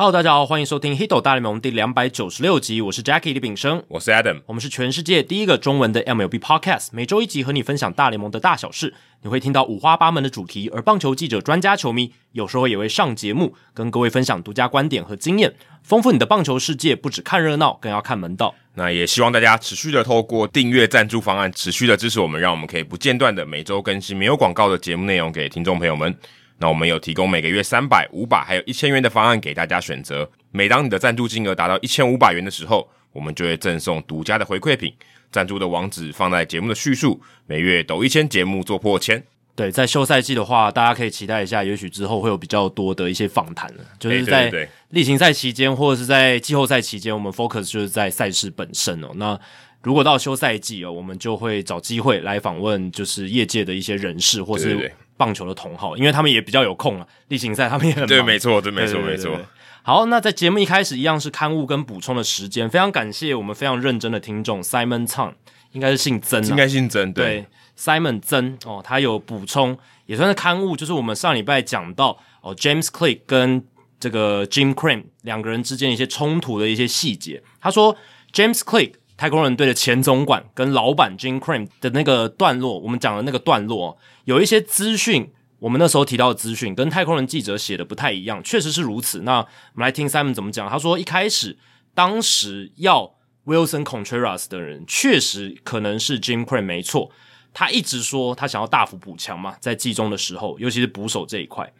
Hello，大家好，欢迎收听《Hito 大联盟》第两百九十六集。我是 Jackie 李炳生，我是 Adam，我们是全世界第一个中文的 MLB Podcast，每周一集和你分享大联盟的大小事。你会听到五花八门的主题，而棒球记者、专家、球迷有时候也会上节目，跟各位分享独家观点和经验，丰富你的棒球世界。不只看热闹，更要看门道。那也希望大家持续的透过订阅赞助方案，持续的支持我们，让我们可以不间断的每周更新没有广告的节目内容给听众朋友们。那我们有提供每个月三百、五百，还有一千元的方案给大家选择。每当你的赞助金额达到一千五百元的时候，我们就会赠送独家的回馈品。赞助的网址放在节目的叙述。每月抖一千，节目做破千。对，在休赛季的话，大家可以期待一下，也许之后会有比较多的一些访谈了。就是在例行赛期间，或者是在季后赛期间，我们 focus 就是在赛事本身哦。那如果到休赛季哦，我们就会找机会来访问，就是业界的一些人士，或是。棒球的同好，因为他们也比较有空啊。例行赛他们也很忙。对，没错，对，没错，没错。好，那在节目一开始，一样是刊物跟补充的时间。非常感谢我们非常认真的听众 Simon Tang，应该是姓曾，应该姓曾，对，对，Simon 曾哦，他有补充，也算是刊物，就是我们上礼拜讲到哦，James Click 跟这个 Jim Crane 两个人之间一些冲突的一些细节。他说，James Click。太空人队的前总管跟老板 Jim Crane 的那个段落，我们讲的那个段落，有一些资讯，我们那时候提到的资讯跟太空人记者写的不太一样，确实是如此。那我们来听 Simon 怎么讲。他说，一开始当时要 Wilson Contreras 的人，确实可能是 Jim Crane 没错。他一直说他想要大幅补强嘛，在季中的时候，尤其是捕手这一块。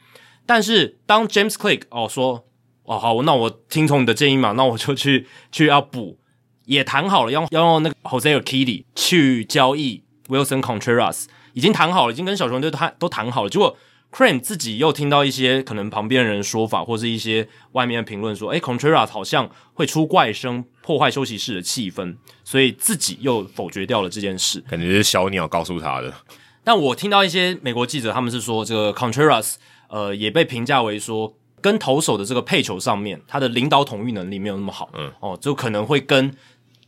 但是当 James Click 哦说哦好，那我听从你的建议嘛，那我就去去要补。也谈好了，要要用那个 Jose Urquidy 去交易 Wilson Contreras，已经谈好了，已经跟小熊队都谈都谈好了。结果 Crane 自己又听到一些可能旁边人的说法，或是一些外面的评论说，诶 Contreras 好像会出怪声，破坏休息室的气氛，所以自己又否决掉了这件事。感觉是小鸟告诉他的。但我听到一些美国记者，他们是说这个 Contreras，呃，也被评价为说跟投手的这个配球上面，他的领导统御能力没有那么好。嗯，哦，就可能会跟。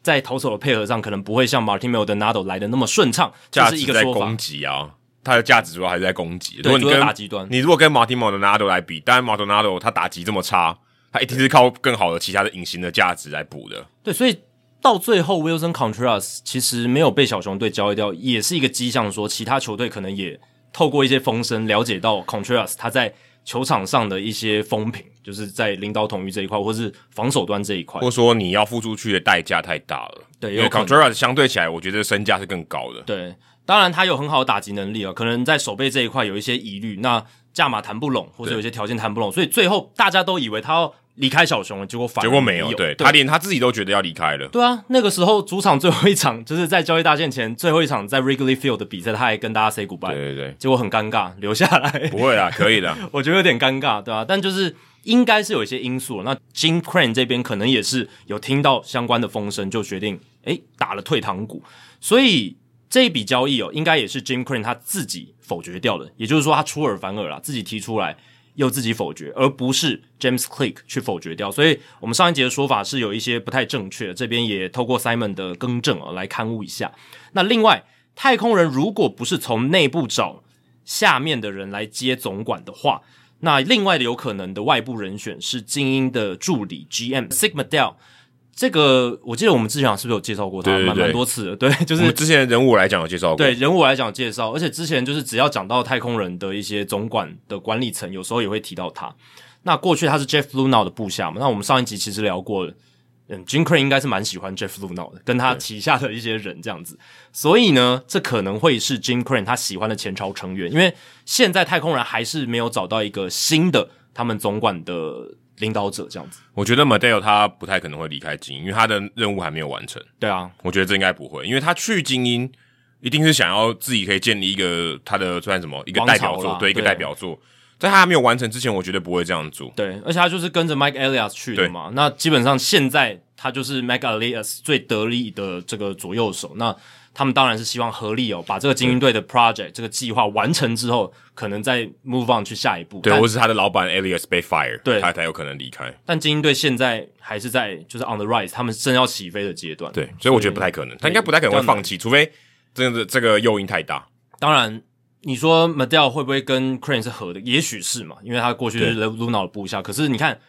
在投手的配合上，可能不会像 Martin Maldonado 来的那么顺畅。这是一个在攻击啊，他的价值主要还是在攻击。如果你跟打击端，你如果跟 Martin Maldonado 来比，当然 Maldonado 他打击这么差，他一定是靠更好的其他的隐形的价值来补的。对，所以到最后 Wilson Contreras 其实没有被小熊队交易掉，也是一个迹象，说其他球队可能也透过一些风声了解到 Contreras 他在。球场上的一些风评，就是在领导统御这一块，或是防守端这一块，或者说你要付出去的代价太大了。对，因为 Contreras 相对起来，我觉得身价是更高的。对，当然他有很好的打击能力啊，可能在守备这一块有一些疑虑，那价码谈不拢，或者有些条件谈不拢，所以最后大家都以为他要。离开小熊了，结果反而结果没有，对，对他连他自己都觉得要离开了。对啊，那个时候主场最后一场就是在交易大限前最后一场在 Wrigley Field 的比赛，他还跟大家 say goodbye。对对对，结果很尴尬，留下来。不会啦，可以的。我觉得有点尴尬，对吧、啊？但就是应该是有一些因素。那 Jim Crane 这边可能也是有听到相关的风声，就决定诶打了退堂鼓。所以这一笔交易哦，应该也是 Jim Crane 他自己否决掉的，也就是说他出尔反尔啦，自己提出来。又自己否决，而不是 James Click 去否决掉，所以我们上一节的说法是有一些不太正确，这边也透过 Simon 的更正啊来看雾一下。那另外，太空人如果不是从内部找下面的人来接总管的话，那另外的有可能的外部人选是精英的助理 GM Sig Mejdal。这个我记得我们之前是不是有介绍过他？蛮蛮多次的。对，就是我们之前人物来讲有介绍过。对，人物来讲介绍，而且之前就是只要讲到太空人的一些总管的管理层，有时候也会提到他。那过去他是 Jeff Luhnow 的部下嘛？那我们上一集其实聊过了，嗯，Jim Crane 应该是蛮喜欢 Jeff Luhnow 的，跟他旗下的一些人这样子。所以呢，这可能会是 Jim Crane 他喜欢的前朝成员，因为现在太空人还是没有找到一个新的他们总管的。领导者这样子，我觉得 Mejdal 他不太可能会离开精英，因为他的任务还没有完成。对啊，我觉得这应该不会，因为他去精英一定是想要自己可以建立一个他的算什么一个代表作，对，一个代表作。在他还没有完成之前，我绝对不会这样做。对，而且他就是跟着 Mike Elias 去的嘛，那基本上现在他就是 Mike Elias 最得力的这个左右手。那他们当然是希望合力哦，把这个精英队的 project 这个计划完成之后，可能再 move on 去下一步。对，或是他的老板 Elias 被 fire，对，他才有可能离开。但精英队现在还是在就是 on the rise，他们正要起飞的阶段。对，所以我觉得不太可能，他应该不太可能会放弃，除非真的这个诱因太大。当然，你说 Mejdal 会不会跟 Crane 是合的？也许是嘛，因为他过去是 Luhnow 的部下。可是你看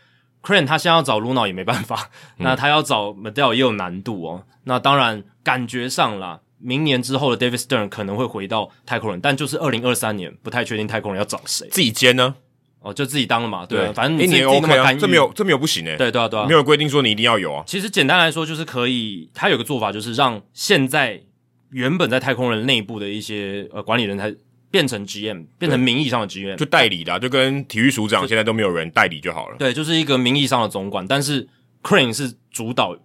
Crane 他现在要找 Luna 也没办法，嗯、那他要找 m a d e l 也有难度哦。那当然，感觉上啦，明年之后的 David Stern 可能会回到太空人，但就是二零二三年不太确定太空人要找谁，自己兼呢？哦，就自己当了嘛，对，对反正你自己也 OK 啊，这没有这没有不行诶、欸。对对啊对啊，没有规定说你一定要有啊。其实简单来说，就是可以，他有个做法，就是让现在原本在太空人内部的一些呃管理人才。变成 GM，变成名义上的 GM，就代理的，就跟体育署长现在都没有人代理就好了。对，就是一个名义上的总管，但是 Crane 是主导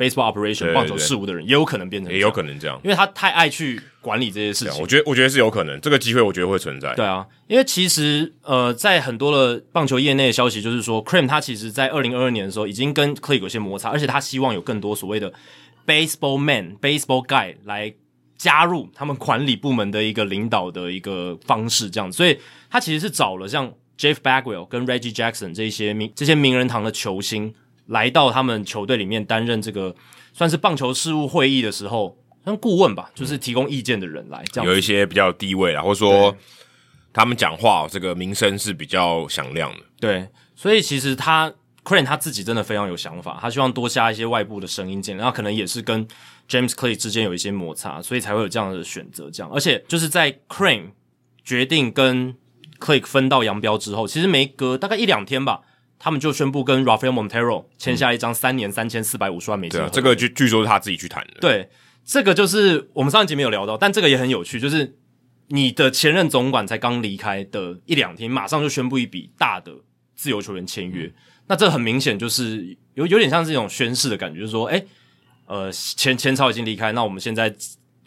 baseball operation 棒球事务的人，也有可能变成，也有可能这样，因为他太爱去管理这些事情。我觉得，我觉得是有可能，这个机会我觉得会存在。对啊，因为其实呃，在很多的棒球业内的消息就是说，Crane 他其实在二零二二年的时候已经跟 Click 有些摩擦，而且他希望有更多所谓的 baseball man、baseball guy 来。加入他们管理部门的一个领导的一个方式，这样子，所以他其实是找了像 Jeff Bagwell 跟 Reggie Jackson 这些名这些名人堂的球星来到他们球队里面担任这个算是棒球事务会议的时候，像顾问吧，就是提供意见的人来，这样有一些比较低位啦，或者说他们讲话这个名声是比较响亮的。对，所以其实他 Crane 他自己真的非常有想法，他希望多加一些外部的声音进来，然后可能也是跟。James Click 之间有一些摩擦，所以才会有这样的选择。这样，而且就是在 Crane 决定跟 Click 分道扬镳之后，其实没隔大概一两天吧，他们就宣布跟 Rafael Montero 签下一张三年三千四百五十万美金。对啊，这个据据说是他自己去谈的。对，这个就是我们上一集没有聊到，但这个也很有趣，就是你的前任总管才刚离开的一两天，马上就宣布一笔大的自由球员签约，嗯、那这很明显就是有有点像是一种宣誓的感觉，就是说，哎呃，前前朝已经离开，那我们现在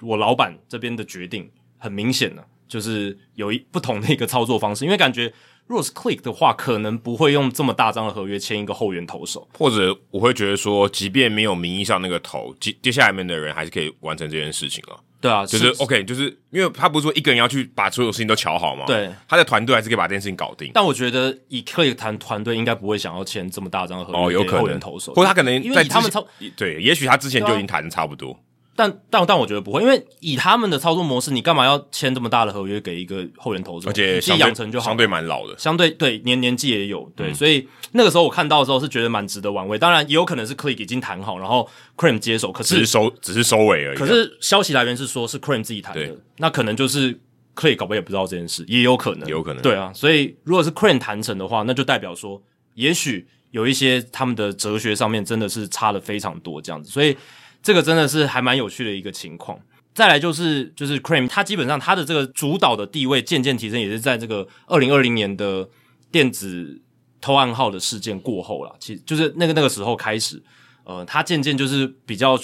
我老板这边的决定很明显了，就是有一不同的一个操作方式，因为感觉如果是 Click 的话，可能不会用这么大张的合约签一个后援投手，或者我会觉得说，即便没有名义上那个头，接接下来面的人还是可以完成这件事情啊。对啊，就是 OK，就是因为他不是说一个人要去把所有事情都瞧好吗？对，他的团队还是可以把这件事情搞定。但我觉得以 Click 谈团队应该不会想要签这么大张的合约，哦，有可能投手，或者他可能在他们超对，也许他之前就已经谈的差不多。但但但我觉得不会，因为以他们的操作模式，你干嘛要签这么大的合约给一个后援投手？而且自己养成就好，相对蛮老的，相对对年年纪也有对，嗯、所以那个时候我看到的时候是觉得蛮值得玩味。当然也有可能是 Click 已经谈好，然后 Crane 接手，可是只是收只是收尾而已。可是消息来源是说是 Crane 自己谈的，那可能就是 Click 搞不好也不知道这件事，也有可能，有可能对啊。所以如果是 Crane 谈成的话，那就代表说，也许有一些他们的哲学上面真的是差的非常多这样子，所以。这个真的是还蛮有趣的一个情况。再来就是就是 Crim，他基本上他的这个主导的地位渐渐提升，也是在这个二零二零年的电子偷暗号的事件过后啦。其实就是那个那个时候开始，呃，他渐渐就是比较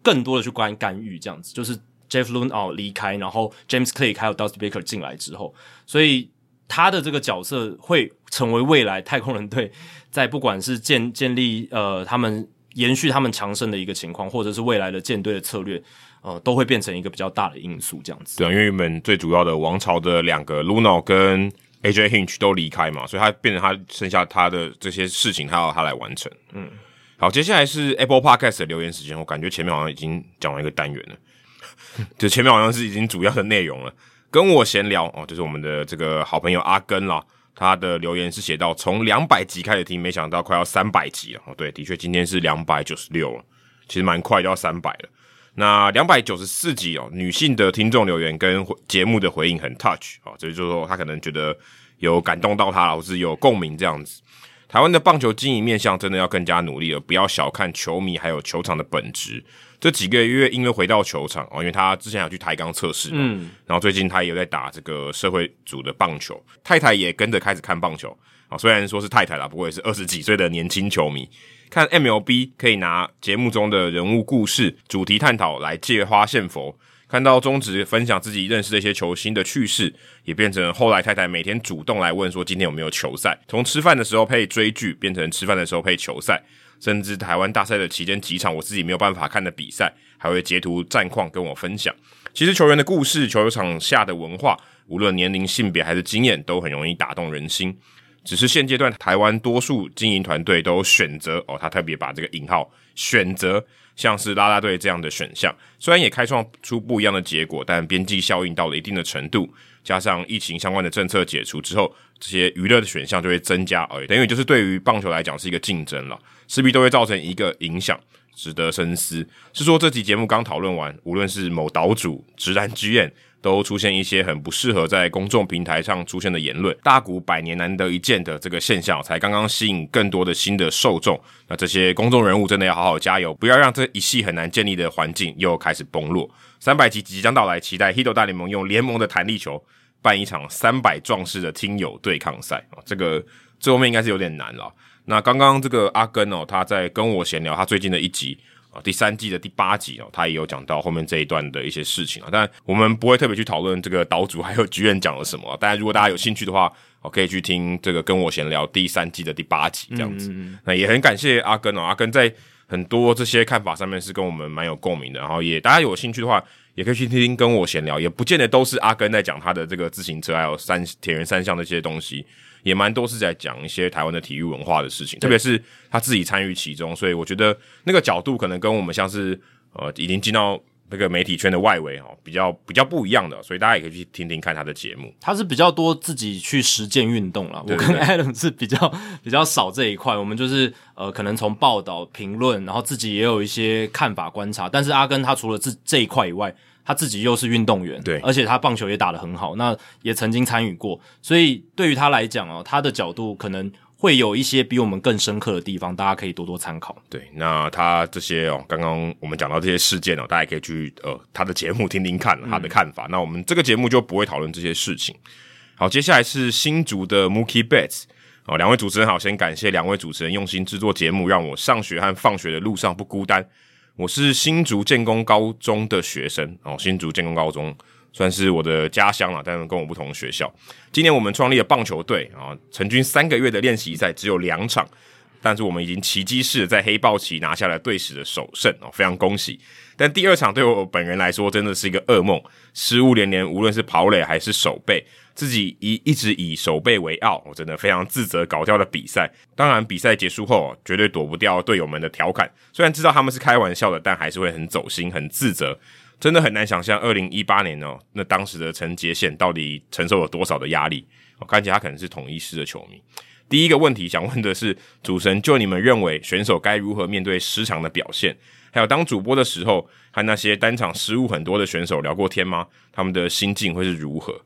更多的去关干预这样子。就是 Jeff Luhnow 离开，然后 James Click 还有 Dusty Baker 进来之后，所以他的这个角色会成为未来太空人队在不管是建建立呃他们。延续他们强盛的一个情况，或者是未来的舰队的策略，呃，都会变成一个比较大的因素，这样子。对啊，因为原本最主要的王朝的两个 Luhnow 跟 AJ Hinch 都离开嘛，所以他变成他剩下他的这些事情，他要他来完成。嗯，好，接下来是 Apple Podcast 的留言时间。我感觉前面好像已经讲完一个单元了，就前面好像是已经主要的内容了。跟我闲聊哦，就是我们的这个好朋友阿根啦。他的留言是写到，从两百集开始听，没想到快要三百集了。哦，对，的确，今天是两百九十六了，其实蛮快就要三百了。那两百九十四集哦，女性的听众留言跟节目的回应很 touch 哦，所以就是说他可能觉得有感动到他，或是有共鸣这样子。台湾的棒球经营面向真的要更加努力了，不要小看球迷还有球场的本质。这几个月因为回到球场哦，因为他之前有去抬杠测试，嗯，然后最近他也有在打这个社会组的棒球，太太也跟着开始看棒球啊。虽然说是太太啦，不过也是二十几岁的年轻球迷。看 MLB 可以拿节目中的人物故事、主题探讨来借花献佛，看到中职分享自己认识的一些球星的趣事，也变成后来太太每天主动来问说今天有没有球赛。从吃饭的时候配追剧，变成吃饭的时候配球赛。甚至台湾大赛的期间几场我自己没有办法看的比赛，还会截图战况跟我分享。其实球员的故事、球场下的文化，无论年龄、性别还是经验，都很容易打动人心。只是现阶段台湾多数经营团队都选择哦，他特别把这个引号选择，像是啦啦队这样的选项，虽然也开创出不一样的结果，但边际效应到了一定的程度，加上疫情相关的政策解除之后，这些娱乐的选项就会增加而已，等于就是对于棒球来讲是一个竞争了，势必都会造成一个影响，值得深思。是说这集节目刚讨论完，无论是某岛主直男 GM 都出现一些很不适合在公众平台上出现的言论，大谷百年难得一见的这个现象，才刚刚吸引更多的新的受众。那这些公众人物真的要好好加油，不要让这一系很难建立的环境又开始崩落。三百集即将到来，期待 Hito 大联盟用联盟的弹力球办一场三百壮士的听友对抗赛啊！这个最后面应该是有点难了。那刚刚这个阿根哦，他在跟我闲聊他最近的一集。啊，第三季的第八集哦，他也有讲到后面这一段的一些事情啊，但我们不会特别去讨论这个岛主还有剧院讲了什么。当然，如果大家有兴趣的话，哦可以去听这个跟我闲聊第三季的第八集这样子。嗯嗯，那也很感谢阿根哦，阿根在很多这些看法上面是跟我们蛮有共鸣的。然后也大家有兴趣的话，也可以去听听跟我闲聊，也不见得都是阿根在讲他的这个自行车还有三铁人三项的这些东西。也蛮多是在讲一些台湾的体育文化的事情，特别是他自己参与其中，所以我觉得那个角度可能跟我们像是呃已经进到那个媒体圈的外围哦，比较比较不一样的，所以大家也可以去听听看他的节目。他是比较多自己去实践运动了，我跟 Adam 是比较比较少这一块，我们就是呃可能从报道评论，然后自己也有一些看法观察，但是阿根他除了这这一块以外。他自己又是运动员，对，而且他棒球也打得很好，那也曾经参与过，所以对于他来讲哦，他的角度可能会有一些比我们更深刻的地方，大家可以多多参考。对，那他这些哦，刚刚我们讲到这些事件哦，大家可以去呃他的节目听听看他的看法。嗯、那我们这个节目就不会讨论这些事情。好，接下来是新竹的 Mookie Betts 哦，两位主持人好，先感谢两位主持人用心制作节目，让我上学和放学的路上不孤单。我是新竹建工高中的学生哦，新竹建工高中算是我的家乡了，但是跟我不同的学校。今年我们创立了棒球队啊，成军三个月的练习赛只有两场，但是我们已经奇迹式的在黑豹旗拿下了队史的首胜哦，非常恭喜。但第二场对我本人来说真的是一个噩梦，失误连连，无论是跑垒还是守备。自己一一直以守备为傲，我真的非常自责搞掉了比赛。当然，比赛结束后绝对躲不掉队友们的调侃。虽然知道他们是开玩笑的，但还是会很走心、很自责。真的很难想象，二零一八年哦，那当时的陈杰宪到底承受了多少的压力。我看起来他可能是统一师的球迷。第一个问题想问的是，主持人就你们认为选手该如何面对失常的表现？还有当主播的时候，和那些单场失误很多的选手聊过天吗？他们的心境会是如何？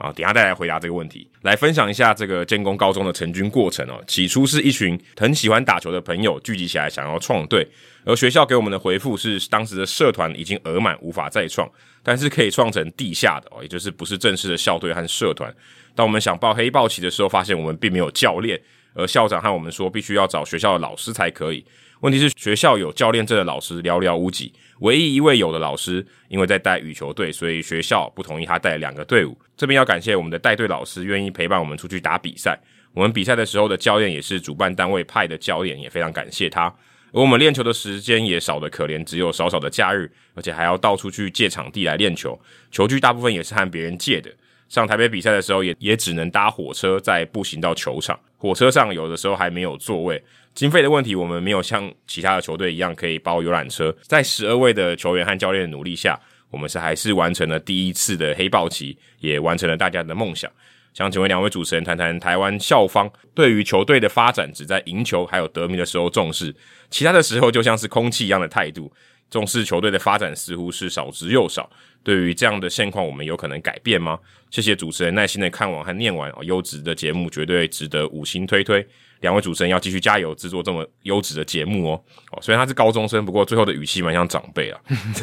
好，等下再来回答这个问题，来分享一下这个建工高中的成军过程哦。起初是一群很喜欢打球的朋友聚集起来想要创队，而学校给我们的回复是，当时的社团已经额满，无法再创，但是可以创成地下的哦，也就是不是正式的校队和社团。当我们想报黑豹旗的时候，发现我们并没有教练，而校长和我们说必须要找学校的老师才可以。问题是学校有教练证的老师寥寥无几，唯一一位有的老师因为在带羽球队，所以学校不同意他带两个队伍。这边要感谢我们的带队老师愿意陪伴我们出去打比赛。我们比赛的时候的教练也是主办单位派的教练，也非常感谢他。而我们练球的时间也少得可怜，只有少少的假日，而且还要到处去借场地来练球。球具大部分也是和别人借的。上台北比赛的时候也，也也只能搭火车再步行到球场。火车上有的时候还没有座位。经费的问题，我们没有像其他的球队一样可以包游览车。在十二位的球员和教练的努力下，我们是还是完成了第一次的黑豹旗，也完成了大家的梦想。想请问两位主持人谈谈台湾校方对于球队的发展，只在赢球还有得名的时候重视，其他的时候就像是空气一样的态度。重视球队的发展似乎是少之又少。对于这样的现况，我们有可能改变吗？谢谢主持人耐心的看完和念完哦，优质的节目绝对值得五星推推。两位主持人要继续加油，制作这么优质的节目哦。哦，虽然他是高中生，不过最后的语气蛮像长辈啊。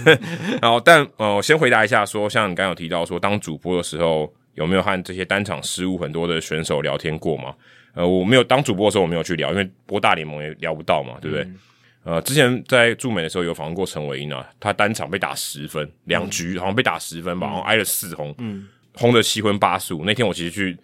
然后，但呃，我先回答一下说，说像你刚刚有提到说，当主播的时候有没有和这些单场失误很多的选手聊天过吗？呃，我没有当主播的时候我没有去聊，因为播大联盟也聊不到嘛，对不对？嗯、呃，之前在驻美的时候有访问过陈伟英啊，他单场被打十分，两局好像被打十分吧，然后挨了四轰，嗯，轰的七荤八素。那天我其实去。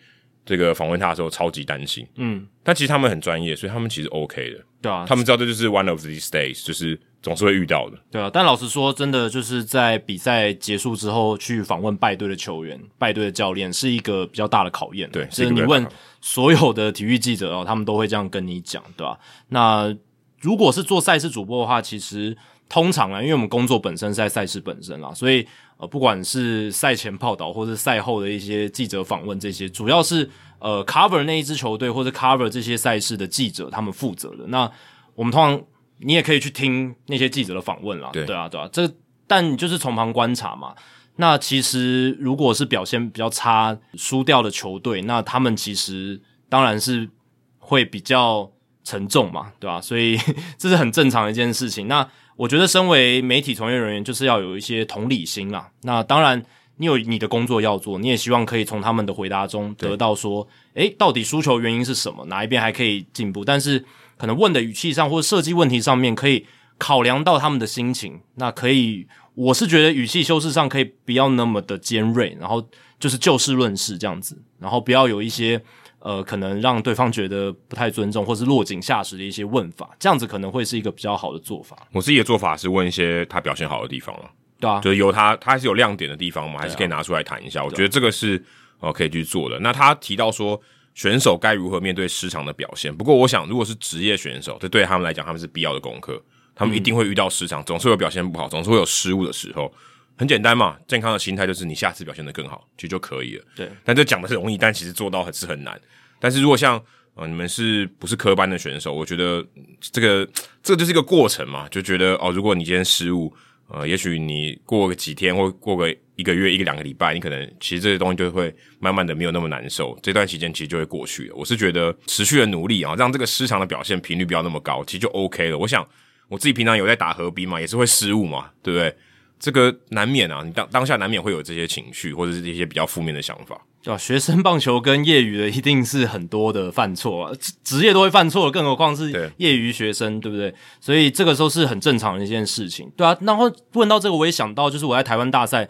这个访问他的时候超级担心，嗯，但其实他们很专业，所以他们其实 OK 的，对啊，他们知道这就是 one of these days，就是总是会遇到的，对啊。但老实说，真的就是在比赛结束之后去访问败队的球员、败队的教练，是一个比较大的考验，对，就是你问所有的体育记者哦，他们都会这样跟你讲，对吧？那如果是做赛事主播的话，其实通常啊，因为我们工作本身是在赛事本身啦，所以。呃，不管是赛前报道或是赛后的一些记者访问，这些主要是呃 cover 那一支球队或者 cover 这些赛事的记者他们负责的。那我们通常你也可以去听那些记者的访问啦，对，对啊，对啊。这但就是从旁观察嘛。那其实如果是表现比较差、输掉的球队，那他们其实当然是会比较沉重嘛，对吧？所以 这是很正常的一件事情。那我觉得，身为媒体从业人员，就是要有一些同理心啦。那当然，你有你的工作要做，你也希望可以从他们的回答中得到说，诶，到底输球原因是什么？哪一边还可以进步？但是可能问的语气上或者设计问题上面，可以考量到他们的心情。那可以，我是觉得语气修饰上可以不要那么的尖锐，然后就是就事论事这样子，然后不要有一些。呃，可能让对方觉得不太尊重，或是落井下石的一些问法，这样子可能会是一个比较好的做法。我自己的做法是问一些他表现好的地方了，对啊，就是有他，他还是有亮点的地方嘛，还是可以拿出来谈一下。啊、我觉得这个是呃可以去做的。那他提到说，选手该如何面对失常的表现？不过我想，如果是职业选手，这对他们来讲，他们是必要的功课。他们一定会遇到失常，嗯、总是会表现不好，总是会有失误的时候。很简单嘛，健康的心态就是你下次表现得更好，其实就可以了。对，但这讲的是容易，但其实做到还是很难。但是如果像呃你们是不是科班的选手，我觉得这个这个就是一个过程嘛，就觉得哦，如果你今天失误，呃，也许你过个几天或过个一个月、一个两个礼拜，你可能其实这些东西就会慢慢的没有那么难受，这段期间其实就会过去了。我是觉得持续的努力啊，让这个失常的表现频率不要那么高，其实就 OK 了。我想我自己平常有在打河滨嘛，也是会失误嘛，对不对？这个难免啊，你当当下难免会有这些情绪，或者是一些比较负面的想法。对吧？学生棒球跟业余的一定是很多的犯错啊，职业都会犯错，更何况是业余学生，对，对不对？所以这个时候是很正常的一件事情，对啊。然后问到这个，我也想到，就是我在台湾大赛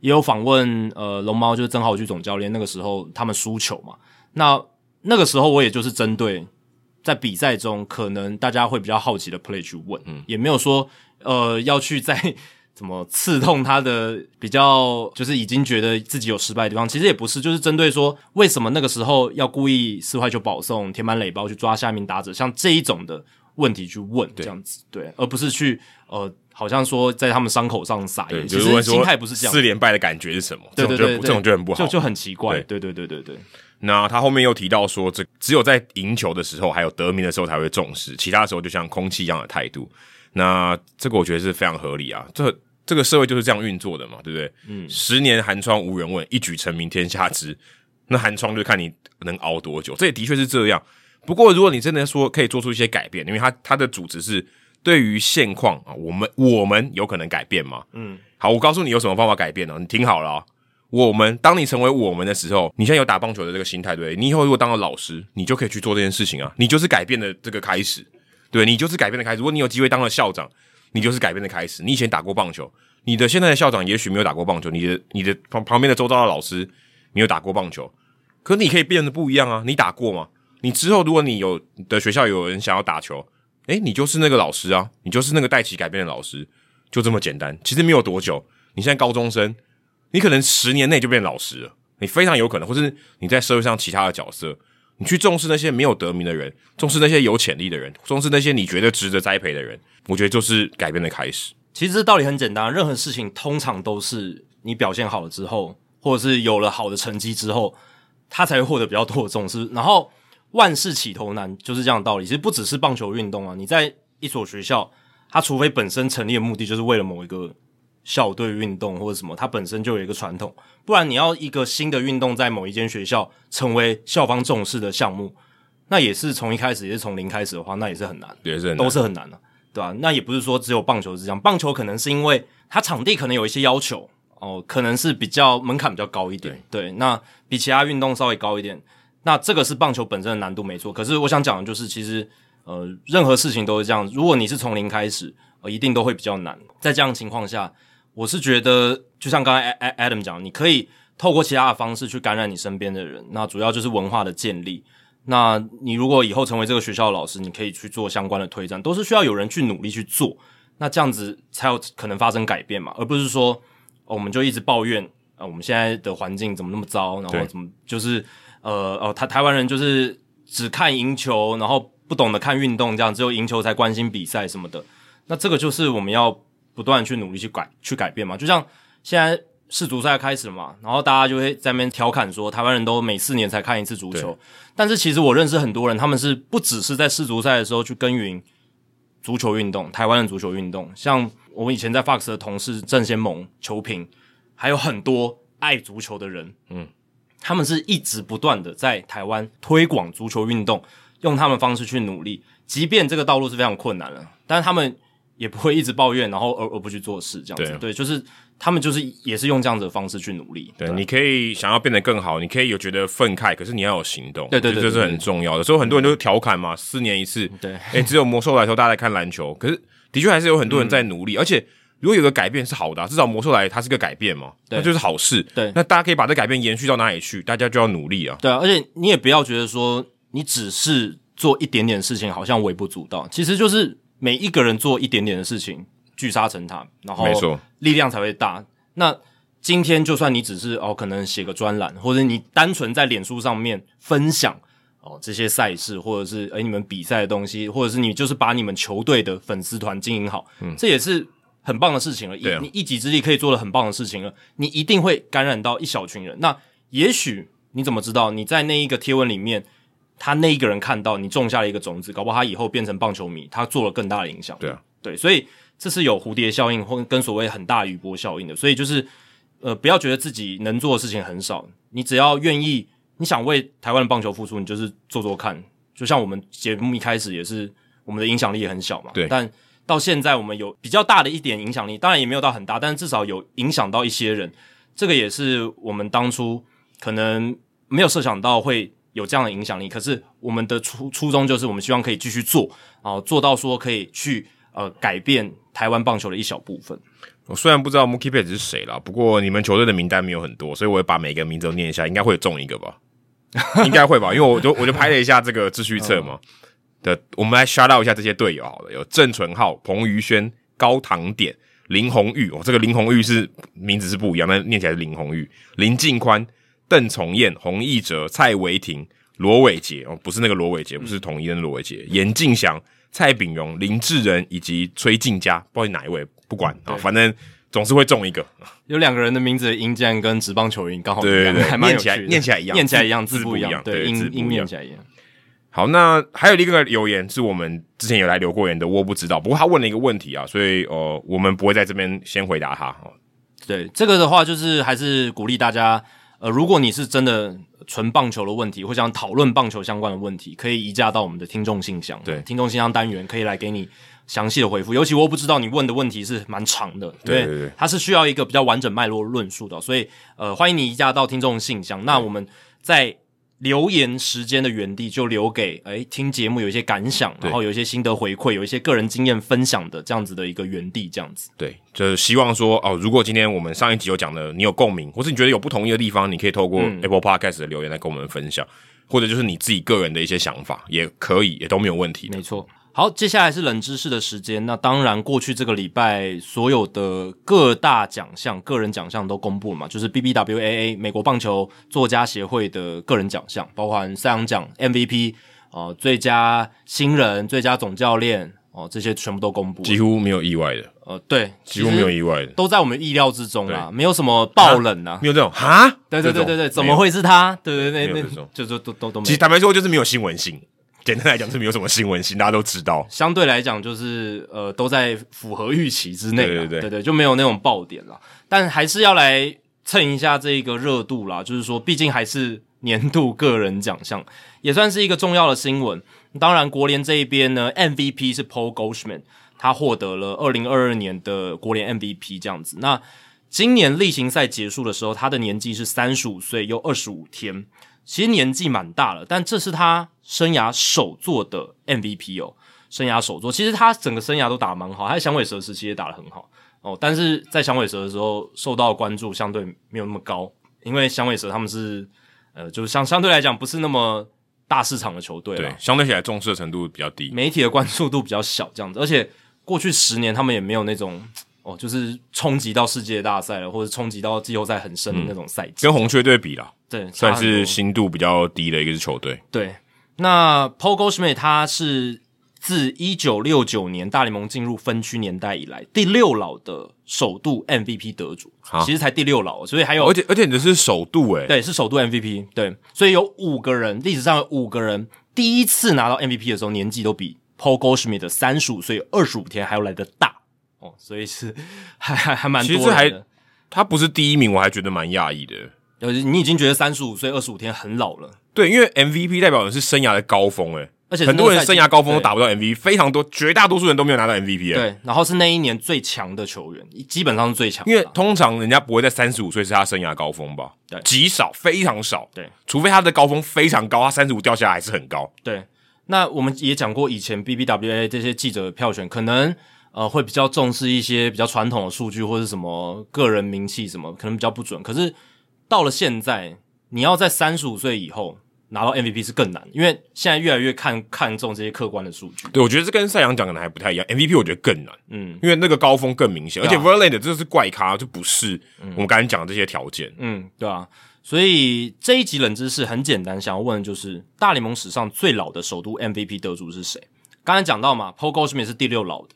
也有访问，呃，龙猫就是曾豪駒总教练，那个时候他们输球嘛，那那个时候我也就是针对在比赛中可能大家会比较好奇的 play 去问，嗯，也没有说呃要去在。怎么刺痛他的比较，就是已经觉得自己有失败的地方，其实也不是，就是针对说为什么那个时候要故意四坏球保送、填满垒包去抓下一名打者，像这一种的问题去问，这样子对，而不是去呃，好像说在他们伤口上撒盐，其实心态不是这样。四连败的感觉是什么？对对对，对，这种就很不好，就就很奇怪。对对对对对。那他后面又提到说，这只有在赢球的时候，还有得名的时候才会重视，其他时候就像空气一样的态度。那这个我觉得是非常合理啊，这。这个社会就是这样运作的嘛，对不对？嗯，十年寒窗无人问，一举成名天下知。那寒窗就看你能熬多久，这也的确是这样。不过，如果你真的说可以做出一些改变，因为他他的主旨是对于现况啊，我们我们有可能改变吗？嗯，好，我告诉你有什么方法改变呢？你听好了啊，我们当你成为我们的时候，你现在有打棒球的这个心态，对不对？你以后如果当了老师，你就可以去做这件事情啊，你就是改变的这个开始，对，你就是改变的开始。如果你有机会当了校长。你就是改变的开始。你以前打过棒球，你的现在的校长也许没有打过棒球，你的你的旁旁边的周遭的老师没有打过棒球，可你可以变得不一样啊！你打过吗？你之后如果你有的学校有人想要打球，诶，你就是那个老师啊，你就是那个带起改变的老师，就这么简单。其实没有多久，你现在高中生，你可能十年内就变老师了，你非常有可能，或是你在社会上其他的角色。你去重视那些没有得名的人，重视那些有潜力的人，重视那些你觉得值得栽培的人，我觉得就是改变的开始。其实这道理很简单，任何事情通常都是你表现好了之后，或者是有了好的成绩之后，他才会获得比较多的重视。然后万事起头难，就是这样的道理。其实不只是棒球运动啊，你在一所学校，它除非本身成立的目的就是为了某一个。校队运动或者什么，它本身就有一个传统，不然你要一个新的运动在某一间学校成为校方重视的项目，那也是从一开始，也是从零开始的话，那也是很难，也是都是很难的，对吧、啊？那也不是说只有棒球是这样，棒球可能是因为它场地可能有一些要求哦，可能是比较门槛比较高一点，对，对，那比其他运动稍微高一点，那这个是棒球本身的难度没错。可是我想讲的就是，其实呃，任何事情都是这样，如果你是从零开始，呃，一定都会比较难。在这样的情况下。我是觉得，就像刚才 Adam 讲，你可以透过其他的方式去感染你身边的人。那主要就是文化的建立。那你如果以后成为这个学校的老师，你可以去做相关的推展，都是需要有人去努力去做。那这样子才有可能发生改变嘛，而不是说，哦，我们就一直抱怨，呃，我们现在的环境怎么那么糟，然后怎么就是，呃，哦，台台湾人就是只看赢球，然后不懂得看运动，这样只有赢球才关心比赛什么的。那这个就是我们要。不断去努力去改去改变嘛，就像现在世足赛开始了嘛，然后大家就会在那边调侃说，台湾人都每四年才看一次足球。但是其实我认识很多人，他们是不只是在世足赛的时候去耕耘足球运动，台湾的足球运动，像我们以前在 Fox 的同事郑先萌、球评，还有很多爱足球的人，嗯，他们是一直不断的在台湾推广足球运动，用他们方式去努力，即便这个道路是非常困难了，但是他们也不会一直抱怨，然后而而不去做事，这样子，对，对，就是。他们就是也是用这样子的方式去努力。对，你可以想要变得更好，你可以有觉得愤慨，可是你要有行动。对对对，这是很重要的。所以很多人都调侃嘛，四年一次。对，诶，只有魔兽来的时候大家在看篮球，可是的确还是有很多人在努力。而且如果有个改变是好的，至少魔兽来它是个改变嘛，那就是好事。对，那大家可以把这改变延续到哪里去？大家就要努力啊。对啊，而且你也不要觉得说你只是做一点点事情，好像微不足道。其实就是每一个人做一点点的事情，聚沙成塔，然后没错，力量才会大。那今天就算你只是哦，可能写个专栏，或者你单纯在脸书上面分享哦这些赛事，或者是诶你们比赛的东西，或者是你就是把你们球队的粉丝团经营好，嗯，这也是很棒的事情了。一、啊、你一己之力可以做的很棒的事情了，你一定会感染到一小群人。那也许你怎么知道你在那一个贴文里面，他那一个人看到你种下了一个种子，搞不好他以后变成棒球迷，他做了更大的影响。对啊，对，所以这是有蝴蝶效应或跟所谓很大余波效应的。所以就是。呃，不要觉得自己能做的事情很少，你只要愿意，你想为台湾的棒球付出，你就是做做看。就像我们节目一开始也是，我们的影响力也很小嘛，对。但到现在，我们有比较大的一点影响力，当然也没有到很大，但是至少有影响到一些人。这个也是我们当初可能没有设想到会有这样的影响力。可是我们的初初衷就是，我们希望可以继续做，啊，做到说可以去呃改变台湾棒球的一小部分。我虽然不知道 Mookie Betts 是谁啦，不过你们球队的名单没有很多，所以我会把每个名字都念一下，应该会中一个吧？应该会吧？因为我就我就拍了一下这个秩序册嘛。的，我们来 shout out 一下这些队友好了，有郑淳浩、彭于轩、高堂典、林红玉。哦，这个林红玉是名字是不一样，但念起来是林红玉。林靖宽、邓崇燕、洪义哲、蔡维廷、罗伟杰哦，不是那个罗伟杰，不是统一的罗伟杰，严敬祥、蔡炳荣、林志仁以及崔靖家，不知道哪一位。不管啊，反正总是会中一个。有两个人的名字的音竟然跟职棒球员刚好对对对，还念起来念起来一样，念起来一样，字不一样，对，音音念起来一样。好，那还有一个留言是我们之前有来留过言的，我不知道，不过他问了一个问题啊，所以呃，我们不会在这边先回答他。对，这个的话就是还是鼓励大家，呃，如果你是真的纯棒球的问题，或想讨论棒球相关的问题，可以移驾到我们的听众信箱，对，听众信箱单元可以来给你。详细的回复，尤其我不知道你问的问题是蛮长的，对，对，对，它是需要一个比较完整脉络论述的，所以呃，欢迎你移驾到听众信箱。那我们在留言时间的原地就留给诶听节目有一些感想，然后有一些心得回馈，有一些个人经验分享的这样子的一个原地，这样子。对，就是希望说哦，如果今天我们上一集有讲的，你有共鸣，或是你觉得有不同意的地方，你可以透过 Apple Podcast 的留言来跟我们分享，嗯、或者就是你自己个人的一些想法，也可以，也都没有问题。没错。好，接下来是冷知识的时间。那当然，过去这个礼拜所有的各大奖项、个人奖项都公布了嘛，就是 BBWAA 美国棒球作家协会的个人奖项，包含赛扬奖 MVP 哦、呃，最佳新人、最佳总教练哦、呃，这些全部都公布，几乎没有意外的。呃，对，几乎没有意外的，都在我们意料之中啦，没有什么爆冷啊，没有这种哈，对对对对对，怎么会是他？对对对，那那就就都都都没有。其实坦白说，就是没有新闻性。简单来讲是没有什么新闻性，大家都知道。相对来讲，就是呃都在符合预期之内，对对对，对对，就没有那种爆点了。但还是要来蹭一下这个热度啦，就是说，毕竟还是年度个人奖项，也算是一个重要的新闻。当然，国联这一边呢，MVP 是 Paul Goldschmidt，他获得了二零二二年的国联 MVP 这样子。那今年例行赛结束的时候，他的年纪是三十五岁又二十五天。其实年纪蛮大了，但这是他生涯首座的 MVP 哦，生涯首座。其实他整个生涯都打得蛮好，他在响尾蛇时期也打得很好哦。但是在响尾蛇的时候受到的关注相对没有那么高，因为响尾蛇他们是呃，就是相相对来讲不是那么大市场的球队，对，相对起来重视的程度比较低，媒体的关注度比较小，这样子。而且过去十年他们也没有那种。哦，就是冲击到世界大赛了，或者冲击到季后赛很深的那种赛季，嗯，跟红雀队比啦，对，算是心度比较低的一个球队。对，那 Paul Goldschmidt 他是自一九六九年大联盟进入分区年代以来第六老的首度 MVP 得主，哈其实才第六老，所以还有而且而且你这是首度诶，对，是首度 MVP，对，所以有五个人，历史上有五个人第一次拿到 MVP 的时候年纪都比 Paul Goldschmidt 的三十五岁二十五天还要来的大哦，所以是还还还蛮多的。其实还他不是第一名，我还觉得蛮讶异的。呃，你已经觉得三十五岁二十五天很老了，对，因为 MVP 代表的是生涯的高峰诶。而且很多人生涯高峰都达不到 MVP，非常多，绝大多数人都没有拿到 MVP。对，然后是那一年最强的球员，基本上是最强。因为通常人家不会在三十五岁是他生涯高峰吧？对，极少，非常少。对，除非他的高峰非常高，他三十五掉下来还是很高。对，那我们也讲过，以前 BBWA 这些记者的票选可能呃会比较重视一些比较传统的数据或者什么个人名气什么，可能比较不准。可是到了现在，你要在三十五岁以后。拿到 MVP 是更难，因为现在越来越看看重这些客观的数据。对，我觉得这跟赛扬讲的还不太一样。MVP 我觉得更难，嗯，因为那个高峰更明显，啊、而且 Verlander 这是怪咖，就不是我们刚才讲的这些条件。嗯，对啊。所以这一集冷知识很简单，想要问的就是大联盟史上最老的首都 MVP 得主是谁？刚才讲到嘛，Paul Goldschmidt 是第六老的。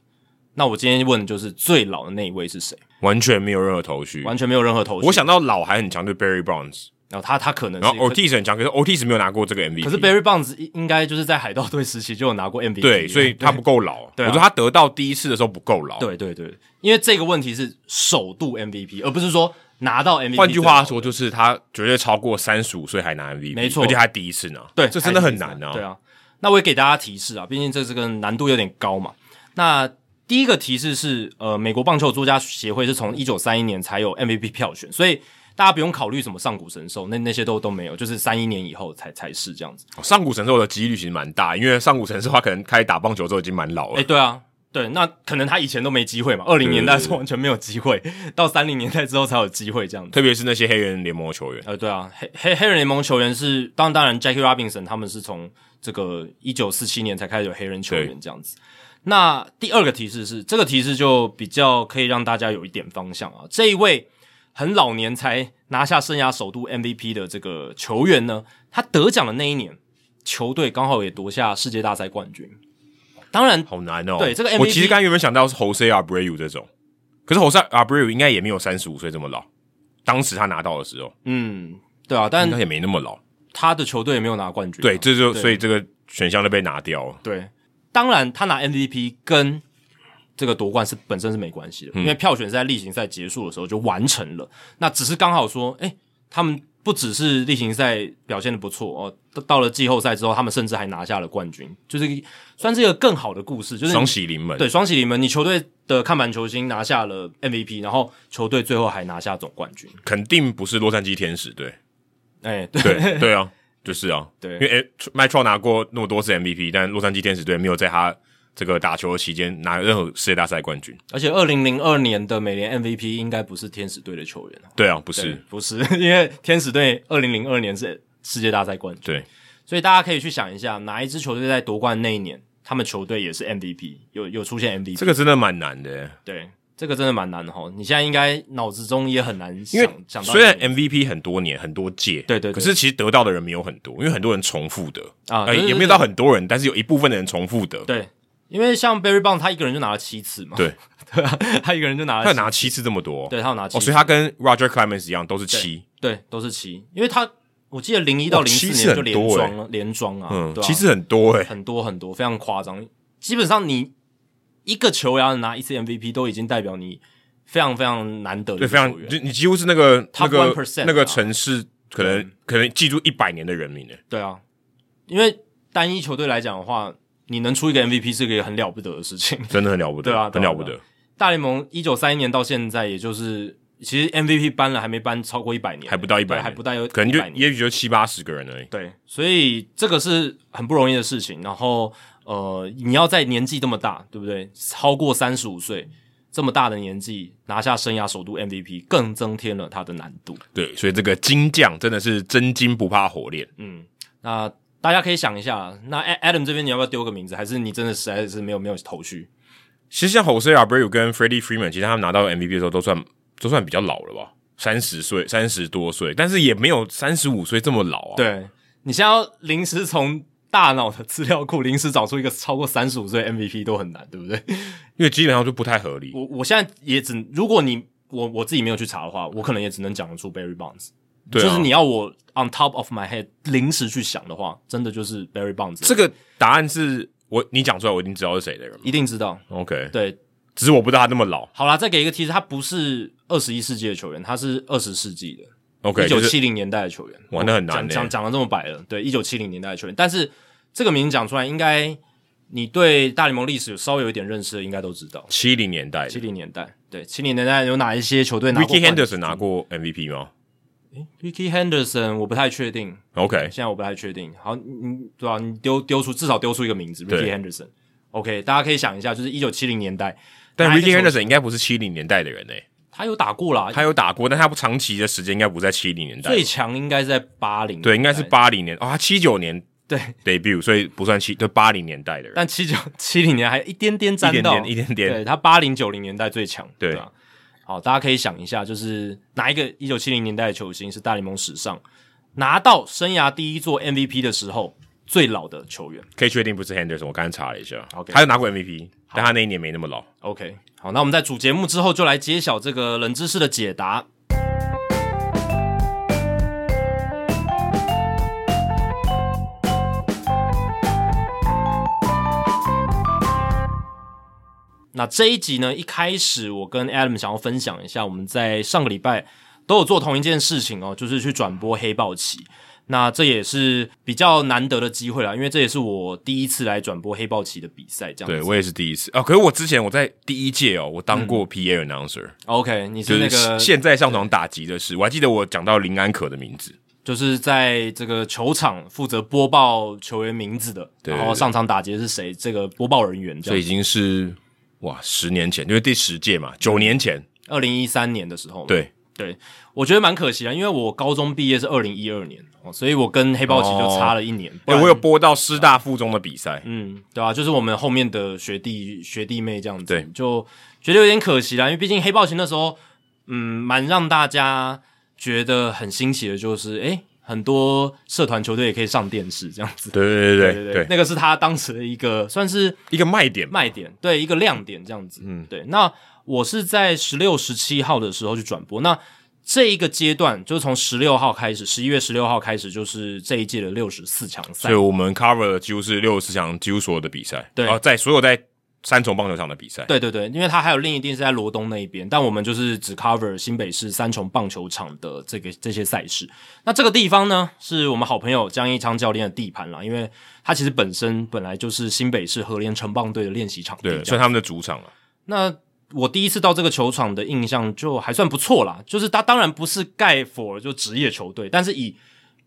那我今天问的就是最老的那一位是谁？完全没有任何头绪，完全没有任何头绪。我想到老还很强，就是 Barry Bonds。然后他他可能是，然后 Ortiz 很强，可是 Ortiz 没有拿过这个 MVP。可是 Barry Bonds 应该就是在海盗队时期就有拿过 MVP，对，所以他不够老。对，我说他得到第一次的时候不够老。对对对，因为这个问题是首度 MVP，而不是说拿到 MVP。换句话说，就是他绝对超过三十五岁还拿 MVP，没错，而且他第一次拿。对，这真的很难啊。对啊，那我也给大家提示啊，毕竟这是个难度有点高嘛。那第一个提示是，呃，美国棒球作家协会是从一九三一年才有 MVP 票选，所以。大家不用考虑什么上古神兽，那那些都都没有，就是三一年以后才才是这样子。上古神兽的几率其实蛮大，因为上古神兽他可能开始打棒球之后已经蛮老了。哎、欸，对啊，对，那可能他以前都没机会嘛，二零年代是完全没有机会，对对对，到三零年代之后才有机会这样子。特别是那些黑人联盟球员，呃，对啊，黑黑黑人联盟球员是，当当然，Jackie Robinson 他们是从这个一九四七年才开始有黑人球员这样子。那第二个提示是，这个提示就比较可以让大家有一点方向啊，这一位。很老年才拿下生涯首度 MVP 的这个球员呢，他得奖的那一年，球队刚好也夺下世界大赛冠军。当然，好难哦。对这个 MVP，我其实刚原本想到是 Jose Abreu 这种，可是 Jose Abreu 应该也没有三十五岁这么老。当时他拿到的时候，嗯，对啊，但他也没那么老。他的球队也没有拿冠军啊。对，这就所以这个选项就被拿掉了。对，当然他拿 MVP 跟。这个夺冠是本身是没关系的，嗯、因为票选是在例行赛结束的时候就完成了。那只是刚好说，诶，他们不只是例行赛表现的不错哦，到了季后赛之后，他们甚至还拿下了冠军，就是算是一个更好的故事，就是双喜临门。对，双喜临门，你球队的看板球星拿下了 MVP，然后球队最后还拿下总冠军，肯定不是洛杉矶天使队。哎，对对，对啊，就是啊，对，因为诶麦特拿过那么多次 MVP，但洛杉矶天使队没有在他。这个打球的期间拿任何世界大赛冠军，而且二零零二年的美联 MVP 应该不是天使队的球员。对啊，不是，不是，因为天使队二零零二年是世界大赛冠军。对，所以大家可以去想一下，哪一支球队在夺冠那一年，他们球队也是 MVP，有有出现 MVP。这个真的蛮难的。对，这个真的蛮难的哈。你现在应该脑子中也很难想，因为想到虽然 MVP 很多年很多届，对，对对，可是其实得到的人没有很多，因为很多人重复的啊，也没有到很多人，但是有一部分的人重复的。对。因为像 Barry Bonds 他一个人就拿了七次嘛，对。对啊，他一个人就拿了，他拿七次这么多，对，他有拿七次，哦，所以他跟 Roger Clemens 一样都是七，对，都是七，因为他我记得零一到零四年就连庄了，连庄啊，嗯，对啊，七次很多诶，很多很多，非常夸张。基本上你一个球员拿一次 MVP 都已经代表你非常非常难得的，对，非常就你几乎是那个那个那个城市可能可能记住一百年的人民呢，对啊，因为单一球队来讲的话。你能出一个 MVP 是个很了不得的事情，真的很了不得，对啊，很了不得。大联盟一九三一年到现在，也就是其实 MVP 颁了还没颁超过一百年，还不到一百，还不到有，可能就也许就七八十个人而已。对，所以这个是很不容易的事情。然后呃，你要在年纪这么大，对不对？超过三十五岁这么大的年纪拿下生涯首度 MVP，更增添了他的难度。对，所以这个金将真的是真金不怕火炼。嗯，那。大家可以想一下，那 Adam 这边你要不要丢个名字？还是你真的实在是没有没有头绪？其实像 Jose Abreu 跟 Freddie Freeman，其实他们拿到 MVP 的时候都算都算比较老了吧，三十岁、三十多岁，但是也没有三十五岁这么老啊。对，你现在要临时从大脑的资料库临时找出一个超过三十五岁 MVP 都很难，对不对？因为基本上就不太合理。我我现在也只，如果你我我自己没有去查的话，我可能也只能讲得出 Barry Bonds。对啊，就是你要我 on top of my head 临时去想的话，真的就是 Barry Bonds。这个答案是我你讲出来，我一定知道是谁的人，一定知道。OK，对，只是我不知道他那么老。好啦，再给一个提示，他不是二十一世纪的球员，他是二十世纪的。OK，一九七零年代的球员，玩得很难。讲讲讲的这么白了，对，一九七零年代的球员，但是这个名字讲出来，应该你对大联盟历史有稍微有一点认识的，应该都知道。七零年代，七零年代，对，七零年代有哪一些球队拿过？Rickey Henderson 拿过 MVP 吗？诶，Rickey Henderson 我不太确定。OK，现在我不太确定。好，你对吧？你丢丢出至少丢出一个名字，Rickey Henderson。OK，大家可以想一下，就是一九七零年代，但 Rickey Henderson 应该不是七零年代的人诶。他有打过啦，他有打过，但他不长期的时间应该不在七零年代。最强应该是在八零，对，应该是八零年哦，他七九年对 debut，所以不算七，就八零年代的人。但七九 七零年还一点点沾到，一点点，一点点。对，他八零九零年代最强，对，对啊。好，大家可以想一下，就是哪一个一九七零年代的球星是大联盟史上拿到生涯第一座 MVP 的时候最老的球员？可以确定不是 Henderson，我刚才查了一下，OK，他有拿过 MVP，但他那一年没那么老。OK。好，那我们在主节目之后就来揭晓这个冷知识的解答。那这一集呢，一开始我跟 Adam 想要分享一下，我们在上个礼拜都有做同一件事情哦，就是去转播黑豹旗。那这也是比较难得的机会啦，因为这也是我第一次来转播黑豹旗的比赛，这样子。对，我也是第一次啊。可是我之前我在第一届哦，我当过 PA announcer。嗯、OK，你是那个现在上场打击的是，我还记得我讲到林安可的名字，就是在这个球场负责播报球员名字的，对然后上场打击的是谁？这个播报人员这已经是哇，十年前，就是第十届嘛，九年前，二零一三年的时候。对对，我觉得蛮可惜啊，因为我高中毕业是二零一二年。所以我跟黑豹旗就差了一年。对、哦，我有播到师大附中的比赛。嗯，对啊，就是我们后面的学弟学弟妹这样子，对，就觉得有点可惜啦。因为毕竟黑豹旗那时候，嗯，蛮让大家觉得很新奇的，就是诶，很多社团球队也可以上电视这样子。对对对对对，对，那个是他当时的一个算是一个卖点，卖点，对，一个亮点这样子。嗯，对。那我是在十六、十七号的时候去转播。那这一个阶段就是从十六号开始，十一月十六号开始就是这一届的六十四强赛。所以我们 cover 的几乎是六十四强几乎所有的比赛。对，啊，在所有在三重棒球场的比赛。对对对，因为它还有另一边是在罗东那一边，但我们就是只 cover 新北市三重棒球场的这个这些赛事。那这个地方呢，是我们好朋友江一昌教练的地盘啦，因为他其实本身本来就是新北市和联城棒队的练习场地，对，算他们的主场了。那我第一次到这个球场的印象就还算不错啦，就是它当然不是盖 for 就职业球队，但是以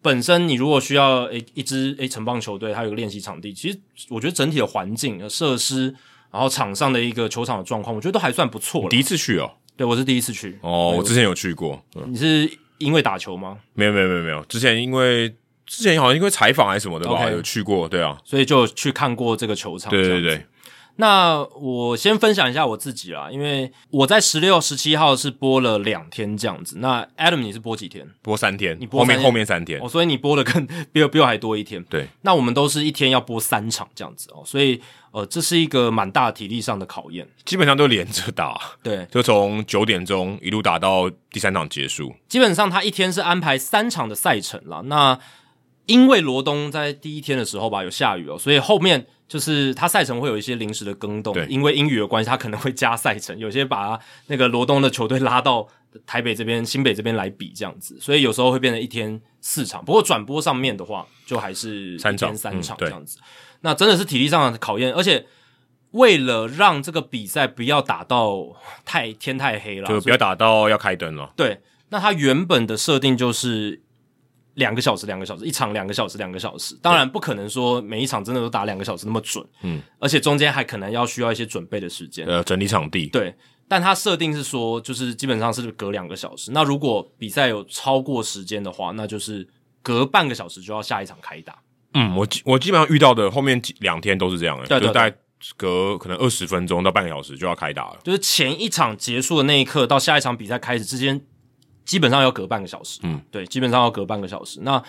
本身你如果需要诶一支诶城邦球队，它有个练习场地，其实我觉得整体的环境、设施，然后场上的一个球场的状况，我觉得都还算不错。第一次去哦，对，我是第一次去哦，我之前有去过。你是因为打球吗？没有没有没有没有，之前因为之前好像因为采访还是什么的吧，okay, 有去过，对啊，所以就去看过这个球场。对对对。那我先分享一下我自己啦，因为我在十六、十七号是播了两天这样子。那 Adam 你是播几天？播三天。你播天后面后面三天哦，所以你播的更 比我比我还多一天。对，那我们都是一天要播三场这样子哦，所以呃，这是一个蛮大体力上的考验。基本上都连着打，对，就从九点钟一路打到第三场结束。基本上他一天是安排三场的赛程啦。那因为罗东在第一天的时候吧有下雨哦，所以后面。就是他赛程会有一些临时的更动，因为英语的关系，他可能会加赛程，有些把那个罗东的球队拉到台北这边、新北这边来比这样子，所以有时候会变成一天四场。不过转播上面的话，就还是三天三场这样子。那真的是体力上的考验，而且为了让这个比赛不要打到太天太黑了，就不要打到要开灯了。对，那他原本的设定就是。两个小时，两个小时，一场两个小时，两个小时。当然不可能说每一场真的都打两个小时那么准，嗯，而且中间还可能要需要一些准备的时间，呃，整理场地。对，但它设定是说，就是基本上是隔两个小时。那如果比赛有超过时间的话，那就是隔半个小时就要下一场开打。嗯，我我基本上遇到的后面几两天都是这样的，对，大概隔可能二十分钟到半个小时就要开打了。就是前一场结束的那一刻到下一场比赛开始之间。基本上要隔半个小时，嗯，对，基本上要隔半个小时。那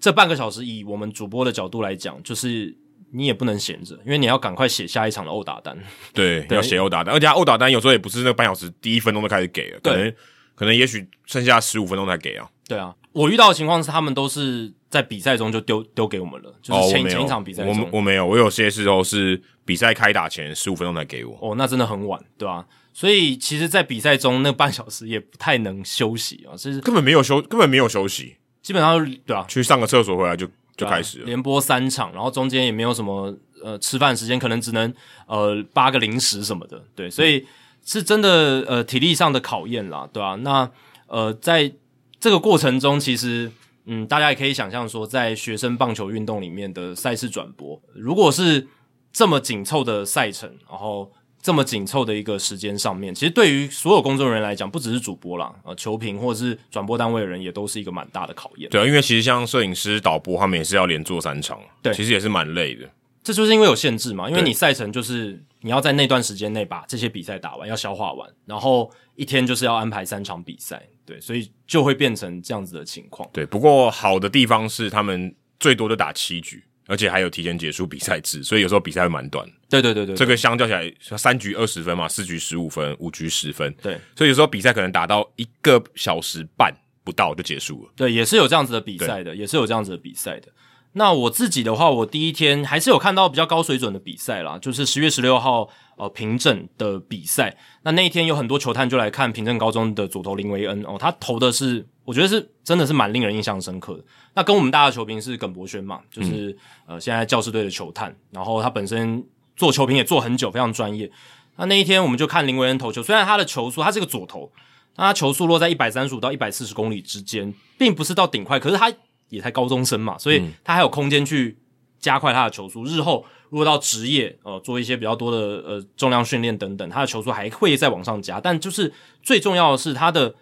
这半个小时以我们主播的角度来讲，就是你也不能闲着，因为你要赶快写下一场的殴打单。对，对要写殴打单，而且他殴打单有时候也不是那个半小时第一分钟就开始给了，可能可能也许剩下十五分钟才给啊。对啊，我遇到的情况是他们都是在比赛中就丢丢给我们了，就是前、哦、前一场比赛中我我没有，我有些时候是比赛开打前十五分钟才给我。哦，那真的很晚，对吧、啊？所以其实，在比赛中那半小时也不太能休息啊，就是根本没有休，根本没有休息，基本上对啊，去上个厕所回来就就开始了，连播三场，然后中间也没有什么呃吃饭时间，可能只能呃扒个零食什么的，对，所以是真的呃体力上的考验啦，对吧、啊？那呃在这个过程中，其实嗯大家也可以想象说，在学生棒球运动里面的赛事转播，如果是这么紧凑的赛程，然后这么紧凑的一个时间上面，其实对于所有工作人员来讲，不只是主播啦，呃，球评或者是转播单位的人，也都是一个蛮大的考验。对啊，因为其实像摄影师、导播，他们也是要连做三场，对，其实也是蛮累的。这就是因为有限制嘛，因为你赛程就是你要在那段时间内把这些比赛打完，要消化完，然后一天就是要安排三场比赛，对，所以就会变成这样子的情况。对，不过好的地方是他们最多就打七局。而且还有提前结束比赛制，所以有时候比赛会蛮短。对对对对，这个相较起来，三局二十分嘛，四局十五分，五局十分。对，所以有时候比赛可能打到一个小时半不到就结束了。对，也是有这样子的比赛的，也是有这样子的比赛的。那我自己的话，我第一天还是有看到比较高水准的比赛啦，就是十月十六号呃平镇的比赛。那那一天有很多球探就来看平镇高中的左投林维恩哦，他投的是我觉得是真的是蛮令人印象深刻的。那跟我们大的球评是耿博轩嘛，就是、嗯、呃现在教师队的球探，然后他本身做球评也做很久，非常专业。那那一天我们就看林维恩投球，虽然他的球速他是个左投，那他球速落在一百三十五到一百四十公里之间，并不是到顶快，可是他。也才高中生嘛，所以他还有空间去加快他的球速。日后如果到职业，呃，做一些比较多的呃重量训练等等，他的球速还会再往上加。但就是最重要的是，他的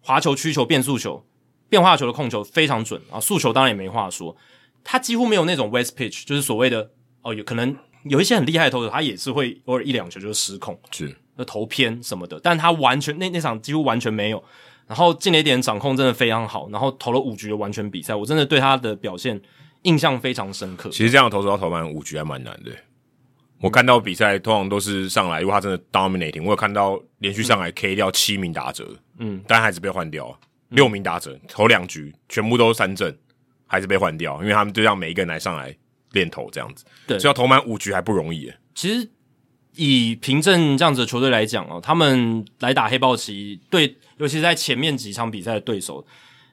滑球、曲球、变速球、变化球的控球非常准啊，速球当然也没话说。他几乎没有那种 waste pitch，就是所谓的哦，有可能有一些很厉害的投手，他也是会偶尔一两球就失控，是那投偏什么的。但他完全那那场几乎完全没有。然后进垒点掌控真的非常好，然后投了五局的完全比赛，我真的对他的表现印象非常深刻。其实这样的投手要投满五局还蛮难的。我看到比赛通常都是上来，如果他真的 dominating，我有看到连续上来 K 掉七名打者，嗯，但还是被换掉，六名打者投两局全部都是三振，还是被换掉，因为他们就让每一个人来上来练投这样子，对，所以要投满五局还不容易。其实。以平镇这样子的球队来讲哦，他们来打黑豹旗，对，尤其是在前面几场比赛的对手，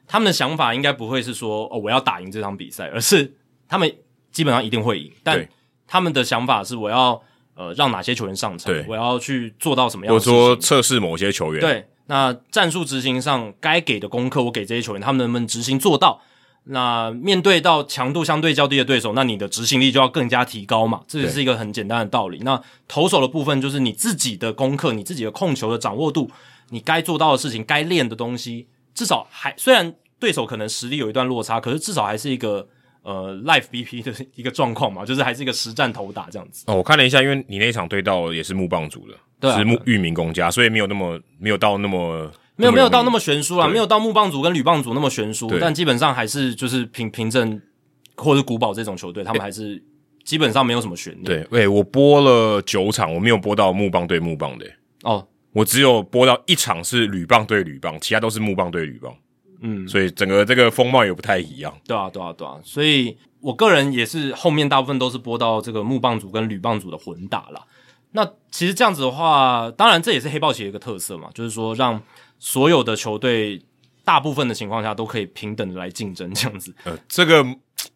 他们的想法应该不会是说哦，我要打赢这场比赛，而是他们基本上一定会赢。但他们的想法是，我要呃让哪些球员上场，我要去做到什么样的，或者说测试某些球员。对，那战术执行上该给的功课，我给这些球员，他们能不能执行做到？那面对到强度相对较低的对手，那你的执行力就要更加提高嘛，这也是一个很简单的道理。那投手的部分就是你自己的功课，你自己的控球的掌握度，你该做到的事情，该练的东西，至少还虽然对手可能实力有一段落差，可是至少还是一个呃 life BP 的一个状况嘛，就是还是一个实战投打这样子。哦，我看了一下，因为你那场对到也是木棒组的，对啊，是木裕民公家，所以没有那么没有到那么。没有没有到那么悬殊啦，没有到木棒组跟铝棒组那么悬殊，但基本上还是就是平平镇或者是古堡这种球队，他们还是基本上没有什么悬念。对，喂，我播了九场，我没有播到木棒对木棒的哦，我只有播到一场是铝棒对铝棒，其他都是木棒对铝棒。嗯，所以整个这个风貌也不太一样。对啊，对啊，对啊，所以我个人也是后面大部分都是播到这个木棒组跟铝棒组的混打啦。那其实这样子的话，当然这也是黑豹旗的一个特色嘛，就是说让。所有的球队，大部分的情况下都可以平等的来竞争，这样子。呃，这个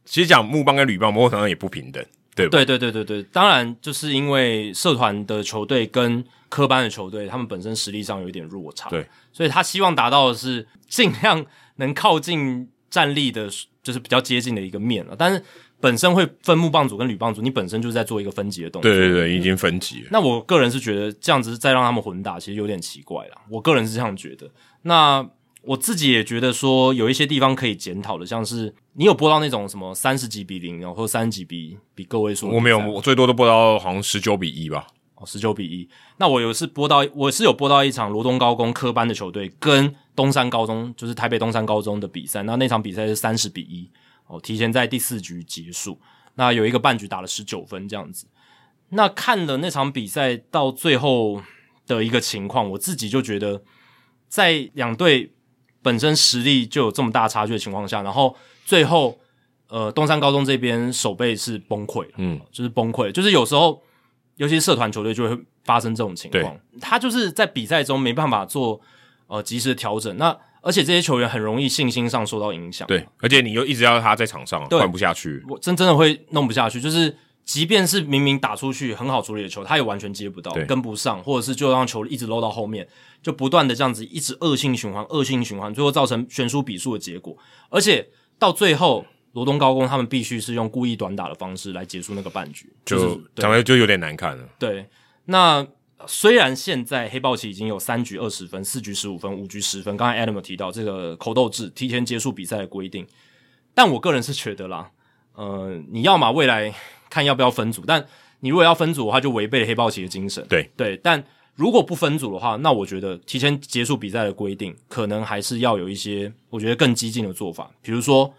其实讲木棒跟铝棒，某种程度上也不平等，对吧？对对对对对，当然就是因为社团的球队跟科班的球队，他们本身实力上有一点落差，对，所以他希望达到的是尽量能靠近战力的，就是比较接近的一个面了，但是。本身会分木棒组跟铝棒组，你本身就是在做一个分级的动作。对对对，已经分级了。那我个人是觉得这样子再让他们混打，其实有点奇怪啦。我个人是这样觉得。那我自己也觉得说，有一些地方可以检讨的，像是你有播到那种什么三十几比零，然后或三十几比比个位数。我没有，我最多都播到好像十九比一吧。哦，十九比一。那我有是播到，我是有播到一场罗东高工科班的球队跟东山高中，就是台北东山高中的比赛。那那场比赛是三十比一。哦，提前在第四局结束。那有一个半局打了十九分这样子。那看了那场比赛到最后的一个情况，我自己就觉得，在两队本身实力就有这么大差距的情况下，然后最后呃东山高中这边守备是崩溃，嗯，就是崩溃，就是有时候尤其是社团球队就会发生这种情况，他就是在比赛中没办法做呃及时的调整，那而且这些球员很容易信心上受到影响，对，而且你又一直要他在场上换不下去，我真真的会弄不下去，就是。即便是明明打出去很好处理的球，他也完全接不到，跟不上，或者是就让球一直漏到后面，就不断的这样子一直恶性循环，恶性循环，最后造成悬殊比数的结果。而且到最后，罗东高工他们必须是用故意短打的方式来结束那个半局，就讲来就有点难看了。对，那虽然现在黑豹旗已经有三局二十分，四局十五分，五局十分，刚才 Adam 有提到这个口斗制提前结束比赛的规定，但我个人是觉得啦，呃，你要嘛未来。看要不要分组，但你如果要分组的话，就违背了黑豹旗的精神。对对，但如果不分组的话，那我觉得提前结束比赛的规定，可能还是要有一些我觉得更激进的做法。比如说，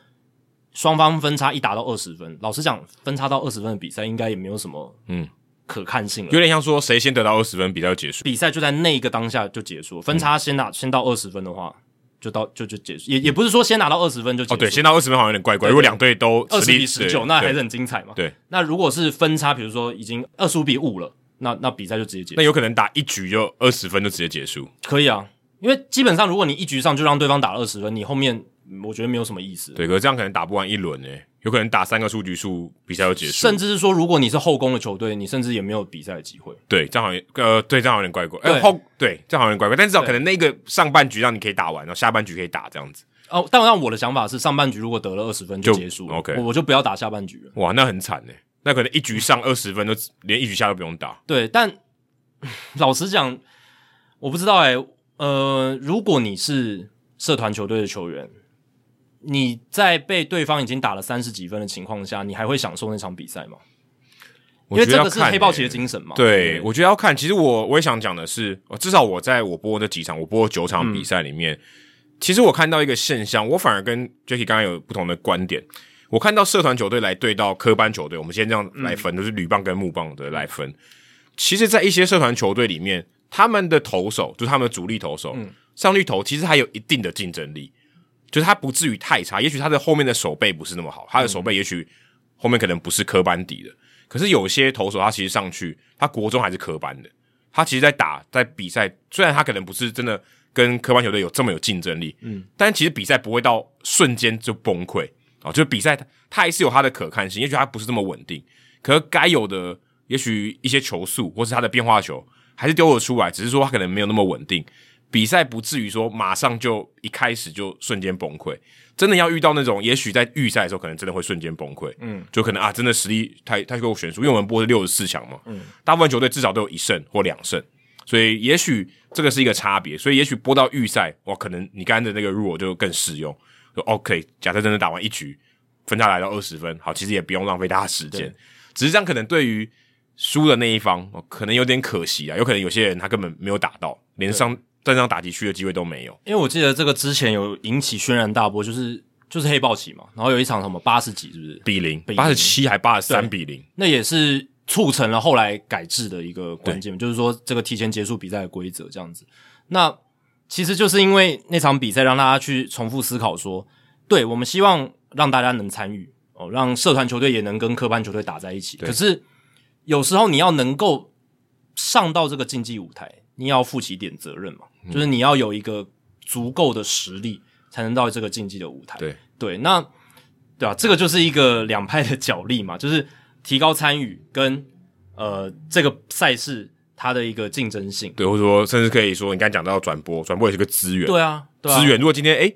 双方分差一达到二十分，老实讲，分差到二十分的比赛应该也没有什么嗯可看性了，有点像说谁先得到二十分，比赛就结束，比赛就在那一个当下就结束。分差先拿、嗯、先到二十分的话。就到就就结束，也也不是说先拿到二十分就结束。哦，对，先到二十分好像有点怪怪。如果两队都二十比十九，那还是很精彩嘛。对，那如果是分差，比如说已经二十五比五了，那那比赛就直接结束。那有可能打一局就二十分就直接结束？可以啊，因为基本上如果你一局上就让对方打了二十分，你后面我觉得没有什么意思。对，可是这样可能打不完一轮诶、欸。有可能打三个数据数，比赛就结束。甚至是说，如果你是后攻的球队，你甚至也没有比赛的机会。对，这样好像呃，对，这样好像有点怪怪。哎、欸，后对，这样好像有点怪怪。但至少可能那个上半局让你可以打完，然后下半局可以打这样子。哦，但让我的想法是，上半局如果得了二十分就结束了。OK，我我就不要打下半局了。哇，那很惨诶。那可能一局上二十分，都连一局下都不用打。对，但老实讲，我不知道诶。呃，如果你是社团球队的球员。你在被对方已经打了三十几分的情况下，你还会享受那场比赛吗？因为这个是黑豹旗的精神嘛。对，对，我觉得要看。其实我我也想讲的是，至少我在我播的几场，我播九场比赛里面，嗯，其实我看到一个现象，我反而跟 Jacky 刚刚有不同的观点。我看到社团球队来对到科班球队，我们先这样来分，嗯，就是铝棒跟木棒的来分。其实，在一些社团球队里面，他们的投手就是他们的主力投手，嗯，上去投，其实还有一定的竞争力。就是他不至于太差，也许他的后面的手背不是那么好，他的手背也许后面可能不是科班底的。可是有些投手他其实上去，他国中还是科班的，他其实，在打在比赛，虽然他可能不是真的跟科班球队有这么有竞争力，嗯，但其实比赛不会到瞬间就崩溃啊，就是比赛他还是有他的可看性，也许他不是这么稳定，可是该有的也许一些球速或是他的变化球还是丢了出来，只是说他可能没有那么稳定。比赛不至于说马上就一开始就瞬间崩溃，真的要遇到那种，也许在预赛的时候可能真的会瞬间崩溃，嗯，就可能啊，真的实力太太够悬殊，因为我们播是六十四强嘛，嗯，大部分球队至少都有一胜或两胜，所以也许这个是一个差别，所以也许播到预赛，哇，可能你刚才的那个 rule 就更适用，就 OK，假设真的打完一局分差来到二十分，好，其实也不用浪费大家时间，只是这样可能对于输的那一方可能有点可惜啊，有可能有些人他根本没有打到，连上。站上打击区的机会都没有，因为我记得这个之前有引起轩然大波，就是就是黑豹旗嘛，然后有一场什么八十几是不是比零，八十七还八十三比零，那也是促成了后来改制的一个关键，就是说这个提前结束比赛的规则这样子。那其实就是因为那场比赛让大家去重复思考说，对，我们希望让大家能参与哦，让社团球队也能跟科班球队打在一起。可是有时候你要能够上到这个竞技舞台，你要负起点责任嘛。就是你要有一个足够的实力，才能到这个竞技的舞台。对对，那对吧、啊？这个就是一个两派的角力嘛，就是提高参与跟呃这个赛事它的一个竞争性。对，或者说甚至可以说，你刚才讲到转播，转播也是个资源。对啊，对啊，资源。如果今天诶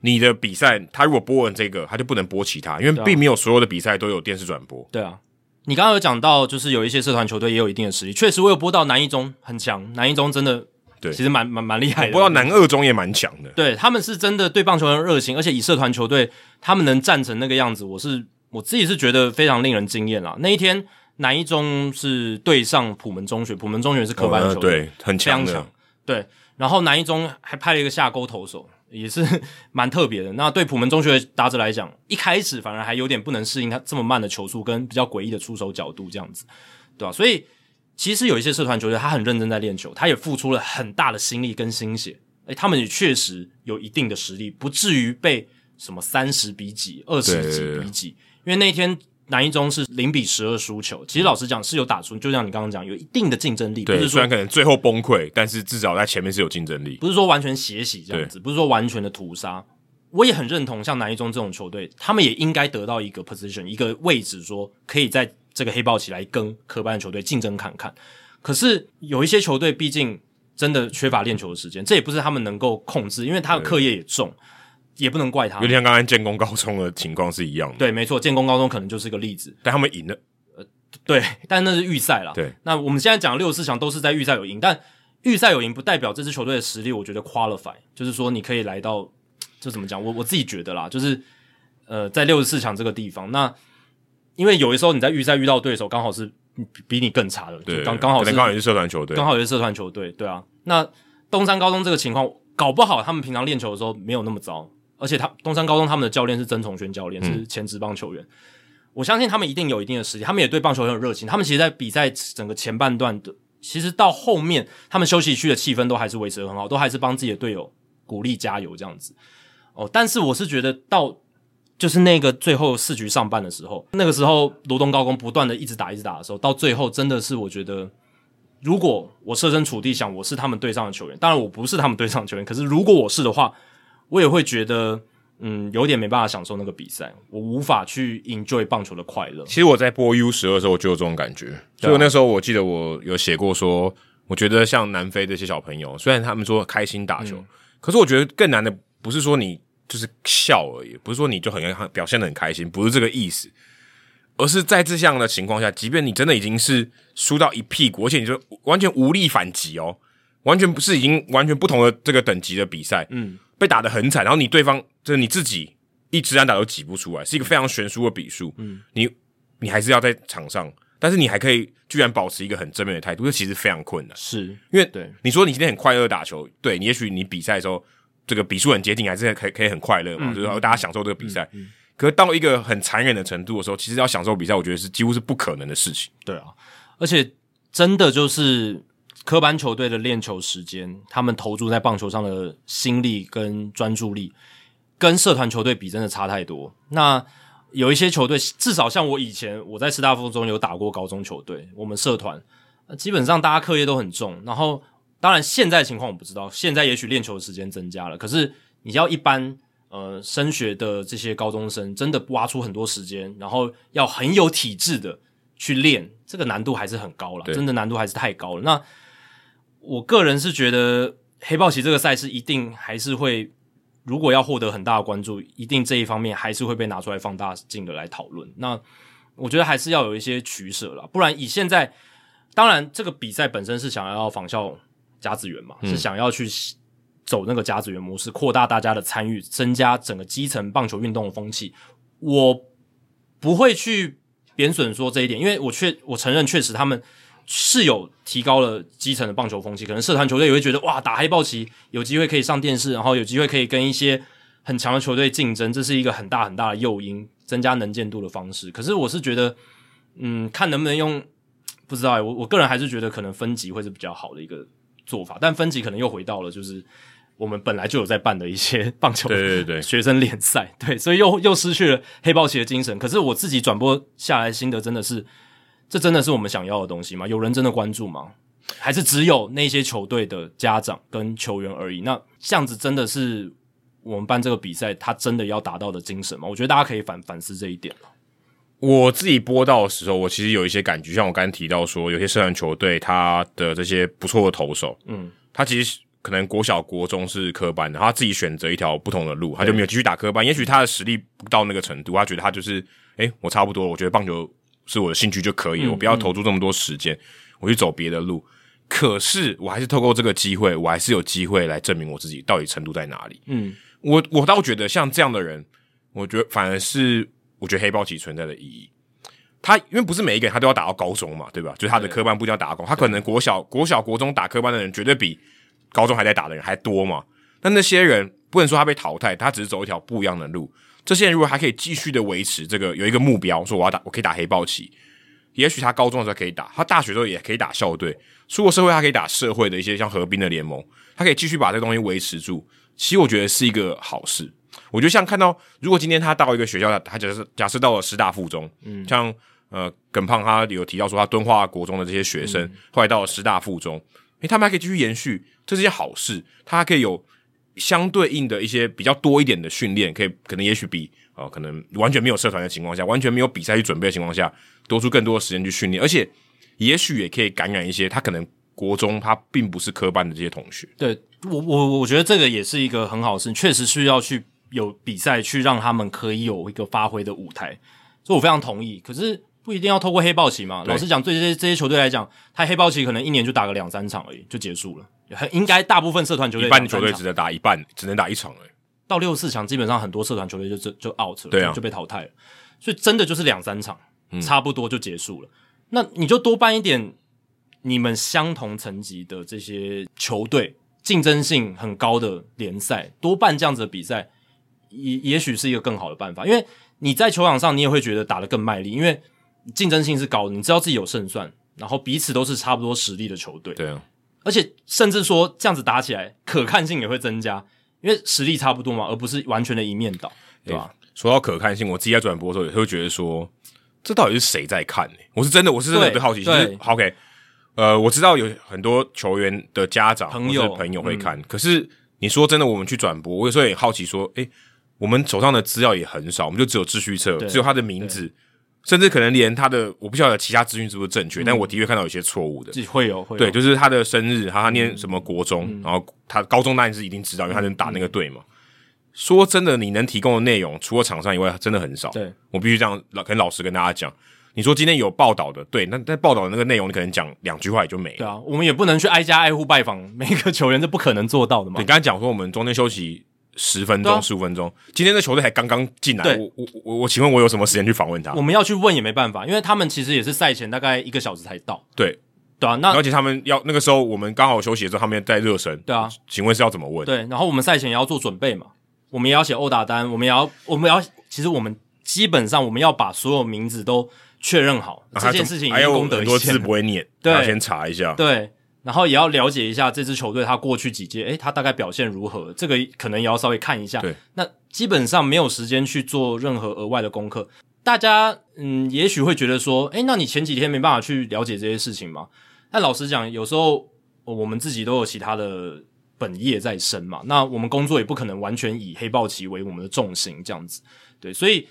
你的比赛，他如果播完这个，他就不能播其他，因为并没有所有的比赛都有电视转播。对啊，你刚刚有讲到，就是有一些社团球队也有一定的实力，确实我有播到南一中很强，南一中真的。对，其实蛮蛮蛮厉害的。不知道南二中也蛮强的。对，他们是真的对棒球很热情，而且以社团球队他们能战成那个样子，我是我自己是觉得非常令人惊艳啦。那一天南一中是对上普门中学，普门中学是科班球队，哦呃，对，很强的。对，然后南一中还派了一个下钩投手，也是 蛮特别的。那对普门中学的打者来讲，一开始反而还有点不能适应他这么慢的球速跟比较诡异的出手角度这样子，对吧？所以其实有一些社团球队，他很认真在练球，他也付出了很大的心力跟心血，诶，他们也确实有一定的实力，不至于被什么三十比几、二十几比几，因为那天。南一中是零比十二输球，其实老实讲是有打出，就像你刚刚讲，有一定的竞争力。虽然可能最后崩溃，但是至少在前面是有竞争力。不是说完全血洗这样子，不是说完全的屠杀。我也很认同，像南一中这种球队，他们也应该得到一个 position，一个位置，说可以在这个黑豹起来跟科班的球队竞争看看。可是有一些球队毕竟真的缺乏练球的时间，这也不是他们能够控制，因为他的课业也重。也不能怪他，有点像刚刚建工高中的情况是一样的。对，没错，建工高中可能就是个例子，但他们赢了。呃，对，但那是预赛啦。对，那我们现在讲六十四强都是在预赛有赢，但预赛有赢不代表这支球队的实力，我觉得 qualify，就是说你可以来到，就怎么讲？我我自己觉得啦，就是呃，在六十四强这个地方，那因为有的时候你在预赛遇到对手刚好是比你更差的，对，刚刚好是刚好也是社团球队，刚好也是社团球队，对啊。那东山高中这个情况，搞不好他们平常练球的时候没有那么糟。而且他东山高中他们的教练是曾崇轩教练，嗯、是前职棒球员。我相信他们一定有一定的实力，他们也对棒球很有热情。他们其实，在比赛整个前半段的，其实到后面，他们休息区的气氛都还是维持的很好，都还是帮自己的队友鼓励加油这样子。哦，但是我是觉得到就是那个最后四局上半的时候，那个时候罗东高工不断的一直打一直打的时候，到最后真的是我觉得，如果我设身处地想，我是他们队上的球员，当然我不是他们队上的球员，可是如果我是的话。我也会觉得，嗯，有点没办法享受那个比赛，我无法去 enjoy 棒球的快乐。其实我在播 U 十二的时候，我就有这种感觉。所以那时候我记得我有写过说，我觉得像南非这些小朋友，虽然他们说开心打球，嗯、可是我觉得更难的不是说你就是笑而已，不是说你就很表现的很开心，不是这个意思，而是在这样的情况下，即便你真的已经是输到一屁股，而且你就完全无力反击哦，完全不是已经完全不同的这个等级的比赛，嗯。被打得很惨，然后你对方就是你自己一直安打都挤不出来，是一个非常悬殊的比数。嗯，你你还是要在场上，但是你还可以居然保持一个很正面的态度，这其实非常困难。是因为对你说你今天很快乐打球，对你也许你比赛的时候这个比数很接近，还是可以可以很快乐嘛，嗯、就是说大家享受这个比赛。嗯嗯嗯、可是到一个很残忍的程度的时候，其实要享受比赛，我觉得是几乎是不可能的事情。对啊，而且真的就是。科班球队的练球时间，他们投注在棒球上的心力跟专注力，跟社团球队比，真的差太多。那有一些球队，至少像我以前我在师大附中有打过高中球队，我们社团基本上大家课业都很重。然后，当然现在的情况我不知道，现在也许练球的时间增加了。可是你要一般呃升学的这些高中生，真的挖出很多时间，然后要很有体质的去练，这个难度还是很高了，真的难度还是太高了。那我个人是觉得黑豹旗这个赛事一定还是会，如果要获得很大的关注，一定这一方面还是会被拿出来放大镜的来讨论。那我觉得还是要有一些取舍了，不然以现在，当然这个比赛本身是想要仿效甲子园嘛，嗯、是想要去走那个甲子园模式，扩大大家的参与，增加整个基层棒球运动的风气。我不会去贬损说这一点，因为我确我承认确实他们。是有提高了基层的棒球风气，可能社团球队也会觉得哇，打黑豹旗有机会可以上电视，然后有机会可以跟一些很强的球队竞争，这是一个很大很大的诱因，增加能见度的方式。可是我是觉得，嗯，看能不能用，不知道欸，我我个人还是觉得可能分级会是比较好的一个做法，但分级可能又回到了就是我们本来就有在办的一些 棒球，对对对，学生联赛，对，所以又又失去了黑豹旗的精神。可是我自己转播下来心得真的是。这真的是我们想要的东西吗？有人真的关注吗？还是只有那些球队的家长跟球员而已？那这样子真的是我们办这个比赛，他真的要达到的精神吗？我觉得大家可以反反思这一点。我自己播到的时候，我其实有一些感觉，像我刚才提到说，有些社团球队他的这些不错的投手，嗯，他其实可能国小、国中是科班的，他自己选择一条不同的路，他就没有继续打科班。也许他的实力不到那个程度，他觉得他就是，诶，我差不多了，我觉得棒球。是我的兴趣就可以了，我不要投注这么多时间，我去走别的路。可是我还是透过这个机会，我还是有机会来证明我自己到底程度在哪里。嗯，我我倒觉得像这样的人，我觉得反而是我觉得黑豹旗存在的意义。他因为不是每一个人他都要打到高中嘛，对吧？就是他的科班不一定要打到高，他可能国小、国小、国中打科班的人绝对比高中还在打的人还多嘛。但那些人不能说他被淘汰，他只是走一条不一样的路。这些人如果还可以继续的维持这个有一个目标，说我要打，我可以打黑豹旗。也许他高中的时候可以打，他大学的时候也可以打校队，出了社会他可以打社会的一些像河滨的联盟，他可以继续把这个东西维持住。其实我觉得是一个好事。我觉得像看到，如果今天他到一个学校，他假设假设到了师大附中，嗯，像呃耿胖他有提到说他敦化国中的这些学生，嗯、后来到了师大附中，诶，他们还可以继续延续，这是一件好事。他还可以有相对应的一些比较多一点的训练，可以可能也许比呃可能完全没有社团的情况下，完全没有比赛去准备的情况下，多出更多的时间去训练，而且也许也可以感染一些他可能国中他并不是科班的这些同学。对我我我觉得这个也是一个很好的事，确实需要去有比赛去让他们可以有一个发挥的舞台，所以我非常同意。可是不一定要透过黑豹旗嘛？老实讲，对这些这些球队来讲，他黑豹旗可能一年就打个两三场而已就结束了。很应该大部分社团球队，一半球队只能打一半，只能打一场而已。到六四强，基本上很多社团球队就就就 out 了，对啊，就，被淘汰了。所以真的就是两三场。差不多就结束了，嗯，那你就多办一点你们相同层级的这些球队，竞争性很高的联赛，多办这样子的比赛，也也许是一个更好的办法。因为你在球场上，你也会觉得打得更卖力，因为竞争性是高的，你知道自己有胜算，然后彼此都是差不多实力的球队，对啊，而且甚至说这样子打起来，可看性也会增加，因为实力差不多嘛，而不是完全的一面倒，对吧？说到可看性，我自己在转播的时候也会觉得说。这到底是谁在看呢？我是真的，我是真的对好奇。就是 OK，呃，我知道有很多球员的家长朋友朋友会看，嗯，可是你说真的，我们去转播，我有时候也好奇说，诶，我们手上的资料也很少，我们就只有秩序册，只有他的名字，甚至可能连他的我不晓得其他资讯是不是正确，嗯，但我的确看到有些错误的，会有会有对，就是他的生日，他他念什么国中，嗯，然后他高中当然是一定知道，因为他能打那个队嘛。嗯说真的，你能提供的内容除了场上以外，真的很少。对，我必须这样老跟老实跟大家讲。你说今天有报道的，对，那在报道的那个内容，你可能讲两句话也就没了。对啊，我们也不能去挨家挨户拜访每个球员，这不可能做到的嘛。你刚才讲说我们中间休息十分钟、十五、啊、分钟，今天的球队才刚刚进来，我我我我，请问我有什么时间去访问他？我们要去问也没办法，因为他们其实也是赛前大概一个小时才到。对对啊，那而且他们要那个时候我们刚好休息的时候，他们在热身。对啊，请问是要怎么问？对，然后我们赛前也要做准备嘛。我们也要写欧打单，我们也要，我们要，其实我们基本上我们要把所有名字都确认好，啊、这件事情还有很多字不会念，对，要先查一下，对，然后也要了解一下这支球队他过去几届，诶，他大概表现如何，这个可能也要稍微看一下。对，那基本上没有时间去做任何额外的功课。大家，嗯，也许会觉得说，诶，那你前几天没办法去了解这些事情吗？但老实讲，有时候我们自己都有其他的。本业在身嘛，那我们工作也不可能完全以黑豹旗为我们的重心这样子，对，所以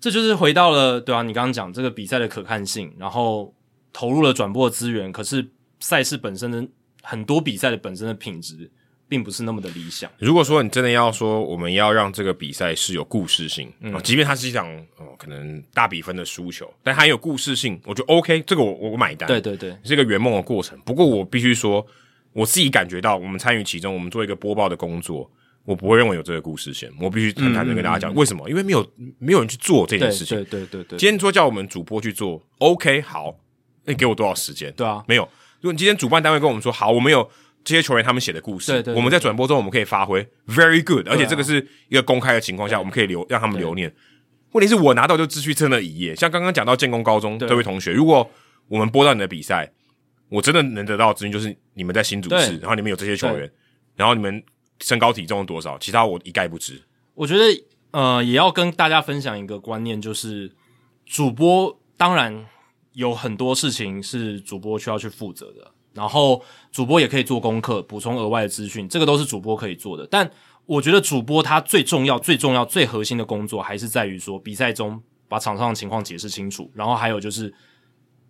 这就是回到了对啊，你刚刚讲这个比赛的可看性，然后投入了转播的资源，可是赛事本身的很多比赛的本身的品质并不是那么的理想。如果说你真的要说我们要让这个比赛是有故事性，嗯，即便它是一场哦可能大比分的输球，但它有故事性，我觉得 OK，这个我我买单，对对对，是一个圆梦的过程。不过我必须说。我自己感觉到，我们参与其中，我们做一个播报的工作，我不会认为有这个故事线。我必须坦坦的跟大家讲，为什么？因为没有没有人去做这件事情。对对对对，对。今天说叫我们主播去做，OK，好，那你给我多少时间？对啊，没有。如果你今天主办单位跟我们说，好，我们有这些球员他们写的故事，对对，对，我们在转播中我们可以发挥，very good，而且这个是一个公开的情况下，我们可以留让他们留念。问题是我拿到就秩序册那一页，像刚刚讲到建工高中这位同学，如果我们播到你的比赛。我真的能得到资讯就是你们在新组市，然后你们有这些球员，然后你们身高体重多少，其他我一概不知。我觉得呃，也要跟大家分享一个观念，就是主播当然有很多事情是主播需要去负责的，然后主播也可以做功课，补充额外的资讯，这个都是主播可以做的。但我觉得主播他最重要、最重要、最核心的工作，还是在于说比赛中把场上的情况解释清楚，然后还有就是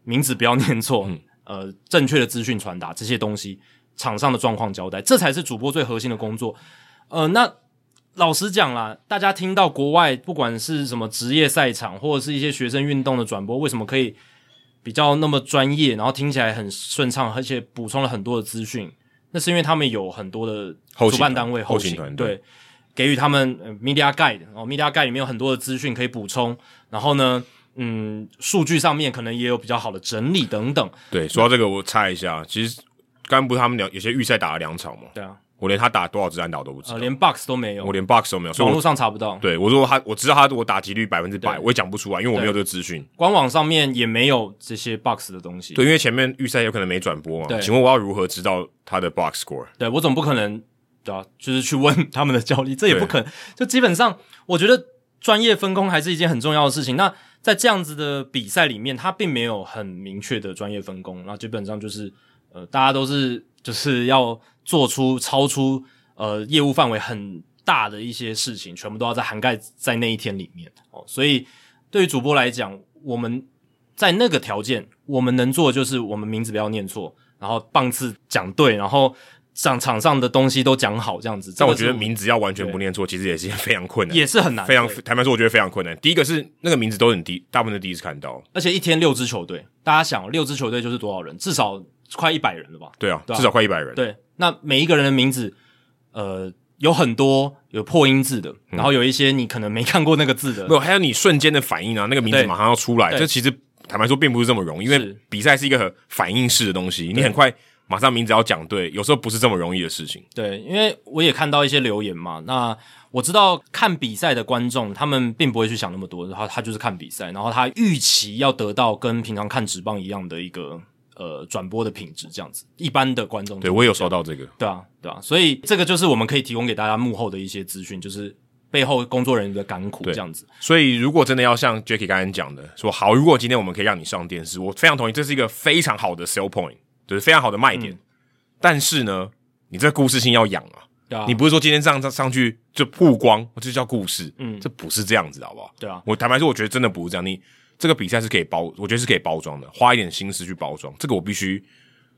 名字不要念错。嗯呃，正确的资讯传达这些东西，场上的状况交代，这才是主播最核心的工作。呃，那老实讲啦，大家听到国外不管是什么职业赛场，或者是一些学生运动的转播，为什么可以比较那么专业，然后听起来很顺畅，而且补充了很多的资讯？那是因为他们有很多的主办单位后勤，团队对，给予他们 media guide，然后 media guide 里面有很多的资讯可以补充，然后呢，嗯，数据上面可能也有比较好的整理等等。对，说到这个，我猜一下，其实刚刚不是他们两有些预赛打了两场嘛？对啊，我连他打多少支安打都不知道，呃，连 box 都没有，我连 box 都没有，所以网络上查不到。对，我说他，我知道他我打击率百分之百，我也讲不出来，因为我没有这个资讯。官网上面也没有这些 box 的东西。对，因为前面预赛有可能没转播嘛。对，请问我要如何知道他的 box score？对，我总不可能对啊，就是去问他们的教练，这也不可能。就基本上，我觉得专业分工还是一件很重要的事情。那在这样子的比赛里面，他并没有很明确的专业分工，那基本上就是呃，大家都是就是要做出超出。呃，业务范围很大的一些事情，全部都要在涵盖在那一天里面哦。所以对于主播来讲，我们在那个条件，我们能做的就是我们名字不要念错，然后棒次讲对，然后场场上的东西都讲好，这样子。但我觉得名字要完全不念错，其实也是非常困难，也是很难，非常坦白说，我觉得非常困难。第一个是那个名字都很低，大部分都第一次看到，而且一天六支球队，大家想六支球队就是多少人？至少快一百人了吧？对啊，对啊，至少快一百人。对，那每一个人的名字。呃，有很多有破音字的，然后有一些你可能没看过那个字的，没有，还有你瞬间的反应啊，那个名字马上要出来，这其实坦白说并不是这么容易，因为比赛是一个很反应式的东西，你很快马上名字要讲对，有时候不是这么容易的事情。对，因为我也看到一些留言嘛，那我知道看比赛的观众他们并不会去想那么多，然后他就是看比赛，然后他预期要得到跟平常看纸棒一样的一个。呃，转播的品质这样子，一般的观众，对我也有收到这个，对啊，对啊，所以这个就是我们可以提供给大家幕后的一些资讯，就是背后工作人员的甘苦这样子。所以，如果真的要像 Jacky 刚才讲的，说好，如果今天我们可以让你上电视，我非常同意，这是一个非常好的 sell point，就是非常好的卖点。嗯、但是呢，你这故事性要养啊，你不是说今天上上上去就曝光，这叫故事，嗯，这不是这样子，好不好？对啊，我坦白说，我觉得真的不是这样，你这个比赛是可以包，我觉得是可以包装的，花一点心思去包装，这个我必须。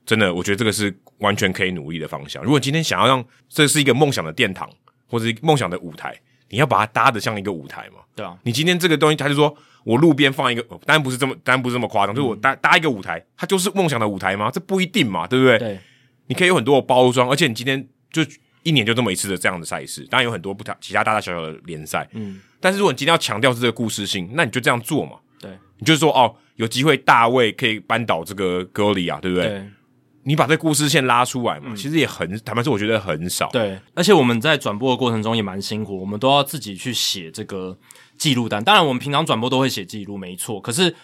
真的，我觉得这个是完全可以努力的方向。如果今天想要让这是一个梦想的殿堂，或者梦想的舞台，你要把它搭的像一个舞台嘛？对啊。你今天这个东西，他就说我路边放一个，当然不是这么，当然不是这么夸张，嗯、就是我搭搭一个舞台，它就是梦想的舞台吗？这不一定嘛，对不对？对。你可以有很多的包装，而且你今天就一年就这么一次的这样的赛事，当然有很多不同其他大大小小的联赛，嗯。但是如果你今天要强调是这个故事性，那你就这样做嘛。就是说哦，有机会大卫可以扳倒这个哥利亚，对不对？对。你把这故事线拉出来嘛，嗯、其实也很，坦白说，我觉得很少。对，而且我们在转播的过程中也蛮辛苦，我们都要自己去写这个记录单。当然，我们平常转播都会写记录，没错。可是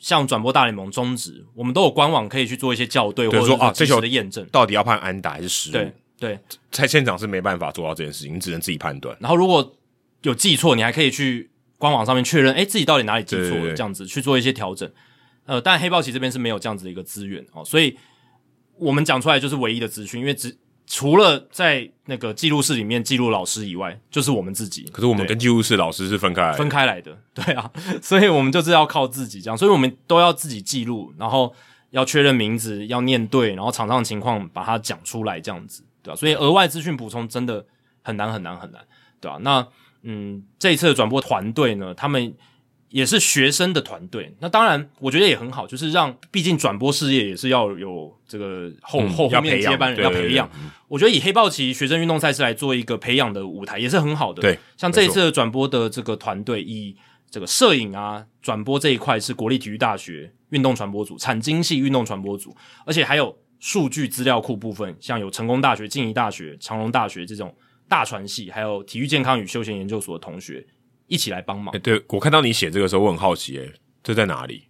像转播大联盟终止，我们都有官网可以去做一些校对，或者说啊，这球的验证到底要判安打还是失误？对对，在现场是没办法做到这件事情，你只能自己判断。然后如果有记错，你还可以去官网上面确认，诶，自己到底哪里记错这样子去做一些调整。呃，但黑豹旗这边是没有这样子的一个资源哦，所以。我们讲出来就是唯一的资讯，因为只除了在那个记录室里面记录老师以外，就是我们自己。可是我们跟记录室老师是分开分开来的，对啊，所以我们就是要靠自己这样，所以我们都要自己记录，然后要确认名字，要念对，然后场上的情况把它讲出来，这样子，对吧、啊？所以额外资讯补充真的很难很难很难，对吧、啊？那嗯，这一次的转播团队呢，他们。也是学生的团队，那当然我觉得也很好，就是让毕竟转播事业也是要有这个后、嗯、后后面接班人要培养。我觉得以黑豹旗学生运动赛事来做一个培养的舞台也是很好的。对，像这一次的转播的这个团队，以这个摄影啊转播这一块是国立体育大学运动传播组、产经系运动传播组，而且还有数据资料库部分，像有成功大学、静宜大学、长隆大学这种大传系，还有体育健康与休闲研究所的同学。一起来帮忙。欸、对，我看到你写这个时候，我很好奇，诶，这在哪里？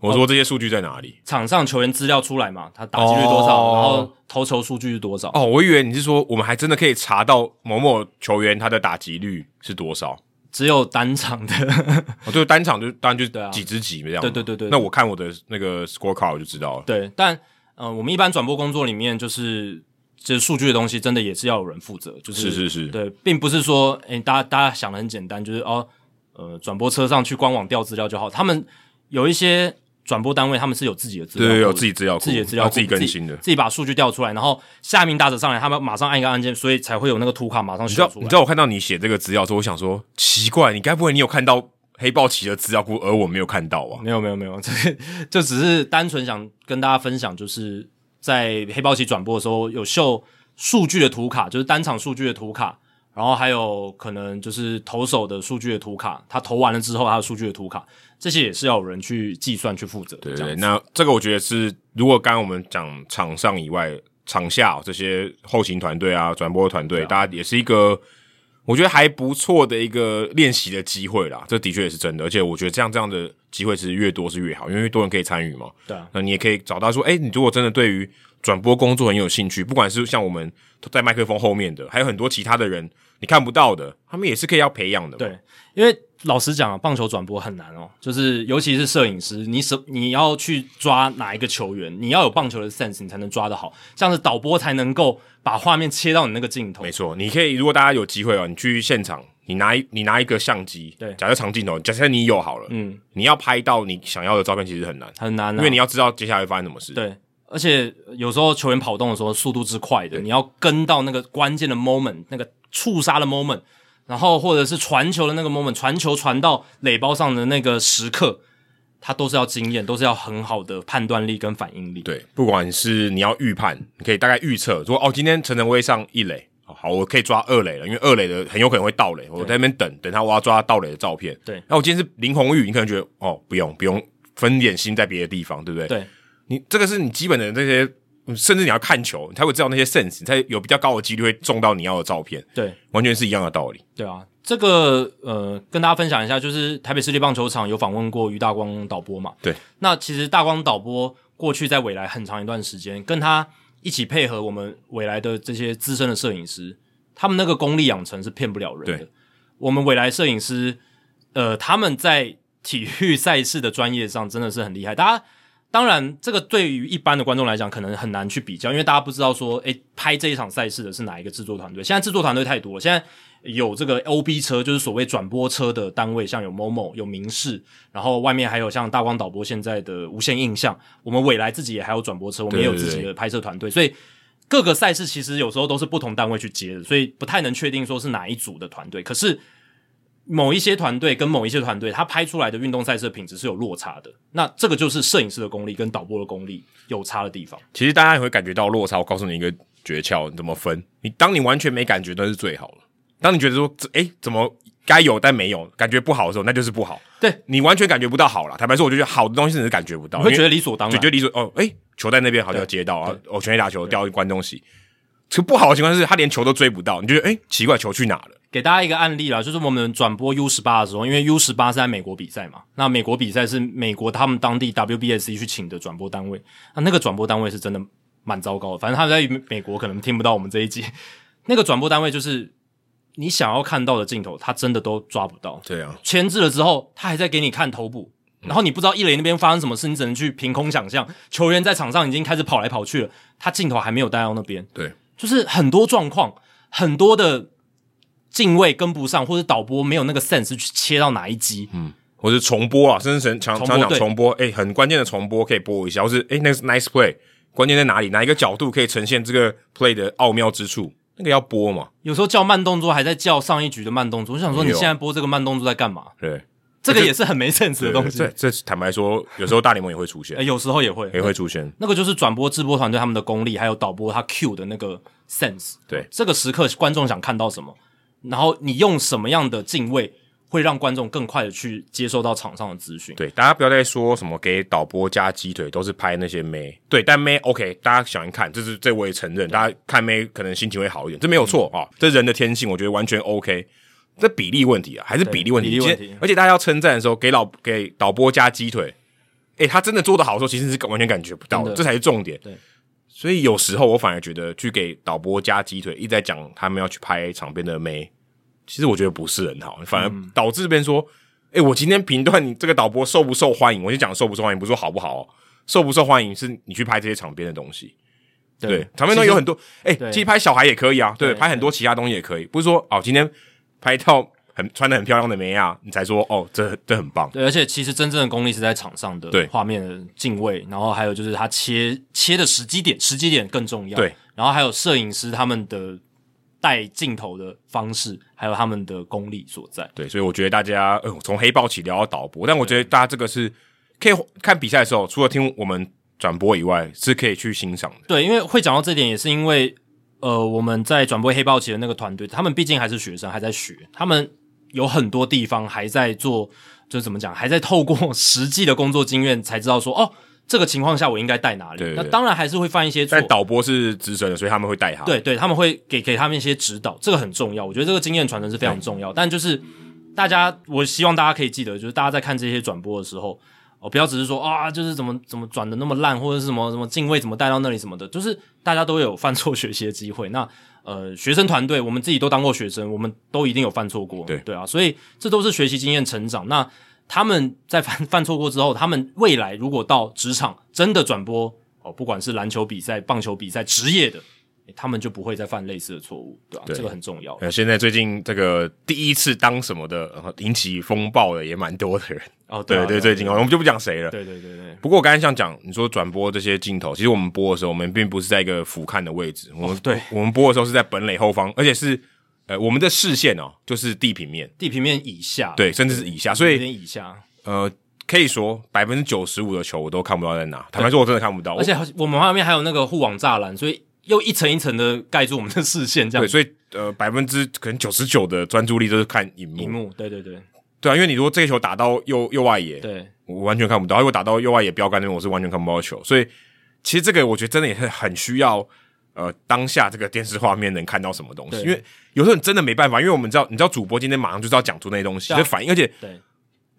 我说这些数据在哪里？场上球员资料出来嘛？他打击率多少？哦、然后投球数据是多少？哦，我以为你是说我们还真的可以查到某某球员他的打击率是多少？只有单场的，哦，对，单场就当然就几支几这样。对对对对。那我看我的那个 scorecard 我就知道了。对，但呃，我们一般转播工作里面就是。这数据的东西真的也是要有人负责，就是是是是，对，并不是说，诶、欸，大家大家想的很简单，就是哦，呃，转播车上去官网调资料就好。他们有一些转播单位，他们是有自己的资料，对，有自己资料，自己的资料，自己更新的，自己，自己把数据调出来，然后下一名打者上来，他们马上按一个按键，所以才会有那个图卡马上秀出来。你知道，你知道我看到你写这个资料之后，我想说，奇怪，你该不会你有看到黑豹旗的资料库，而我没有看到啊？没有没有没有，这 就只是单纯想跟大家分享，就是在黑豹旗转播的时候有秀。数据的图卡就是单场数据的图卡，然后还有可能就是投手的数据的图卡，他投完了之后他的数据的图卡，这些也是要有人去计算去负责。对对，那这个我觉得是，如果刚刚我们讲场上以外，场下这些后勤团队啊、转播团队，大家也是一个我觉得还不错的一个练习的机会啦。这的确也是真的，而且我觉得这样这样的机会其实越多是越好，因为越多人可以参与嘛。对啊，那你也可以找到说，哎，你如果真的对于转播工作很有兴趣，不管是像我们在麦克风后面的，还有很多其他的人你看不到的，他们也是可以要培养的。对，因为。老实讲啊，棒球转播很难哦，就是尤其是摄影师，你什你要去抓哪一个球员，你要有棒球的 sense，你才能抓得好，这样子导播才能够把画面切到你那个镜头。没错，你可以，如果大家有机会哦，你去现场，你拿一你拿一个相机，对，假设长镜头，假设你有好了，嗯，你要拍到你想要的照片，其实很难，很难啊，因为你要知道接下来会发生什么事。对，而且有时候球员跑动的时候速度之快的，你要跟到那个关键的 moment，那个触杀的 moment。然后或者是传球的那个 moment，传球传到垒包上的那个时刻，他都是要经验，都是要很好的判断力跟反应力。对，不管是你要预判，你可以大概预测说，哦，今天陈晨威上一垒，好，我可以抓二垒了，因为二垒的很有可能会盗垒，我在那边等等他，我要抓盗垒的照片。对，那我今天是林红玉，你可能觉得，哦，不用不用分点心在别的地方，对不对？对，你这个是你基本的这些。甚至你要看球，你才会知道那些 sense，你才有比较高的几率会中到你要的照片。对，完全是一样的道理。对啊，这个呃，跟大家分享一下，就是台北市立棒球场有访问过于大光导播嘛。对，那其实大光导播过去在未来很长一段时间，跟他一起配合我们未来的这些资深的摄影师，他们那个功力养成是骗不了人的。我们未来摄影师，呃，他们在体育赛事的专业上真的是很厉害，大家。当然，这个对于一般的观众来讲，可能很难去比较，因为大家不知道说，诶，拍这一场赛事的是哪一个制作团队。现在制作团队太多了，现在有这个 OB 车，就是所谓转播车的单位，像有 MOMO、有明视，然后外面还有像大光导播现在的无线印象，我们未来自己也还有转播车，我们也有自己的拍摄团队，所以各个赛事其实有时候都是不同单位去接的，所以不太能确定说是哪一组的团队。可是。某一些团队跟某一些团队，他拍出来的运动赛事的品质是有落差的。那这个就是摄影师的功力跟导播的功力有差的地方。其实大家也会感觉到落差。我告诉你一个诀窍，你怎么分？你当你完全没感觉，那是最好了。当你觉得说，诶，怎么该有但没有，感觉不好的时候，那就是不好。对，你完全感觉不到好了。坦白说，我就觉得好的东西你是感觉不到，你会觉得理所当然，就觉得理所哦，诶，球在那边好像要接到啊，哦，全力打球掉观众席。这不好的情况是，他连球都追不到，你觉得诶，奇怪，球去哪了？给大家一个案例啦，就是我们转播 U 十八的时候，因为 U 十八是在美国比赛嘛，那美国比赛是美国他们当地 WBSC 去请的转播单位，那那个转播单位是真的蛮糟糕的，反正他们在美国可能听不到我们这一集。那个转播单位就是你想要看到的镜头，他真的都抓不到。对啊，牵制了之后，他还在给你看头部，然后你不知道一垒那边发生什么事，你只能去凭空想象，球员在场上已经开始跑来跑去了，他镜头还没有带到那边。对，就是很多状况，很多的。敬位跟不上，或者导播没有那个 sense 去切到哪一集，嗯，或者重播啊，甚至常常常讲重播，诶，很关键的重播可以播一下，或是诶，那个 nice play，关键在哪里？哪一个角度可以呈现这个 play 的奥妙之处？那个要播嘛？有时候叫慢动作，还在叫上一局的慢动作。我想说，你现在播这个慢动作在干嘛？对，这个也是很没 sense 的东西。这这坦白说，有时候大联盟也会出现，有时候也会也会出现。那个就是转播制播团队他们的功力，还有导播他 cue 的那个 sense。对，这个时刻观众想看到什么？然后你用什么样的敬畏会让观众更快的去接受到场上的资讯？对，大家不要再说什么给导播加鸡腿，都是拍那些妹。对，但妹 OK，大家想一看，这是这我也承认，大家看妹可能心情会好一点，这没有错啊、嗯哦，这人的天性，我觉得完全 OK。这比例问题啊，还是比例问题。而且大家要称赞的时候，给老给导播加鸡腿，诶，他真的做的好的时候，其实是完全感觉不到的，这才是重点。对。所以有时候我反而觉得，去给导播加鸡腿，一直在讲他们要去拍场边的妹。其实我觉得不是很好，反而导致这边说，哎、嗯欸，我今天评断你这个导播受不受欢迎，我就讲受不受欢迎，不是说好不好，受不受欢迎是你去拍这些场边的东西，对，对场边东西有很多，哎、欸，其实拍小孩也可以啊，对，对拍很多其他东西也可以，不是说哦，今天拍到很穿的很漂亮的美亚，你才说哦，这这很棒，对，而且其实真正的功力是在场上的，对，画面的敬畏，然后还有就是他切切的时机点，时机点更重要，对，然后还有摄影师他们的。带镜头的方式，还有他们的功力所在。对，所以我觉得大家，呃，从黑豹起聊到导播，但我觉得大家这个是可以看比赛的时候，除了听我们转播以外，是可以去欣赏的。对，因为会讲到这点，也是因为，呃，我们在转播黑豹旗的那个团队，他们毕竟还是学生，还在学，他们有很多地方还在做，就是怎么讲，还在透过 实际的工作经验才知道说，哦。这个情况下我应该带哪里？对对对，那当然还是会犯一些错。但导播是资深的，所以他们会带他。对对，他们会给给他们一些指导，这个很重要。我觉得这个经验传承是非常重要。但就是大家，我希望大家可以记得，就是大家在看这些转播的时候，哦，不要只是说啊，就是怎么怎么转的那么烂，或者是什么什么进位怎么带到那里什么的，就是大家都有犯错学习的机会。那呃，学生团队，我们自己都当过学生，我们都一定有犯错过。对对啊，所以这都是学习经验成长。那他们在犯犯错过之后，他们未来如果到职场真的转播哦，不管是篮球比赛、棒球比赛、职业的，他们就不会再犯类似的错误，对吧、啊？这个很重要。现在最近这个第一次当什么的然后引起风暴的也蛮多的人哦，对、啊、对，对，最近我们就不讲谁了。对对对对。不过我刚才想讲，你说转播这些镜头，其实我们播的时候，我们并不是在一个俯瞰的位置，我们、哦、对，我们播的时候是在本垒后方，而且是。呃，我们的视线哦，就是地平面，地平面以下，对，甚至是以下，所以以下，呃，可以说百分之九十五的球我都看不到在哪。坦白说，我真的看不到。而且我们外面还有那个护网栅栏，所以又一层一层的盖住我们的视线，这样。对，所以呃，百分之可能九十九的专注力都是看荧幕。荧幕，对对对，对啊，因为你如果这个球打到右右外野，对，我完全看不到；如果打到右外野标杆那边，我是完全看不到球。所以其实这个我觉得真的也是很需要。呃，当下这个电视画面能看到什么东西？因为有时候你真的没办法，因为我们知道，你知道主播今天马上就是要讲出那些东西，就反应，而且对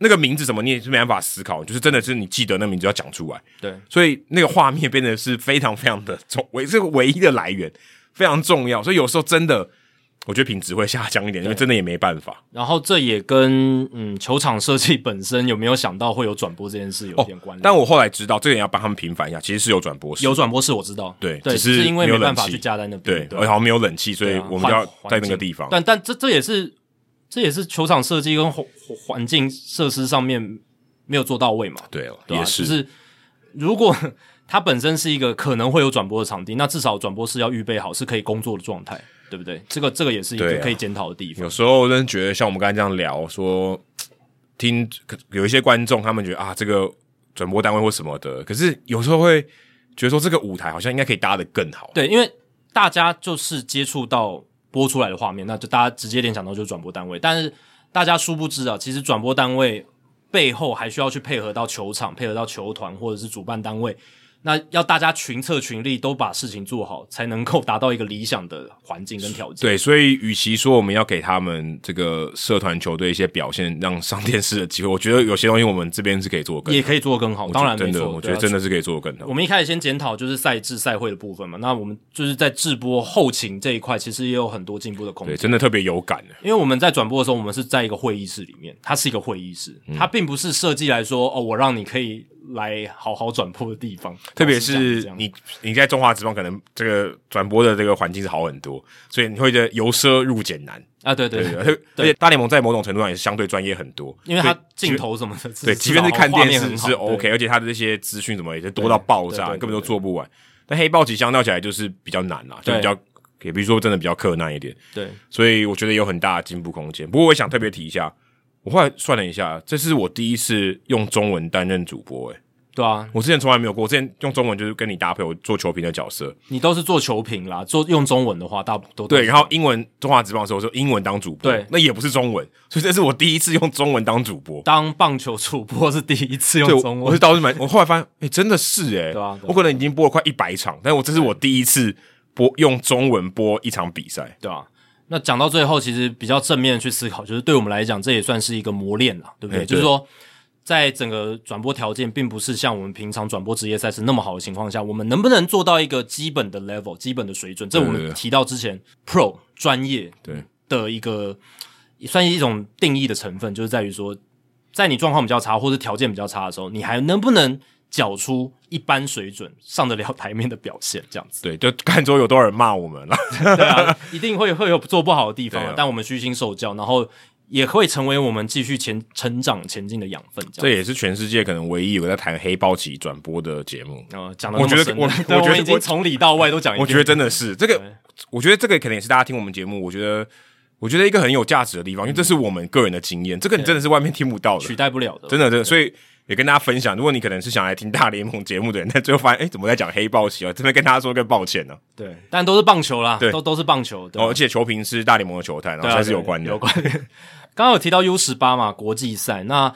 那个名字怎么你也是没办法思考，就是真的是你记得那名字要讲出来。对，所以那个画面变得是非常非常的重，唯这个唯一的来源非常重要，所以有时候真的。我觉得品质会下降一点，因为真的也没办法。然后这也跟嗯球场设计本身有没有想到会有转播这件事有点关系。但我后来知道，这点要帮他们平反一下，其实是有转播室，有转播室我知道。对，对，只是因为没办法去加在那边，对，而且好像没有冷气，所以我们就要在那个地方。但但这这也是这也是球场设计跟环环境设施上面没有做到位嘛？对，对也是。就是如果 它本身是一个可能会有转播的场地，那至少转播室要预备好是可以工作的状态。对不对？这个这个也是一个可以检讨的地方。啊、有时候我真的觉得，像我们刚才这样聊，说听有一些观众，他们觉得啊，这个转播单位或什么的，可是有时候会觉得说，这个舞台好像应该可以搭得更好。对，因为大家就是接触到播出来的画面，那就大家直接联想到就是转播单位。但是大家殊不知啊，其实转播单位背后还需要去配合到球场，配合到球团或者是主办单位。那要大家群策群力，都把事情做好，才能够达到一个理想的环境跟条件。对，所以与其说我们要给他们这个社团球队一些表现，让上电视的机会，我觉得有些东西我们这边是可以做更好，也可以做得更好。当然真的，我觉得真的是可以做得更好。我们一开始先检讨就是赛制赛会的部分嘛，那我们就是在制播后勤这一块，其实也有很多进步的空间。对，真的特别有感的，因为我们在转播的时候，我们是在一个会议室里面，它是一个会议室，它并不是设计来说哦，我让你可以。来好好转播的地方，特别是你你在中华职棒，可能这个转播的这个环境是好很多，所以你会觉得由奢入俭难啊。对对对，对，而且大联盟在某种程度上也是相对专业很多，因为它镜头什么的，对，即便是看电视是 OK，而且它的这些资讯什么也是多到爆炸，根本都做不完。但黑豹旗相较起来就是比较难啦，就比较也比如说真的比较克难一点。对，所以我觉得有很大的进步空间。不过我想特别提一下。我后来算了一下，这是我第一次用中文担任主播，诶对啊，我之前从来没有过，我之前用中文就是跟你搭配，我做球评的角色。你都是做球评啦，做用中文的话，大部都对。然后英文中华职棒的时候，我说英文当主播，对，那也不是中文，所以这是我第一次用中文当主播。当棒球主播是第一次用中文，我是倒是蛮，我后来发现，哎，真的是哎，对啊，我可能已经播了快一百场，但我这是我第一次播用中文播一场比赛，对啊。那讲到最后，其实比较正面的去思考，就是对我们来讲，这也算是一个磨练了，对不对？就是说，在整个转播条件并不是像我们平常转播职业赛事那么好的情况下，我们能不能做到一个基本的 level、基本的水准？这我们提到之前 pro 专业对的一个，也算是一种定义的成分，就是在于说，在你状况比较差或者条件比较差的时候，你还能不能？缴出一般水准上得了台面的表现，这样子对，就看说有多少人骂我们了，对啊，一定会会有做不好的地方，啊、但我们虚心受教，然后也会成为我们继续前成长前进的养分这。这也是全世界可能唯一有在谈黑豹旗转播的节目啊，讲的 我觉得我我觉得已经从里到外都讲一遍，我觉得真的是这个，我觉得这个可能也是大家听我们节目，我觉得我觉得一个很有价值的地方，因为这是我们个人的经验，这个你真的是外面听不到的，取代不了的，真的真的，所以。也跟大家分享，如果你可能是想来听大联盟节目的人，但最后发现，哎，怎么在讲黑豹旗啊？这边跟大家说个抱歉呢、啊。对，但都是棒球啦，对，都都是棒球。对、哦，而且球评是大联盟的球探，然后才是有关的。有关。刚刚有提到 U 十八嘛，国际赛。那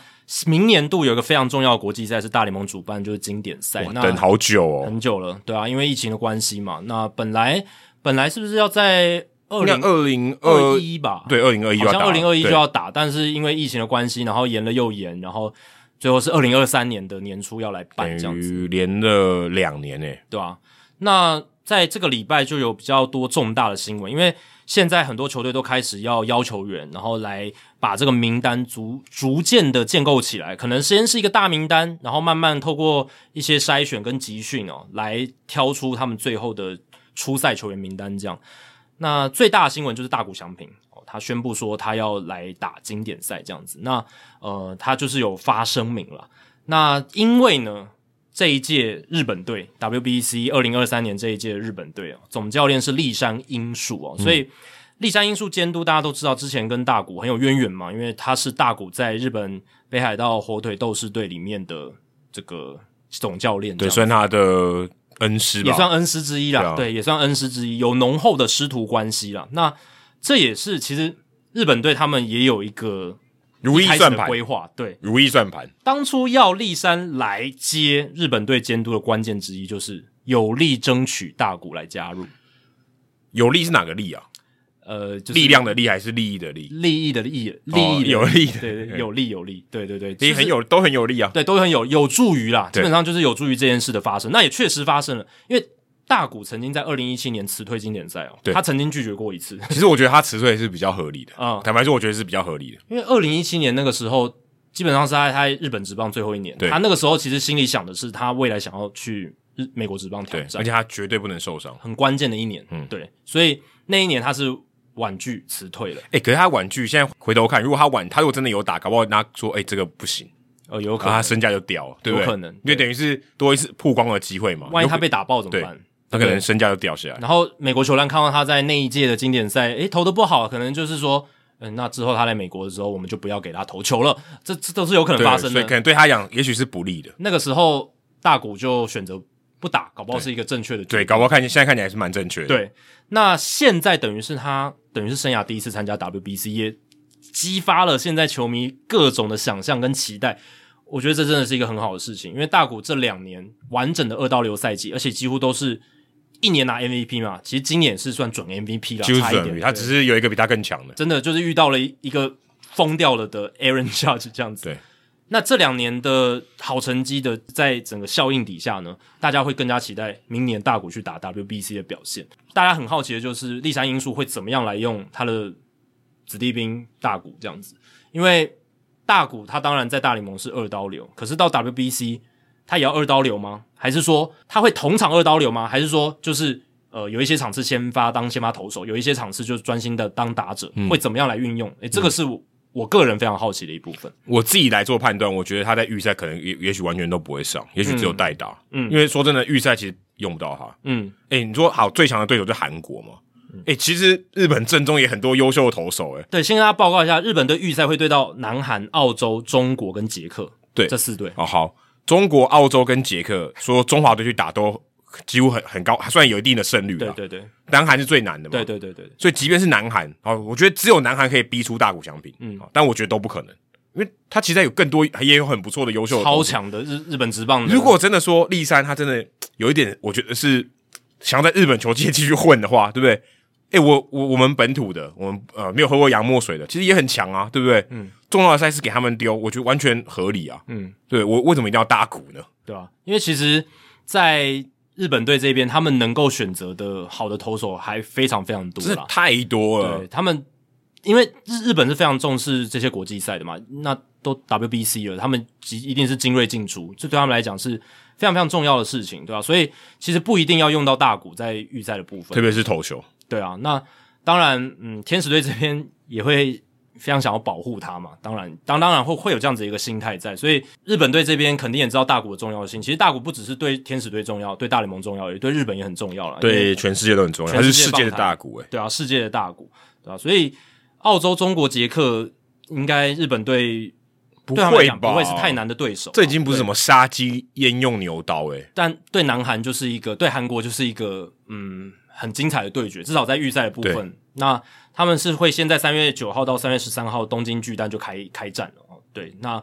明年度有一个非常重要的国际赛是大联盟主办，就是经典赛，那等好久哦，很久了，对啊，因为疫情的关系嘛。那本来本来是不是要在二零二零二一吧？对，二零二一好像二零二一就要打，但是因为疫情的关系，然后延了又延，然后最后是二零二三年的年初要来办这样子，连了两年诶，对啊，那在这个礼拜就有比较多重大的新闻，因为。现在很多球队都开始要要球员，然后来把这个名单逐逐渐的建构起来。可能先是一个大名单，然后慢慢透过一些筛选跟集训哦，来挑出他们最后的出赛球员名单。这样，那最大的新闻就是大谷翔平哦，他宣布说他要来打经典赛这样子。那呃，他就是有发声明了。那因为呢，这一届日本队 WBC 二零二三年这一届日本队哦，总教练是立山英树哦，所以立山英树监督大家都知道，之前跟大谷很有渊源嘛，因为他是大谷在日本北海道火腿斗士队里面的这个总教练，对，算他的恩师吧，也算恩师之一啦，对，啊、对，也算恩师之一，有浓厚的师徒关系啦。那这也是其实日本队他们也有一个。如意算盘规划，对，如意算盘。当初要立山来接日本队监督的关键之一，就是有力争取大谷来加入。有力是哪个力啊？呃，就是、力量的力还是利益的利？利益的利益，利益有利的，对 对，有利有利，对对对，其实很有，都很有利啊，对，都很有有助于啦，基本上就是有助于这件事的发生。那也确实发生了，因为。大谷曾经在二零一七年辞退经典赛哦，对，他曾经拒绝过一次。其实我觉得他辞退是比较合理的啊，嗯、坦白说，我觉得是比较合理的。因为二零一七年那个时候，基本上是在他日本职棒最后一年，对他那个时候其实心里想的是，他未来想要去日美国职棒挑战，而且他绝对不能受伤，很关键的一年。嗯，对，所以那一年他是婉拒辞退了。哎、欸，可是他婉拒，现在回头看，如果他婉，他如果真的有打，搞不好他说，哎、欸，这个不行，呃，有可能他身价就掉了，对不对？有可能，因为等于是多一次曝光的机会嘛。万一他被打爆怎么办？他可能身价就掉下来，然后美国球探看到他在那一届的经典赛，诶，投的不好，可能就是说，嗯，那之后他来美国的时候，我们就不要给他投球了，这这都是有可能发生的，所以可能对他讲，也许是不利的。那个时候大谷就选择不打，搞不好是一个正确的。对，搞不好看现在看起来是蛮正确的。对，那现在等于是他等于是生涯第一次参加 WBC，也激发了现在球迷各种的想象跟期待。我觉得这真的是一个很好的事情，因为大谷这两年完整的二刀流赛季，而且几乎都是。一年拿 MVP 嘛，其实今年是算准 MVP 了，差一点。他只是有一个比他更强的，真的就是遇到了一个疯掉了的 Aaron Judge 这样子。对，那这两年的好成绩的，在整个效应底下呢，大家会更加期待明年大谷去打 WBC 的表现。大家很好奇的就是立山因素会怎么样来用他的子弟兵大谷这样子，因为大谷他当然在大联盟是二刀流，可是到 WBC。他也要二刀流吗？还是说他会同场二刀流吗？还是说就是呃有一些场次先发当先发投手，有一些场次就专心的当打者，嗯、会怎么样来运用？诶、欸，这个是我，我个人非常好奇的一部分。我自己来做判断，我觉得他在预赛可能也也许完全都不会上，也许只有代打。嗯，因为说真的，预赛其实用不到他。嗯，诶、欸，你说好最强的对手就韩国嘛？诶、嗯欸，其实日本阵中也很多优秀的投手、欸。诶，对，先跟大家报告一下，日本队预赛会对到南韩、澳洲、中国跟捷克，对，这四队。哦，好。中国、澳洲跟捷克说中华队去打都几乎很很高，还算有一定的胜率。对对对，南韩是最难的嘛。对对对对，所以即便是南韩，哦，我觉得只有南韩可以逼出大谷翔平。嗯，但我觉得都不可能，因为他其实有更多，也有很不错的优秀的超强的日日本职棒。如果真的说立山他真的有一点，我觉得是想要在日本球界继续混的话，对不对？诶、欸，我我我们本土的，我们呃没有喝过洋墨水的，其实也很强啊，对不对？嗯，重要的赛事给他们丢，我觉得完全合理啊。嗯，对，我为什么一定要大谷呢？对啊，因为其实，在日本队这边，他们能够选择的好的投手还非常非常多是，太多了。对，他们因为日日本是非常重视这些国际赛的嘛，那都 WBC 了，他们一定是精锐进出，这对他们来讲是非常非常重要的事情，对吧？所以其实不一定要用到大谷在预赛的部分，特别是投球。对啊，那当然，嗯，天使队这边 也会非常想要保护他嘛。当然，当当然会会有这样子一个心态在，所以日本队这边肯定也知道大谷的重要性。其实大谷不只是对天使队重要，对大联盟重要，也对日本也很重要了。对全世界都很重要，他是世界的大谷诶。对啊，世界的大谷，对啊。所以澳洲、中国、捷克，应该日本队不会吧？不会是太难的对手。这已经不是什么杀鸡焉用牛刀诶。但对南韩就是一个，对韩国就是一个，嗯。很精彩的对决，至少在预赛的部分。那他们是会先在三月九号到三月十三号东京巨蛋就开开战了哦。对，那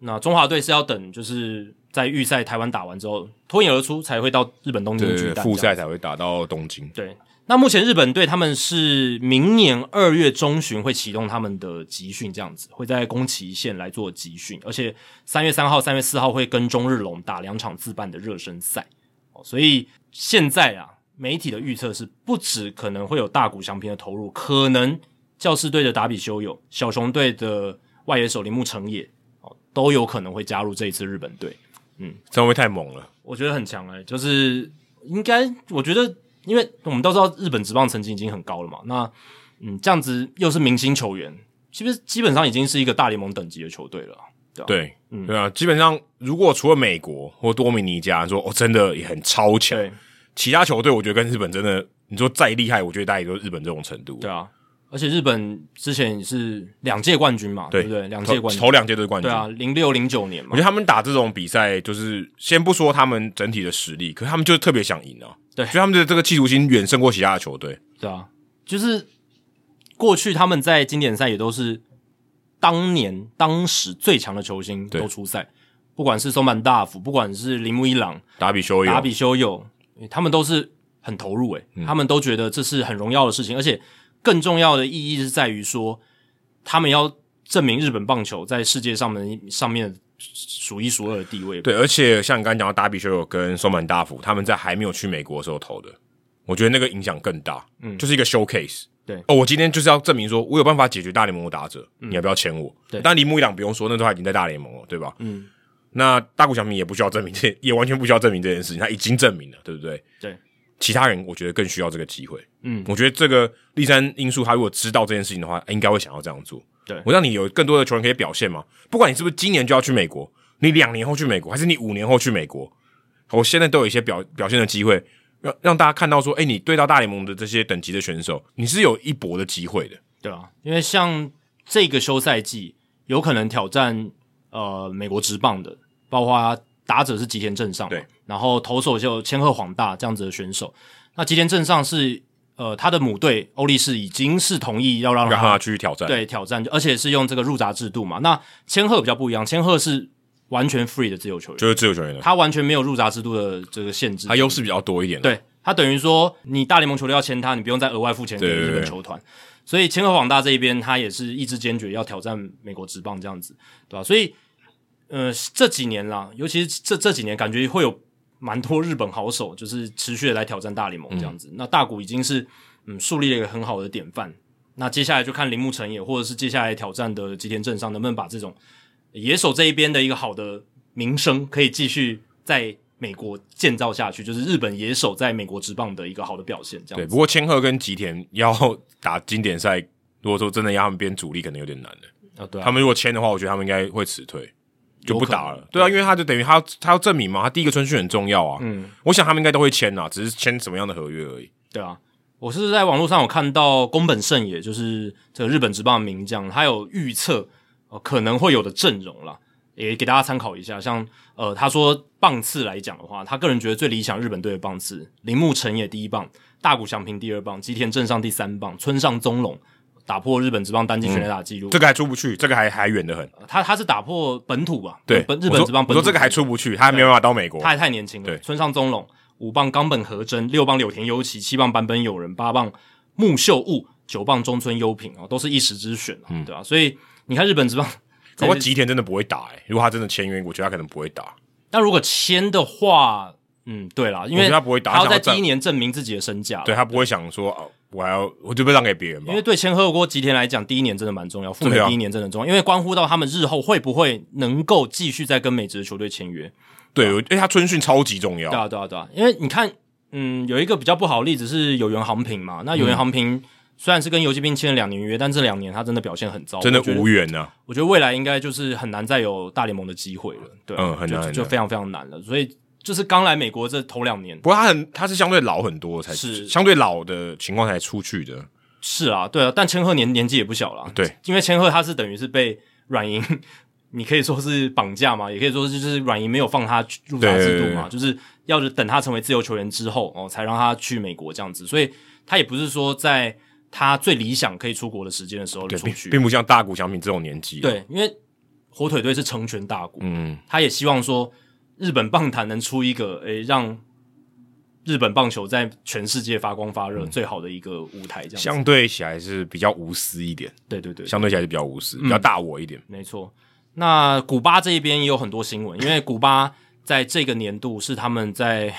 那中华队是要等就是在预赛台湾打完之后脱颖而出，才会到日本东京巨蛋，复赛才会打到东京。对，那目前日本队他们是明年二月中旬会启动他们的集训，这样子会在宫崎县来做集训，而且三月三号、三月四号会跟中日龙打两场自办的热身赛。所以现在啊，媒体的预测是不止可能会有大股翔平的投入，可能教士队的达比修有、小熊队的外野手铃木成也哦，都有可能会加入这一次日本队。嗯，这样会不会太猛了？我觉得很强哎、欸，就是应该，我觉得，因为我们都知道日本职棒成绩已经很高了嘛，那嗯，这样子又是明星球员，其实基本上已经是一个大联盟等级的球队了。对，啊对，嗯，对啊，基本上如果除了美国或多米尼加说哦，真的也很超强，其他球队我觉得跟日本真的，你说再厉害，我觉得大概也都是日本这种程度。对啊，而且日本之前也是两届冠军嘛，对，对不对？两届冠军，头两届都是冠军。对啊，零六零九年嘛。我觉得他们打这种比赛，就是先不说他们整体的实力，可是他们就是特别想赢啊。对，所以他们的这个企图心远胜过其他的球队。对啊，就是过去他们在经典赛也都是。当年当时最强的球星都出赛，不管是松坂大辅，不管是铃木一朗、达比修友、达比修有，他们都是很投入诶、欸嗯，他们都觉得这是很荣耀的事情，而且更重要的意义是在于说，他们要证明日本棒球在世界上面上面数一数二的地位。对，而且像你刚才讲到达比修有跟松本大辅，他们在还没有去美国的时候投的，我觉得那个影响更大，嗯，就是一个 showcase。对哦，我今天就是要证明说，我有办法解决大联盟的打者，嗯、你要不要签我？对，但铃木一朗不用说，那时候他已经在大联盟了，对吧？嗯，那大谷翔平也不需要证明这，也完全不需要证明这件事情，他已经证明了，对不对？对，其他人我觉得更需要这个机会。嗯，我觉得这个立山因素，他如果知道这件事情的话，应该会想要这样做。对，我让你有更多的球员可以表现嘛，不管你是不是今年就要去美国，你两年后去美国，还是你五年后去美国，我现在都有一些表表现的机会。让让大家看到说，哎、欸，你对到大联盟的这些等级的选手，你是有一搏的机会的，对啊，因为像这个休赛季有可能挑战呃美国职棒的，包括打者是吉田正上，对，然后投手就千贺滉大这样子的选手。那吉田正上是呃他的母队欧力士已经是同意要让他，让他去挑战，对，挑战，而且是用这个入闸制度嘛。那千鹤比较不一样，千鹤是。完全 free 的自由球员，就是自由球员的，他完全没有入闸制度的这个限制，他优势比较多一点。对，他等于说，你大联盟球队要签他，你不用再额外付钱给日本球团。所以千鹤广大这一边，他也是意志坚决要挑战美国职棒这样子，对吧？所以，呃，这几年啦，尤其是这这几年，感觉会有蛮多日本好手，就是持续的来挑战大联盟这样子。嗯、那大谷已经是嗯树立了一个很好的典范。那接下来就看铃木成也，或者是接下来挑战的吉田镇尚，能不能把这种。野手这一边的一个好的名声，可以继续在美国建造下去，就是日本野手在美国职棒的一个好的表现。这样对，不过千鹤跟吉田要打经典赛，如果说真的要他们变主力，可能有点难的啊。对啊，他们如果签的话，我觉得他们应该会辞退，就不打了。对啊，因为他就等于他他要证明嘛，他第一个春训很重要啊。嗯，我想他们应该都会签啊，只是签什么样的合约而已。对啊，我是在网络上有看到宫本胜也，就是这个日本职棒的名将，他有预测。可能会有的阵容啦，也给大家参考一下。像呃，他说棒次来讲的话，他个人觉得最理想日本队的棒次，铃木诚也第一棒，大谷翔平第二棒，吉田镇上第三棒，村上宗隆打破日本职棒单季全垒打记录，这个还出不去，这个还还远得很。呃、他他是打破本土吧？对，本日本职棒本土。我说这个还出不去，他还没办法到美国，他还太年轻了。对，村上宗隆五棒冈本和真，六棒柳田悠岐，七棒坂本友人，八棒木秀悟，九棒中村优平啊，都是一时之选、嗯、对吧、啊？所以你看日本职棒。不过吉田真的不会打诶、欸，如果他真的签约，我觉得他可能不会打。那如果签的话，嗯，对啦，因为他不会打，他要在第一年证明自己的身价。对，他不会想说，哦，我还要我就被让给别人吧。因为对千贺过吉田来讲，第一年真的蛮重要，赴美第一年真的重要，因为关乎到他们日后会不会能够继续再跟美职的球队签约。对，因为他春训超级重要。对啊，对啊，对啊，因为你看，嗯，有一个比较不好的例子是有原航平嘛，那有原航平。嗯虽然是跟游骑兵签了两年约，但这两年他真的表现很糟，真的无缘啊！我觉得未来应该就是很难再有大联盟的机会了，对，嗯，很难，就，就非常非常难了。所以就是刚来美国这头两年，不过他很他是相对老很多才是。相对老的情况才出去的，是啊，对啊。但千鹤年年纪也不小了，对，因为千鹤他是等于是被软银，你可以说是绑架嘛，也可以说是就是软银没有放他入闸制度嘛，就是要是等他成为自由球员之后哦，才让他去美国这样子，所以他也不是说在。他最理想可以出国的时间的时候出去，并不像大谷翔平这种年纪。对，因为火腿队是成全大谷，嗯，他也希望说日本棒坛能出一个诶、欸、让日本棒球在全世界发光发热最好的一个舞台，这样、嗯、相对起来是比较无私一点，对对对，相对起来是比较无私，嗯、比较大我一点，没错。那古巴这一边也有很多新闻，因为古巴在这个年度是他们在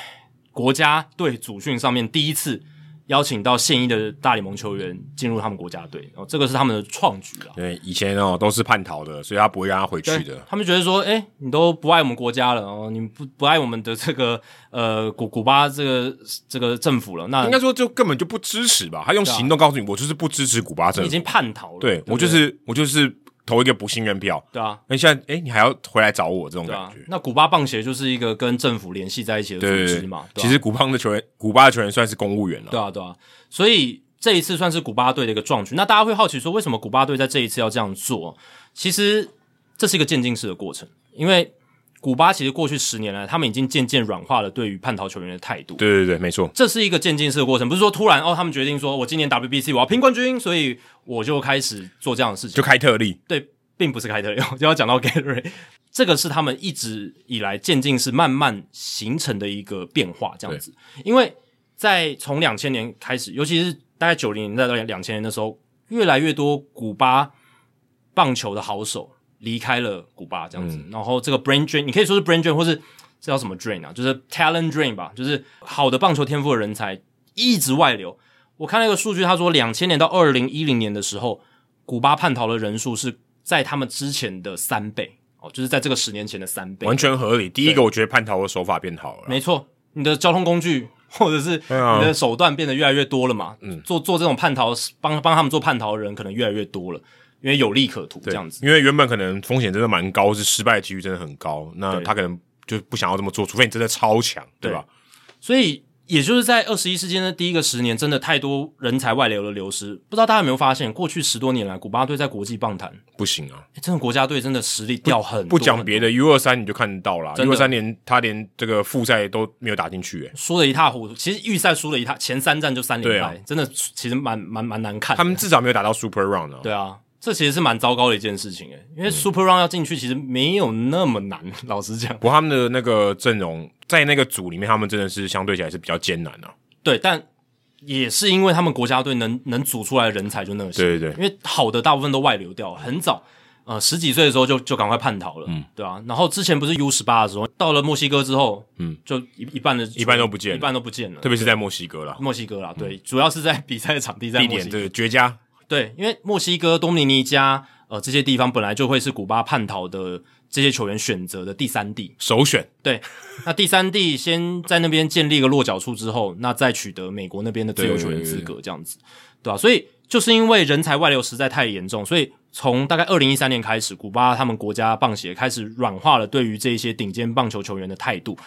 国家队组训上面第一次邀请到现役的大联盟球员进入他们国家队，哦，这个是他们的创举啊。对，以前哦都是叛逃的，所以他不会让他回去的。他们觉得说，诶，你都不爱我们国家了哦，你不不爱我们的这个呃古古巴这个这个政府了，那应该说就根本就不支持吧？他用行动告诉你，我就是不支持古巴政府，已经叛逃了。对我就是我就是。投一个不信任票，对啊，那现在诶，你还要回来找我这种感觉？啊、那古巴棒协就是一个跟政府联系在一起的组织嘛。其实古巴的球员，古巴的球员算是公务员了。对啊，对啊，所以这一次算是古巴队的一个壮举。那大家会好奇说，为什么古巴队在这一次要这样做？其实这是一个渐进式的过程，因为古巴其实过去十年来，他们已经渐渐软化了对于叛逃球员的态度。对对对，没错，这是一个渐进式的过程，不是说突然哦，他们决定说我今年 WBC 我要拼冠军，所以我就开始做这样的事情，就开特例。对。并不是开特例，我，就要讲到 Gary，这个是他们一直以来渐进式慢慢形成的一个变化，这样子。因为在从两千年开始，尤其是大概九零年代到两千年的时候，越来越多古巴棒球的好手离开了古巴，这样子。嗯、然后这个 brain drain，你可以说是 brain drain，或是这叫什么 drain 啊？就是 talent drain 吧，就是好的棒球天赋的人才一直外流。我看了一个数据，他说两千年到二零一零年的时候，古巴叛逃的人数是。在他们之前的三倍哦，就是在这个十年前的三倍，完全合理。第一个，我觉得叛逃的手法变好了，没错，你的交通工具或者是你的手段变得越来越多了嘛。嗯，做做这种叛逃，帮帮他们做叛逃的人可能越来越多了，因为有利可图这样子。因为原本可能风险真的蛮高，是失败的几率真的很高，那他可能就不想要这么做，除非你真的超强，对吧？所以。也就是在二十一世纪的第一个十年，真的太多人才外流的流失。不知道大家有没有发现，过去十多年来，古巴队在国际棒坛不行啊！欸、真的国家队真的实力掉很多。不讲别的，U 二三你就看得到了，U 二三连他连这个复赛都没有打进去，诶，输得一塌糊涂。其实预赛输了一塌，前三战就三连败，啊、真的其实蛮蛮蛮难看。他们至少没有打到 Super Round 啊。对啊。这其实是蛮糟糕的一件事情诶，因为 Super Round 要进去其实没有那么难，老实讲。不过他们的那个阵容在那个组里面，他们真的是相对起来是比较艰难的啊。对，但也是因为他们国家队能能组出来的人才就那些，对对对，因为好的大部分都外流掉，很早，呃，十几岁的时候就就赶快叛逃了，嗯，对啊。然后之前不是 U 十八的时候，到了墨西哥之后，嗯，就一一半的一半都不见了，一半都不见了，特别是在墨西哥啦，墨西哥啦，对，主要是在比赛的场地在地点，这个绝佳，对，因为墨西哥、多米尼加。呃，这些地方本来就会是古巴叛逃的这些球员选择的第三地首选。对，那第三地先在那边建立一个落脚处之后，那再取得美国那边的自由球员资格，这样子，对吧、啊？所以就是因为人才外流实在太严重，所以从大概二零一三年开始，古巴他们国家棒协开始软化了对于这些顶尖棒球球员的态度。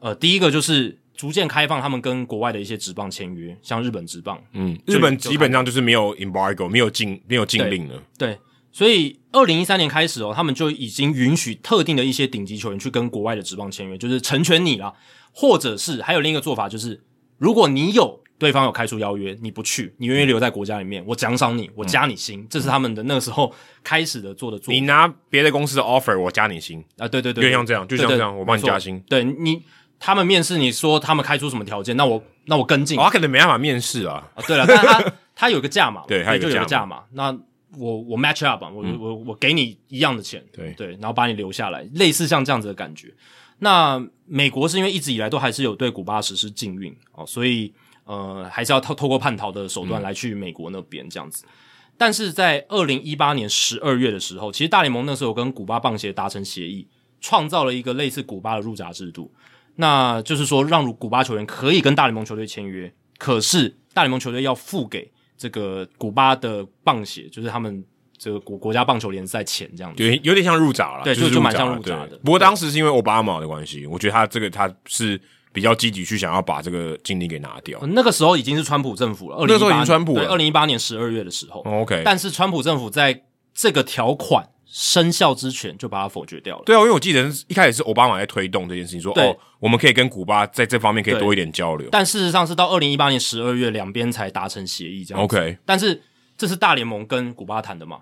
呃，第一个就是。逐渐开放他们跟国外的一些职棒签约，像日本职棒，嗯，日本基本上就是没有 embargo，没有禁，没有禁令了。对，所以二零一三年开始哦，他们就已经允许特定的一些顶级球员去跟国外的职棒签约，就是成全你啦。或者是还有另一个做法，就是如果你有对方有开出邀约，你不去，你愿意留在国家里面，我奖赏你，我加你薪，嗯、这是他们的那个时候开始的做的做法。你拿别的公司的 offer，我加你薪啊，对对对，就像这样，就像这样，我帮你加薪，对你。他们面试你说他们开出什么条件，那我那我跟进。哦，他可能没办法面试啊。啊，对了，但他他有个价嘛，对，他有个价嘛。那我我 match up 啊，我、嗯、我我给你一样的钱，对对，然后把你留下来，类似像这样子的感觉。那美国是因为一直以来都还是有对古巴实施禁运哦，所以呃还是要透透过叛逃的手段来去美国那边这样子。嗯、但是在二零一八年十二月的时候，其实大联盟那时候跟古巴棒协达成协议，创造了一个类似古巴的入闸制度。那就是说，让古巴球员可以跟大联盟球队签约，可是大联盟球队要付给这个古巴的棒协，就是他们这个国国家棒球联赛钱这样子，对，有点像入闸了，对，就就蛮像入闸的。不过当时是因为奥巴马的关系，我觉得他这个他是比较积极去想要把这个禁令给拿掉。那个时候已经是川普政府了，那个时候已经川普了，对，二零一八年十二月的时候。哦，OK，但是川普政府在这个条款。生效之前就把它否决掉了。对啊，因为我记得一开始是奥巴马在推动这件事情，说哦，我们可以跟古巴在这方面可以多一点交流。但事实上是到二零一八年十二月，两边才达成协议这样。OK，但是这是大联盟跟古巴谈的嘛？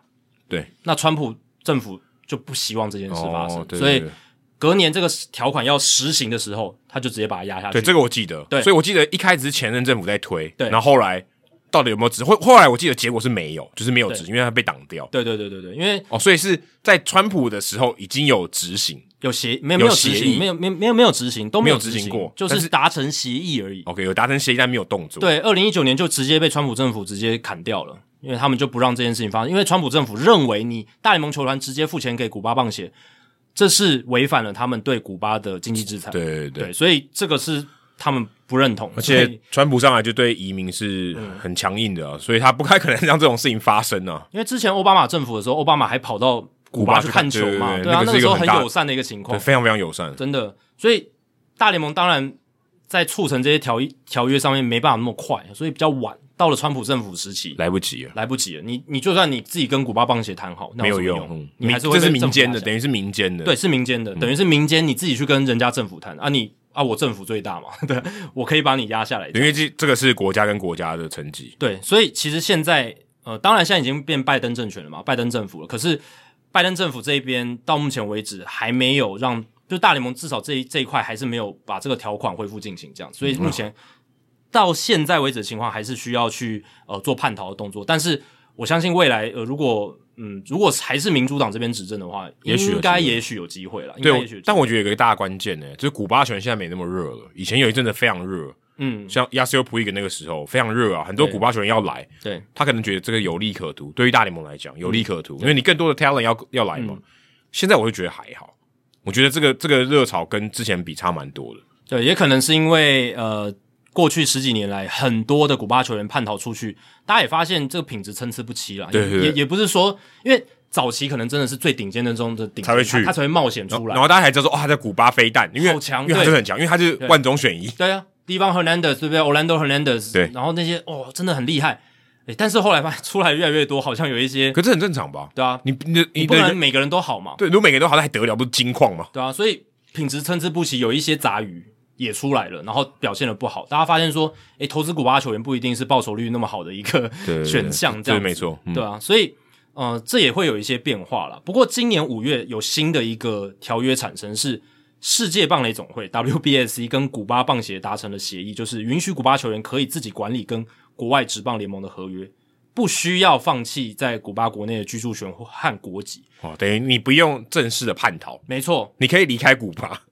对。那川普政府就不希望这件事发生，哦、对对对，所以隔年这个条款要实行的时候，他就直接把它压下去。对，这个我记得。对，所以我记得一开始是前任政府在推，对，然后后来到底有没有执？后后来我记得结果是没有，就是没有执，因为它被挡掉。对对对对对，因为哦，所以是在川普的时候已经有执行，有协没有没有执行，没有没有没有没有执行，都没有执行过，就是达成协议而已。OK，有达成协议，但没有动作。对，二零一九年就直接被川普政府直接砍掉了。因为他们就不让这件事情发生，因为川普政府认为你大联盟球团直接付钱给古巴棒协，这是违反了他们对古巴的经济制裁。对对对，对，所以这个是他们不认同。而且川普上来就对移民是很强硬的，啊，所以他不太可能让这种事情发生啊。因为之前奥巴马政府的时候，奥巴马还跑到古巴去看球嘛，对啊，那个时候很友善的一个情况，非常非常友善，真的。所以大联盟当然在促成这些条条约上面没办法那么快，所以比较晚。到了川普政府时期，来不及了，来不及了。你你就算你自己跟古巴棒协谈好，那有没有用，嗯、你还是会这是民间的，等于是民间的，对，是民间的，等于是民间，你自己去跟人家政府谈啊，你啊，我政府最大嘛，对，我可以把你压下来，因为这这个是国家跟国家的成绩，对，所以其实现在呃，当然现在已经变拜登政权了嘛，拜登政府了，可是拜登政府这一边到目前为止还没有让，就大联盟至少这一这一块还是没有把这个条款恢复进行，这样，所以目前。嗯到现在为止的情况还是需要去呃做叛逃的动作，但是我相信未来呃如果嗯如果还是民主党这边执政的话，也许应该也许有机会了。对，但我觉得有一个大关键呢，就是古巴球员现在没那么热了，以前有一阵子非常热，嗯，像亚瑟普伊格那个时候非常热啊，很多古巴球员要来，对，他可能觉得这个有利可图，对于大联盟来讲有利可图，因为你更多的 talent 要要来嘛。现在我就觉得还好，我觉得这个这个热潮跟之前比差蛮多的。对，也可能是因为呃。过去十几年来，很多的古巴球员叛逃出去，大家也发现这个品质参差不齐啦。对对对，也也不是说，因为早期可能真的是最顶尖的中的顶尖，才会去他，他才会冒险出来。然后大家才知道说，哦，他在古巴飞弹，因为好强，因为他是很强，因为他是万中选一。对啊，Livan Hernandez 对不对？Orlando Hernandez 对，然后那些哦，真的很厉害。诶，但是后来发现出来越来越多，好像有一些，可是很正常吧？对啊，你你你不能每个人都好嘛？对，如果每个人都好，那还得了？不是金矿嘛？对啊，所以品质参差不齐，有一些杂鱼。也出来了，然后表现的不好，大家发现说，诶，投资古巴球员不一定是报酬率那么好的一个选项，这样没错，对啊，所以，呃，这也会有一些变化了。不过今年五月有新的一个条约产生，是世界棒垒总会 WBSC 跟古巴棒协达成了协议，就是允许古巴球员可以自己管理跟国外职棒联盟的合约，不需要放弃在古巴国内的居住权和国籍。哦，等于你不用正式的叛逃，没错，你可以离开古巴。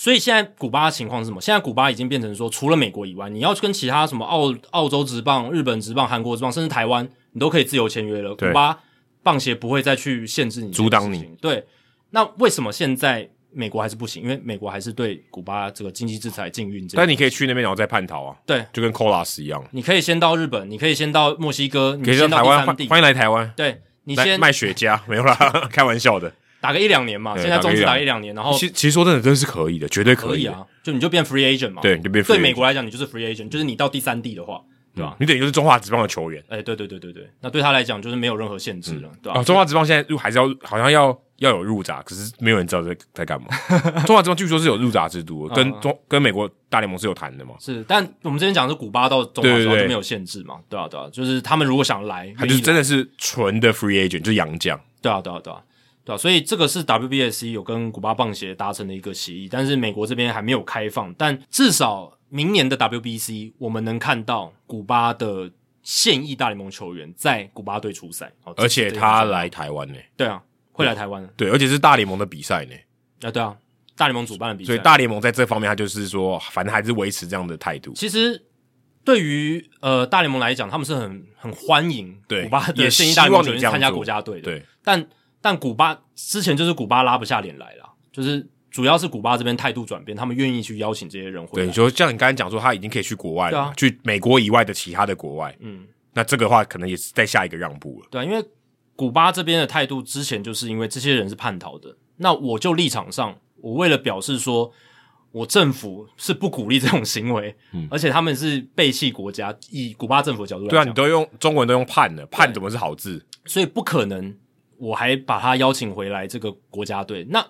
所以现在古巴的情况是什么？现在古巴已经变成说，除了美国以外，你要跟其他什么澳澳洲职棒、日本职棒、韩国职棒，甚至台湾，你都可以自由签约了。古巴棒协不会再去限制你、阻挡你。对，那为什么现在美国还是不行？因为美国还是对古巴这个经济制裁禁运。但你可以去那边然后再叛逃啊。对，就跟 Colas 一样。你可以先到日本，你可以先到墨西哥，你可以先到台湾，欢迎来台湾。对，你先卖雪茄，没有啦，开玩笑的。打个一两年嘛，现在中职打一两年，然后其其实说真的，真是可以的，绝对可以啊！就你就变 free agent 嘛，对，你就变。对美国来讲，你就是 free agent，就是你到第三地的话，对吧？你等于就是中华职棒的球员。哎，对对对对对，那对他来讲就是没有任何限制了，对吧？中华职棒现在入还是要好像要要有入闸，可是没有人知道在在干嘛。中华职棒据说是有入闸制度，跟中跟美国大联盟是有谈的嘛？是，但我们之前讲的是古巴到中华职棒就没有限制嘛？对啊对啊，就是他们如果想来，他就是真的是纯的 free agent，就是洋将。对啊对啊对啊。对，所以这个是 WBSC 有跟古巴棒协达成的一个协议，但是美国这边还没有开放。但至少明年的 WBC 我们能看到古巴的现役大联盟球员在古巴队出赛，而且他来台湾呢？对啊，会来台湾。对，而且是大联盟的比赛呢。啊，对啊，大联盟主办的比赛。所以大联盟在这方面，他就是说，反正还是维持这样的态度。其实对于呃大联盟来讲，他们是很很欢迎古巴的现役大联盟球员参加国家队的。对，但。但古巴之前就是古巴拉不下脸来了，就是主要是古巴这边态度转变，他们愿意去邀请这些人回来。对，你说像你刚才讲说，他已经可以去国外了，啊、去美国以外的其他的国外。嗯，那这个话可能也是在下一个让步了。对，因为古巴这边的态度之前就是因为这些人是叛逃的，那我就立场上，我为了表示说我政府是不鼓励这种行为，嗯，而且他们是背弃国家，以古巴政府的角度来讲，对啊，你都用中文都用叛了，叛怎么是好字？所以不可能。我还把他邀请回来这个国家队，那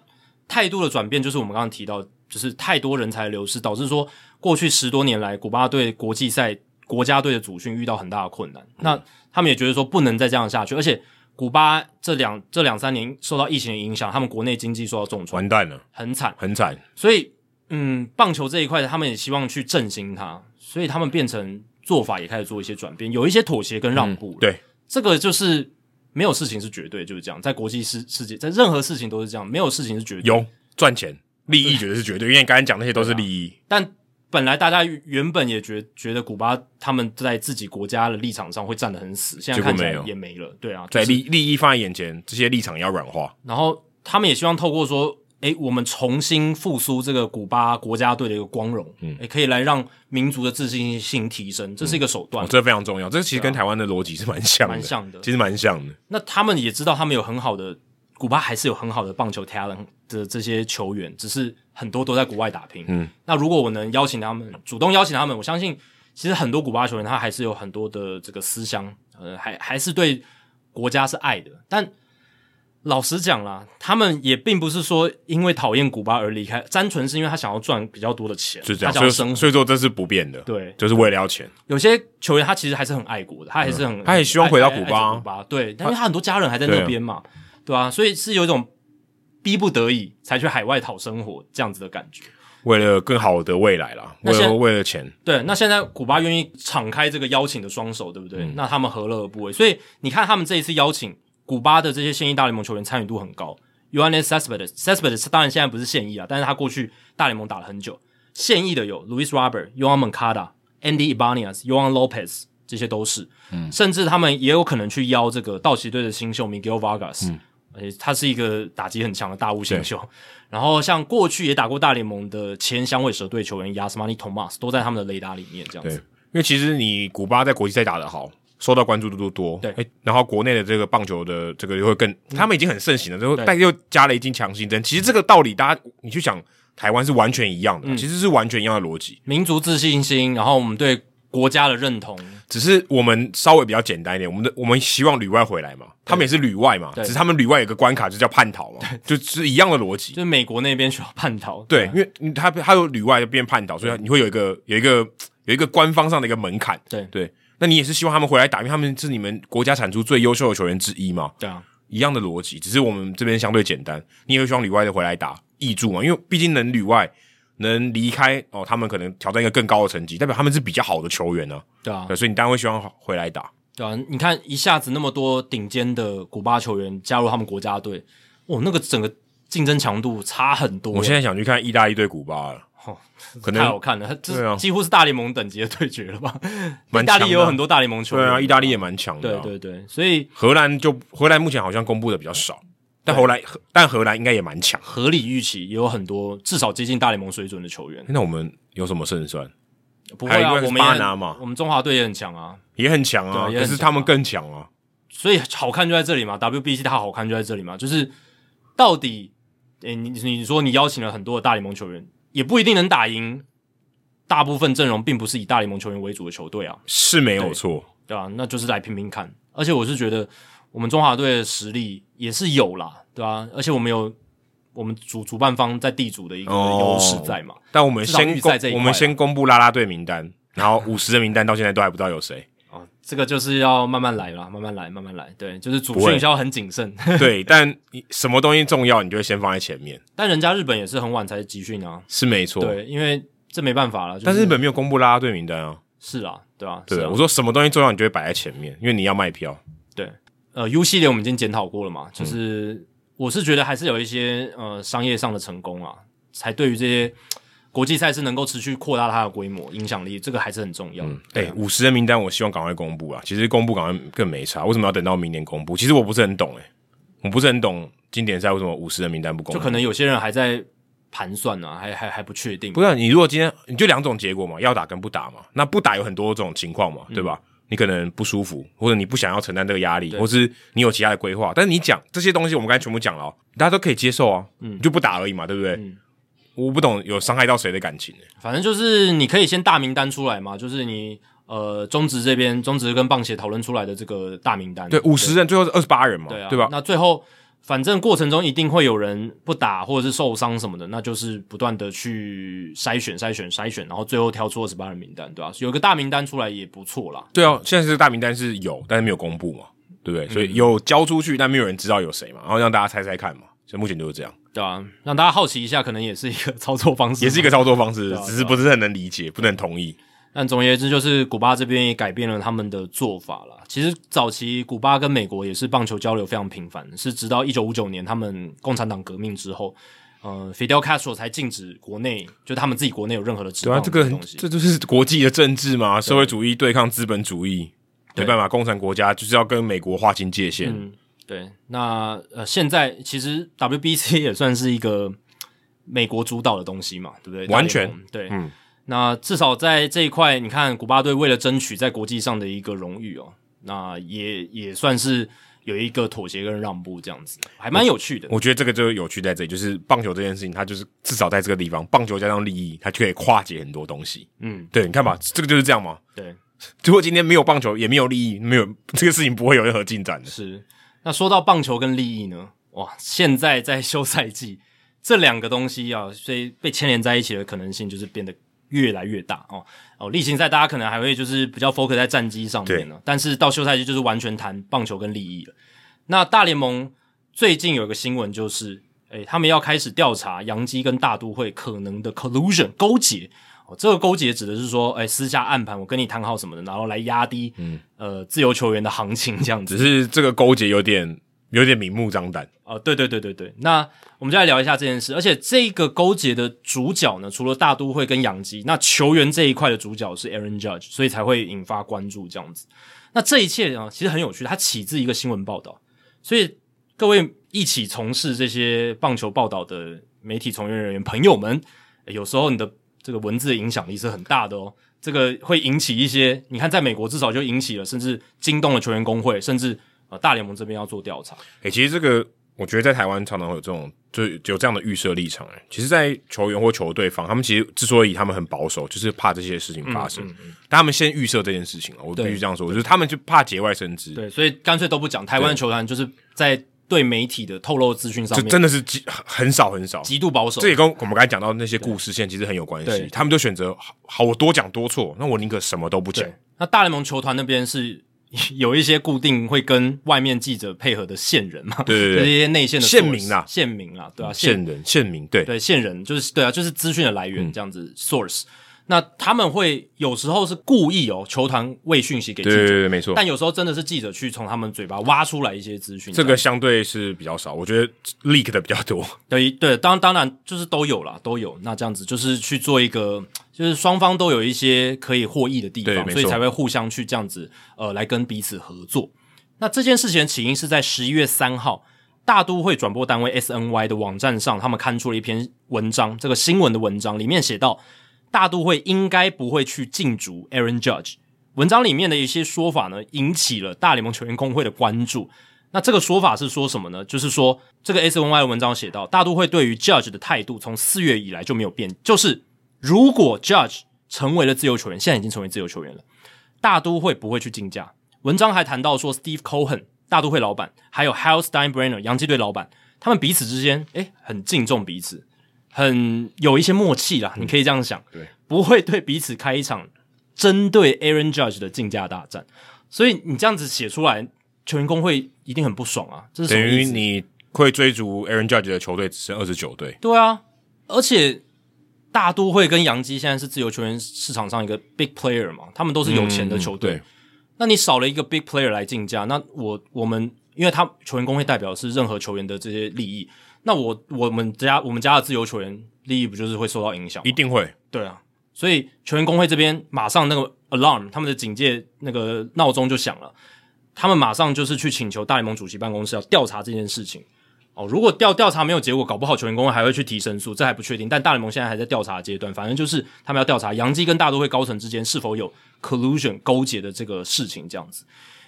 态度的转变就是我们刚刚提到，就是太多人才流失，导致说过去十多年来古巴队国际赛国家队的组训遇到很大的困难。嗯、那他们也觉得说不能再这样下去，而且古巴这两这两三年受到疫情的影响，他们国内经济受到重创，完蛋了，很惨，很惨。所以，嗯，棒球这一块，他们也希望去振兴它，所以他们变成做法也开始做一些转变，有一些妥协跟让步、嗯。对，这个就是没有事情是绝对，就是这样，在国际世世界，在任何事情都是这样，没有事情是绝对。有赚钱利益绝对是绝对，因为你刚才讲那些都是利益，啊、但。本来大家原本也觉觉得古巴他们在自己国家的立场上会站得很死，现在看起来也没了。对啊，在利利益放在眼前，这些立场要软化。然后他们也希望透过说，诶，我们重新复苏这个古巴国家队的一个光荣，嗯，也可以来让民族的自信心提升，这是一个手段。嗯哦，这非常重要。这其实跟台湾的逻辑是蛮像的，蛮像的，其实蛮像的。那他们也知道，他们有很好的。古巴还是有很好的棒球 talent 的这些球员，只是很多都在国外打拼。嗯，那如果我能邀请他们，主动邀请他们，我相信其实很多古巴球员他还是有很多的这个思乡，呃，还还是对国家是爱的。但老实讲啦，他们也并不是说因为讨厌古巴而离开，单纯是因为他想要赚比较多的钱，就这样，他想要生活，所以说这是不变的。对，就是为了要钱。有些球员他其实还是很爱国的，他还是很，嗯、他也希望回到古巴。古巴对，但因为他很多家人还在那边嘛。对啊，所以是有一种逼不得已才去海外讨生活这样子的感觉，为了更好的未来啦，为了为了钱。对，那现在古巴愿意敞开这个邀请的双手，对不对？嗯、那他们何乐而不为？所以你看，他们这一次邀请古巴的这些现役大联盟球员参与度很高。Yoenis Cespedes，Cespedes 当然现在不是现役啊，但是他过去大联盟打了很久。现役的有 Luis Robert、Yoan Moncada、Andy Ibanez、Yoan Lopez，这些都是。嗯，甚至他们也有可能去邀这个道奇队的新秀 Miguel Vargas。嗯而且他是一个打击很强的大物新秀，然后像过去也打过大联盟的前响尾蛇队球员 Yasmani Tomas 都在他们的雷达里面，这样子。因为其实你古巴在国际赛打得好，受到关注度都多。对，欸，然后国内的这个棒球的这个又会更，他们已经很盛行了，之后但又加了一剂强心针。其实这个道理，大家你去想，台湾是完全一样的，嗯，其实是完全一样的逻辑，民族自信心，然后我们对。国家的认同，只是我们稍微比较简单一点。我们的我们希望旅外回来嘛，他们也是旅外嘛，只是他们旅外有个关卡就叫叛逃嘛，就是一样的逻辑。就是美国那边需要叛逃，对，因为他他有旅外就变叛逃，所以你会有一个有一个有一个官方上的一个门槛。对对，那你也是希望他们回来打，因为他们是你们国家产出最优秀的球员之一嘛。对啊，一样的逻辑，只是我们这边相对简单。你也会希望里外的回来打挹注嘛，因为毕竟能里外。能离开哦，他们可能挑战一个更高的成绩，代表他们是比较好的球员呢、啊。对啊对，所以你当然会希望回来打。对啊，你看一下子那么多顶尖的古巴球员加入他们国家队，哦，那个整个竞争强度差很多。我现在想去看意大利对古巴了，哦，可能太好看了，这几乎是大联盟等级的对决了吧？意大利也有很多大联盟球员，对啊，意大利也蛮强的、啊。对对对，所以荷兰就荷兰目前好像公布的比较少。但荷兰，但荷兰应该也蛮强，合理预期也有很多至少接近大联盟水准的球员。那我们有什么胜算？不会啊，我们巴拿嘛，我们中华队也很强啊，也很强啊，可是他们更强啊。所以好看就在这里嘛，WBC 它好看就在这里嘛，就是到底，诶、欸，你你说你邀请了很多的大联盟球员，也不一定能打赢大部分阵容并不是以大联盟球员为主的球队啊，是没有错，对吧、啊？那就是来拼拼看，而且我是觉得。我们中华队的实力也是有啦，对吧、啊？而且我们有我们主主办方在地主的一个优势在嘛。哦、但我们先公我们先公布啦啦队名单，然后五十的名单到现在都还不知道有谁。哦，这个就是要慢慢来啦，慢慢来，慢慢来。对，就是主训要很谨慎。对，但你什么东西重要，你就会先放在前面。但人家日本也是很晚才集训啊，是没错。对，因为这没办法了。就是、但是日本没有公布啦啦队名单啊。是啊，对啊，对啊。我说什么东西重要，你就会摆在前面，因为你要卖票。对。呃，U 系列我们已经检讨过了嘛，就是我是觉得还是有一些呃商业上的成功啊，才对于这些国际赛事能够持续扩大它的规模、影响力，这个还是很重要。嗯，对，五十人名单我希望赶快公布啊，其实公布赶快更没差，为什么要等到明年公布？其实我不是很懂诶、欸，我不是很懂经典赛为什么五十人名单不公布，就可能有些人还在盘算啊，还还还不确定。不是，你如果今天你就两种结果嘛，要打跟不打嘛，那不打有很多种情况嘛，对吧？嗯你可能不舒服，或者你不想要承担这个压力，或是你有其他的规划。但是你讲这些东西，我们刚才全部讲了喔，大家都可以接受啊，嗯，就不打而已嘛，对不对？嗯，我不懂有伤害到谁的感情欸。反正就是你可以先大名单出来嘛，就是你呃中职这边中职跟棒协讨论出来的这个大名单，对，五十人最后是二十八人嘛，对啊，对吧？那最后。反正过程中一定会有人不打或者是受伤什么的，那就是不断的去筛选、筛选、筛选，然后最后挑出二十八人名单，对吧、啊？有个大名单出来也不错啦。对啊，现在这个大名单是有，但是没有公布嘛。对不对？所以有交出去，但没有人知道有谁嘛，然后让大家猜猜看嘛。所以目前就是这样，对啊，让大家好奇一下，可能也是一个 操作方式，也是一个操作方式，啊、只是不是很能理解，不能同意。但总而言之，就是古巴这边也改变了他们的做法了。其实早期古巴跟美国也是棒球交流非常频繁，是直到一九五九年他们共产党革命之后，呃，Fidel Castro 才禁止国内就他们自己国内有任何的职棒的。对啊，这个这就是国际的政治嘛，社会主义对抗资本主义，没办法，共产国家就是要跟美国划清界限。嗯，对。那呃，现在其实 WBC 也算是一个美国主导的东西嘛，对不对？完全对，嗯。那至少在这一块，你看古巴队为了争取在国际上的一个荣誉哦，那也也算是有一个妥协跟让步这样子，还蛮有趣的。我，我觉得这个就有趣在这里，就是棒球这件事情，它就是至少在这个地方，棒球加上利益，它就可以化解很多东西。嗯，对，你看吧，这个就是这样嘛。对，如果今天没有棒球，也没有利益，没有这个事情不会有任何进展的。是。那说到棒球跟利益呢？哇，现在在休赛季，这两个东西啊，所以被牵连在一起的可能性就是变得。越来越大哦哦，例行赛大家可能还会就是比较 focus 在战绩上面呢，但是到休赛季就是完全谈棒球跟利益了。那大联盟最近有一个新闻就是，诶、欸，他们要开始调查洋基跟大都会可能的 collusion 勾结哦，这个勾结指的是说，诶、欸，私下暗盘，我跟你谈好什么的，然后来压低嗯呃自由球员的行情这样子。只是这个勾结有点。有点明目张胆哦，对对对对对，那我们就来聊一下这件事。而且这个勾结的主角呢，除了大都会跟洋基，那球员这一块的主角是 Aaron Judge，所以才会引发关注这样子。那这一切啊，其实很有趣，它起自一个新闻报道。所以各位一起从事这些棒球报道的媒体从业人员朋友们，有时候你的这个文字的影响力是很大的哦。这个会引起一些，你看在美国至少就引起了，甚至惊动了球员工会，甚至。呃，大联盟这边要做调查。诶、欸，其实这个我觉得在台湾常常会有这种，就有这样的预设立场。诶，其实，在球员或球队方，他们其实之所以他们很保守，就是怕这些事情发生。嗯嗯嗯、但他们先预设这件事情了，我必须这样说，就是他们就怕节外生枝。对，所以干脆都不讲。台湾的球团就是在对媒体的透露资讯上面，就真的是极很少很少，极度保守。这也跟我们刚才讲到那些故事线其实很有关系。他们就选择好，好，我多讲多错，那我宁可什么都不讲。那大联盟球团那边是。有一些固定会跟外面记者配合的线人嘛，对对对，这些内线的线民啊，线民啊，对啊，线人线民，对对线人就是对啊，就是资讯的来源这样子、嗯、source。那他们会有时候是故意哦，球团喂讯息给记者，对对对，没错。但有时候真的是记者去从他们嘴巴挖出来一些资讯，这个相对是比较少，我觉得 leak 的比较多。对 对，当当然就是都有啦，都有。那这样子就是去做一个，就是双方都有一些可以获益的地方，所以才会互相去这样子呃来跟彼此合作。那这件事情的起因是在十一月三号，大都会转播单位 SNY 的网站上，他们刊出了一篇文章，这个新闻的文章里面写到。大都会应该不会去竞逐 Aaron Judge。文章里面的一些说法呢，引起了大联盟球员工会的关注。那这个说法是说什么呢？就是说，这个 SNY 的文章写到，大都会对于 Judge 的态度从四月以来就没有变，就是如果 Judge 成为了自由球员，现在已经成为自由球员了，大都会不会去竞价。文章还谈到说，Steve Cohen 大都会老板，还有 Hal Steinbrenner 洋基队老板，他们彼此之间诶很敬重彼此。很有一些默契啦，你可以这样想，对，不会对彼此开一场针对 Aaron Judge 的竞价大战，所以你这样子写出来，球员工会一定很不爽啊。这是等于你会追逐 Aaron Judge 的球队只剩二十九队，对啊，而且大都会跟洋基现在是自由球员市场上一个 big player 嘛，他们都是有钱的球队，嗯，那你少了一个 big player 来竞价，那我我们因为他球员工会代表的是任何球员的这些利益。那我我们家我们家的自由球员利益不就是会受到影响？一定会，对啊，所以球员工会这边马上那个 alarm，他们的警戒那个闹钟就响了，他们马上就是去请求大联盟主席办公室要调查这件事情。哦，如果调调查没有结果，搞不好球员工会还会去提申诉，这还不确定。但大联盟现在还在调查阶段，反正就是他们要调查杨基跟大都会高层之间是否有 collusion 勾结的这个事情，这样子。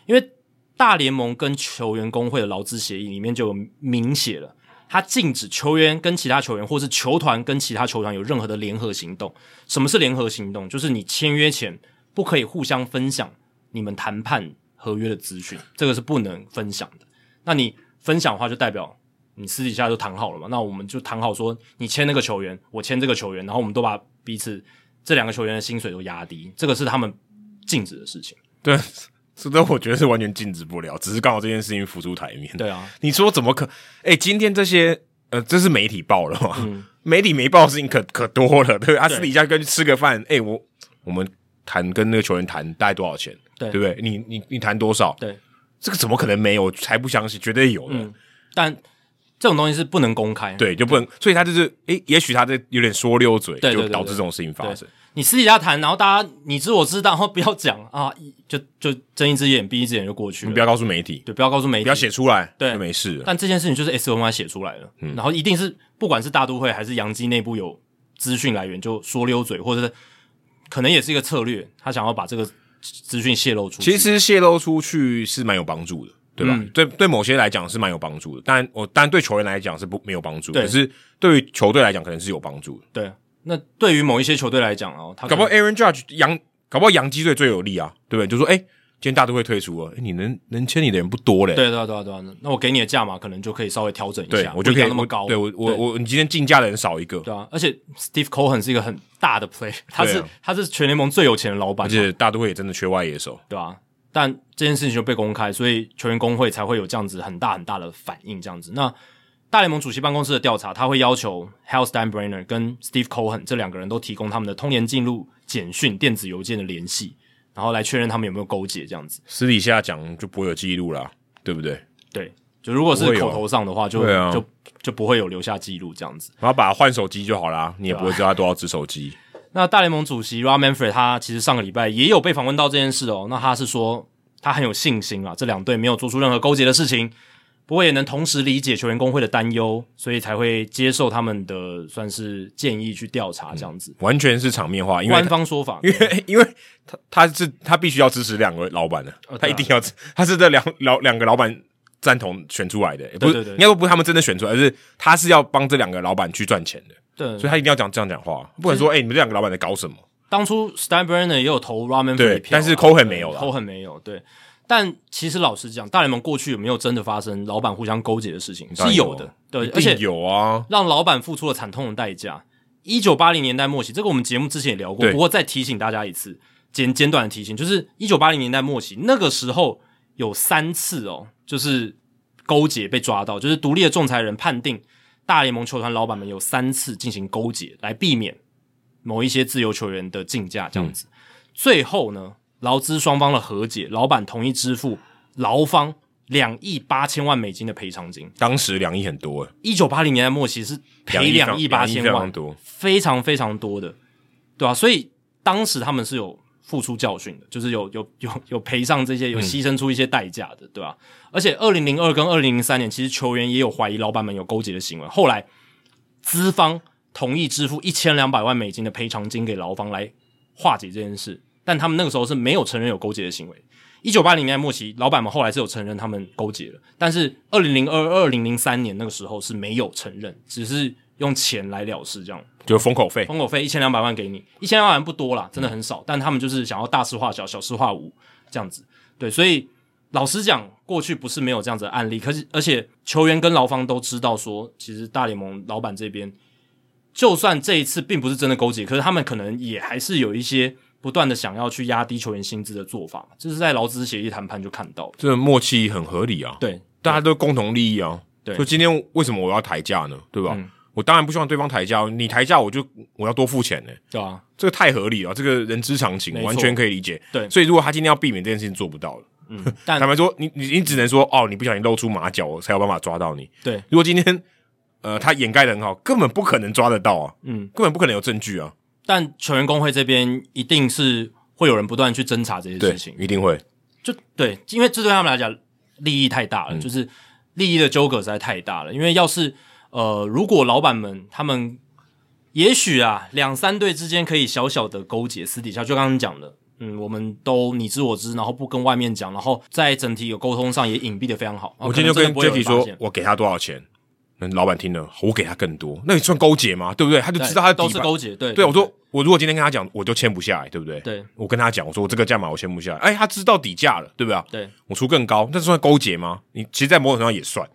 因为大联盟跟球员工会的劳资协议里面就有明写了。他禁止球员跟其他球员，或是球团跟其他球团有任何的联合行动。什么是联合行动？就是你签约前不可以互相分享你们谈判合约的资讯，这个是不能分享的。那你分享的话，就代表你私底下就谈好了嘛？那我们就谈好说，你签那个球员，我签这个球员，然后我们都把彼此这两个球员的薪水都压低，这个是他们禁止的事情。对，这都我觉得是完全禁止不了，只是刚好这件事情浮出台面。对啊，你说怎么可？哎、欸，今天这些呃，这是媒体报了嘛？嗯、媒体没报的事情可可多了，对，他、啊、对私底下跟吃个饭，哎、欸，我我们谈跟那个球员谈大概多少钱？对，对不对？你你你谈多少？对，这个怎么可能没有？才不相信，绝对有的。嗯、但这种东西是不能公开，对，就不能，所以他就是，哎、欸，也许他这有点说溜嘴，就导致这种事情发生。你私底下谈，然后大家你知我知道，然后不要讲啊，就就睁一只眼闭一只眼就过去了。你不要告诉媒体，对，不要告诉媒体，不要写出来，对，就没事。但这件事情就是 S O Y 写出来了，嗯，然后一定是不管是大都会还是杨基内部有资讯来源，就说溜嘴，或者是可能也是一个策略，他想要把这个资讯泄露出去。其实泄露出去是蛮有帮助的，对吧？嗯、对对，某些来讲是蛮有帮助的，但我但对球员来讲是不没有帮助，对可是对于球队来讲可能是有帮助的，对。那对于某一些球队来讲哦，他搞不好 Aaron Judge 洋，搞不好洋基队最有利啊，对不对？就说，哎、欸，今天大都会退出了，哎、欸，你能能签你的人不多嘞，对对对对，那我给你的价码可能就可以稍微调整一下，对我就可以那么高，对我我我，你今天竞价的人少一个，对啊，而且 Steve Cohen 是一个很大的 play，他是、啊、他是全联盟最有钱的老板，而且大都会也真的缺外野手，对啊，但这件事情就被公开，所以球员工会才会有这样子很大很大的反应，这样子那。大联盟主席办公室的调查，他会要求 Hal Steinbrenner 跟 Steve Cohen 这两个人都提供他们的通联记录、简讯、电子邮件的联系，然后来确认他们有没有勾结这样子。私底下讲就不会有记录啦，对不对？对，就如果是口头上的话，就啊、就就不会有留下记录这样子。然后把它换手机就好啦，你也不会知道他多少只手机。那大联盟主席 Rob Manfred 他其实上个礼拜也有被访问到这件事哦，那他是说他很有信心啊，这两队没有做出任何勾结的事情。不过也能同时理解球员工会的担忧，所以才会接受他们的算是建议去调查这样子，嗯、完全是场面化，因为官方说法，因为 因为他他是他必须要支持两个老板的，哦啊、他一定要他是这两老两个老板赞同选出来的，也不是，应该说不是他们真的选出来，而是他是要帮这两个老板去赚钱的，对，所以他一定要讲这样讲话，不能说哎、欸，你们这两个老板在搞什么？当初 Steinbrenner 也有投 Roman 对，但是 Cohen 没有了，Cohen 没有，对。但其实老实讲，大联盟过去有没有真的发生老板互相勾结的事情？有是有的，对，而且有啊，让老板付出了惨痛的代价。一九八零年代末期，这个我们节目之前也聊过，不过再提醒大家一次，简简短的提醒，就是一九八零年代末期那个时候有三次哦，就是勾结被抓到，就是独立的仲裁人判定大联盟球团老板们有三次进行勾结，来避免某一些自由球员的竞价这样子。嗯、最后呢？劳资双方的和解，老板同意支付劳方两亿八千万美金的赔偿金。当时两亿很多诶，一九八零年代末期是赔两亿八千万，非常多，非常非常多的，对吧、啊？所以当时他们是有付出教训的，就是有有有有赔上这些，有牺牲出一些代价的，嗯、对吧、啊？而且二零零二跟二零零三年，其实球员也有怀疑老板们有勾结的行为，后来资方同意支付一千两百万美金的赔偿金给劳方来化解这件事。但他们那个时候是没有承认有勾结的行为。一九八零年代末期，老板们后来是有承认他们勾结了，但是二零零二、二零零三年那个时候是没有承认，只是用钱来了事，这样就封口费，封口费一千两百万给你，一千两百万不多啦，真的很少，嗯、但他们就是想要大事化小，小事化无这样子。对，所以老实讲，过去不是没有这样子的案例，可是而且球员跟劳方都知道说，其实大联盟老板这边，就算这一次并不是真的勾结，可是他们可能也还是有一些。不断的想要去压低球员薪资的做法，这是在劳资协议谈判就看到了，这个默契很合理啊。对，大家都共同利益啊。对，所以今天为什么我要抬价呢？对吧？嗯、我当然不希望对方抬价，你抬价我就我要多付钱呢、欸。对啊，这个太合理了，这个人之常情，完全可以理解。对，所以如果他今天要避免这件事情做不到了，嗯，但 坦白说，你你你只能说哦，你不小心露出马脚，我才有办法抓到你。对，如果今天呃他掩盖的很好，根本不可能抓得到啊，嗯，根本不可能有证据啊。但球员工会这边一定是。会有人不断去侦查这些事情，一定会。就对，因为这对他们来讲利益太大了，嗯、就是利益的纠葛实在太大了。因为要是呃，如果老板们他们也许啊两三队之间可以小小的勾结，私底下就刚刚讲的，嗯，我们都你知我知，然后不跟外面讲，然后在整体有沟通上也隐蔽的非常好。我今天就跟 Jacky 说，我给他多少钱。老板听了，我给他更多，那你算勾结吗？对不对？他就知道他都是勾结。对，对，我说我如果今天跟他讲，我就签不下来，对不对？对，我跟他讲，我说我这个价码我签不下来，哎，他知道底价了，对不对？对，我出更高，那算勾结吗？你其实，在某种程度上也算。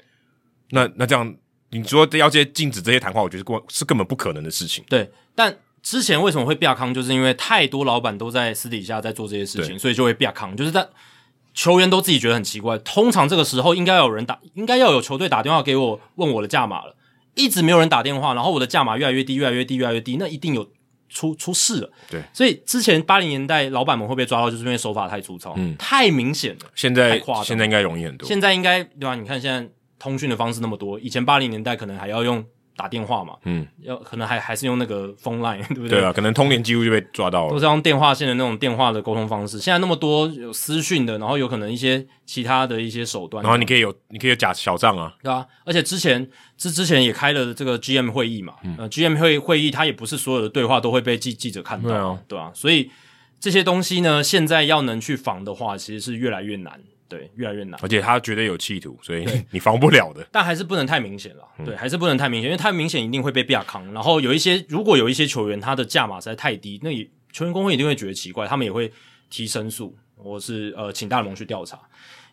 那那这样，你说要这些禁止这些谈话，我觉得根是根本不可能的事情。对，但之前为什么会变康，就是因为太多老板都在私底下在做这些事情，所以就会变康，就是在。球员都自己觉得很奇怪。通常这个时候应该有人打，应该要有球队打电话给我问我的价码了，一直没有人打电话，然后我的价码越来越低，越来越低，越来越低，那一定有出出事了。对，所以之前八零年代老板们会被抓到，就是因为手法太粗糙，嗯，太明显了。现在太现在应该容易很多。现在应该对吧？你看现在通讯的方式那么多，以前八零年代可能还要用。打电话嘛，嗯，要可能还还是用那个 phone line，对不对？对啊，可能通联几乎就被抓到了，都是用电话线的那种电话的沟通方式。现在那么多有私讯的，然后有可能一些其他的一些手段，然后你可以有，你可以有假小账啊，对啊。而且之前之之前也开了这个 GM 会议嘛，嗯、呃，GM 会会议，它也不是所有的对话都会被记记者看到，对啊，对啊。所以这些东西呢，现在要能去防的话，其实是越来越难。对，越来越难，而且他绝对有企图，所以 你防不了的。但还是不能太明显了，对，还是不能太明显，因为太明显一定会被亚康。然后有一些，如果有一些球员他的价码实在太低，那也球员工会一定会觉得奇怪，他们也会提申诉，或是呃请大联盟去调查。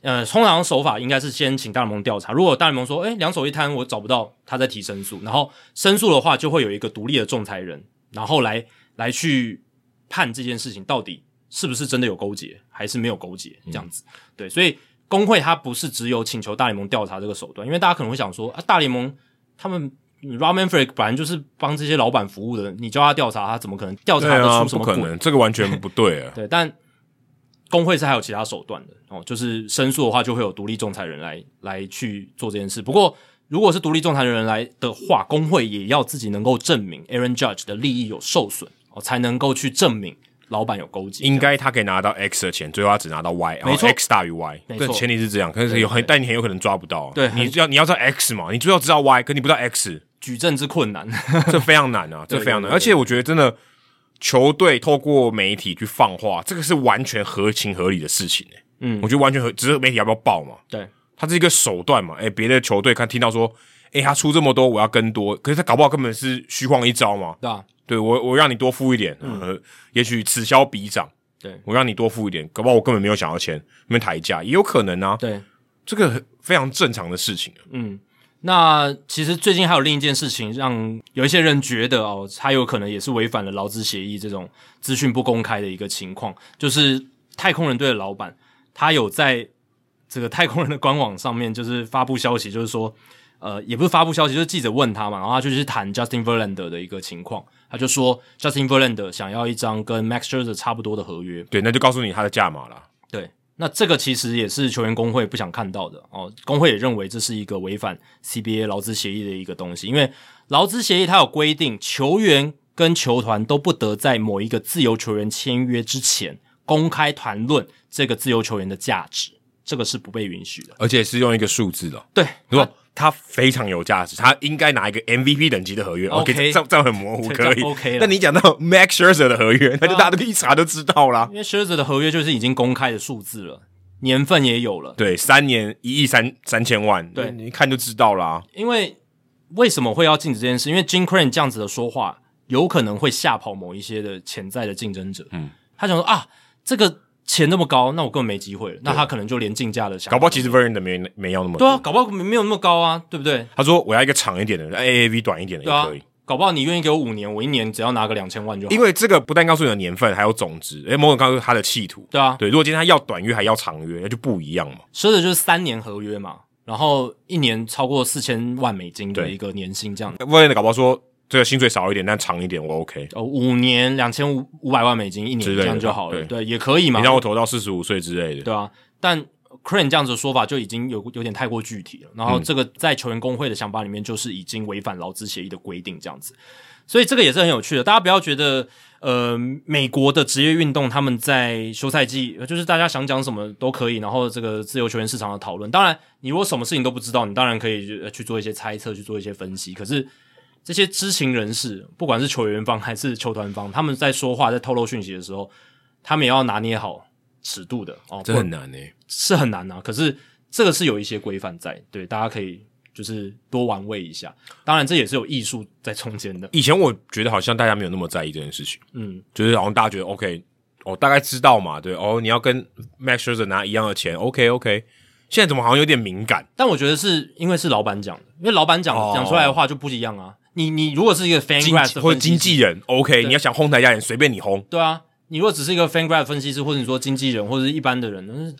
呃，通常手法应该是先请大联盟调查，如果大联盟说，哎，两手一摊，我找不到，他再提申诉，然后申诉的话就会有一个独立的仲裁人，然后来来去判这件事情到底。是不是真的有勾结，还是没有勾结？这样子，嗯、对，所以工会它不是只有请求大联盟调查这个手段，因为大家可能会想说啊，大联盟他们 Rob Manfred 本来就是帮这些老板服务的，你叫他调查，他怎么可能调查得出什么？不可能，这个完全不对啊。对，但工会是还有其他手段的哦，就是申诉的话，就会有独立仲裁人来来去做这件事。不过，如果是独立仲裁人来的话，工会也要自己能够证明 Aaron Judge 的利益有受损哦，才能够去证明。老板有勾结，应该他可以拿到 X 的钱，最后他只拿到 Y，没错，X 大于 Y，没错，前提是这样，可是有很，但你很有可能抓不到，对，你要你要知道 X 嘛，你最后知道 Y，可你不知道 X，举证之困难，这非常难啊，这非常难，而且我觉得真的球队透过媒体去放话，这个是完全合情合理的事情诶，嗯，我觉得完全合，只是媒体要不要报嘛，对，它是一个手段嘛，诶，别的球队看听到说，诶，他出这么多，我要跟多，可是他搞不好根本是虚晃一招嘛，对啊。对我，我让你多付一点，嗯，呃、也许此消彼长。对我让你多付一点，搞不好我根本没有想要钱，没抬价，也有可能啊。对，这个非常正常的事情。嗯，那其实最近还有另一件事情，让有一些人觉得哦，他有可能也是违反了劳资协议这种资讯不公开的一个情况，就是太空人队的老板，他有在这个太空人的官网上面就是发布消息，就是说。呃，也不是发布消息，就是记者问他嘛，然后他就去谈 Justin Verlander 的一个情况，他就说 Justin Verlander 想要一张跟 Max Scherzer 差不多的合约，对，那就告诉你他的价码了。对，那这个其实也是球员工会不想看到的哦，工会也认为这是一个违反 CBA 劳资协议的一个东西，因为劳资协议它有规定，球员跟球团都不得在某一个自由球员签约之前公开谈论这个自由球员的价值，这个是不被允许的，而且是用一个数字的，对，如果。他非常有价值，他应该拿一个 MVP 等级的合约。OK，, 这这样很模糊，可以。OK，但你讲到 Max Scherzer 的合约，那就大家都一查就知道啦。因为 Scherzer 的合约就是已经公开的数字了，年份也有了。对，三年一亿三三千万，对，你一看就知道啦。因为为什么会要禁止这件事？因为 Jim Crane 这样子的说话，有可能会吓跑某一些的潜在的竞争者。嗯，他想说啊，这个。钱那么高，那我根本没机会了。那他可能就连竞价的想，搞不好其实 Verlander 没没要那么多。对啊，搞不好没有那么高啊，对不对？他说我要一个长一点的，AAV 短一点的也可以。啊、搞不好你愿意给我五年，我一年只要拿个两千万就好。因为这个不但告诉你的年份，还有总值，诶，某种告诉他的企图。对啊，对。如果今天他要短约还要长约，那就不一样嘛。说的就是三年合约嘛，然后一年超过四千万美金的一个年薪这样子。Verlander 搞不好说。这个薪水少一点，但长一点我 OK。哦，五年两千五五百万美金一年这样就好了，对，对，也可以嘛。你让我投到四十五岁之类的，对啊。但 Crane 这样子的说法就已经有有点太过具体了。然后这个在球员工会的想法里面，就是已经违反劳资协议的规定这样子。所以这个也是很有趣的。大家不要觉得，呃，美国的职业运动他们在休赛季就是大家想讲什么都可以，然后这个自由球员市场的讨论。当然，你如果什么事情都不知道，你当然可以去做一些猜测，去做一些分析。可是。这些知情人士，不管是球员方还是球团方，他们在说话、在透露讯息的时候，他们也要拿捏好尺度的哦。这很难诶，是很难啊。可是这个是有一些规范在，对，大家可以就是多玩味一下。当然，这也是有艺术在中间的。以前我觉得好像大家没有那么在意这件事情，嗯，就是好像大家觉得 OK，哦，大概知道嘛，对，哦，你要跟 Max Scherzer 拿一样的钱，OK OK。现在怎么好像有点敏感？但我觉得是因为是老板讲的，因为老板讲讲出来的话就不一样啊。你你如果是一个 FanGraphs 或者经纪人，OK，你要想哄抬价人，随便你哄。对啊，你如果只是一个 FanGraphs 分析师，或者你说经纪人或者是一般的人，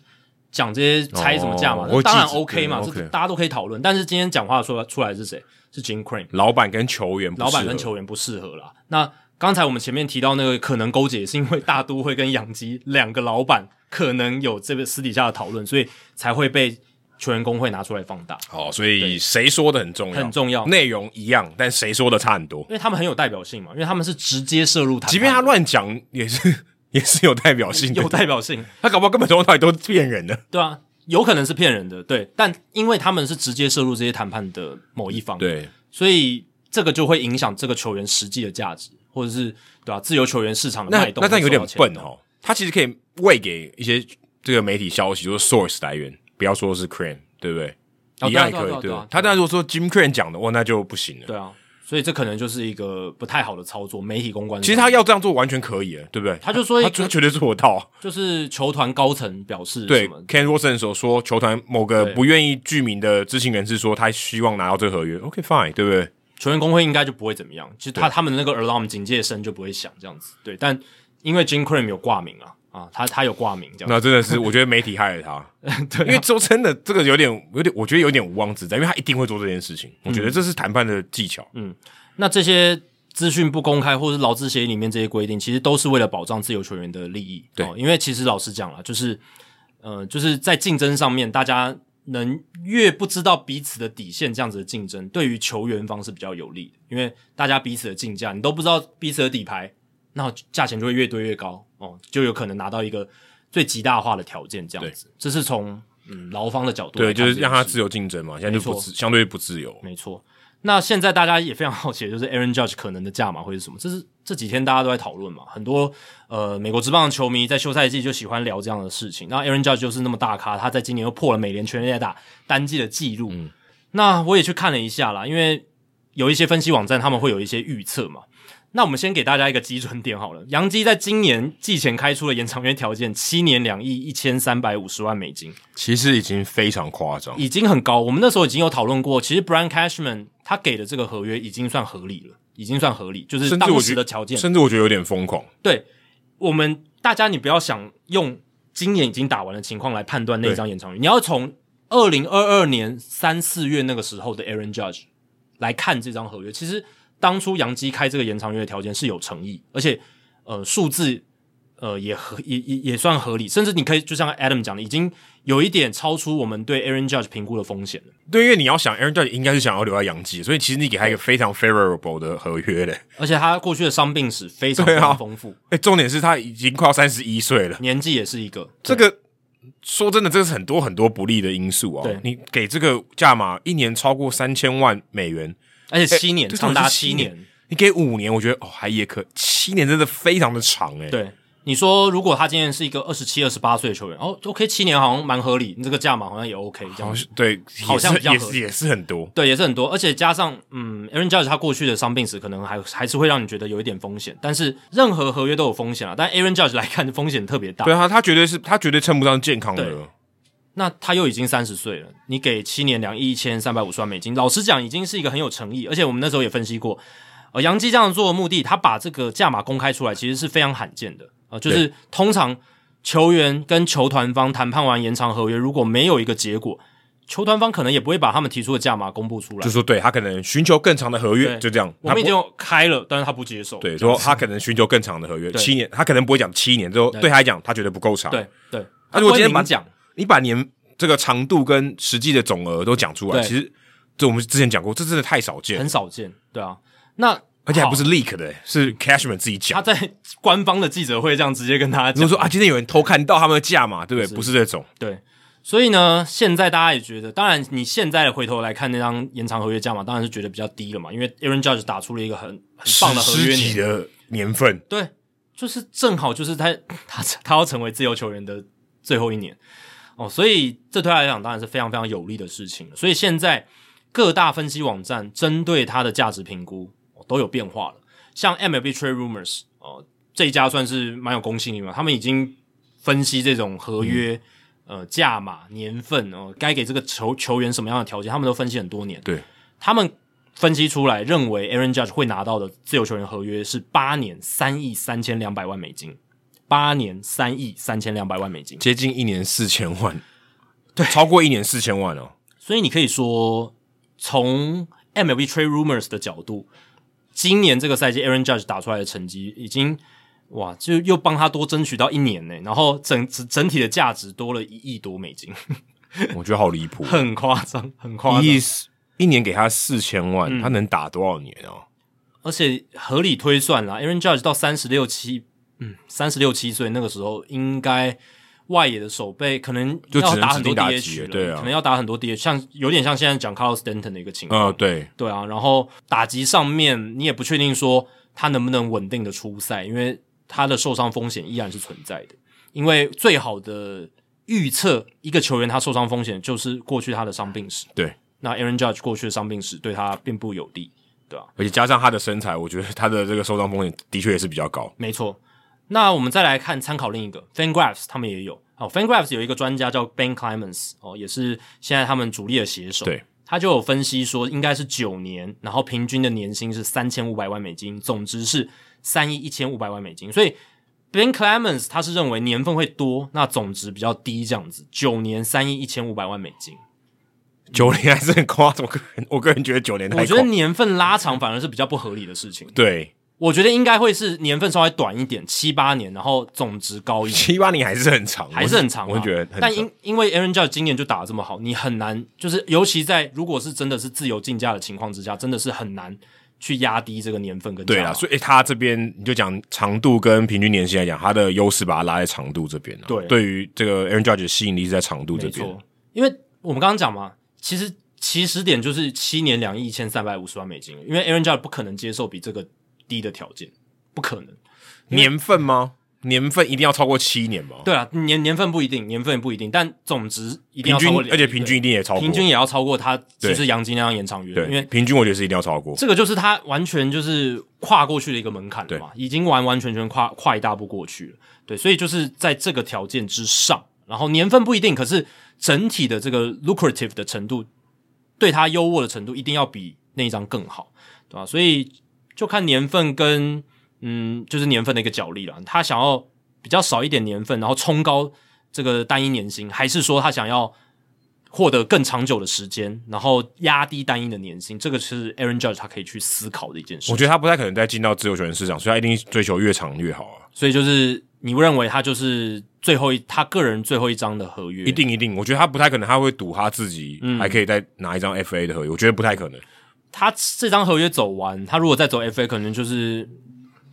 讲这些猜什么价嘛，哦、当然 OK 嘛，对这大家都可以讨论。但是今天讲话说出来是谁？是 Jim Crane，老板跟球员，老板跟球员不适合啦。那刚才我们前面提到那个可能勾结，是因为大都会跟养鸡两个老板可能有这个私底下的讨论，所以才会被球员工会拿出来放大。好，所以谁说的很重要，很重要，内容一样，但谁说的差很多，因为他们很有代表性嘛，因为他们是直接涉入谈判，即便他乱讲也是 也是有代表性的，有代表性。他搞不好根本从头到尾都是骗人的，对啊，有可能是骗人的，对，但因为他们是直接涉入这些谈判的某一方，对，所以。这个就会影响这个球员实际的价值，或者是对吧、啊？自由球员市场的脉动，那那这样有点笨哦。他其实可以喂给一些这个媒体消息，就是 source 来源，不要说是 Crane，对不对？一样也可以。对，他当然如果说 Jim Crane 讲的，哇，那就不行了。对啊，所以这可能就是一个不太好的操作，媒体公关。其实他要这样做完全可以，对不对？他就说他绝对做得到，就是球团高层表示，对 Ken Rosen 所说，球团某个不愿意具名的知情人士说，他希望拿到这个合约，OK fine，对不对？球员工会应该就不会怎么样，其实他他们的那个 alarm 警戒声就不会响这样子，对。但因为 Jim Crane 有挂名啊，啊，他他有挂名这样，那真的是我觉得媒体害了他，对、啊，因为周真的这个有点有点，我觉得有点无妄之灾，因为他一定会做这件事情，我觉得这是谈判的技巧。嗯，那这些资讯不公开或者是劳资协议里面这些规定，其实都是为了保障自由球员的利益。对，哦、因为其实老实讲了，就是呃，就是在竞争上面，大家。能越不知道彼此的底线，这样子的竞争对于球员方是比较有利的，因为大家彼此的竞价，你都不知道彼此的底牌，那价钱就会越堆越高哦，就有可能拿到一个最极大化的条件，这样子。这是从嗯劳方的角度，对，就是让他自由竞争嘛，现在就不自相对不自由，没错。那现在大家也非常好奇就是 Aaron Judge 可能的价码会是什么？这是这几天大家都在讨论嘛，很多呃美国职棒的球迷在休赛季就喜欢聊这样的事情。那 Aaron Judge 就是那么大咖，他在今年又破了美联全垒打单季的记录。嗯，那我也去看了一下啦，因为有一些分析网站他们会有一些预测嘛。那我们先给大家一个基准点好了，杨基在今年季前开出了延长约条件，七年两亿一千三百五十万美金，其实已经非常夸张，已经很高。我们那时候已经有讨论过，其实 Brian Cashman 他给的这个合约已经算合理了，已经算合理，就是当时的条件，甚至我觉得有点疯狂。对，我们大家你不要想用今年已经打完的情况来判断那张延长约，你要从二零二二年三四月那个时候的 Aaron Judge 来看这张合约，其实。当初杨基开这个延长约的条件是有诚意，而且呃数字呃也合也也也算合理，甚至你可以就像 Adam 讲的，已经有一点超出我们对 Aaron Judge 评估的风险了。对，因为你要想 Aaron Judge 应该是想要留在杨基，所以其实你给他一个非常 favorable 的合约嘞。而且他过去的伤病史非常非常丰富。哎、啊，重点是他已经快要三十一岁了，年纪也是一个。这个说真的，这是很多很多不利的因素啊。对，你给这个价码一年超过三千万美元。而且七年，长达七年，你给五年，我觉得哦还也可，七年真的非常的长诶。对，你说如果他今年是一个二十七、二十八岁的球员，哦，OK，七年好像蛮合理，你这个价码好像也 OK，这样对，好像也是也是很多，对，也是很多，而且加上嗯，Aaron Judge 他过去的伤病史可能还还是会让你觉得有一点风险，但是任何合约都有风险啊，但 Aaron Judge 来看风险特别大，对啊，他绝对是他绝对称不上健康的。那他又已经三十岁了，你给七年两亿一千三百五十万美金，老实讲，已经是一个很有诚意。而且我们那时候也分析过，呃，杨基这样做的目的，他把这个价码公开出来，其实是非常罕见的啊、呃。就是通常球员跟球团方谈判完延长合约，如果没有一个结果，球团方可能也不会把他们提出的价码公布出来。就说对他可能寻求更长的合约，就这样。我们已经开了，但是他不接受。对，说他可能寻求更长的合约，七年，他可能不会讲七年，之后对他来讲，他觉得不够长。对对，他如果今天讲，你把年。这个长度跟实际的总额都讲出来，其实这我们之前讲过，这真的太少见，很少见，对啊。那而且还不是 leak 的，是 Cashman 自己讲，他在官方的记者会这样直接跟他讲，如果说啊，今天有人偷看到他们的价嘛，对不对？不是这种，对。所以呢，现在大家也觉得，当然你现在回头来看那张延长合约价嘛，当然是觉得比较低了嘛，因为 Aaron Judge 打出了一个很很棒的合约年的年份，对，就是正好就是他他他要成为自由球员的最后一年。哦，所以这对他来讲当然是非常非常有利的事情了。所以现在各大分析网站针对他的价值评估都有变化了。像 MLB Trade Rumors 哦，这一家算是蛮有公信力嘛，他们已经分析这种合约、嗯、呃价码、年份哦，该给这个球球员什么样的条件，他们都分析很多年。对，他们分析出来认为 Aaron Judge 会拿到的自由球员合约是八年三亿三千两百万美金。八年三亿三千两百万美金，接近一年四千万，对，超过一年四千万哦。所以你可以说，从 MLB Trade Rumors 的角度，今年这个赛季 Aaron Judge 打出来的成绩已经哇，就又帮他多争取到一年呢。然后整整体的价值多了一亿多美金，我觉得好离谱，很夸张，很夸张。一一年给他四千万，嗯，他能打多少年哦？而且合理推算啦，Aaron Judge 到三十六七，嗯，三十六七岁那个时候应该。外野的守备可能要打很多 DH 了，对啊，可能要打很多 DH，像有点像现在讲 Carlos Stanton 的一个情况，啊，对，对啊，然后打击上面你也不确定说他能不能稳定的出赛，因为他的受伤风险依然是存在的。因为最好的预测一个球员他受伤风险就是过去他的伤病史，对，那 Aaron Judge 过去的伤病史对他并不有利，对啊，而且加上他的身材，我觉得他的这个受伤风险的确也是比较高，没错。那我们再来看参考另一个 FanGraphs，他们也有哦。FanGraphs 有一个专家叫 Ben Clemens 哦，也是现在他们主力的写手。对，他就有分析说，应该是九年，然后平均的年薪是三千五百万美金，总值是三亿一千五百万美金。所以 Ben Clemens 他是认为年份会多，那总值比较低这样子。九年三亿一千五百万美金，九年还是很夸张。我个人我个人觉得九年太，我觉得年份拉长反而是比较不合理的事情。对。我觉得应该会是年份稍微短一点，七八年，然后总值高一点。七八年还是很长，还是很长。我觉得很长，但因因为 Aaron Judge 今年就打得这么好，你很难，就是尤其在如果是真的是自由竞价的情况之下，真的是很难去压低这个年份跟。对啊，所以他这边你就讲长度跟平均年薪来讲，他的优势把它拉在长度这边。对，对于这个 Aaron Judge 的吸引力是在长度这边。因为我们刚刚讲嘛，其实起始点就是七年两亿一千三百五十万美金，因为 Aaron Judge 不可能接受比这个低的条件。不可能，年份吗？年份一定要超过七年吗？对啊，年年份不一定，年份也不一定，但总值一定要超过，而且平均一定也超过，平均也要超过他其实杨金那样延长约，因为平均我觉得是一定要超过。这个就是他完全就是跨过去的一个门槛了嘛，已经完完全全跨跨一大步过去了。对，所以就是在这个条件之上，然后年份不一定，可是整体的这个 lucrative 的程度，对他优渥的程度一定要比那一张更好，对吧？所以就看年份跟。嗯，就是年份的一个角力了。他想要比较少一点年份，然后冲高这个单一年薪，还是说他想要获得更长久的时间，然后压低单一的年薪？这个是 Aaron Judge 他可以去思考的一件事。我觉得他不太可能再进到自由球员市场，所以他一定追求越长越好啊。所以就是你不认为他就是最后一他个人最后一张的合约？一定一定，我觉得他不太可能，他会赌他自己还可以再拿一张 FA 的合约。嗯，我觉得不太可能。他这张合约走完，他如果再走 FA，可能就是。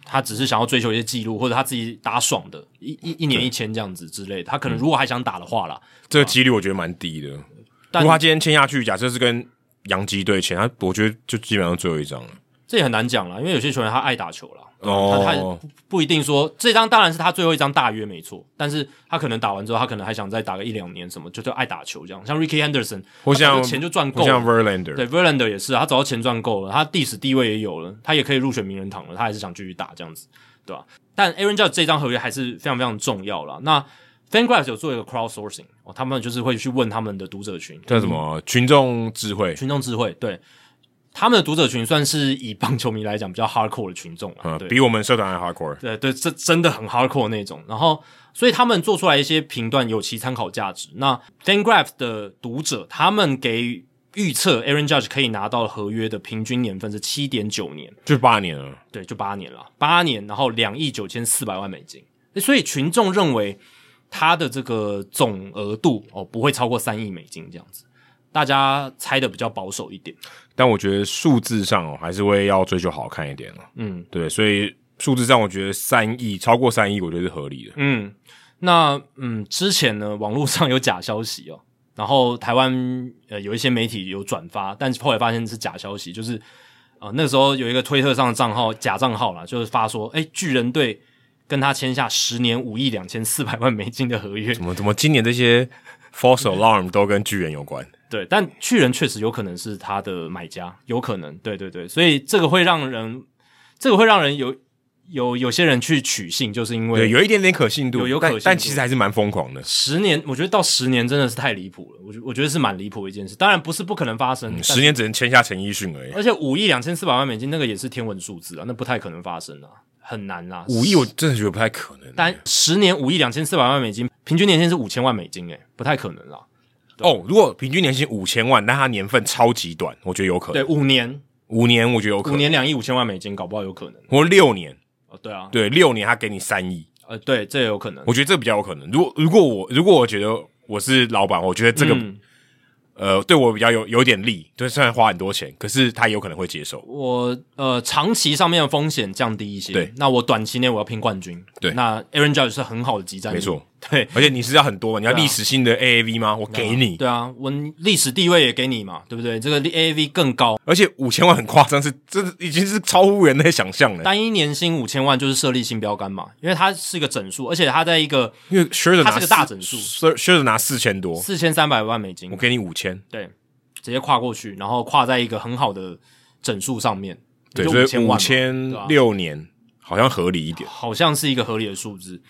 他只是想要追求一些记录，或者他自己打爽的，一一一年一千这样子之类的。他可能如果还想打的话啦，这个几率我觉得蛮低的。但如果他今天签下去，假设是跟洋基队签，他我觉得就基本上最后一张了。这也很难讲了，因为有些球员他爱打球啦。哦，他他不一定说这张当然是他最后一张大约没错，但是他可能打完之后，他可能还想再打个一两年什么，就就爱打球这样。像 Rickey Henderson，我想钱就赚够了，像 Verlander，对 Verlander 也是，他找到钱赚够了，他历史地位也有了，他也可以入选名人堂了，他还是想继续打这样子，对吧？但 Aaron Judge 这张合约还是非常非常重要了。那 FanGraphs 有做一个 crowdsourcing，哦，他们就是会去问他们的读者群，叫什么、嗯、群众智慧，群众智慧，对。他们的读者群算是以棒球迷来讲比较 hardcore 的群众了，嗯，比我们社团还 hardcore。对对，这真的很 hardcore 那种。然后，所以他们做出来一些评断有其参考价值。那 FanGraphs 的读者他们给预测 Aaron Judge 可以拿到合约的平均年份是七点九年，就八年了。对，就八年了，八年，然后两亿九千四百万美金。所以群众认为他的这个总额度哦不会超过三亿美金这样子。大家猜的比较保守一点，但我觉得数字上哦，还是会要追求好看一点了。嗯，对，所以数字上我觉得三亿超过三亿，我觉得是合理的。嗯，那嗯，之前呢，网络上有假消息哦，然后台湾呃有一些媒体有转发，但是后来发现是假消息，就是呃那时候有一个推特上的账号假账号啦，就是发说，哎巨人队跟他签下十年五亿两千四百万美金的合约，怎么怎么今年这些 false alarm 都跟巨人有关？对，但巨人确实有可能是他的买家，有可能，对对对，所以这个会让人，这个会让人有有有些人去取信，就是因为对有一点点可信度，有有可信度，但，但其实还是蛮疯狂的。十年，我觉得到十年真的是太离谱了，我觉我觉得是蛮离谱的一件事。当然不是不可能发生，嗯、十年只能签下陈奕迅而已。而且五亿两千四百万美金那个也是天文数字啊，那不太可能发生啊，很难啊。五亿我真的觉得不太可能。但十年五亿两千四百万美金，平均年薪是五千万美金，诶，不太可能啦。哦，如果平均年薪五千万，但他年份超级短，我觉得有可能。对，五年，五年我觉得有可能，五年两亿五千万美金，搞不好有可能。或六年，哦，对啊，对，六年他给你三亿，呃，对，这也有可能。我觉得这比较有可能。如果如果我如果我觉得我是老板，我觉得这个。嗯呃，对我比较有有点利，就虽然花很多钱，可是他有可能会接受。我呃，长期上面的风险降低一些，对，那我短期内我要拼冠军，对，那 Aaron Judge 是很好的激战，没错。对，而且你是要很多，你要历史性的 AAV 吗？我给你。对啊，我历史地位也给你嘛，对不对？这个 AAV 更高，而且五千万很夸张，是这已经是超乎人的想象了。单一年薪五千万就是设立新标杆嘛，因为它是一个整数，而且它在一个，因为 Scherzer 它是个大整数，Scherzer 拿四千多，四千三百万美金，我给你五千，对，直接跨过去，然后跨在一个很好的整数上面，对，所以五千六年好像合理一点，好像是一个合理的数字。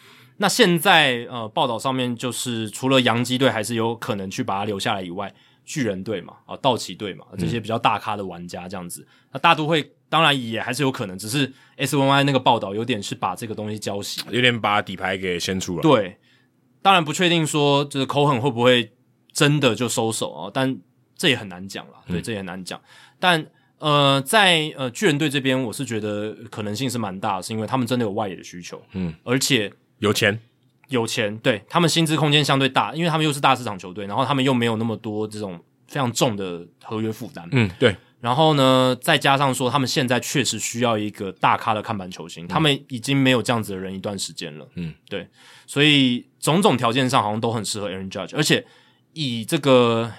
那现在呃，报道上面就是除了洋基队还是有可能去把他留下来以外，巨人队嘛，啊，道奇队嘛，这些比较大咖的玩家这样子。嗯、那大都会当然也还是有可能，只是 S Y Y 那个报道有点是把这个东西浇熄，有点把底牌给掀出来。对，当然不确定说就是 Cohen 会不会真的就收手啊，但这也很难讲了。对，这也很难讲。嗯、但呃，在呃巨人队这边，我是觉得可能性是蛮大的，是因为他们真的有外野的需求，嗯，而且。有钱，有钱，对，他们薪资空间相对大，因为他们又是大市场球队，然后他们又没有那么多这种非常重的合约负担。嗯，对。然后呢，再加上说，他们现在确实需要一个大咖的看板球星，嗯、他们已经没有这样子的人一段时间了。嗯，对。所以种种条件上好像都很适合 Aaron Judge，而且以这个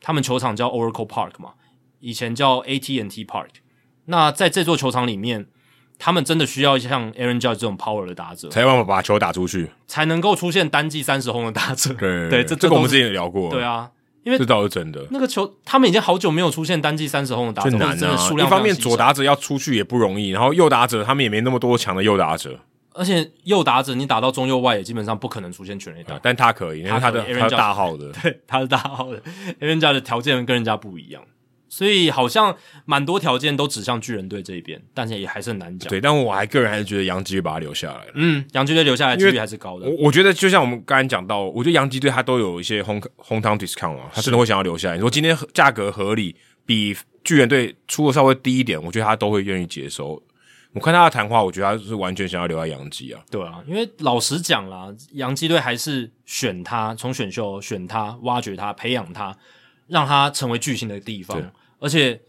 他们球场叫 Oracle Park 嘛，以前叫 AT&T Park，那在这座球场里面。他们真的需要像 Aaron Judge 这种 power 的打者，才有办法把球打出去，才能够出现单季三十轰的打者。对 对，这这个我们之前也聊过。对啊，因为这倒是真的。那个球，他们已经好久没有出现单季三十轰的打者，难啊。一方面左打者要出去也不容易，然后右打者他们也没那么多强的右打者，而且右打者你打到中右外也基本上不可能出现全垒打，但他可以，因为他的他是大号的，对，他是大号的，Aaron Judge 的条件跟人家不一样。所以好像蛮多条件都指向巨人队这一边，但是也还是很难讲。对，但我还个人还是觉得杨基会把他留下来。嗯，杨基队留下来几率还是高的。我我觉得就像我们刚才讲到，我觉得杨基队他都有一些 home hometown discount 啊，他真的会想要留下来。你说今天价格合理，比巨人队出的稍微低一点，我觉得他都会愿意接收。我看他的谈话，我觉得他是完全想要留在杨基啊。对啊，因为老实讲啦，杨基队还是选他，从选秀选他，挖掘他，培养他，让他成为巨星的地方，而且。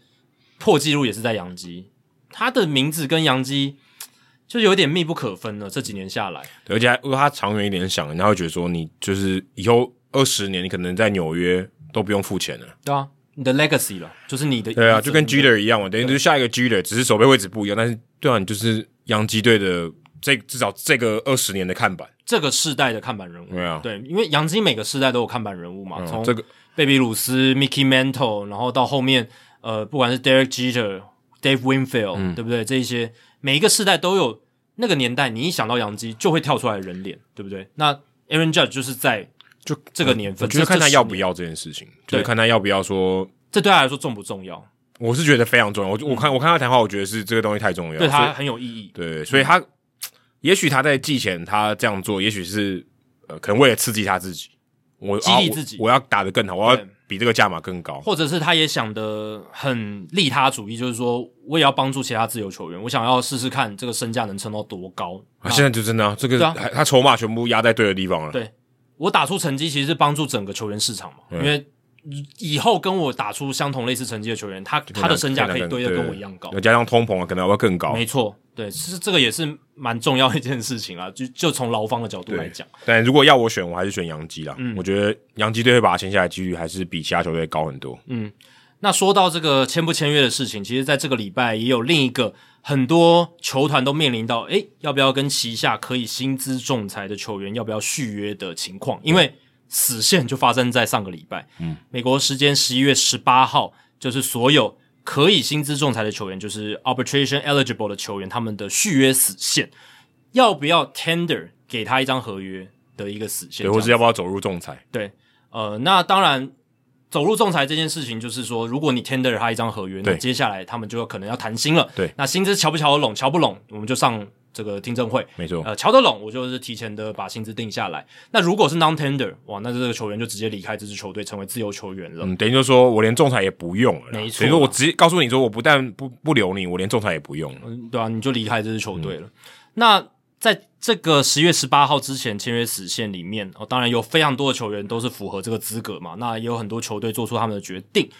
破纪录也是在杨基，他的名字跟杨基 就有点密不可分了。这几年下来，对，而且还如果他长远一点想，他会觉得说，你就是以后二十年，你可能在纽约都不用付钱了。对啊，你的 legacy 了，就是你的。对啊，就跟 Jeter 一样嘛，等于就是下一个 Jeter，只是守备位置不一样，但是对啊，你就是洋基队的这至少这个二十年的看板，这个世代的看板人物。对啊，对，因为杨基每个世代都有看板人物嘛，从、嗯、这个贝比鲁斯、Mickey Mantle，然后到后面。呃，不管是 Derek Jeter、Dave Winfield，、嗯、对不对？这一些每一个世代都有那个年代，你一想到洋基就会跳出来的人脸，对不对？那 Aaron Judge 就是在就这个年份，我觉得看他要不要这件事情，就是看他要不要说，这对他来说重不重要？我是觉得非常重要。我我看我看他谈话，我觉得是这个东西太重要，对他很有意义。对，所以他、嗯、也许他在季前他这样做，也许是呃，可能为了刺激他自己，我激励自己、啊我，我要打得更好，我要。比这个价码更高，或者是他也想得很利他主义，就是说我也要帮助其他自由球员，我想要试试看这个身价能撑到多高。啊，现在就真的、啊、这个，他筹码全部压在对的地方了。对，我打出成绩，其实是帮助整个球员市场嘛，因为以后跟我打出相同类似成绩的球员，他他的身价可以堆得跟我一样高，加上通膨啊，可能会更高。没错。对，其实这个也是蛮重要的一件事情啊，就就从劳方的角度来讲。但如果要我选，我还是选杨基啦。嗯，我觉得杨基队会把他签下来几率还是比其他球队高很多。嗯，那说到这个签不签约的事情，其实在这个礼拜也有另一个很多球团都面临到，诶，要不要跟旗下可以薪资仲裁的球员要不要续约的情况？因为死线就发生在上个礼拜。嗯，美国时间十一月十八号，就是所有。可以薪资仲裁的球员，就是 arbitration eligible 的球员，他们的续约死线，要不要 tender 给他一张合约的一个死线？对，或是要不要走入仲裁？对，呃，那当然，走入仲裁这件事情，就是说，如果你 tender 他一张合约，那接下来他们就有可能要谈薪了。对，那薪资瞧不瞧得拢，瞧不拢，我们就上这个听证会，没错。呃，乔得拢，我就是提前的把薪资定下来。那如果是 non-tender，哇，那这个球员就直接离开这支球队，成为自由球员了。嗯，等于就是说我连仲裁也不用了，没错。等于说我直接告诉你说，我不但不不留你，我连仲裁也不用了。嗯，对啊，你就离开这支球队了。嗯、那在这个十月十八号之前签约死线里面，哦，当然有非常多的球员都是符合这个资格嘛。那也有很多球队做出他们的决定。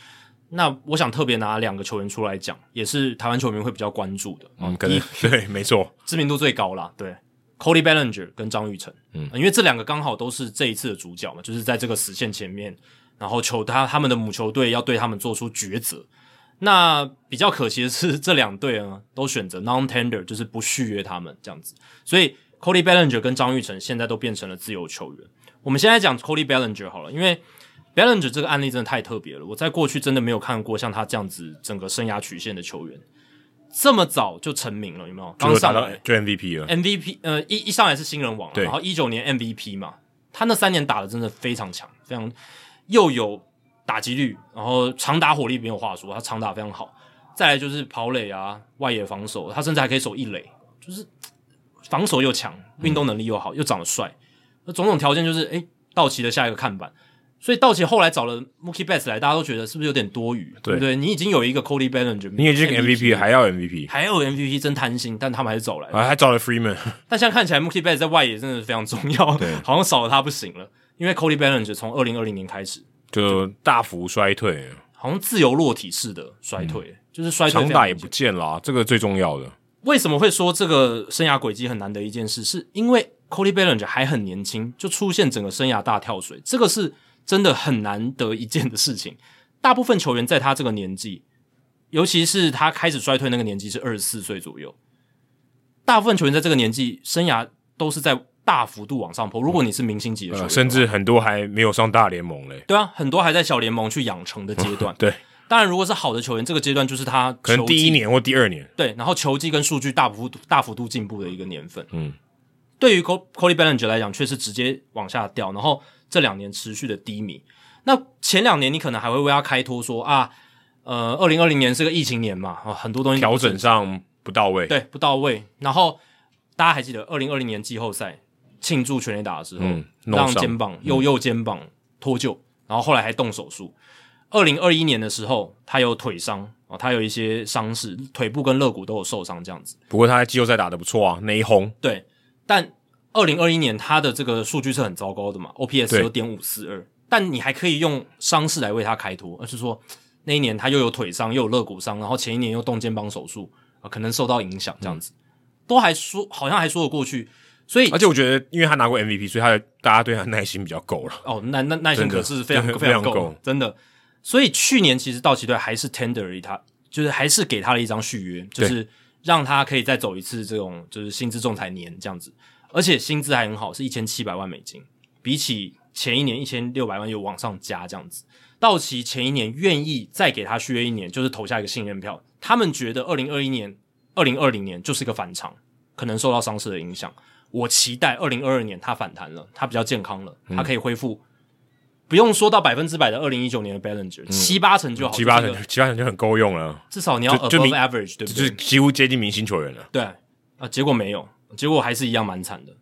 那我想特别拿两个球员出来讲，也是台湾球迷会比较关注的。嗯，可能对，没错，知名度最高啦。对，Cody Bellinger 跟张玉成，嗯，因为这两个刚好都是这一次的主角嘛，就是在这个死线前面，然后球他他们的母球队要对他们做出抉择。那比较可惜的是，这两队呢都选择 non-tender，就是不续约他们这样子。所以 Cody Bellinger 跟张玉成现在都变成了自由球员。我们现在讲 Cody Bellinger 好了，因为 Bellinger 这个案例真的太特别了，我在过去真的没有看过像他这样子整个生涯曲线的球员，这么早就成名了，有没有？刚上来就 MVP 了，MVP 呃一一上来是新人王，然后一九年 MVP 嘛，他那三年打的真的非常强，非常又有。打击率，然后长打火力没有话说，他长打非常好。再来就是跑垒啊，外野防守，他甚至还可以守一垒，就是防守又强，运动能力又好，嗯、又长得帅，那种种条件就是诶道奇的下一个看板。所以道奇后来找了 Mookie Betts 来，大家都觉得是不是有点多余？对，对不对？你已经有一个 Cody Bellinger，你已经 MVP 还要 MVP，还要 MVP，真贪心。但他们还是走来，还找了 Freeman。但现在看起来 Mookie Betts 在外野真的是非常重要，对，好像少了他不行了。因为 Cody Bellinger 从二零二零年开始。就大幅衰退，好像自由落体式的衰退，嗯、就是衰退。长打也不见了、啊，这个最重要的。为什么会说这个生涯轨迹很难的一件事？是因为 Cody Bellinger 还很年轻，就出现整个生涯大跳水，这个是真的很难得一件的事情。大部分球员在他这个年纪，尤其是他开始衰退那个年纪是二十四岁左右，大部分球员在这个年纪生涯都是在。大幅度往上坡。如果你是明星级的球员，呃，甚至很多还没有上大联盟嘞。对啊，很多还在小联盟去养成的阶段。对，当然，如果是好的球员，这个阶段就是他可能第一年或第二年。对，然后球技跟数据大幅度大幅度进步的一个年份。嗯，对于 Cody Bellinger 来讲，却是直接往下掉，然后这两年持续的低迷。那前两年你可能还会为他开脱说啊，呃，二零二零年是个疫情年嘛，很多东西调整上不到位，对，不到位。然后大家还记得二零二零年季后赛。庆祝全垒打的时候，嗯、让肩膀右右肩膀脱臼，嗯、然后后来还动手术。二零二一年的时候，他有腿伤啊，他有一些伤势，腿部跟肋骨都有受伤这样子。不过他在季后赛打得不错啊，内轰。对，但二零二一年他的这个数据是很糟糕的嘛，OPS 有点五四二。但你还可以用伤势来为他开脱，而是说那一年他又有腿伤，又有肋骨伤，然后前一年又动肩膀手术啊，可能受到影响这样子，嗯、都还说好像还说得过去。所以，而且我觉得，因为他拿过 MVP，所以他的大家对他耐心比较够了。哦，那那耐心可是非常非常够，真的。所以去年其实道奇队还是 tender 他，就是还是给他了一张续约，就是让他可以再走一次这种就是薪资仲裁年这样子。而且薪资还很好，是一千七百万美金，比起前一年一千六百万又往上加这样子。道奇前一年愿意再给他续约一年，就是投下一个信任票。他们觉得二零二一年、二零二零年就是一个反常，可能受到伤势的影响。我期待二零二二年他反弹了，他比较健康了，嗯、他可以恢复，不用说到百分之百的二零一九年的 Bellinger，嗯、七八成就好，七八成，七八成就很够用了。至少你要 above average，对不对？就是几乎接近明星球员了。对啊，结果没有，结果还是一样蛮惨的，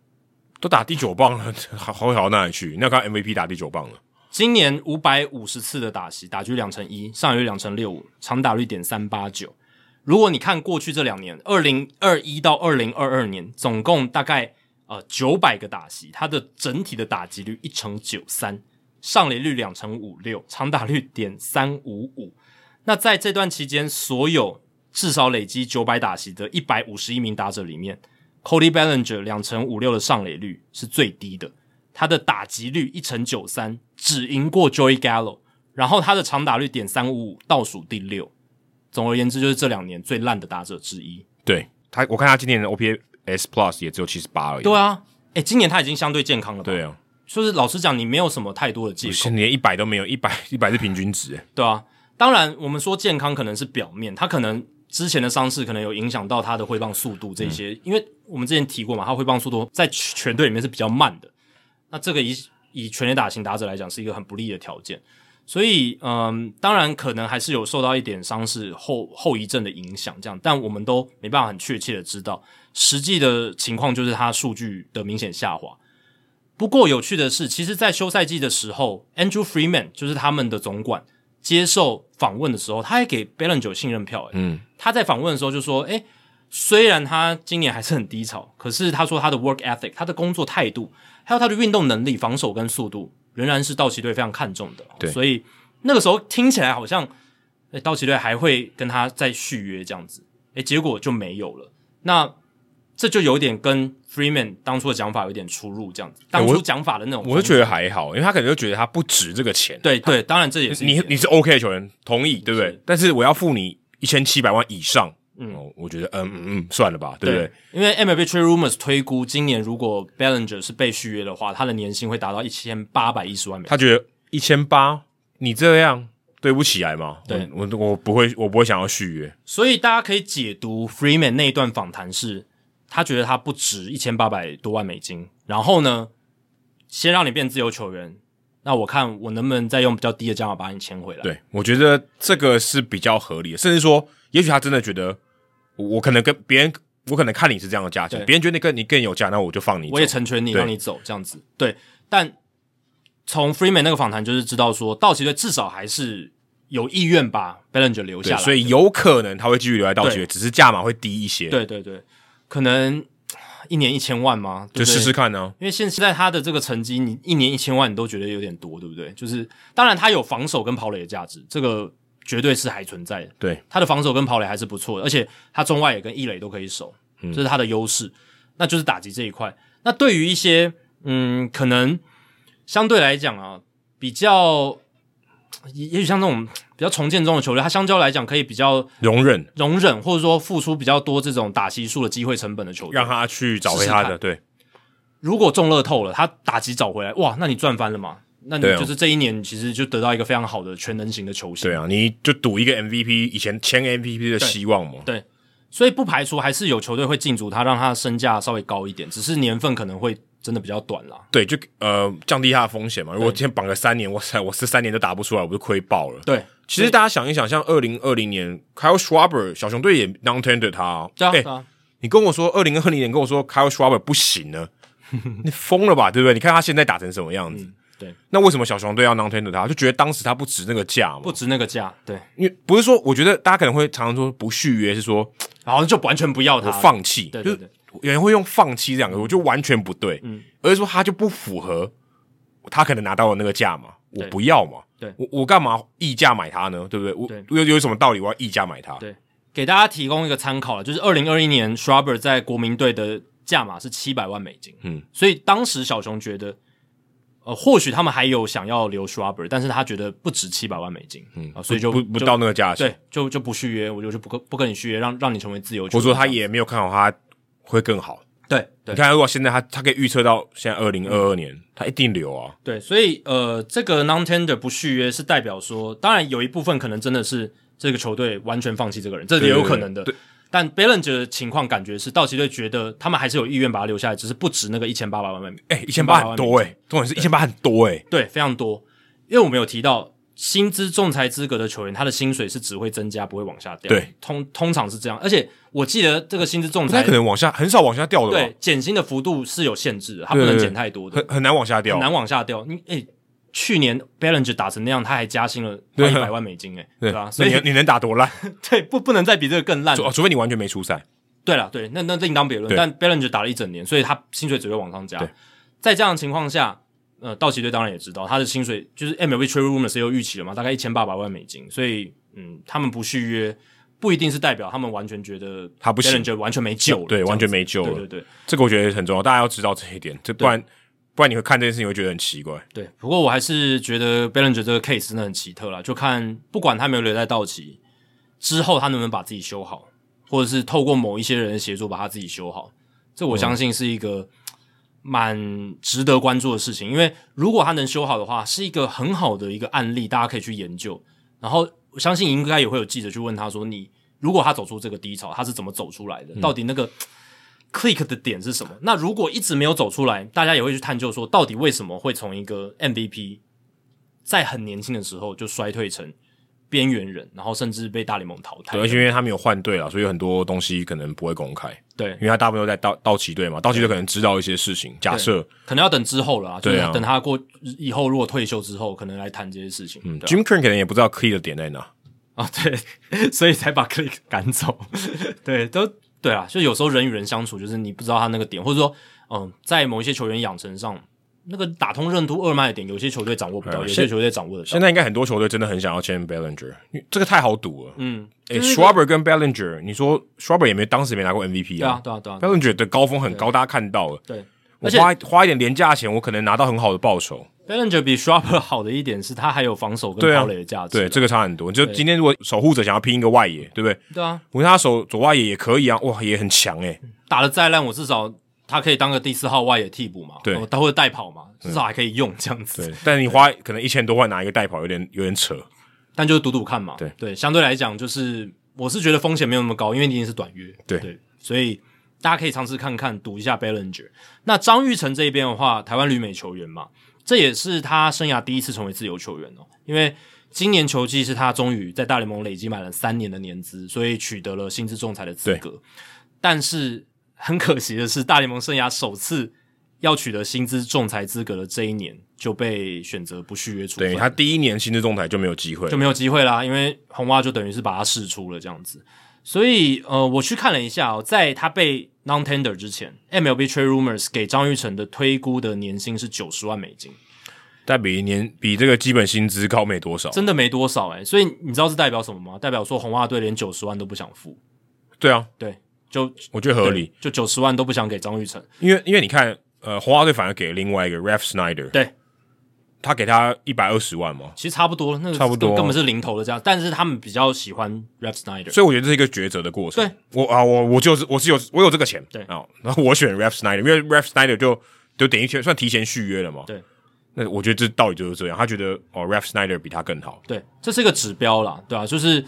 都打第九棒了，好好到哪里去？那看 MVP 打第九棒了。今年五百五十次的打席，打局两成一，上垒率两成六五，长打率点三八九。如果你看过去这两年，二零二一到二零二二年，总共大概呃九百个打席，它的整体的打击率一成九三，上垒率两成五六，长打率点三五五。那在这段期间，所有至少累积九百打席的一百五十一名打者里面，Cody Bellinger 两成五六的上垒率是最低的，他的打击率一成九三，只赢过 Joey Gallo，然后他的长打率点三五五，倒数第六。总而言之，就是这两年最烂的打者之一。对他，我看他今年的 OPS Plus 也只有七十八而已。对啊，诶，今年他已经相对健康了吧？对啊，就是老实讲，你没有什么太多的借口，连一百都没有，一百一百是平均值。对啊，当然我们说健康可能是表面，他可能之前的伤势可能有影响到他的挥棒速度这些，因为我们之前提过嘛，他挥棒速度在全队里面是比较慢的。那这个以以全垒打型打者来讲，是一个很不利的条件。所以嗯，当然可能还是有受到一点伤势后后遗症的影响，这样，但我们都没办法很确切的知道实际的情况，就是他数据的明显下滑。不过有趣的是，其实，在休赛季的时候，Andrew Freeman 就是他们的总管接受访问的时候，他还给 Bellinger 信任票。嗯，他在访问的时候就说：“诶，虽然他今年还是很低潮，可是他说他的 work ethic，他的工作态度，还有他的运动能力、防守跟速度，仍然是道奇队非常看重的。对，所以那个时候听起来好像，诶，道奇队还会跟他再续约这样子。诶，结果就没有了。那。这就有点跟 Freeman 当初的讲法有点出入，这样子。当初讲法的那种，我就觉得还好，因为他可能就觉得他不值这个钱。对对，当然这也是你你是 OK 的球员，同意对不对？但是我要付你一千七百万以上，嗯，我觉得嗯嗯嗯，算了吧，对不对？因为 MLB Trade Rumors 推估，今年如果 Bellinger 是被续约的话，他的年薪会达到一千八百一十万美金。他觉得一千八，你这样对不起来嘛？对，我我不会，我不会想要续约。所以大家可以解读 Freeman 那一段访谈是。他觉得他不值一千八百多万美金，然后呢，先让你变自由球员，那我看我能不能再用比较低的价码把你签回来。对，我觉得这个是比较合理的，甚至说，也许他真的觉得我可能跟别人，我可能看你是这样的价钱，别人觉得你更你更有价，那我就放你走，我也成全你，让你走这样子。对，但从 Freeman 那个访谈就是知道说，道奇队至少还是有意愿把 Bellinger 留下来，所以有可能他会继续留在道奇队，只是价码会低一些。对对对。可能一年一千万吗？就试试看呢、啊。因为现在他的这个成绩，你一年一千万，你都觉得有点多，对不对？就是当然他有防守跟跑垒的价值，这个绝对是还存在的。对，他的防守跟跑垒还是不错的，而且他中外也跟一垒都可以守，这是他的优势。嗯、那就是打击这一块。那对于一些嗯，可能相对来讲啊，比较。也也许像这种比较重建中的球队，他相较来讲可以比较容忍、容忍，或者说付出比较多这种打击数的机会成本的球队，让他去找回他的。对，如果中乐透了，他打击找回来，哇，那你赚翻了嘛？那你就是这一年其实就得到一个非常好的全能型的球星。对啊，你就赌一个 MVP，以前签 MVP 的希望嘛。对，所以不排除还是有球队会进驻他，让他的身价稍微高一点，只是年份可能会。真的比较短啦，对，就呃降低他的风险嘛。如果今天绑个三年，哇塞，我这三年都打不出来，我就亏爆了。对，其实大家想一想，像二零二零年，Kyle Schwarber 小熊队也 non-tender 他、哦，对啊，欸啊你跟我说二零二零年跟我说 Kyle Schwarber 不行呢，你疯了吧？对不对？你看他现在打成什么样子？嗯、对，那为什么小熊队要 non-tender 他？就觉得当时他不值那个价嘛，不值那个价。对，因为不是说，我觉得大家可能会常常说不续约，是说然后就完全不要他，放弃。对对对。有人会用放弃这两个字，我就完全不对，嗯，而是说他就不符合他可能拿到的那个价嘛，我不要嘛，对，我我干嘛溢价买它呢？对不对？我有有什么道理我要溢价买它？对，给大家提供一个参考了，就是二零二一年 Schwarber 在国民队的价码是七百万美金，嗯，所以当时小熊觉得，呃，或许他们还有想要留 Schwarber，但是他觉得不值七百万美金，嗯，所以就不不到那个价钱，对，就就不续约，我就是不跟不跟你续约，让让你成为自由球员。我说他也没有看好他。会更好，对，对，你看，如果现在他他可以预测到现在二零二二年，嗯，他一定留啊。对，所以呃，这个 non-tender 不续约是代表说，当然有一部分可能真的是这个球队完全放弃这个人，这也有可能的。对，对，对，但 Bellinger 的情况感觉是道奇队觉得他们还是有意愿把他留下来，只是不值那个一千八百万美元。哎，一千八很多哎，重点是一千八很多哎，对，非常多，因为我们有提到。薪资仲裁资格的球员，他的薪水是只会增加，不会往下掉。对，通通常是这样。而且我记得这个薪资仲裁，他可能往下很少往下掉的。对，减薪的幅度是有限制的，他不能减太多的，很很难往下掉，很难往下掉。你诶、欸，去年 Bellinger 打成那样，他还加薪了快一百万美金，诶，对吧？所以你你能打多烂？对，不不能再比这个更烂。除除非你完全没出赛。对了，对，那那另当别论。但 Bellinger 打了一整年，所以他薪水只会往上加。在这样的情况下。呃，道奇队当然也知道他的薪水就是 MLB Trade Rumors 是有预期了嘛，大概一千八百万美金，所以嗯，他们不续约不一定是代表他们完全觉得他不行，就完全没救了，对，完全没救了，对对对，这个我觉得很重要，大家要知道这一点，这不然不然你会看这件事情会觉得很奇怪。对，不过我还是觉得 Bellinger 这个 case 真的很奇特啦，就看不管他有没有留在道奇之后，他能不能把自己修好，或者是透过某一些人的协助把他自己修好，这我相信是一个。嗯蛮值得关注的事情，因为如果他能修好的话，是一个很好的一个案例，大家可以去研究。然后我相信应该也会有记者去问他说：“你如果他走出这个低潮，他是怎么走出来的？到底那个 click 的点是什么？”那如果一直没有走出来，大家也会去探究说，到底为什么会从一个 MVP 在很年轻的时候就衰退成边缘人，然后甚至被大联盟淘汰。对，而且因为他没有换队了，所以有很多东西可能不会公开。对，因为他大部分都在道道奇队嘛，道奇队可能知道一些事情。假设可能要等之后了啊，对啊，等他过以后如果退休之后，可能来谈这些事情。嗯，Jim Crane 可能也不知道 Click 的点在哪啊，对，所以才把 Click 赶走。对，都对啊，就有时候人与人相处，就是你不知道他那个点，或者说，嗯，在某一些球员养成上。那个打通任督二脉的点，有些球队掌握不到，有些球队掌握得到。现在应该很多球队真的很想要签 Bellinger，这个太好赌了。嗯，诶、欸、Schwarber 跟 Bellinger，你说 Schwarber 也没当时没拿过 MVP 啊？对啊，对啊，对啊。Bellinger 的高峰很高，大家看到了。对，我花花一点廉价钱，我可能拿到很好的报酬。Bellinger 比 Schwarber 好的一点是，他还有防守跟跑垒的价值。对，这个差很多。就今天如果守护者想要拼一个外野，对不对？对啊，我跟他守左外野也可以啊，哇，也很强诶。打的再烂，我至少。他可以当个第四号外野替补嘛？对，他会代跑嘛？至少还可以用这样子。对，但你花可能一千多万拿一个代跑，有点有点扯。但就是赌赌看嘛。对对，相对来讲，就是我是觉得风险没有那么高，因为你已经是短约。对对，所以大家可以尝试看看赌一下 Bellinger。那张玉成这一边的话，台湾旅美球员嘛，这也是他生涯第一次成为自由球员哦。因为今年球季是他终于在大联盟累积满了三年的年资，所以取得了薪资仲裁的资格。但是。很可惜的是，大联盟生涯首次要取得薪资仲裁资格的这一年，就被选择不续约处分。对，他第一年薪资仲裁就没有机会，就没有机会啦，因为红袜就等于是把他释出了这样子。所以，呃，我去看了一下哦，在他被 non-tender 之前，MLB Trade Rumors 给张玉成的推估的年薪是九十万美金，但比年比这个基本薪资高没多少，真的没多少诶。所以你知道是代表什么吗？代表说红袜队连九十万都不想付。对啊，对。就我觉得合理，就九十万都不想给张玉成，因为因为你看，呃，红袜队反而给了另外一个 Ralph Snyder，对，他给他一百二十万嘛，其实差不多了，那个差不多根本是零头的这样，但是他们比较喜欢 Ralph Snyder，所以我觉得这是一个抉择的过程。对，我啊，我我就是我是有我有这个钱，对啊，然后我选 Ralph Snyder，因为 Ralph Snyder 就就等于算提前续约了嘛，对，那我觉得这道理就是这样，他觉得哦 Ralph Snyder 比他更好，对，这是一个指标啦，对啊，就是。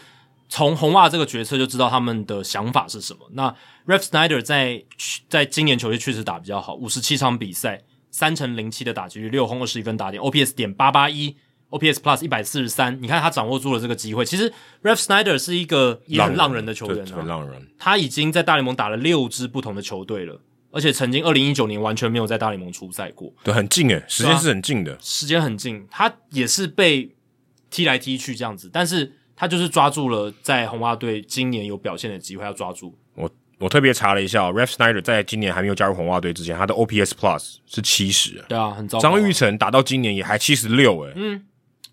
从红袜这个决策就知道他们的想法是什么。那 Ralph Snyder 在在今年球季确实打比较好，五十七场比赛，三成零七的打击率，六轰二十一分打点，OPS 点八八一，OPS Plus 一百四十三。你看他掌握住了这个机会。其实 Ralph Snyder 是一个也很浪人的球员啊，很浪人。他已经在大联盟打了六支不同的球队了，而且曾经二零一九年完全没有在大联盟出赛过。对，很近诶，时间是很近的，时间很近。他也是被踢来踢去这样子，但是。他就是抓住了在红袜队今年有表现的机会，要抓住。我我特别查了一下，Ralph Snyder 在今年还没有加入红袜队之前，他的 OPS Plus 是七十。对啊，很糟。张玉成打到今年也还七十六，诶嗯，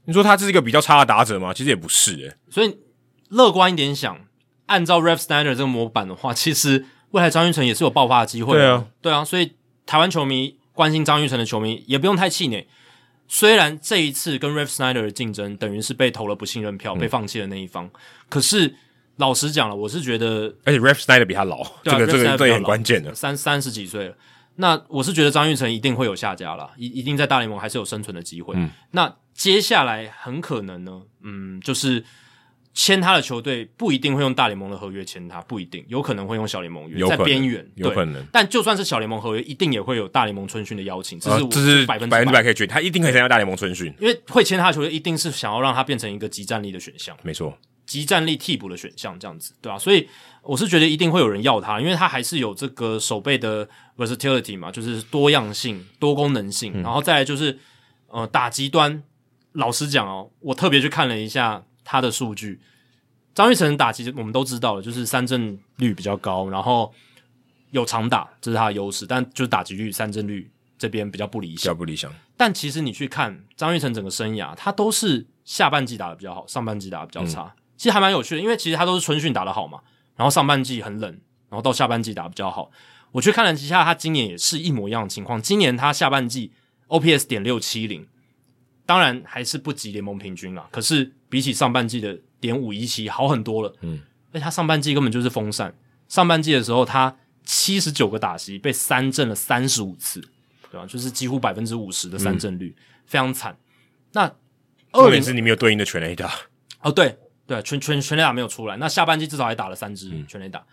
你说他这是一个比较差的打者吗？其实也不是，诶所以乐观一点想，按照 Ralph Snyder 这个模板的话，其实未来张玉成也是有爆发的机会。对啊，对啊，所以台湾球迷关心张玉成的球迷也不用太气馁。虽然这一次跟 Ralph Snyder 的竞争等于是被投了不信任票，嗯、被放弃的那一方，可是老实讲了，我是觉得，而且 Ralph Snyder 比他老，这个这个这也很关键的，三三十几岁了。那我是觉得张玉成一定会有下家了，一一定在大联盟还是有生存的机会。嗯、那接下来很可能呢，嗯，就是。签他的球队不一定会用大联盟的合约签他，不一定，有可能会用小联盟约，在边缘，有可能。但就算是小联盟合约，一定也会有大联盟春训的邀请，这是、呃、这是百分之百。分之百可以决定，他一定可以参加大联盟春训，因为会签他的球队一定是想要让他变成一个即战力的选项，没错，即战力替补的选项这样子，对吧、啊？所以我是觉得一定会有人要他，因为他还是有这个手背的 versatility 嘛，就是多样性、多功能性，嗯、然后再来就是呃打击端，老实讲哦，我特别去看了一下他的数据。张玉成打其实我们都知道了，就是三振率比较高，然后有长打，这是他的优势。但就是打击率、三振率这边比较不理想，比较不理想。但其实你去看张玉成整个生涯，他都是下半季打的比较好，上半季打得比较差。嗯、其实还蛮有趣的，因为其实他都是春训打的好嘛，然后上半季很冷，然后到下半季打得比较好。我去看了一下，他今年也是一模一样的情况。今年他下半季 OPS 点六七零，当然还是不及联盟平均啦，可是比起上半季的。点五一七好很多了，嗯，而且他上半季根本就是风扇，上半季的时候他七十九个打席被三振了三十五次，对吧？就是几乎百分之五十的三振率，嗯、非常惨。那二零是你没有对应的全垒打哦，对对，全全全垒打没有出来。那下半季至少还打了三支全垒打。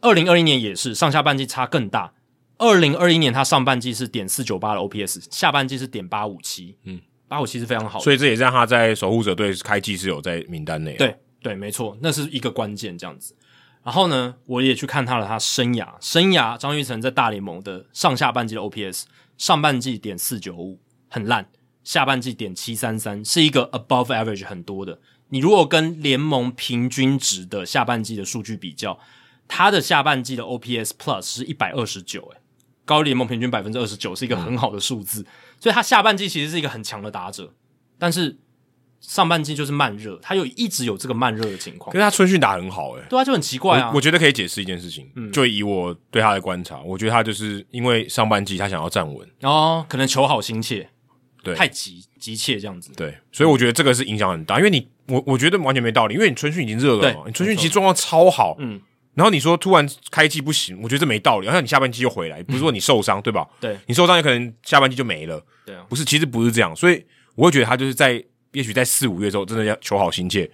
二零二一年也是上下半季差更大。二零二一年他上半季是点四九八的 OPS，下半季是点八五七，嗯。把火其实非常好，所以这也让他在守护者队开季是有在名单内。对对，没错，那是一个关键这样子。然后呢，我也去看他了，他生涯生涯张玉成在大联盟的上下半季的 OPS，上半季点四九五很烂，下半季点七三三是一个 above average 很多的。你如果跟联盟平均值的下半季的数据比较，他的下半季的 OPS Plus 是一百二十九，诶，高于联盟平均百分之二十九，是一个很好的数字。嗯、所以他下半季其实是一个很强的打者，但是。上半季就是慢热，他有一直有这个慢热的情况。可是他春训打很好诶、欸，对啊，就很奇怪啊。我，我觉得可以解释一件事情，嗯，就以我对他的观察，我觉得他就是因为上半季他想要站稳哦，可能求好心切，对，太急急切这样子，对，所以我觉得这个是影响很大。因为你我我觉得完全没道理，因为你春训已经热了嘛，你春训其实状况超好，嗯，然后你说突然开季不行，我觉得这没道理。然后你下半季又回来，不是说你受伤、嗯、对吧？对，你受伤也可能下半季就没了，对啊，不是，其实不是这样，所以我会觉得他就是在。也许在四五月之后，真的要求好心切。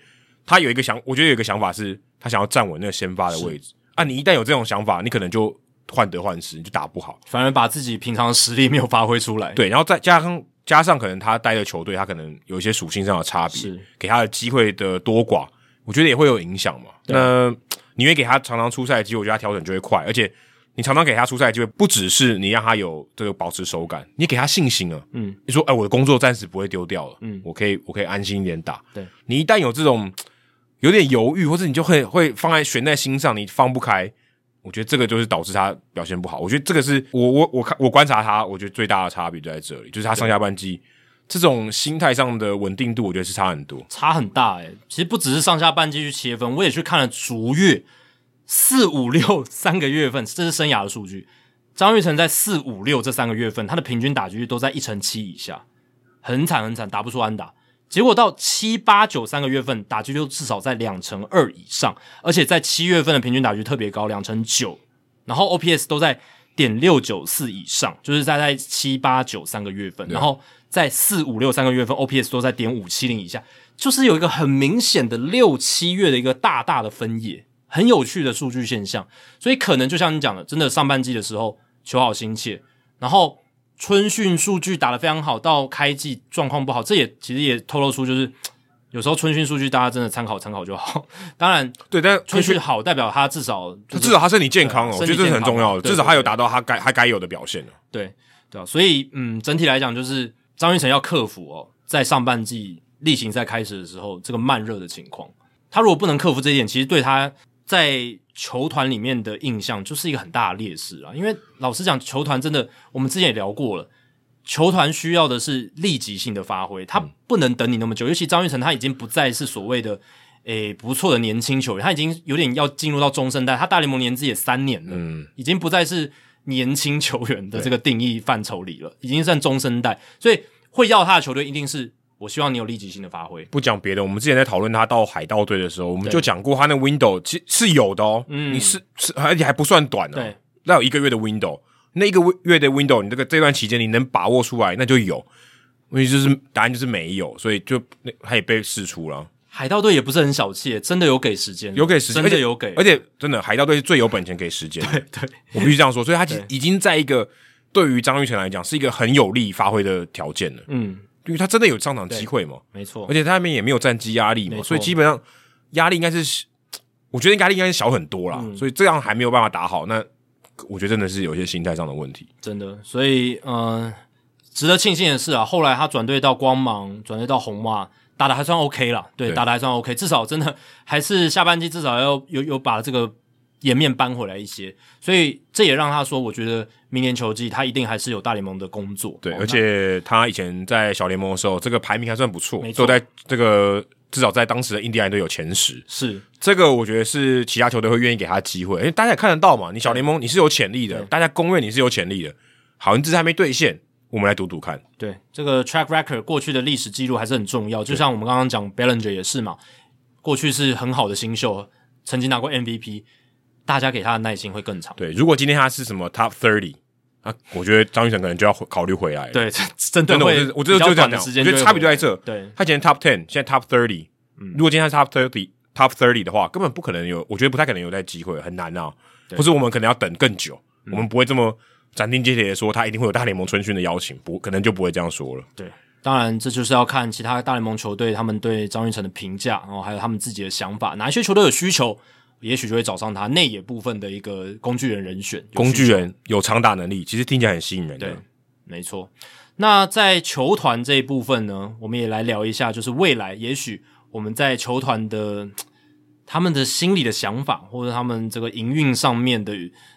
他有一个想，我觉得有一个想法是，他想要站稳那个先发的位置啊。你一旦有这种想法，你可能就患得患失，你就打不好，反而把自己平常的实力没有发挥出来。对，然后再加上加上可能他待的球队，他可能有一些属性上的差别，是给他的机会的多寡，我觉得也会有影响嘛。那你愿意给他常常出赛的机会，我觉得他调整就会快，而且。你常常给他出赛的机会，不只是你让他有这个保持手感，你给他信心了。嗯，你说，哎、欸，我的工作暂时不会丢掉了。嗯，我可以，我可以安心一点打。对，你一旦有这种有点犹豫，或者你就会会放在悬在心上，你放不开。我觉得这个就是导致他表现不好。我觉得这个是我我我看我观察他，我觉得最大的差别就在这里，就是他上下半季这种心态上的稳定度，我觉得是差很多，差很大。诶，其实不只是上下半季去切分，我也去看了逐月。四五六三个月份，这是生涯的数据。张玉成在四五六这三个月份，他的平均打击率都在一成七以下，很惨很惨，打不出安打。结果到七八九三个月份，打击率至少在两成二以上，而且在七月份的平均打击特别高，两成九，然后 OPS 都在点六九四以上，就是在在七八九三个月份，然后在四五六三个月份，OPS 都在点五七零以下，就是有一个很明显的六七月的一个大大的分野。很有趣的数据现象，所以可能就像你讲的，真的上半季的时候求好心切，然后春训数据打得非常好，到开季状况不好，这也其实也透露出就是有时候春训数据大家真的参考参考就好。当然，对，但春训好代表他至少、就是、至少他身体健康哦，我觉得这是很重要的，至少他有达到他该他该有的表现了。对对啊，所以嗯，整体来讲就是张玉成要克服哦，在上半季例行赛开始的时候这个慢热的情况，他如果不能克服这一点，其实对他。在球团里面的印象就是一个很大的劣势啊，因为老实讲，球团真的，我们之前也聊过了，球团需要的是立即性的发挥，他不能等你那么久。尤其张玉成他已经不再是所谓的诶、欸、不错的年轻球员，他已经有点要进入到中生代，他大联盟年资也三年了，嗯，已经不再是年轻球员的这个定义范畴里了，已经算中生代，所以会要他的球队一定是。我希望你有立即性的发挥。不讲别的，我们之前在讨论他到海盗队的时候，我们就讲过他那 window 其实是有的哦。嗯，你是是而且还不算短哦。对，那有一个月的 window，那一个月的 window，你这个这段期间你能把握出来，那就有。问题就是答案就是没有，所以就那他也被释出了。海盗队也不是很小气，真的有给时间，有给时间，真的有给，而且真的海盗队是最有本钱给时间。对对，我必须这样说，所以他已经在一个对于张玉成来讲是一个很有利发挥的条件了。嗯。因为他真的有上场机会嘛，没错，而且他那边也没有战绩压力嘛，所以基本上压力应该是，我觉得压力应该是小很多啦。嗯、所以这样还没有办法打好，那我觉得真的是有些心态上的问题。真的，所以嗯、呃，值得庆幸的是啊，后来他转队到光芒，转队到红袜，打的还算 OK 啦，对，对打的还算 OK，至少真的还是下半季至少要有有把这个。颜面扳回来一些，所以这也让他说，我觉得明年球季他一定还是有大联盟的工作。对，而且他以前在小联盟的时候，这个排名还算不错，都在这个至少在当时的印第安队有前十。是这个，我觉得是其他球队会愿意给他机会，因为大家也看得到嘛，你小联盟你是有潜力的，大家公认你是有潜力的。好，你这次还没兑现，我们来赌赌看。对，这个 track record 过去的历史记录还是很重要，就像我们刚刚讲 Bellinger 也是嘛，过去是很好的新秀，曾经拿过 MVP。大家给他的耐心会更长。对，如果今天他是什么 Top Thirty 啊，我觉得张育成可能就要考虑回来了。对，真的会，我觉得就这样讲，我觉得差别就在这。对，他以前 Top Ten，现在 Top Thirty。嗯，如果今天他是 Top Thirty，Top Thirty 的话，根本不可能有，我觉得不太可能有在机会，很难啊。不是我们可能要等更久，我们不会这么斩钉截铁的说他一定会有大联盟春训的邀请，不可能就不会这样说了。对，当然这就是要看其他大联盟球队他们对张玉成的评价，然后还有他们自己的想法，哪一些球队有需求，也许就会找上他内野部分的一个工具人人选。工具人有长打能力，其实听起来很吸引人的。对，没错。那在球团这一部分呢，我们也来聊一下，就是未来也许我们在球团的。他们的心里的想法，或者他们这个营运上面的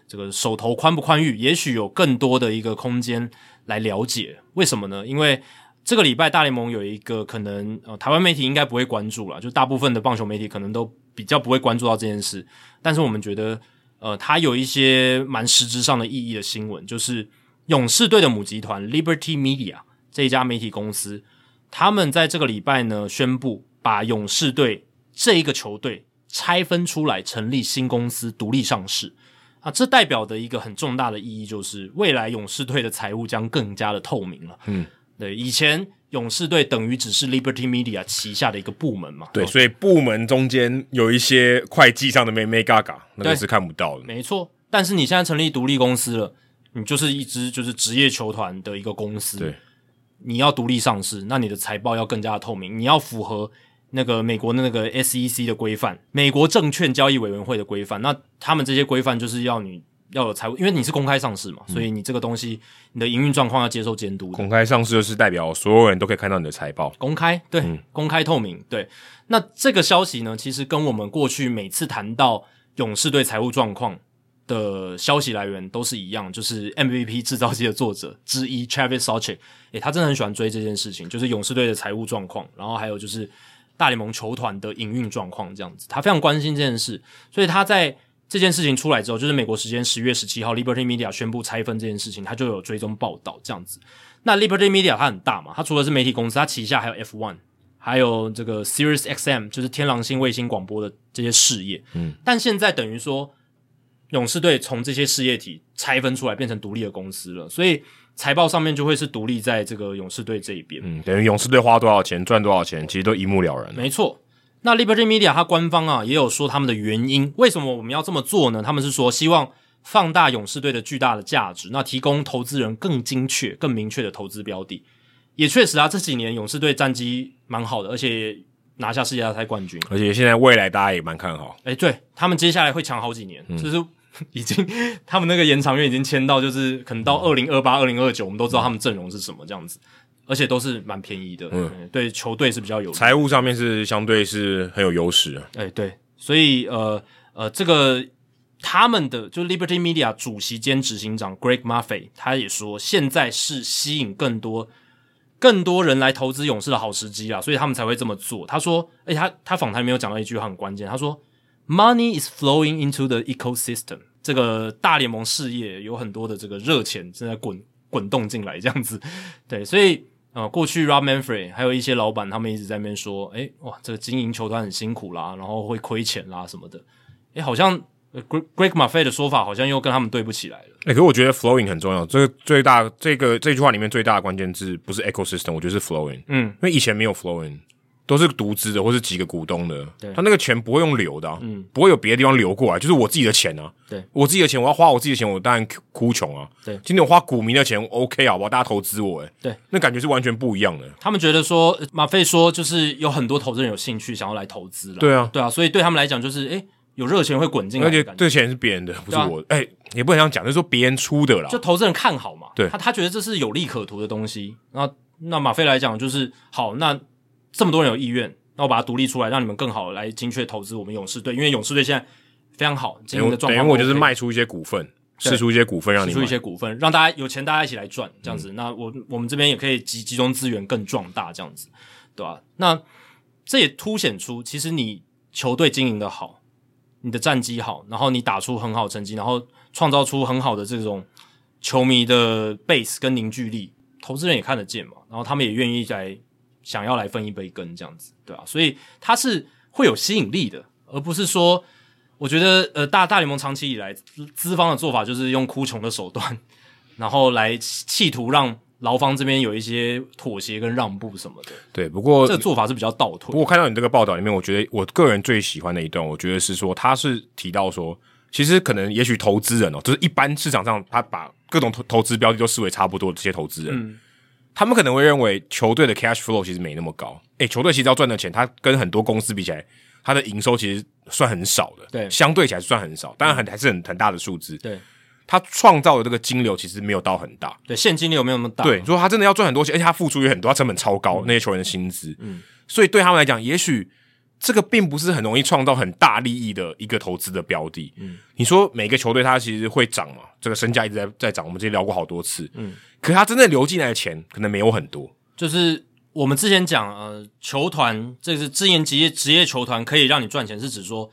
这个手头宽不宽裕，也许有更多的一个空间来了解。为什么呢？因为这个礼拜大联盟有一个可能，呃，台湾媒体应该不会关注了，就大部分的棒球媒体可能都比较不会关注到这件事。但是我们觉得，呃，它有一些蛮实质上的意义的新闻，就是勇士队的母集团 Liberty Media 这一家媒体公司，他们在这个礼拜呢宣布把勇士队这一个球队。拆分出来成立新公司独立上市啊，这代表的一个很重大的意义就是未来勇士队的财务将更加的透明了。嗯，对，以前勇士队等于只是 Liberty Media 旗下的一个部门嘛。对，所以部门中间有一些会计上的眉眉角角，那个是看不到的。没错，但是你现在成立独立公司了，你就是一支就是职业球团的一个公司。对，你要独立上市，那你的财报要更加的透明，你要符合。那个美国的那个 SEC 的规范，美国证券交易委员会的规范，那他们这些规范就是要你要有财务，因为你是公开上市嘛，嗯、所以你这个东西你的营运状况要接受监督。公开上市就是代表所有人都可以看到你的财报，公开对，嗯、公开透明对。那这个消息呢，其实跟我们过去每次谈到勇士队财务状况的消息来源都是一样，就是 MVP 制造机的作者之一 Travis Sawchik，诶，他真的很喜欢追这件事情，就是勇士队的财务状况，然后还有就是。大联盟球团的营运状况这样子，他非常关心这件事，所以他在这件事情出来之后，就是美国时间十月十七号，Liberty Media 宣布拆分这件事情，他就有追踪报道这样子。那 Liberty Media 它很大嘛，它除了是媒体公司，它旗下还有 F One，还有这个 Sirius XM，就是天狼星卫星广播的这些事业。嗯，但现在等于说勇士队从这些事业体拆分出来，变成独立的公司了，所以。财报上面就会是独立在这个勇士队这一边，嗯，等于勇士队花多少钱赚多少钱，其实都一目了然。没错，那 Liberty Media 它官方啊也有说他们的原因，为什么我们要这么做呢？他们是说希望放大勇士队的巨大的价值，那提供投资人更精确、更明确的投资标的。也确实啊，这几年勇士队战绩蛮好的，而且拿下世界大赛冠军，而且现在未来大家也蛮看好。诶，对，他们接下来会强好几年，嗯、就是。已经，他们那个延长约已经签到，就是可能到二零二八、二零二九，我们都知道他们阵容是什么这样子，而且都是蛮便宜的，嗯，对，球队是比较有财务上面是相对是很有优势啊，哎，对，所以呃呃，这个他们的就 Liberty Media 主席兼执行长 Greg Maffei 他也说，现在是吸引更多更多人来投资勇士的好时机啦，所以他们才会这么做。他说，哎，他他访谈没有讲到一句话很关键，他说。Money is flowing into the ecosystem。这个大联盟事业有很多的这个热钱正在滚滚动进来，这样子。对，所以呃，过去 Rob Manfred 还有一些老板，他们一直在那边说，诶，哇，这个经营球团很辛苦啦，然后会亏钱啦什么的。诶，好像 Greg Greg Maffei 的说法好像又跟他们对不起来了。诶，可是我觉得 flowing 很重要。这个最大这个这句话里面最大的关键字不是 ecosystem，我觉得是 flowing。嗯，因为以前没有 flowing。都是独资的，或是几个股东的，对。他那个钱不会用流的、啊，嗯，不会有别的地方流过来，就是我自己的钱啊，对，我自己的钱，我要花我自己的钱，我当然哭穷啊，对，今天我花股民的钱，OK 好不好？大家投资我，诶对，那感觉是完全不一样的。他们觉得说，马费说，就是有很多投资人有兴趣想要来投资了，对啊，对啊，所以对他们来讲，就是诶有热钱会滚进来，而且这钱是别人的，不是我，诶、啊、也不能这样讲，就是说别人出的啦，就投资人看好嘛，对，他他觉得这是有利可图的东西，那那马费来讲就是好，那这么多人有意愿。那我把它独立出来，让你们更好来精确投资我们勇士队，因为勇士队现在非常好，经营的状况。等于我就是卖出一些股份，释出一些股份，让你释出一些股份，让大家有钱，大家一起来赚，这样子。嗯、那我我们这边也可以集集中资源，更壮大，这样子，对吧？那这也凸显出，其实你球队经营的好，你的战绩好，然后你打出很好成绩，然后创造出很好的这种球迷的 base 跟凝聚力，投资人也看得见嘛，然后他们也愿意来。想要来分一杯羹这样子，对啊，所以它是会有吸引力的，而不是说，我觉得呃大大联盟长期以来资方的做法就是用哭穷的手段，然后来企图让劳方这边有一些妥协跟让步什么的。对，不过这个做法是比较倒退。不过看到你这个报道里面，我觉得我个人最喜欢的一段，我觉得是说他是提到说，其实可能也许投资人哦，就是一般市场上他把各种投投资标的都视为差不多的这些投资人。嗯他们可能会认为球队的 cash flow 其实没那么高。诶，球队其实要赚的钱，它跟很多公司比起来，它的营收其实算很少的。对，相对起来算很少，当然很还是很很大的数字。对，他创造的这个金流其实没有到很大。对，现金流没有那么大。对，如果他真的要赚很多钱，而且他付出也很多，他成本超高，嗯、那些球员的薪资。嗯，所以对他们来讲，也许。这个并不是很容易创造很大利益的一个投资的标的。嗯，你说每个球队它其实会涨嘛？这个身价一直在在涨，我们之前聊过好多次。嗯，可是它真正流进来的钱可能没有很多。就是我们之前讲，呃，球团这是职业职业职业球团可以让你赚钱，是指说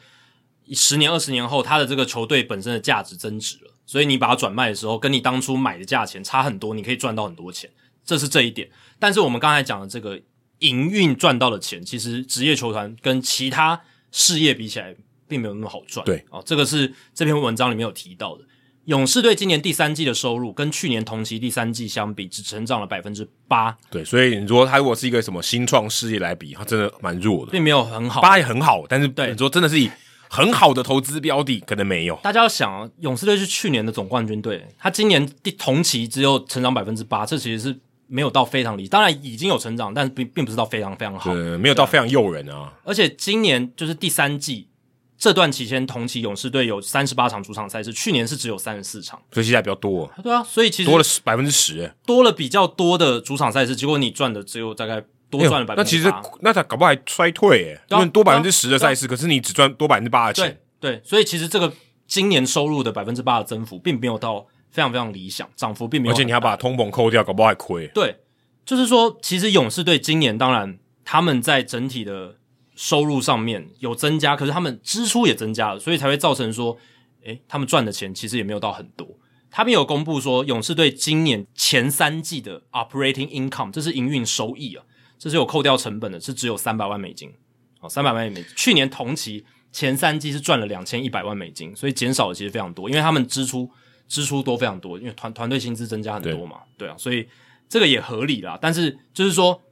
十年二十年后，它的这个球队本身的价值增值了，所以你把它转卖的时候，跟你当初买的价钱差很多，你可以赚到很多钱，这是这一点。但是我们刚才讲的这个。营运赚到的钱，其实职业球团跟其他事业比起来，并没有那么好赚。对，哦，这个是这篇文章里面有提到的。勇士队今年第三季的收入跟去年同期第三季相比，只成长了百分之八。对，所以你说他如果是一个什么新创事业来比，他真的蛮弱的，并没有很好。八也很好，但是对你说真的是以很好的投资标的，可能没有。大家要想啊，勇士队是去年的总冠军队，他今年第同期只有成长百分之八，这其实是。没有到非常理，当然已经有成长，但是并并不是到非常非常好，对，没有到非常诱人啊。而且今年就是第三季这段期间，同期勇士队有三十八场主场赛事，去年是只有三十四场，所以现在比较多。对啊，所以其实多了百分之十，多了比较多的主场赛事，结果你赚的只有大概多赚了百分之八。那其实那他搞不好还衰退诶，因为多百分之十的赛事，可是你只赚多百分之八的钱。对对，所以其实这个今年收入的百分之八的增幅，并没有到非常非常理想，涨幅并没有。而且你还把通膨扣掉，搞不好还亏。对。就是说，其实勇士队今年当然他们在整体的收入上面有增加，可是他们支出也增加了，所以才会造成说，诶，他们赚的钱其实也没有到很多。他们有公布说，勇士队今年前三季的 operating income，这是营运收益啊，这是有扣掉成本的，是只有三百万美金。哦，三百万美金。去年同期前三季是赚了两千一百万美金，所以减少的其实非常多，因为他们支出支出多非常多，因为团团队薪资增加很多嘛，对，对啊，所以。这个也合理啦，但是就是说，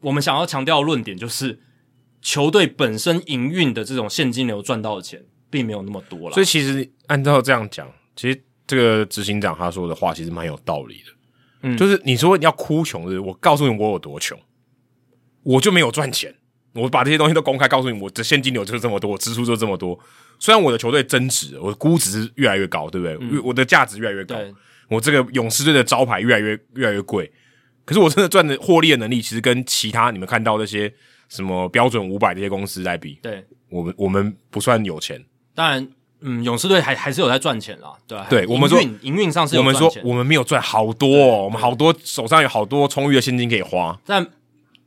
我们想要强调的论点就是，球队本身营运的这种现金流赚到的钱，并没有那么多了。所以其实按照这样讲，其实这个执行长他说的话其实蛮有道理的。嗯，就是你说你要哭穷，是不是？我告诉你我有多穷，我就没有赚钱。我把这些东西都公开告诉你，我的现金流就是这么多，我支出就这么多。虽然我的球队增值，我的估值越来越高，对不对？嗯，我的价值越来越高，我这个勇士队的招牌越来越越来越贵。可是我真的赚的获利的能力，其实跟其他你们看到那些什么标准五百这些公司来比，对，我们我们不算有钱。当然，嗯，勇士队还还是有在赚钱啦，对吧？对，我们说营运上是有，我们说我们没有赚好多哦，我们好多手上有好多充裕的现金可以花。但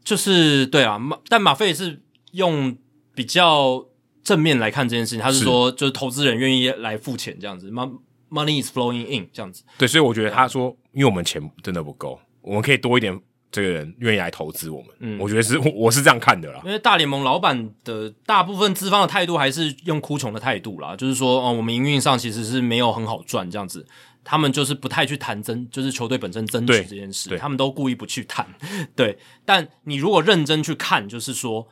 就是对啊，马但马费是用比较正面来看这件事情，他是说就是投资人愿意来付钱这样子，money is flowing in 这样子。对，所以我觉得他说，因为我们钱真的不够。我们可以多一点，这个人愿意来投资我们。嗯，我觉得是，我是这样看的啦。因为大联盟老板的大部分资方的态度还是用哭穷的态度啦，就是说，哦，我们营运上其实是没有很好赚这样子。他们就是不太去谈争，就是球队本身争取这件事，他们都故意不去谈。对，但你如果认真去看，就是说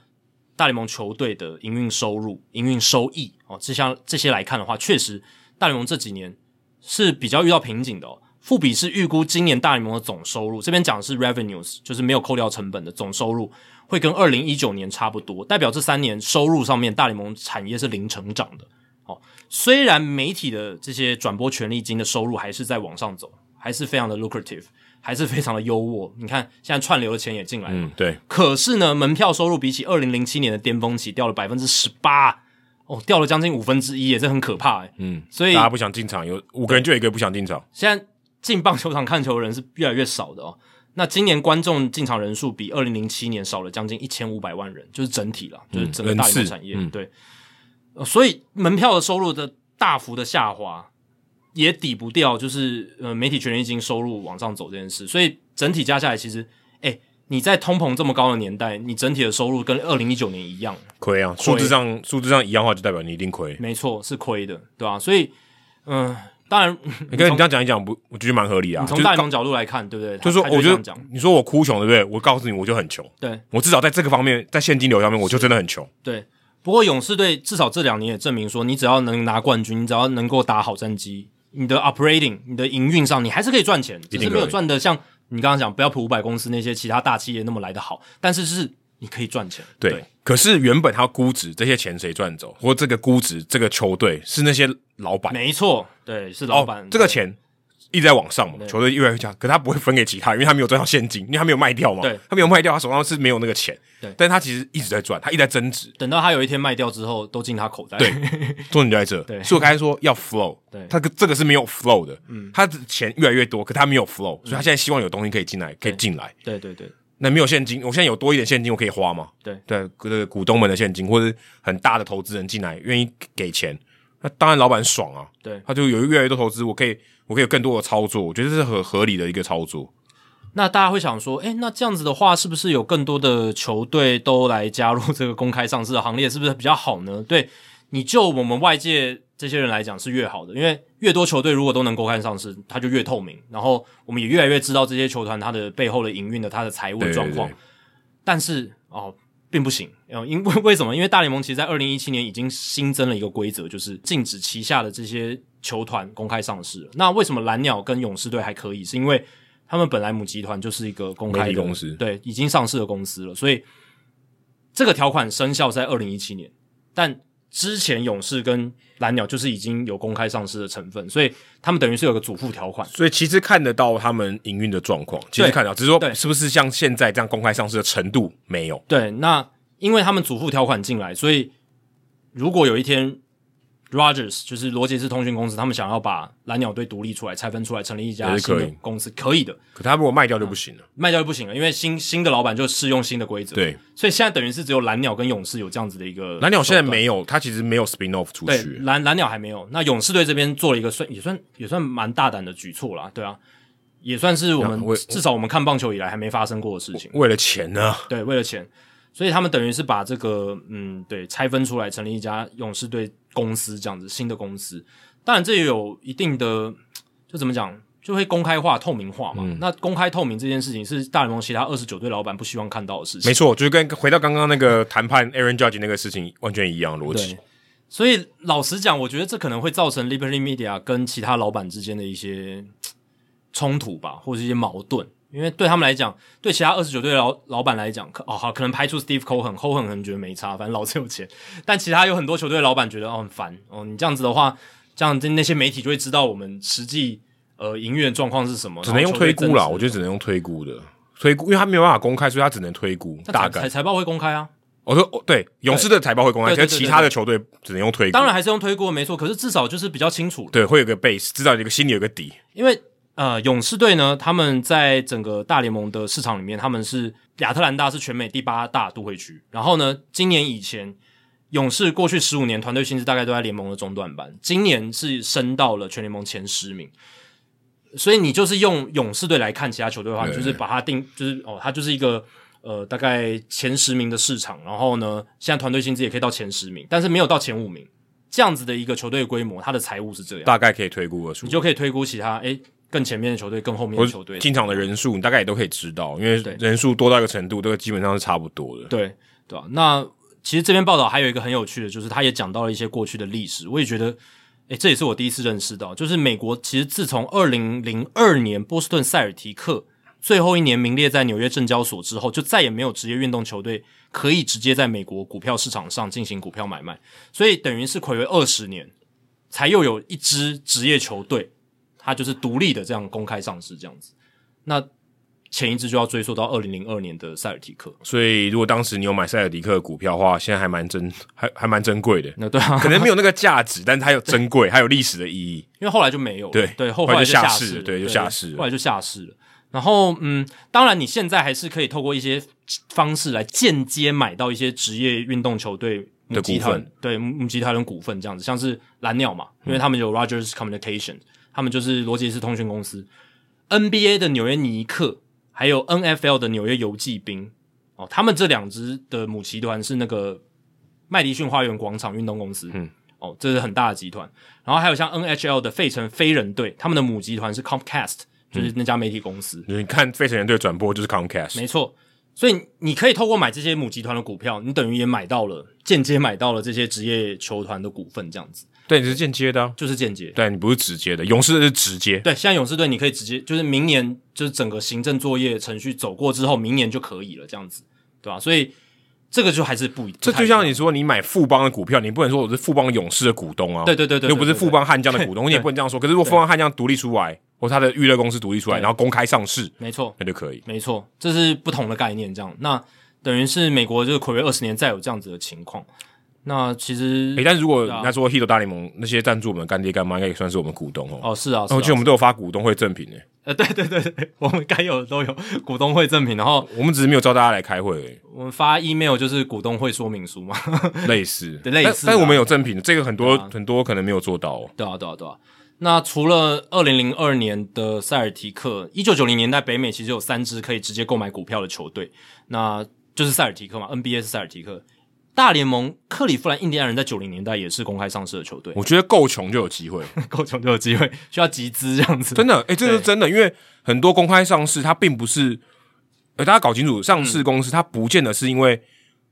大联盟球队的营运收入、营运收益哦，这项这些来看的话，确实大联盟这几年是比较遇到瓶颈的哦。富比是预估今年大联盟的总收入，这边讲的是 revenues，就是没有扣掉成本的总收入，会跟二零一九年差不多，代表这三年收入上面大联盟产业是零成长的。哦，虽然媒体的这些转播权利金的收入还是在往上走，还是非常的 lucrative，还是非常的优渥。你看现在串流的钱也进来了，嗯，对。可是呢，门票收入比起二零零七年的巅峰期掉了百分之十八，哦，掉了将近五分之一，也是很可怕诶。嗯，所以大家不想进场，有五个人就有一个不想进场。现在。进棒球场看球的人是越来越少的哦。那今年观众进场人数比二零零七年少了将近一千五百万人，就是整体了，就是整个大联盟产业。嗯、对、呃，所以门票的收入的大幅的下滑，也抵不掉就是呃媒体权利金收入往上走这件事。所以整体加下来，其实，哎，你在通膨这么高的年代，你整体的收入跟二零一九年一样亏啊，数字上数字上一样的话，就代表你一定亏。没错，是亏的，对吧、啊？所以，嗯、呃。当然，你跟你这样讲一讲，不，我觉得蛮合理啊。你从大方角度来看，对不对？就是说，我觉得你说我哭穷，对不对？我告诉你，我就很穷。对，我至少在这个方面，在现金流上面，我就真的很穷。对，不过勇士队至少这两年也证明说，你只要能拿冠军，你只要能够打好战绩，你的 operating，你的营运上，你还是可以赚钱，只是没有赚的像你刚刚讲标普五百公司那些其他大企业那么来的好，但是是你可以赚钱。对，对可是原本他估值这些钱谁赚走，或这个估值这个球队是那些老板。没错，对，是老板。哦、这个钱一直在往上嘛，球队越来越强，可是他不会分给其他人，因为他没有赚到现金，因为他没有卖掉嘛。对，他没有卖掉，他手上是没有那个钱。对，但他其实一直在赚，他一直在增值。等到他有一天卖掉之后，都进他口袋。对，重点就在这。对，所以我刚才说要 flow，对，他这个是没有 flow 的。嗯，他的钱越来越多，可他没有 flow，、嗯、所以他现在希望有东西可以进来，可以进来。对对对。那没有现金，我现在有多一点现金，我可以花吗？对对，这个股东们的现金，或者很大的投资人进来，愿意给钱，那当然老板爽啊。对，他就有越来越多投资，我可以，我可以有更多的操作，我觉得这是很合理的一个操作。那大家会想说，诶，那这样子的话，是不是有更多的球队都来加入这个公开上市的行列，是不是比较好呢？对，你就我们外界这些人来讲是越好的，因为越多球队如果都能公开上市，它就越透明，然后我们也越来越知道这些球团它的背后的营运的它的财务状况。对对对。但是哦，并不行，因为 为什么？因为大联盟其实在二零一七年已经新增了一个规则，就是禁止旗下的这些球团公开上市了。那为什么蓝鸟跟勇士队还可以？是因为他们本来母集团就是一个公开的公司，对，已经上市的公司了，所以这个条款生效在二零一七年，但。之前勇士跟蓝鸟就是已经有公开上市的成分，所以他们等于是有个主副条款，所以其实看得到他们营运的状况，其实看得到，只是说是不是像现在这样公开上市的程度没有。对，那因为他们主副条款进来，所以如果有一天。Rogers 就是罗杰斯通讯公司，他们想要把蓝鸟队独立出来，拆分出来，成立一家新的公司，可以，可以的。可他如果卖掉就不行了，嗯、卖掉就不行了，因为新新的老板就适用新的规则。对，所以现在等于是只有蓝鸟跟勇士有这样子的一个。蓝鸟现在没有，他其实没有 spin off 出去。对，蓝蓝鸟还没有。那勇士队这边做了一个算也算也算蛮大胆的举措啦，对啊，也算是我们至少我们看棒球以来还没发生过的事情。为了钱呢？对，为了钱。所以他们等于是把这个嗯，对，拆分出来成立一家勇士队公司这样子，新的公司。当然这也有一定的，就怎么讲，就会公开化、透明化嘛。嗯、那公开透明这件事情是大联盟其他二十九队老板不希望看到的事情。没错，就是跟回到刚刚那个谈判 Aaron Judge 那个事情完全一样逻辑。所以老实讲，我觉得这可能会造成 Liberty Media 跟其他老板之间的一些冲突吧，或者是一些矛盾。因为对他们来讲，对其他二十九队的老老板来讲，可哦好，可能排除 Steve Cohen，Cohen 可能觉得没差，反正老子有钱。但其他有很多球队的老板觉得哦很烦哦，你这样子的话，这样那些媒体就会知道我们实际呃营运的状况是什么。只能用推估啦，我觉得只能用推估的推估，因为他没有办法公开，所以他只能推估。大概财财报会公开啊？我说哦，对，勇士的财报会公开，但其他的球队只能用推估。当然还是用推估没错，可是至少就是比较清楚。对，会有个 base，至少有个心里有个底，因为。呃，勇士队呢，他们在整个大联盟的市场里面，他们是亚特兰大是全美第八大都会区。然后呢，今年以前勇士过去十五年团队薪资大概都在联盟的中段班，今年是升到了全联盟前十名。所以你就是用勇士队来看其他球队的话，你就是把它定，就是哦，它就是一个呃大概前十名的市场。然后呢，现在团队薪资也可以到前十名，但是没有到前五名这样子的一个球队规模，它的财务是这样，大概可以推估得出，你就可以推估其他诶。更前面的球队，更后面的球队，进场的人数你大概也都可以知道，因为人数多到一个程度，都基本上是差不多的。对，对吧、啊？那其实这篇报道还有一个很有趣的，就是他也讲到了一些过去的历史。我也觉得，诶，这也是我第一次认识到，就是美国其实自从二零零二年波士顿塞尔提克最后一年名列在纽约证交所之后，就再也没有职业运动球队可以直接在美国股票市场上进行股票买卖，所以等于是暌违二十年，才又有一支职业球队。它就是独立的这样公开上市这样子，那前一支就要追溯到二零零二年的塞尔提克。所以如果当时你有买塞尔提克的股票的话，现在还蛮珍还还蛮珍贵的。那对啊，可能没有那个价值，但是它有珍贵，还有历史的意义。因为后来就没有了，对对，后来就下市了，对，就下市了，后来就下市了。然后嗯，当然你现在还是可以透过一些方式来间接买到一些职业运动球队的股份，对母集团的股份这样子，像是蓝鸟嘛，因为他们有 Rogers Communication。他们就是罗杰斯通讯公司，NBA 的纽约尼克，还有 NFL 的纽约游骑兵哦，他们这两支的母集团是那个麦迪逊花园广场运动公司，嗯，哦，这是很大的集团。然后还有像 NHL 的费城飞人队，他们的母集团是 Comcast，就是那家媒体公司。嗯，你看费城人队转播就是 Comcast，没错。所以你可以透过买这些母集团的股票，你等于也买到了间接买到了这些职业球团的股份，这样子。对，你是间接的、啊，就是间接。对，你不是直接的，勇士是直接。对，现在勇士队你可以直接，就是明年就是整个行政作业程序走过之后，明年就可以了，这样子，对吧？所以这个就还是不一，这就像你说，你买富邦的股票，你不能说我是富邦勇士的股东啊。对对对对，又不是富邦悍将的股东，你也不能这样说。可是如果富邦悍将独立出来。或他的娱乐公司独立出来，然后公开上市，没错，那就可以。没错，这是不同的概念。这样，那等于是美国就是睽违二十年再有这样子的情况。那其实，诶、欸，但是如果他说 Hito 大联盟那些赞助我们干爹干妈，应该也算是我们股东哦。哦，是啊，是啊，而且我们都有发股东会赠品诶。呃，对对对对，我们该有的都有股东会赠品，然后我们只是没有招大家来开会而已。我们发 email 就是股东会说明书嘛，类似，对，类似。但是我们有赠品，这个很多、啊、很多可能没有做到、哦。对啊，对啊，对啊。那除了二零零二年的塞尔提克，一九九零年代北美其实有三支可以直接购买股票的球队，那就是塞尔提克嘛，NBA 是塞尔提克。大联盟克利夫兰印第安人在九零年代也是公开上市的球队。我觉得够穷就有机会，够穷就有机会，需要集资这样子。真的，哎、欸，这是真的，因为很多公开上市，它并不是，呃，大家搞清楚，上市公司它不见得是因为。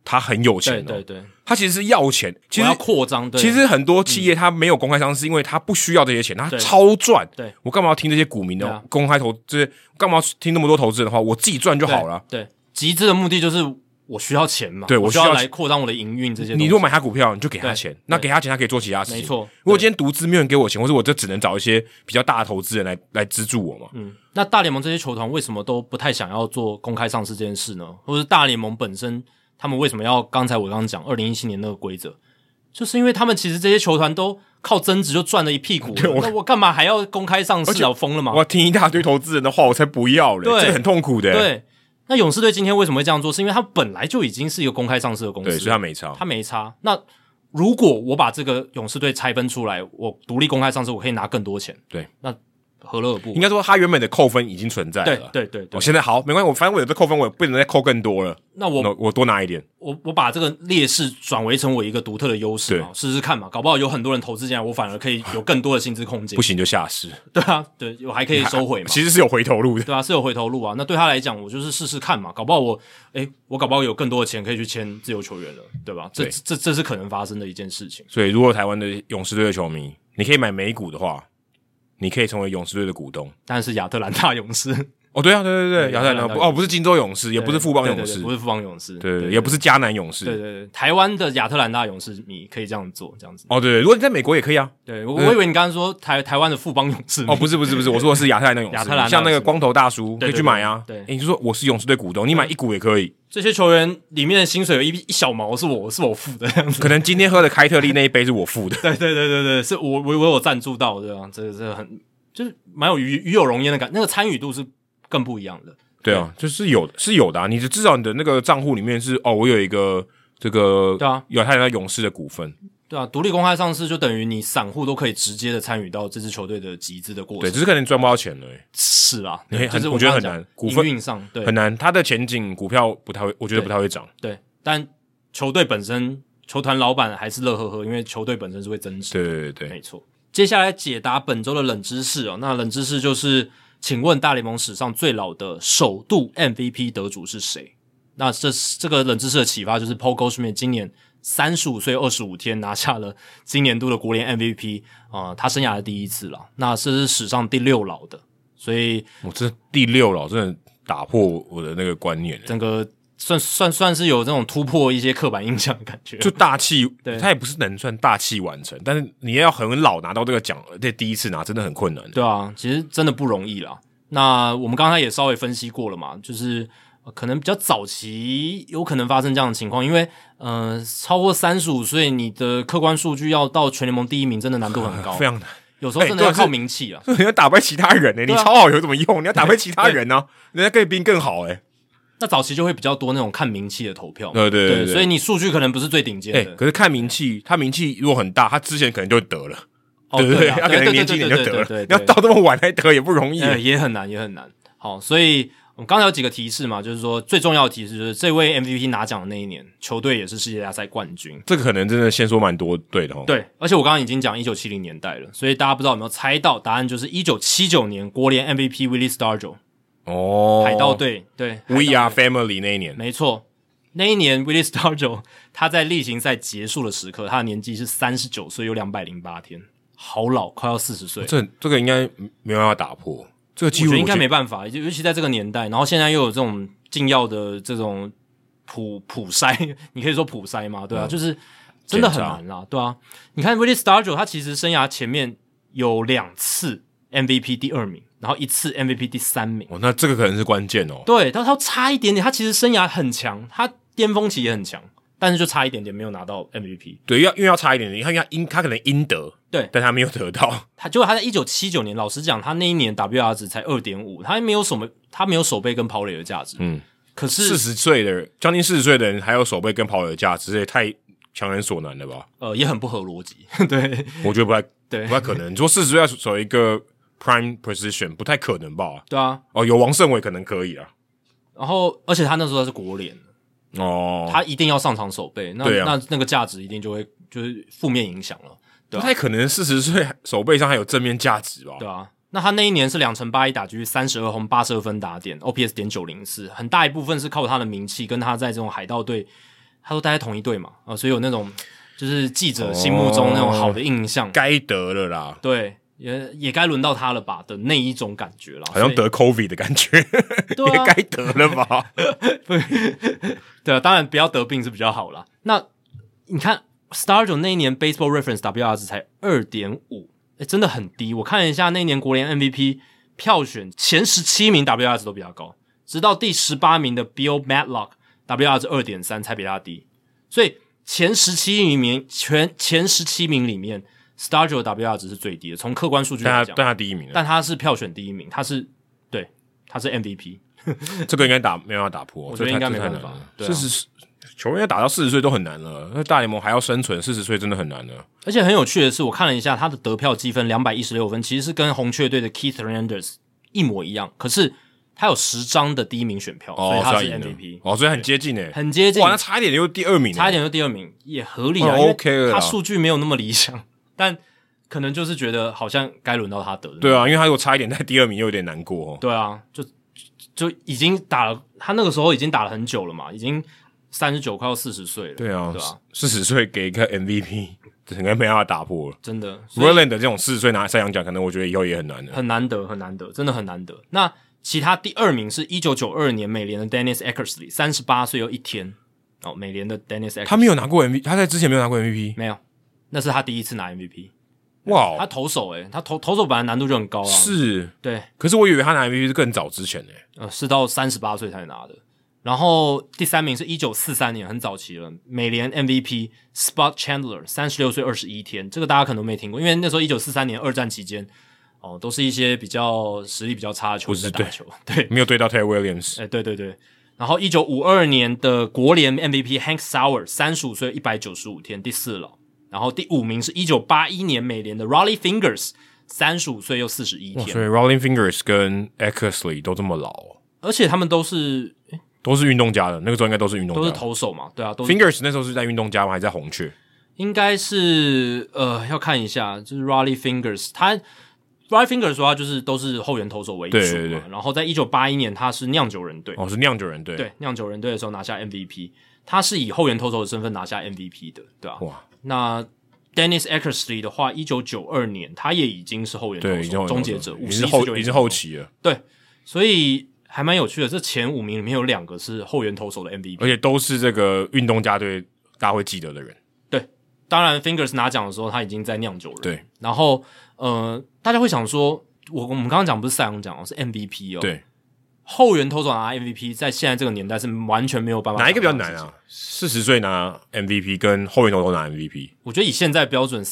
它很有钱、喔，对对对，他其实是要钱，其实要扩张。其实很多企业它没有公开上市，是因为它不需要这些钱，它超赚。对，我干嘛要听这些股民的公开投？这些干嘛要听那么多投资人的话？我自己赚就好了。对，集资的目的就是我需要钱嘛。对，我需要来扩张我的营运这些。你如果买他股票，你就给他钱，那给他钱，他可以做其他事情。没错。如果今天独资没有人给我钱，或者我就只能找一些比较大的投资人来来资助我嘛。嗯，那大联盟这些球团为什么都不太想要做公开上市这件事呢？或者是大联盟本身？他们为什么要？刚才我刚刚讲二零一七年那个规则，就是因为他们其实这些球团都靠增值就赚了一屁股，那我干嘛还要公开上市？我疯了吗？我要听一大堆投资人的话，我才不要嘞！这很痛苦的。对，那勇士队今天为什么会这样做？是因为他本来就已经是一个公开上市的公司，对，所以他没差，他没差。那如果我把这个勇士队拆分出来，我独立公开上市，我可以拿更多钱。对，那。何乐而不为？应该说，他原本的扣分已经存在了。对对对，对，我、哦、现在好，没关系，我反正我有这扣分，我也不能再扣更多了。那我我多拿一点，我我把这个劣势转为成我一个独特的优势嘛，试试看嘛，搞不好有很多人投资进来，我反而可以有更多的薪资空间。不行就下市。对啊，对，我还可以收回嘛。其实是有回头路的，对啊，是有回头路啊。那对他来讲，我就是试试看嘛，搞不好我诶，我搞不好有更多的钱可以去签自由球员了，对吧？这这这是可能发生的一件事情。所以，如果台湾的勇士队的球迷，你可以买美股的话。你可以成为勇士队的股东，但是亚特兰大勇士。哦，对啊，对对对，亚特兰大哦，不是金州勇士，也不是富邦勇士，不是富邦勇士，对，也不是迦南勇士，对对对，台湾的亚特兰大勇士，你可以这样做，这样子。哦，对，对，如果你在美国也可以啊，对我我以为你刚刚说台台湾的富邦勇士，哦，不是不是不是，我说的是亚特兰大勇士，亚特兰像那个光头大叔可以去买啊，对，你就说我是勇士队股东，你买一股也可以。这些球员里面的薪水有一一小毛是我是我付的这样子，可能今天喝的开特利那一杯是我付的，对对对对对，是我我我有赞助到，对吧？这个这个很。就是蛮有与与有荣焉的感，那个参与度是更不一样的。对啊，就是有是有的啊，你至少你的那个账户里面是哦，我有一个这个对啊，有他有勇士的股份。对啊，独立公开上市就等于你散户都可以直接的参与到这支球队的集资的过程。对，只是可能赚不到钱了。是啊，你很我觉得很难，股份营运上对很难，它的前景股票不太会，我觉得不太会涨。对，但球队本身球团老板还是乐呵呵，因为球队本身是会增值。对对对对，没错。接下来解答本周的冷知识哦，那冷知识就是，请问大联盟史上最老的首度 MVP 得主是谁？那这这个冷知识的启发就是 Paul Goldschmidt 今年三十五岁二十五天拿下了今年度的国联 MVP 啊、呃，他生涯的第一次了，那这是史上第六老的，所以我这第六老真的打破我的那个观念，整个。算算算是有这种突破一些刻板印象的感觉，就大器，对，他也不是能算大器晚成，但是你要很老拿到这个奖，这第一次拿真的很困难。对啊，其实真的不容易啦。那我们刚才也稍微分析过了嘛，就是可能比较早期有可能发生这样的情况，因为呃，超过三十五岁，你的客观数据要到全联盟第一名，真的难度很高，非常难。有时候真的要靠名气啊，你要打败其他人呢、欸，你超好有什么用？你要打败其他人呢、啊，人家可以比你更好哎、欸那早期就会比较多那种看名气的投票，对对对，对，所以你数据可能不是最顶尖的。欸，可是看名气，他名气如果很大，他之前可能就得了，哦、对不对？他可能年轻点就得了，你要到这么晚才得也不容易，也很难，也很难。好，所以我们刚才有几个提示嘛，就是说最重要的提示就是这位 MVP 拿奖的那一年，球队也是世界大赛冠军。这个可能真的先说蛮多对的哦。对，而且我刚刚已经讲一九七零年代了，所以大家不知道有没有猜到答案，就是一九七九年国联 MVP Willie Stargell。哦，海盗队对，We Are Family 那一年，没错，那一年 Willie Stargell 他在例行赛结束的时刻，他的年纪是三十九岁，有两百零八天，好老，快要四十岁。这这个应该没办法打破，这个记录应该没办法，尤其在这个年代，然后现在又有这种禁药的这种普普筛，你可以说普筛嘛，对啊，嗯、就是真的很难啦，对啊。你看 Willie Stargell 他其实生涯前面有两次 MVP 第二名。然后一次 MVP 第三名，哦，那这个可能是关键哦。对，但他差一点点，他其实生涯很强，他巅峰期也很强，但是就差一点点没有拿到 MVP。对，要因为要差一点点，他应应他可能应得，对，但他没有得到。他结果他在一九七九年，老实讲，他那一年 WR 值才二点五，他没有什么，他没有守备跟跑垒的价值。嗯，可是四十岁的人，将近四十岁的人还有守备跟跑垒的价值，这也太强人所难了吧？呃，也很不合逻辑。对，我觉得不太对，不太可能。你说四十岁要守一个。Prime position 不太可能吧？对啊，哦，有王胜伟可能可以啊。然后，而且他那时候他是国联哦，他一定要上场守备，那、啊、那那个价值一定就会就是负面影响了。对啊、不太可能四十岁守备上还有正面价值吧？对啊，那他那一年是两成八一打击率，三十二轰，八十二分打点，OPS 点九零四，很大一部分是靠他的名气，跟他在这种海盗队，他都待在同一队嘛，啊，所以有那种就是记者心目中那种好的印象，该、哦、得了啦，对。也也该轮到他了吧的那一种感觉了，好像得 COVID 的感觉，对啊、也该得了吧？对啊，当然不要得病是比较好啦。那你看 Stargell 那一年 Baseball Reference WR 值才二点五，诶，真的很低。我看了一下那一年国联 MVP 票选前十七名 WR 值都比较高，直到第十八名的 Bill Madlock WR 值二点三才比他低。所以前十七名全前十七名里面。Stargell 的 WR 值是最低的，从客观数据来讲，但他第一名，但他是票选第一名，他是对，他是 MVP，这个应该打没办法打破，我觉得应该没办法。四十球员要打到四十岁都很难了，那大联盟还要生存，四十岁真的很难了。而且很有趣的是，我看了一下他的得票积分两百一十六分，其实是跟红雀队的 Keith Hernandez 一模一样，可是他有十张的第一名选票，所以他是 MVP，哦，所以很接近诶，很接近，哇，那差一点就第二名，差一点就第二名也合理啊，OK 了，他数据没有那么理想。但可能就是觉得好像该轮到他得了。对啊，因为他如果差一点在第二名，又有点难过哦。对啊，就就已经打了，他那个时候已经打了很久了嘛，已经三十九快要四十岁了。对啊，对啊，四十岁给一个 MVP，应该没办法打破了。真的，Verlander 这种四十岁拿赛扬奖，可能我觉得以后也很难的。很难得，很难得，真的很难得。那其他第二名是一九九二年美联的 Dennis Eckersley，三十八岁又一天哦，美联的 Dennis Eckersley，他没有拿过 MVP，他在之前没有拿过 MVP，没有，那是他第一次拿 MVP。哇他投手诶、欸，他投投手本来难度就很高啊。是，对。可是我以为他拿 MVP 是更早之前诶、欸，呃，是到三十八岁才拿的。然后第三名是一九四三年，很早期了，美联 MVP Spot Chandler，三十六岁二十一天，这个大家可能没听过，因为那时候一九四三年二战期间，哦，都是一些比较实力比较差的球员在打球，对，对没有对到 Ted Williams，诶，对对对。然后一九五二年的国联 MVP Hank Sauer，三十五岁一百九十五天，第四老。然后第五名是一九八一年美联的 Rollie Fingers，三十五岁又四十一天。所以 Rollie Fingers 跟 Eckersley 都这么老，而且他们都是都是运动家的，那个时候应该都是运动家，都是投手嘛，对啊。都 Fingers 那时候是在运动家吗？还是在红雀？应该是呃，要看一下，就是 Rollie Fingers，他 Rollie Fingers 说他就是都是后援投手为主嘛。对对对。然后在一九八一年，他是酿酒人队，哦，是酿酒人队，对，酿酒人队的时候拿下 MVP，他是以后援投手的身份拿下 MVP 的，对吧？哇。那 Dennis Eckersley 的话，一九九二年他也已经是后援投手，终结者，五十后已经后期了。对，所以还蛮有趣的。这前五名里面有两个是后援投手的 MVP，而且都是这个运动家队大家会记得的人。对，当然 Fingers 拿奖的时候他已经在酿酒了。对，然后呃，大家会想说，我我们刚刚讲不是赛扬奖哦，是 MVP 哦。对。后援投手拿 MVP，在现在这个年代是完全没有办法。哪一个比较难啊？四十岁拿 MVP 跟后援投手拿 MVP，我觉得以现在标准，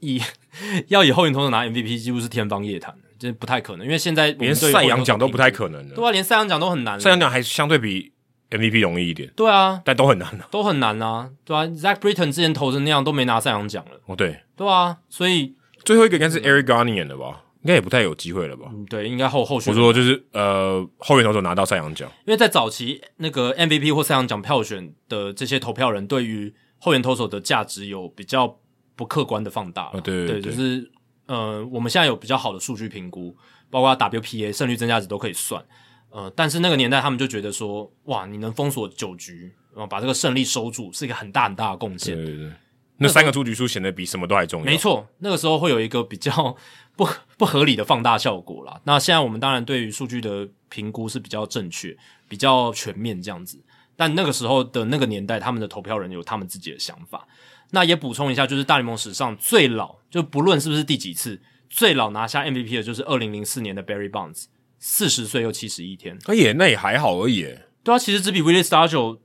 以 要以后援投手拿 MVP 几乎是天方夜谭，这不太可能。因为现在连赛扬奖都不太可能了。对啊，连赛扬奖都很难。赛扬奖还相对比 MVP 容易一点。对啊，但都很难啊，都很难啊。对啊，Zach Britton 之前投成那样都没拿赛扬奖了。哦，对，对啊，所以最后一个应该是 Eric Garnier 的吧。应该也不太有机会了吧？嗯，对，应该后后续。我说就是呃，后援投手拿到赛扬奖，因为在早期那个 MVP 或赛扬奖票选的这些投票人，对于后援投手的价值有比较不客观的放大。哦、对对，就是呃，我们现在有比较好的数据评估，包括 WPA 胜率增加值都可以算。呃，但是那个年代他们就觉得说，哇，你能封锁九局，然后把这个胜利收住，是一个很大很大的贡献。对对对，那三个出局数显得比什么都还重要。没错，那个时候会有一个比较 不不合理的放大效果啦。那现在我们当然对于数据的评估是比较正确、比较全面这样子。但那个时候的那个年代，他们的投票人有他们自己的想法。那也补充一下，就是大联盟史上最老，就不论是不是第几次，最老拿下 MVP 的就是二零零四年的 Barry Bonds。四十岁又七十一天，哎也那也还好而已。对啊，其实只比 Willie Stargell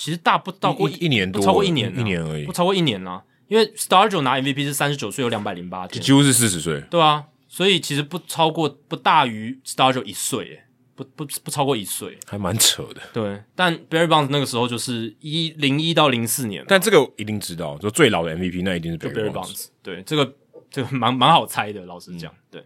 其实大不到过一,一年多，不超过一年，一年而已，不超过一年啊。因为 Stargell 拿 MVP 是三十九岁，有两百零八天，几乎是四十岁。对啊，所以其实不超过，不大于 Stargell 一岁，不不不超过一岁，还蛮扯的。对，但 Barry Bonds 那个时候就是一零一到零四年，但这个一定知道，就最老的 MVP 那一定是 Barry, Barry Bonds。对，这个这个蛮蛮好猜的，老实讲，对。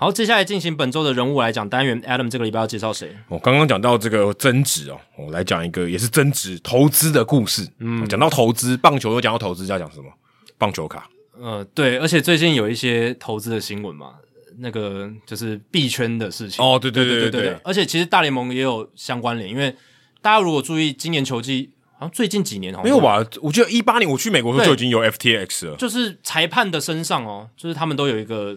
好，接下来进行本周的人物来讲单元。Adam 这个礼拜要介绍谁？我刚刚讲到这个增值哦，我来讲一个也是增值投资的故事。嗯，讲到投资，棒球又讲到投资，要讲什么？棒球卡。呃，对，而且最近有一些投资的新闻嘛，那个就是币圈的事情。哦，对对对对对，对，对，对。而且其实大联盟也有相关联，因为大家如果注意今年球季，好像最近几年好像没有吧？我记得一八年我去美国的时候就已经有 FTX 了，就是裁判的身上哦，就是他们都有一个。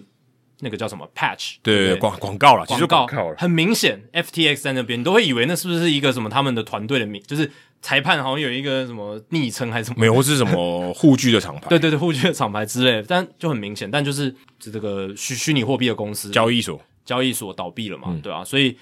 那个叫什么 patch？对对，广广告了，其实广告很明显，FTX 在那边，你都会以为那是不是一个什么他们的团队的名，就是裁判好像有一个什么昵称还是什么？没有，或是什么 护具的厂牌？对对对，护具的厂牌之类的，但就很明显，但就是这个虚虚拟货币的公司交易所，交易所倒闭了嘛，嗯、对啊，所以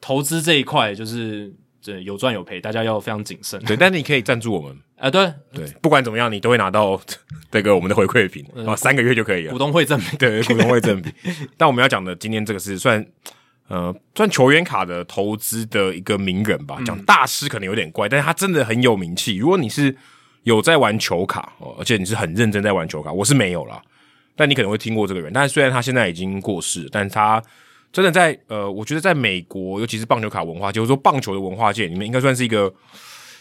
投资这一块就是这有赚有赔，大家要非常谨慎。对，但是你可以赞助我们。啊、呃，对对，不管怎么样，你都会拿到 这个我们的回馈品啊、呃，三个月就可以了。股东会赠品，对，股东会赠品。但我们要讲的今天这个是算呃算球员卡的投资的一个名人吧，讲大师可能有点怪，但是他真的很有名气。如果你是有在玩球卡哦，而且你是很认真在玩球卡，我是没有啦，但你可能会听过这个人。但是虽然他现在已经过世，但是他真的在呃，我觉得在美国，尤其是棒球卡文化，就是说棒球的文化界里面，应该算是一个。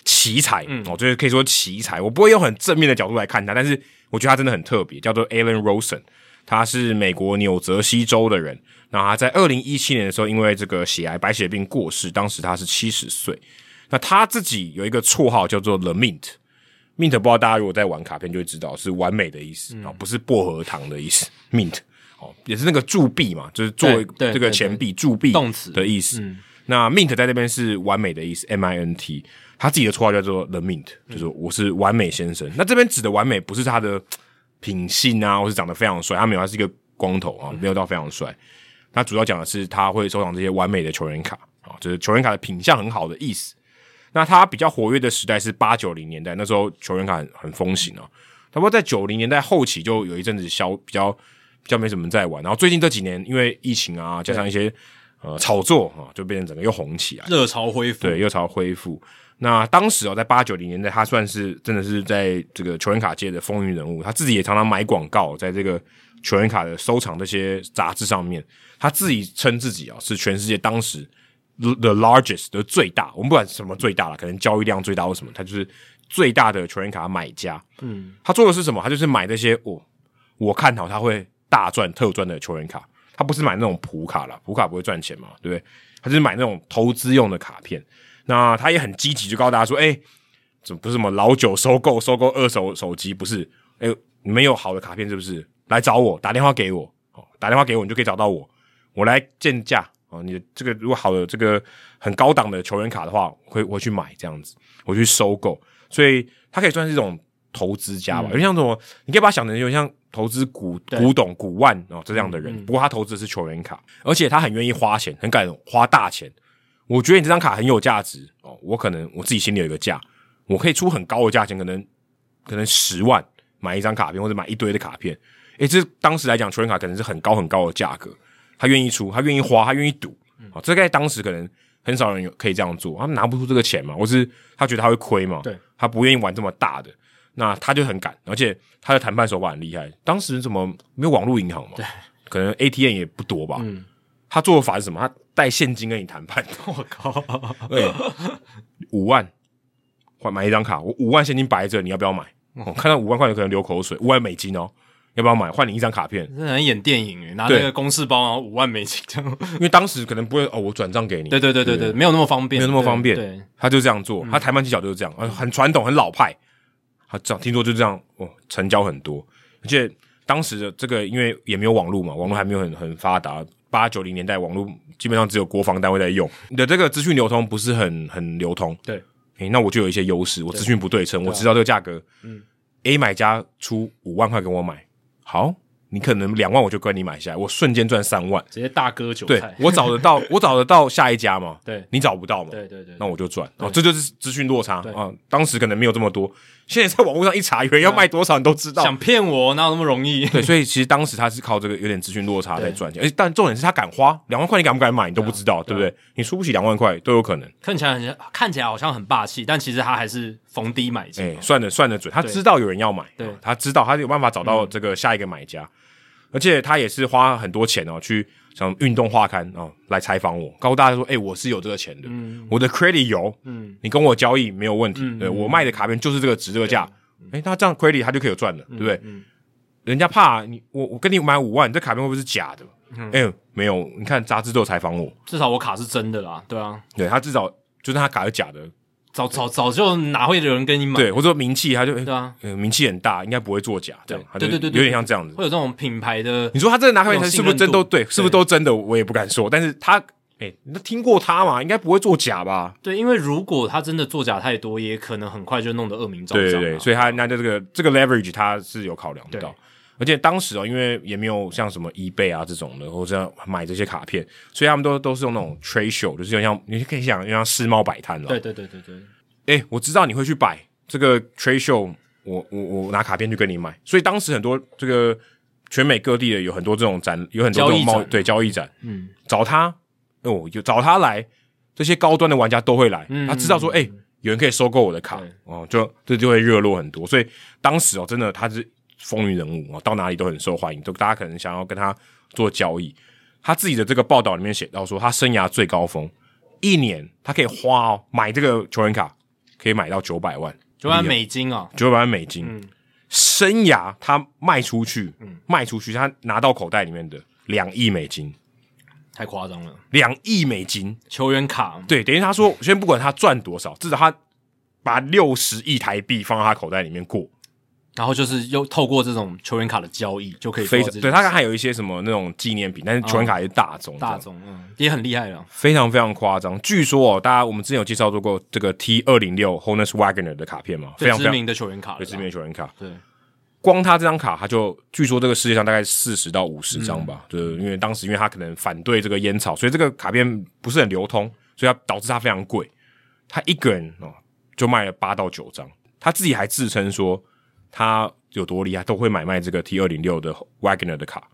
奇才，嗯，我觉得可以说奇才。我不会用很正面的角度来看他，但是我觉得他真的很特别，叫做 Allen Rosen。他是美国纽泽西州的人，那他在二零一七年的时候，因为这个血癌白血病过世，当时他是七十岁。那他自己有一个绰号叫做 The Mint，Mint 不知道大家如果在玩卡片就会知道是完美的意思啊，不是薄荷糖的意思。Mint 哦，也是那个铸币嘛，就是做这个钱币铸币动词的意思。那 Mint 在这边是完美的意思，M I N T。他自己的绰号叫做 The Mint，就是我是完美先生。嗯、那这边指的完美不是他的品性啊，或是长得非常帅，他没有，他是一个光头啊，没有到非常帅。他主要讲的是他会收藏这些完美的球员卡啊，就是球员卡的品相很好的意思。那他比较活跃的时代是八九零年代，那时候球员卡很很风行啊。他不过在九零年代后期就有一阵子消比较比较没什么在玩，然后最近这几年因为疫情啊，加上一些呃炒作啊，就变成整个又红起来，热潮恢复，对，热潮恢复。那当时哦，在八九零年代，他算是真的是在这个球员卡界的风云人物。他自己也常常买广告，在这个球员卡的收藏这些杂志上面，他自己称自己啊是全世界当时 the largest 的最大。我们不管什么最大了，可能交易量最大或什么，他就是最大的球员卡买家。嗯，他做的是什么？他就是买那些哦，我看好他会大赚特赚的球员卡。他不是买那种普卡啦，普卡不会赚钱嘛，对不对？他就是买那种投资用的卡片。那他也很积极，就告诉大家说：“哎、欸，怎么不是什么老酒收购、收购二手手机？不是，哎、欸，你们有好的卡片是不是？来找我，打电话给我，哦，打电话给我，你就可以找到我，我来鉴价哦。你的这个如果好的这个很高档的球员卡的话，我会我去买这样子，我去收购。所以他可以算是一种投资家吧，有、嗯、点像什么？你可以把它想成有点像投资古古董、古玩哦这样的人。嗯、不过他投资的是球员卡，而且他很愿意花钱，很敢花大钱。”我觉得你这张卡很有价值哦，我可能我自己心里有一个价，我可以出很高的价钱，可能可能十万买一张卡片，或者买一堆的卡片。诶，这当时来讲，球员卡可能是很高很高的价格，他愿意出，他愿意花，他愿意赌。哦，这在当时可能很少人有可以这样做，他们拿不出这个钱嘛，或是他觉得他会亏嘛，对，他不愿意玩这么大的，那他就很敢，而且他的谈判手法很厉害。当时怎么没有网络银行嘛？对，可能 ATM 也不多吧。嗯。他做的法是什么？他带现金跟你谈判。我靠！对，五万换买一张卡，我五万现金摆着，你要不要买？我、哦、看到五万块，有可能流口水，五万美金哦，要不要买？换你一张卡片，这很演电影诶，拿那个公事包，然后五万美金这样。因为当时可能不会哦，我转账给你。对对对对对，没有那么方便，没有那么方便。对，对他就这样做，他谈判技巧就是这样，嗯、很传统，很老派。他这样听说就这样哦，成交很多，而且当时的这个因为也没有网络嘛，网络还没有很很发达，八九零年代网络基本上只有国防单位在用，你的这个资讯流通不是很很流通。对。诶，那我就有一些优势，我资讯不对称，对我知道这个价格。嗯，A 买家出五万块跟我买，好，你可能两万我就跟你买下来，我瞬间赚三万，直接大割韭菜。对，我找得到，我找得到下一家嘛？对，你找不到嘛？对对对，那我就赚。哦，这就是资讯落差啊！当时可能没有这么多。现在在网络上一查，有人要卖多少，你都知道。想骗我哪有那么容易？对，所以其实当时他是靠这个有点资讯落差在赚钱，而且但重点是他敢花两万块，你敢不敢买？你都不知道，对不对？你输不起两万块都有可能。看起来很看起来好像很霸气，但其实他还是逢低买进。哎，算的算的准，他知道有人要买，对，他知道他有办法找到这个下一个买家，而且他也是花很多钱哦，去像运动画刊哦来采访我，告诉大家说，哎，我是有这个钱的，我的 credit 有，嗯，你跟我交易没有问题，对，我卖的卡片就是这个值这个价。哎，他这样 credit 他就可以有赚了，对不对？嗯，人家怕你，我我跟你买五万，你这卡片会不会是假的？哎，没有，你看杂志都有采访我，至少我卡是真的啦，对啊，对他至少就是他卡是假的，早早早就哪会有人跟你买？对，或者说名气，他就对啊，名气很大，应该不会作假，这样，对对对，有点像这样子，会有这种品牌的。你说他这个拿回来是不是真都对？是不是都真的？我也不敢说，但是他。哎，那听过他嘛？应该不会作假吧？对，因为如果他真的作假太多，也可能很快就弄得恶名昭彰。对对对，所以他那这个这个 leverage 他是有考量到，对而且当时哦，因为也没有像什么 eBay 啊这种的，或者买这些卡片，所以他们都都是用那种 trade show，就是像你可以想，就像世贸摆摊了。对对对对对。哎，我知道你会去摆这个 trade show，我我我拿卡片去跟你买，所以当时很多这个全美各地的有很多这种展，有很多这种贸对交易展，嗯，找他。哦，就找他来，这些高端的玩家都会来。嗯、他知道说，哎、欸，有人可以收购我的卡，哦，就这就会热络很多。所以当时哦，真的他是风云人物啊，到哪里都很受欢迎，都大家可能想要跟他做交易。他自己的这个报道里面写到说，他生涯最高峰一年，他可以花哦买这个球员卡，可以买到九百万，九百万美金啊，九百万美金。嗯、生涯他卖出去，嗯、卖出去，他拿到口袋里面的两亿美金。太夸张了，两亿美金。球员卡，对，等于他说，先不管他赚多少，至少他把六十亿台币放到他口袋里面过，然后就是又透过这种球员卡的交易就可以非常，对他还有一些什么那种纪念品，但是球员卡也是大宗，大宗，嗯，也很厉害了，非常非常夸张。据说哦，大家我们之前有介绍过这个 T 二零六 Honus Wagner 的卡片嘛，非常知名的球员卡，对知名的球员卡，对。光他这张卡，他就据说这个世界上大概四十到五十张吧，就、是、因为当时因为他可能反对这个烟草，所以这个卡片不是很流通，所以他导致他非常贵。他一个人哦就卖了八到九张，他自己还自称说他有多厉害，都会买卖这个 T 二零六的 Wagner 的卡。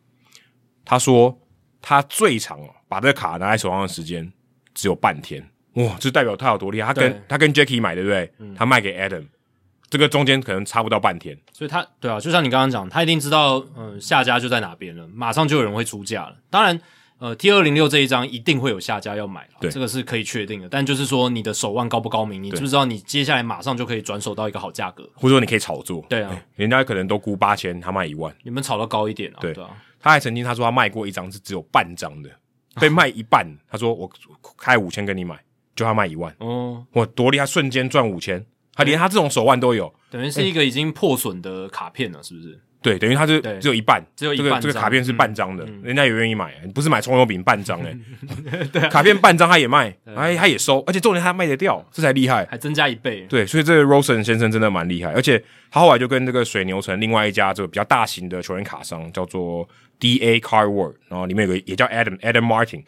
他说他最长哦把这个卡拿在手上的时间只有半天，哇，这代表他有多厉害。他跟他跟 Jackie 买对不对？嗯、他卖给 Adam。这个中间可能差不到半天，所以他对啊，就像你刚刚讲，他一定知道，嗯、呃，下家就在哪边了，马上就有人会出价了。当然，呃，T 二零六这一张一定会有下家要买，对，这个是可以确定的。但就是说，你的手腕高不高明，你知不知道你接下来马上就可以转手到一个好价格，或者说你可以炒作，对啊，欸、人家可能都估八千，他卖一万，你们炒到高一点啊？对，对啊，他还曾经他说他卖过一张是只有半张的，被卖一半，他说我开五千跟你买，就他卖一万，哦，我多厉害，瞬间赚五千。他连他这种手腕都有，等于是一个已经破损的卡片了，是不是？对，等于他是只有一半，只有一半。这个卡片是半张的，人家也愿意买，不是买葱油饼半张 诶。卡片半张他也卖，哎，他也收，而且重点他卖得掉，这才厉害，还增加一倍。对，所以这个 Rosen 先生真的蛮厉害，而且他后来就跟这个水牛城另外一家这个比较大型的球员卡商叫做 DA Card World，然后里面有个也叫 Adam Adam Martin，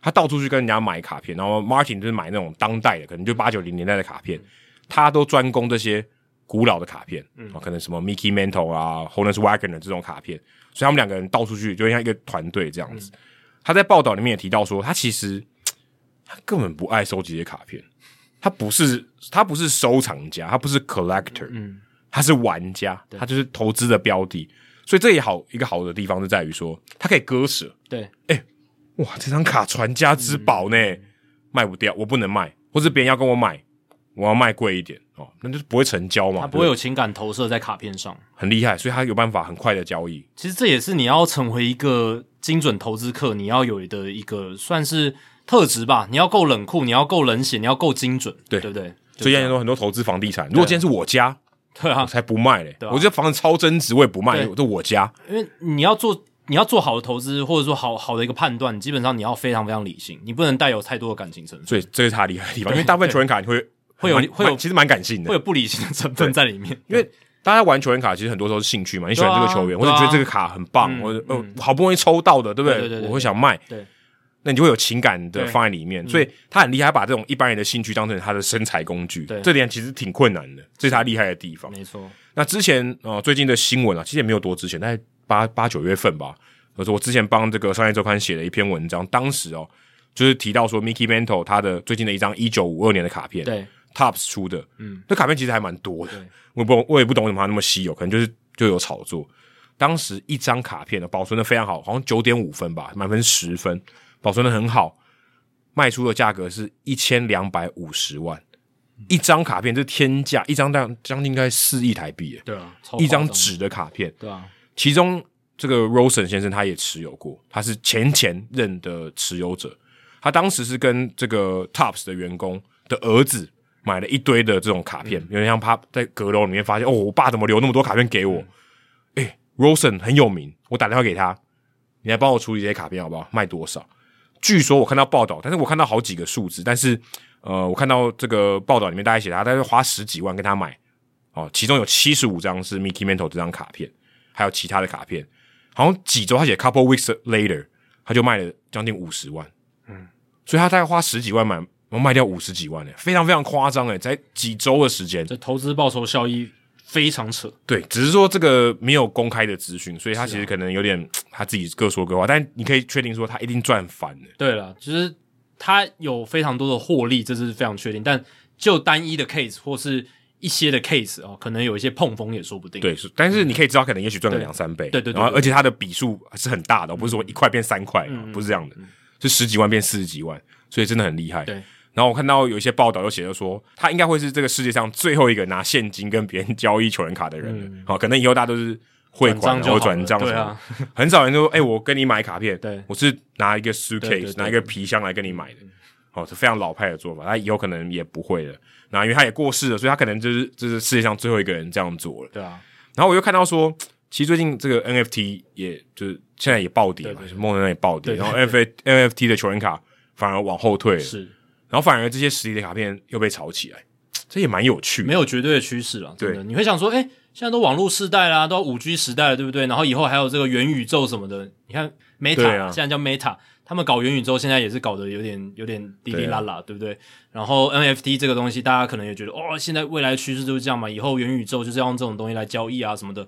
他到处去跟人家买卡片，然后 Martin 就是买那种当代的，可能就八九零年代的卡片。他都专攻这些古老的卡片，嗯，可能什么 Mickey Mantle 啊，Honus Wagner 这种卡片，所以他们两个人到处去，就像一个团队这样子。嗯、他在报道里面也提到说，他其实他根本不爱收集这些卡片，他不是他不是收藏家，他不是 collector，嗯，他是玩家，他就是投资的标的。所以这也好一个好的地方是在于说，他可以割舍，对，哎、欸，哇，这张卡传家之宝呢，嗯、卖不掉，我不能卖，或者别人要跟我买。我要卖贵一点哦，那就是不会成交嘛，它不会有情感投射在卡片上，很厉害，所以他有办法很快的交易。其实这也是你要成为一个精准投资客，你要有的一个算是特质吧。你要够冷酷，你要够冷血，你要够精准，对对不对？所以现在说很多投资房地产，如果今天是我家，对啊，我才不卖嘞。对啊，我这房子超增值，我也不卖，这我家。因为你要做。你要做好的投资，或者说好好的一个判断，基本上你要非常非常理性，你不能带有太多的感情成分。所以这是他厉害的地方，因为大部分球员卡你会会有会有其实蛮感性的，会有不理性的成分在里面。因为大家玩球员卡其实很多时候是兴趣嘛，你喜欢这个球员，或者觉得这个卡很棒，或者呃好不容易抽到的，对不对？我会想卖，对，那你就会有情感的放在里面。所以他很厉害，把这种一般人的兴趣当成他的生财工具，这点其实挺困难的，这是他厉害的地方。没错。那之前呃最近的新闻啊，其实也没有多之前，大概八八九月份吧。我说我之前帮这个商业周刊写了一篇文章，当时哦，就是提到说 Mickey Mantle 他的最近的一张一九五二年的卡片，对，Topps 出的，嗯，这卡片其实还蛮多的，我也不我也不懂为什么它那么稀有，可能就是就有炒作。当时一张卡片呢保存的非常好，好像九点五分吧，满分十分，保存的很好，卖出的价格是一千两百五十万，嗯、一张卡片这天价，一张大将近应该四亿台币，对啊，一张纸的卡片，对啊，其中。这个 Rosen 先生他也持有过，他是前前任的持有者。他当时是跟这个 Topps 的员工的儿子买了一堆的这种卡片，嗯、有点像他在阁楼里面发现，哦，我爸怎么留那么多卡片给我？哎、嗯、Rosen 很有名，我打电话给他，你来帮我处理这些卡片好不好？卖多少？据说我看到报道，但是我看到好几个数字，但是呃，我看到这个报道里面大概写他大概花十几万跟他买哦，其中有七十五张是 Mickey Mantle 这张卡片，还有其他的卡片。好像几周，他写 couple weeks later，他就卖了将近五十万，嗯，所以他大概花十几万买，然后卖掉五十几万，诶，非常非常夸张，诶，在几周的时间，这投资报酬效益非常扯。对，只是说这个没有公开的资讯，所以他其实可能有点、啊、他自己各说各话，但你可以确定说他一定赚翻了。对了，就是他有非常多的获利，这是非常确定，但就单一的 case 或是。一些的 case 哦，可能有一些碰风也说不定。对，但是你可以知道，可能也许赚个两三倍。对对对，然后而且它的笔数是很大的，不是说一块变三块，不是这样的，是十几万变四十几万，所以真的很厉害。对。然后我看到有一些报道又写着说，他应该会是这个世界上最后一个拿现金跟别人交易球员卡的人。好，可能以后大家都是汇款或转账，对啊，很少人说，哎，我跟你买卡片，对，我是拿一个 suitcase，拿一个皮箱来跟你买的。哦，是非常老派的做法，他以后可能也不会了。那因为他也过世了，所以他可能就是就是世界上最后一个人这样做了。对啊。然后我又看到说，其实最近这个 NFT 也就是现在也暴跌嘛，就是梦在那里暴跌，然后 NFT NFT 的球员卡反而往后退了。是。然后反而这些实体的卡片又被炒起来，这也蛮有趣的。没有绝对的趋势了，对。你会想说，哎，现在都网络时代啦，都五 G 时代了，对不对？然后以后还有这个元宇宙什么的，你看 Meta、啊、现在叫 Meta。他们搞元宇宙，现在也是搞得有点有点滴滴啦啦，对，啊、对不对？然后 NFT 这个东西，大家可能也觉得，哦，现在未来趋势就是这样嘛，以后元宇宙就是要用这种东西来交易啊什么的。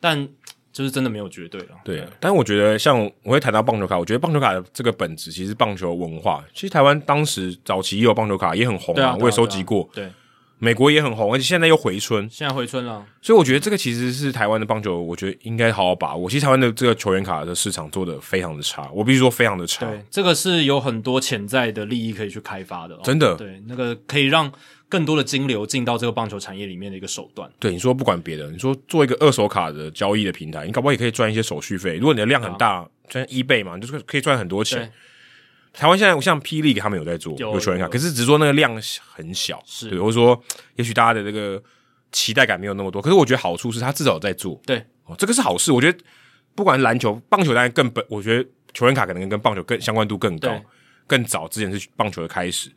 但就是真的没有绝对了。对，啊，但是我觉得，像我会谈到棒球卡，我觉得棒球卡的这个本质其实棒球文化。其实台湾当时早期也有棒球卡，也很红啊，我也收集过。对。美国也很红，而且现在又回春。现在回春了，所以我觉得这个其实是台湾的棒球，我觉得应该好好把握。其实台湾的这个球员卡的市场做得非常的差，我必须说非常的差。对，这个是有很多潜在的利益可以去开发的哦。真的，对，那个可以让更多的金流进到这个棒球产业里面的一个手段。对，你说不管别的，你说做一个二手卡的交易的平台，你搞不好也可以赚一些手续费。如果你的量很大，赚 eBay 嘛，你就是可以赚很多钱。台湾现在像霹雳他们有在做有球员卡，可是只是说那个量很小，是，或者说也许大家的这个期待感没有那么多。可是我觉得好处是他至少在做，对，哦，这个是好事。我觉得不管篮球、棒球当然更本，我觉得球员卡可能跟棒球更相关度更高，更早之前是棒球的开始。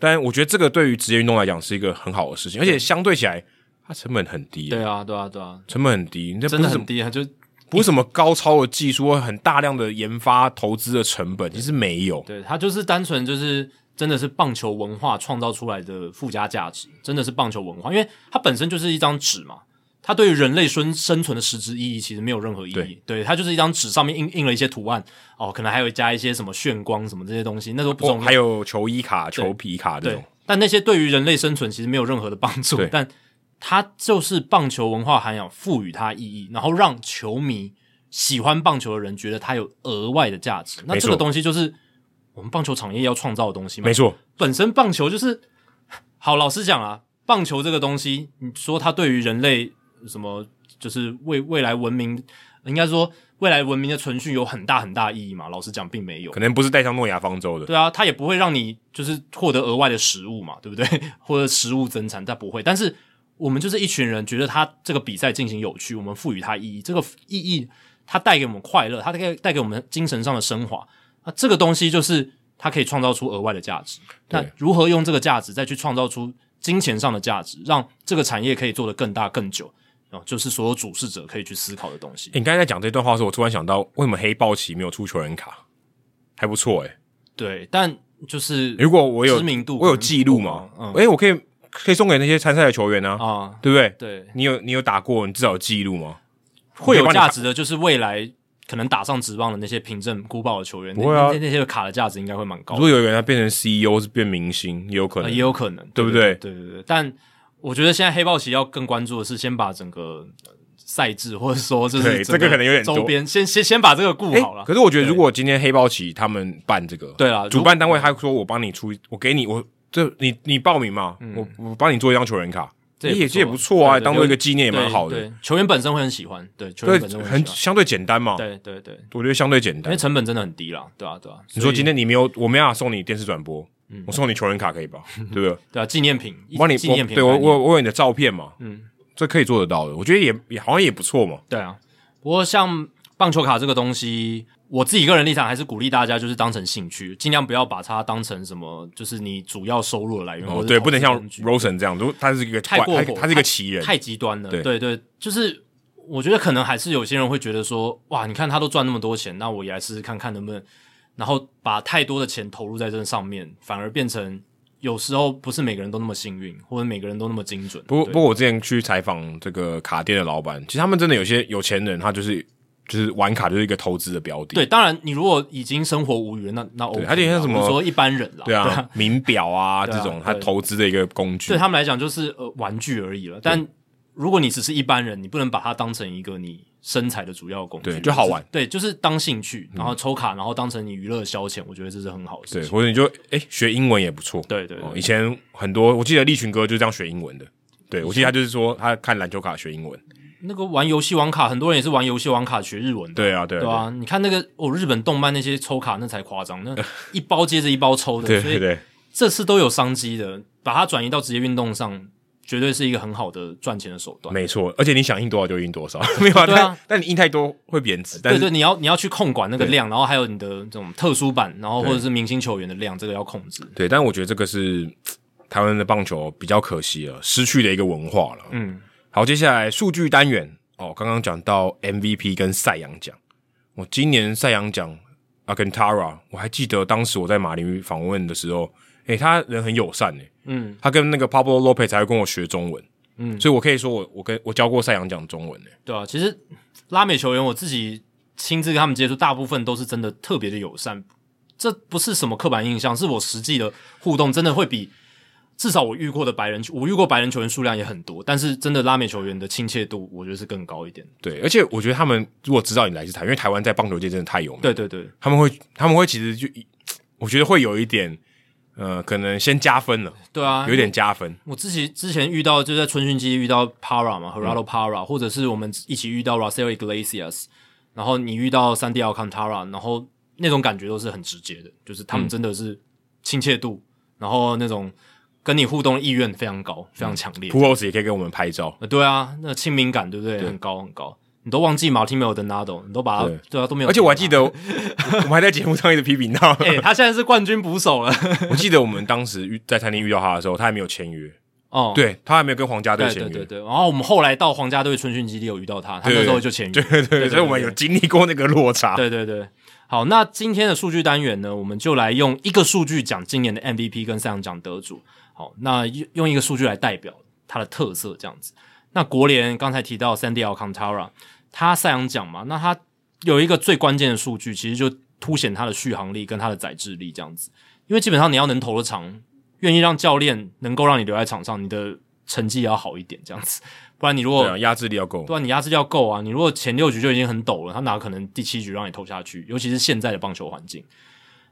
但我觉得这个对于职业运动来讲是一个很好的事情，而且相对起来它成本很低。对啊，对啊，对啊，成本很低，你这真的很低啊，就。不是什么高超的技术或很大量的研发投资的成本，其实没有。对，它就是单纯就是真的是棒球文化创造出来的附加价值，真的是棒球文化，因为它本身就是一张纸嘛，它对于人类生生存的实质意义其实没有任何意义。对，对，它就是一张纸上面印印了一些图案，哦，可能还有加一些什么炫光什么这些东西，那都不重要。还有球衣卡、球皮卡这种，但那些对于人类生存其实没有任何的帮助。但它就是棒球文化涵养赋予它意义，然后让球迷。喜欢棒球的人觉得它有额外的价值，那这个东西就是我们棒球产业要创造的东西嘛。没错，本身棒球就是好，老实讲啊，棒球这个东西，你说它对于人类什么，就是未未来文明，应该说未来文明的存续有很大很大意义嘛？老实讲，并没有，可能不是带上诺亚方舟的。对啊，它也不会让你就是获得额外的食物嘛，对不对？或者食物增产，它不会。但是我们就是一群人，觉得它这个比赛进行有趣，我们赋予它意义，这个意义它带给我们快乐，它带带给我们精神上的升华。那这个东西就是。它可以创造出额外的价值，那如何用这个价值再去创造出金钱上的价值，让这个产业可以做得更大更久？哦，就是所有主事者可以去思考的东西。你刚才在讲这段话的时候，我突然想到，为什么黑豹旗没有出球员卡？还不错诶、欸、对，但就是如果我有知名度，我有记录嘛？嗯，诶、欸、我可以可以送给那些参赛的球员呢？啊，对不对？对，你有你有打过，你至少有记录吗？会有价值的，就是未来。可能打上职棒的那些凭证孤豹的球员，不会啊，那那些卡的价值应该会蛮高的。如果有人他变成 CEO 是变明星，也有可能，呃、也有可能，对不对？对对对。但我觉得现在黑豹旗要更关注的是，先把整个赛制或者说就是这个可能有点周边，先先先把这个顾好了。可是我觉得，如果今天黑豹旗他们办这个，对啊，主办单位他说我帮你出，我给你我这你你报名嘛，嗯、我我帮你做一张球员卡。这也这也不错啊，当做一个纪念也蛮好的。对，球员本身会很喜欢，对，球员本身会很相对简单嘛。对对对，我觉得相对简单，因为成本真的很低啦，对啊对啊。你说今天你没有，我没办法送你电视转播，我送你球员卡可以吧？对不对？对啊，纪念品，帮你纪念品。对我我我有你的照片嘛，嗯，这可以做得到的，我觉得也也好像也不错嘛。对啊，不过像棒球卡这个东西。我自己个人立场还是鼓励大家，就是当成兴趣，尽量不要把它当成什么，就是你主要收入的来源。哦，对，不能像 Rosen 这样，如果他是一个太过火，他是一个奇人，太极端了。对对对，就是我觉得可能还是有些人会觉得说，哇，你看他都赚那么多钱，那我也来试试看看能不能，然后把太多的钱投入在这上面，反而变成有时候不是每个人都那么幸运，或者每个人都那么精准。不过，不过我之前去采访这个卡店的老板，其实他们真的有些有钱人，他就是。就是玩卡就是一个投资的标的。对，当然你如果已经生活无虞，那那 OK。而且像什么说一般人啦，对啊，名表啊这种，他投资的一个工具，对他们来讲就是呃玩具而已了。但如果你只是一般人，你不能把它当成一个你生财的主要工具，对，就好玩。对，就是当兴趣，然后抽卡，然后当成你娱乐消遣，我觉得这是很好的事情。对，或者你就诶学英文也不错。对对，以前很多我记得立群哥就是这样学英文的。对，我记得他就是说他看篮球卡学英文。那个玩游戏王卡，很多人也是玩游戏王卡学日文的。对啊，对啊，对啊。你看那个哦，日本动漫那些抽卡那才夸张，那 一包接着一包抽的。对对对，这次都有商机的，把它转移到职业运动上，绝对是一个很好的赚钱的手段。没错，而且你想印多少就印多少，没有啊？对啊，但你印太多会贬值。对对，你要你要去控管那个量，然后还有你的这种特殊版，然后或者是明星球员的量，这个要控制。对，但我觉得这个是台湾的棒球比较可惜了，失去的一个文化了。嗯，好，接下来数据单元。哦，刚刚讲到 MVP 跟赛扬奖，我今年赛扬奖 Alcantara，我还记得当时我在马林鱼访问的时候，诶、欸，他人很友善诶，嗯，他跟那个 Pablo Lopez 才会跟我学中文，嗯，所以我可以说我我跟我教过赛扬讲中文诶，对啊，其实拉美球员我自己亲自跟他们接触，大部分都是真的特别的友善，这不是什么刻板印象，是我实际的互动真的会比。至少我遇过的白人，我遇过白人球员数量也很多，但是真的拉美球员的亲切度，我觉得是更高一点。对，而且我觉得他们如果知道你来自台，因为台湾在棒球界真的太有名。对对对，他们会他们会其实就，我觉得会有一点，呃，可能先加分了。对啊，有点加分。我自己之前遇到就在春训期遇到 Parra 嘛，Gerardo Parra，、嗯、或者是我们一起遇到 Raisel Iglesias，然后你遇到 Sandy Alcantara，然后那种感觉都是很直接的，就是他们真的是亲切度，嗯、然后那种。跟你互动意愿非常高，非常强烈。Pujols 也可以给我们拍照。呃，对啊，那亲民感对不对？对很高很高。你都忘记 Martin Maldonado，你都把他对，啊都没有。而且我还记得，我们还在节目上一直批评他。哎、欸，他现在是冠军捕手了。我记得我们当时遇在餐厅遇到他的时候，他还没有签约。哦，对他还没有跟皇家队签约。对对对。然后我们后来到皇家队春训基地有遇到他，他那时候就签约。对对对，所以我们有经历过那个落差。对对对。好，那今天的数据单元呢，我们就来用一个数据讲今年的 MVP 跟赛扬奖得主。好，那用用一个数据来代表它的特色，这样子。那国联刚才提到 Sandy Alcantara，他赛扬奖嘛，那他有一个最关键的数据，其实就凸显他的续航力跟他的载质力这样子。因为基本上你要能投的长，愿意让教练能够让你留在场上，你的成绩也要好一点这样子。不然你如果压制力要够，对啊，你压制力要够啊。你如果前六局就已经很抖了，他哪可能第七局让你投下去？尤其是现在的棒球环境。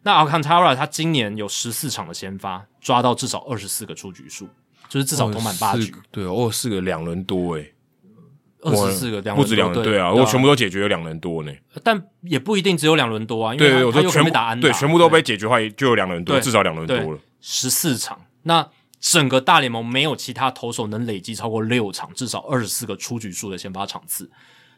那 Alcantara 他今年有十四场的先发，抓到至少二十四个出局数，就是至少投满八局。对，二十四个两轮多诶，二十四个两不止两人对啊，我全部都解决有两人多呢。但也不一定只有两轮多啊，因为我说全部打安打，对，全部都被解决的话，就有两轮多，至少两轮多了。十四场，那整个大联盟没有其他投手能累积超过六场，至少二十四个出局数的先发场次，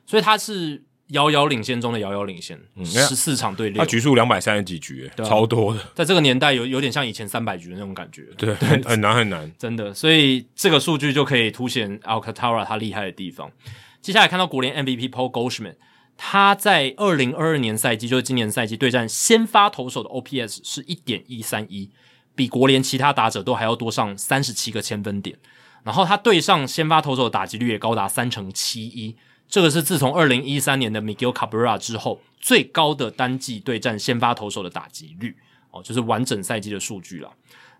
所以他是。遥遥领先中的遥遥领先，十四、嗯、场对六，他局数两百三十几局，啊、超多的。在这个年代有，有有点像以前三百局的那种感觉。对，很很难很难，真的。所以这个数据就可以凸显 Alcantara 他厉害的地方。接下来看到国联 MVP Paul Goldschmidt，他在二零二二年赛季，就是今年赛季对战先发投手的 OPS 是一点一三一，比国联其他打者都还要多上三十七个千分点。然后他对上先发投手的打击率也高达三成七一。这个是自从二零一三年的 Miguel Cabrera 之后最高的单季对战先发投手的打击率哦，就是完整赛季的数据了。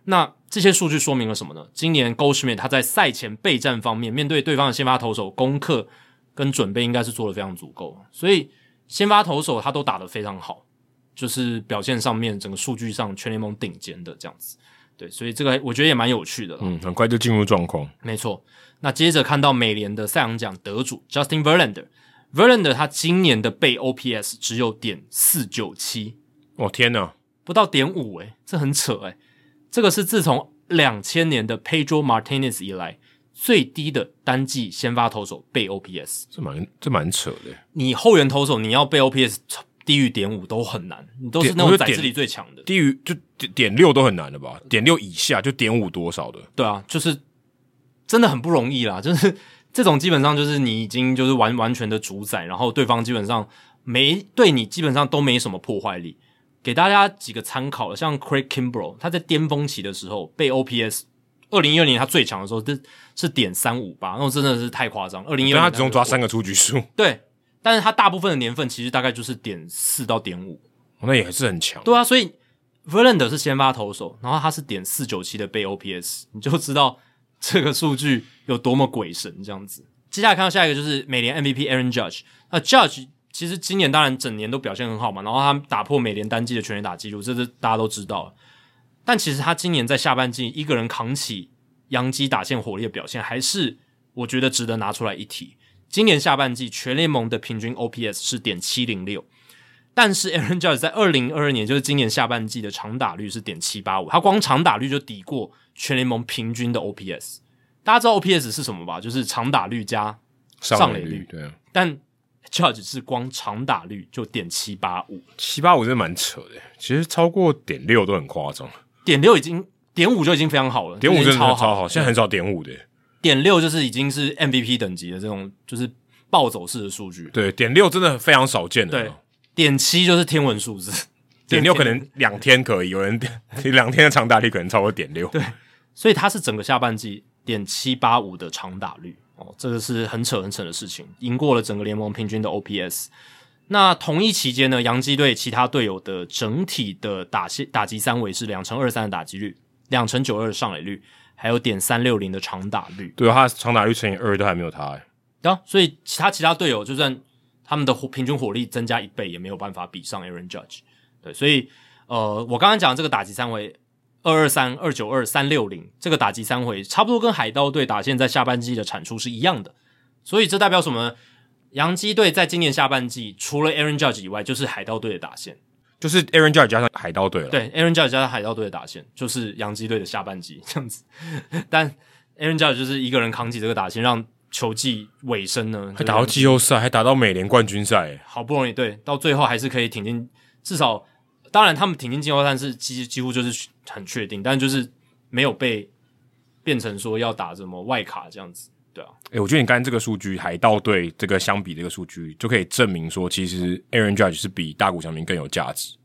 那这些数据说明了什么呢？今年 Goldschmidt 他在赛前备战方面，面对对方的先发投手，功课跟准备应该是做得非常足够，所以先发投手他都打得非常好，就是表现上面整个数据上全联盟顶尖的这样子。对，所以这个我觉得也蛮有趣的。嗯，很快就进入状况。没错。那接着看到美联的赛扬奖得主 Justin Verlander，Verlander 他今年的被 OPS 只有点四九七，哦天哪，不到点五诶，这很扯诶，这个是自从两千年的 Pedro Martinez 以来最低的单季先发投手被 OPS，这蛮这蛮扯的。你后援投手你要被 OPS 低于点五都很难，你都是那种宰制力最强的，低于就点六都很难的吧？点六以下就点五多少的？对啊，就是。真的很不容易啦，就是这种基本上就是你已经就是完完全的主宰，然后对方基本上没对你基本上都没什么破坏力。给大家几个参考了，像 Craig Kimbrel，他在巅峰期的时候被 OPS，二零一二年他最强的时候是是点三五八，那种真的是太夸张。二零一二年他只用抓三个出局数，对，但是他大部分的年份其实大概就是点四到点五，那也是很强。对啊，所以 Verlander 是先发投手，然后他是点四九七的被 OPS，你就知道。这个数据有多么鬼神这样子。接下来看到下一个就是美联 MVP Aaron Judge。那 Judge 其实今年当然整年都表现很好嘛，然后他打破美联单季的全垒打纪录，这是大家都知道。但其实他今年在下半季一个人扛起洋基打线火力的表现，还是我觉得值得拿出来一提。今年下半季全联盟的平均 OPS 是点七零六，但是 Aaron Judge 在二零二二年，就是今年下半季的长打率是点七八五，他光长打率就抵过。全联盟平均的 OPS，大家知道 OPS 是什么吧？就是长打率加上垒率。率对啊，但 Judge 是光长打率就点七八五，七八五真的蛮扯的。其实超过点六都很夸张，点六已经点五就已经非常好了，点五真的超好。现在很少点五的，点六就是已经是 MVP 等级的这种，就是暴走式的数据。对，点六真的非常少见的。对，点七就是天文数字，点六可能两天可以，有人两天的长打率可能超过点六。对。所以他是整个下半季点七八五的长打率哦，这个是很扯很扯的事情，赢过了整个联盟平均的 OPS。那同一期间呢，洋基队其他队友的整体的打线打击三围是两成二三的打击率，两成九二的上垒率，还有点三六零的长打率。对，他长打率乘以二都还没有他哎。对啊，所以其他其他队友就算他们的平均火力增加一倍，也没有办法比上 Aaron Judge。对，所以呃，我刚刚讲这个打击三围。二二三二九二三六零，这个打击三回差不多跟海盗队打线在下半季的产出是一样的，所以这代表什么呢？洋基队在今年下半季除了 Aaron Judge 以外，就是海盗队的打线，就是 Aaron Judge 加上海盗队了。对，Aaron Judge 加上海盗队的打线，就是洋基队的下半季这样子。但 Aaron Judge 就是一个人扛起这个打线，让球季尾声呢，还打到季后赛，还打到美联冠军赛，好不容易对，到最后还是可以挺进，至少。当然，他们挺进季后赛是几几乎就是很确定，但就是没有被变成说要打什么外卡这样子，对啊。诶、欸，我觉得你刚才这个数据，海盗队这个相比这个数据，就可以证明说，其实 Aaron Judge 是比大谷翔平更有价值。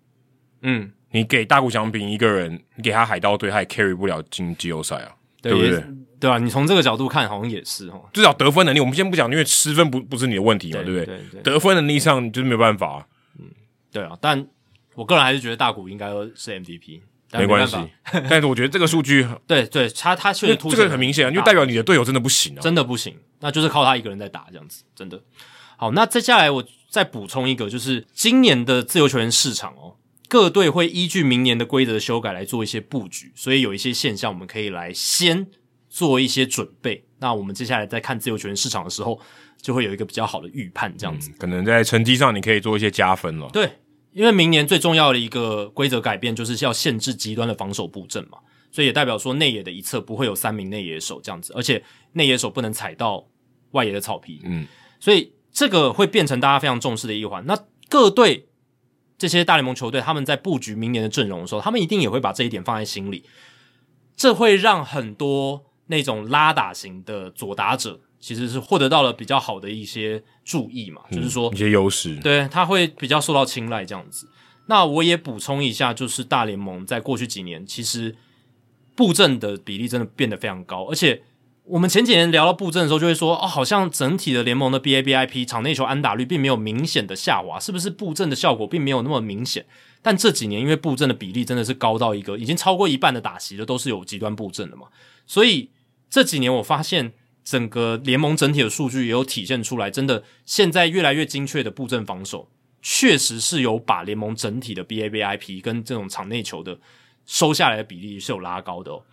嗯，你给大谷翔平一个人，你给他海盗队，他也 carry 不了进季后赛啊，对，对不对？对啊，你从这个角度看，好像也是哦。至少得分能力，我们先不讲，因为失分不不是你的问题嘛，对，对不对？对对对，得分能力上就是没有办法。嗯，对啊，但。我个人还是觉得大谷应该是 MVP，没关系。但是我觉得这个数据，对对，他他确实突出，这个很明显啊，就代表你的队友真的不行啊，真的不行，那就是靠他一个人在打这样子，真的。好，那接下来我再补充一个，就是今年的自由球员市场哦，各队会依据明年的规则的修改来做一些布局，所以有一些现象我们可以来先做一些准备。那我们接下来在看自由球员市场的时候，就会有一个比较好的预判，这样子、嗯、可能在成绩上你可以做一些加分了。对，因为明年最重要的一个规则改变就是要限制极端的防守布阵嘛，所以也代表说内野的一侧不会有三名内野手这样子，而且内野手不能踩到外野的草皮。嗯，所以这个会变成大家非常重视的一环。那各队这些大联盟球队他们在布局明年的阵容的时候，他们一定也会把这一点放在心里，这会让很多。那种拉打型的左打者，其实是获得到了比较好的一些注意嘛，嗯、就是说一些优势，对，他会比较受到青睐这样子。那我也补充一下，就是大联盟在过去几年，其实布阵的比例真的变得非常高，而且我们前几年聊到布阵的时候，就会说哦，好像整体的联盟的 BABIP 场内球安打率并没有明显的下滑，是不是布阵的效果并没有那么明显？但这几年因为布阵的比例真的是高到一个已经超过一半的打席的都是有极端布阵的嘛，所以。这几年我发现整个联盟整体的数据也有体现出来，真的现在越来越精确的布阵防守，确实是有把联盟整体的 BABIP 跟这种场内球的收下来的比例是有拉高的哦。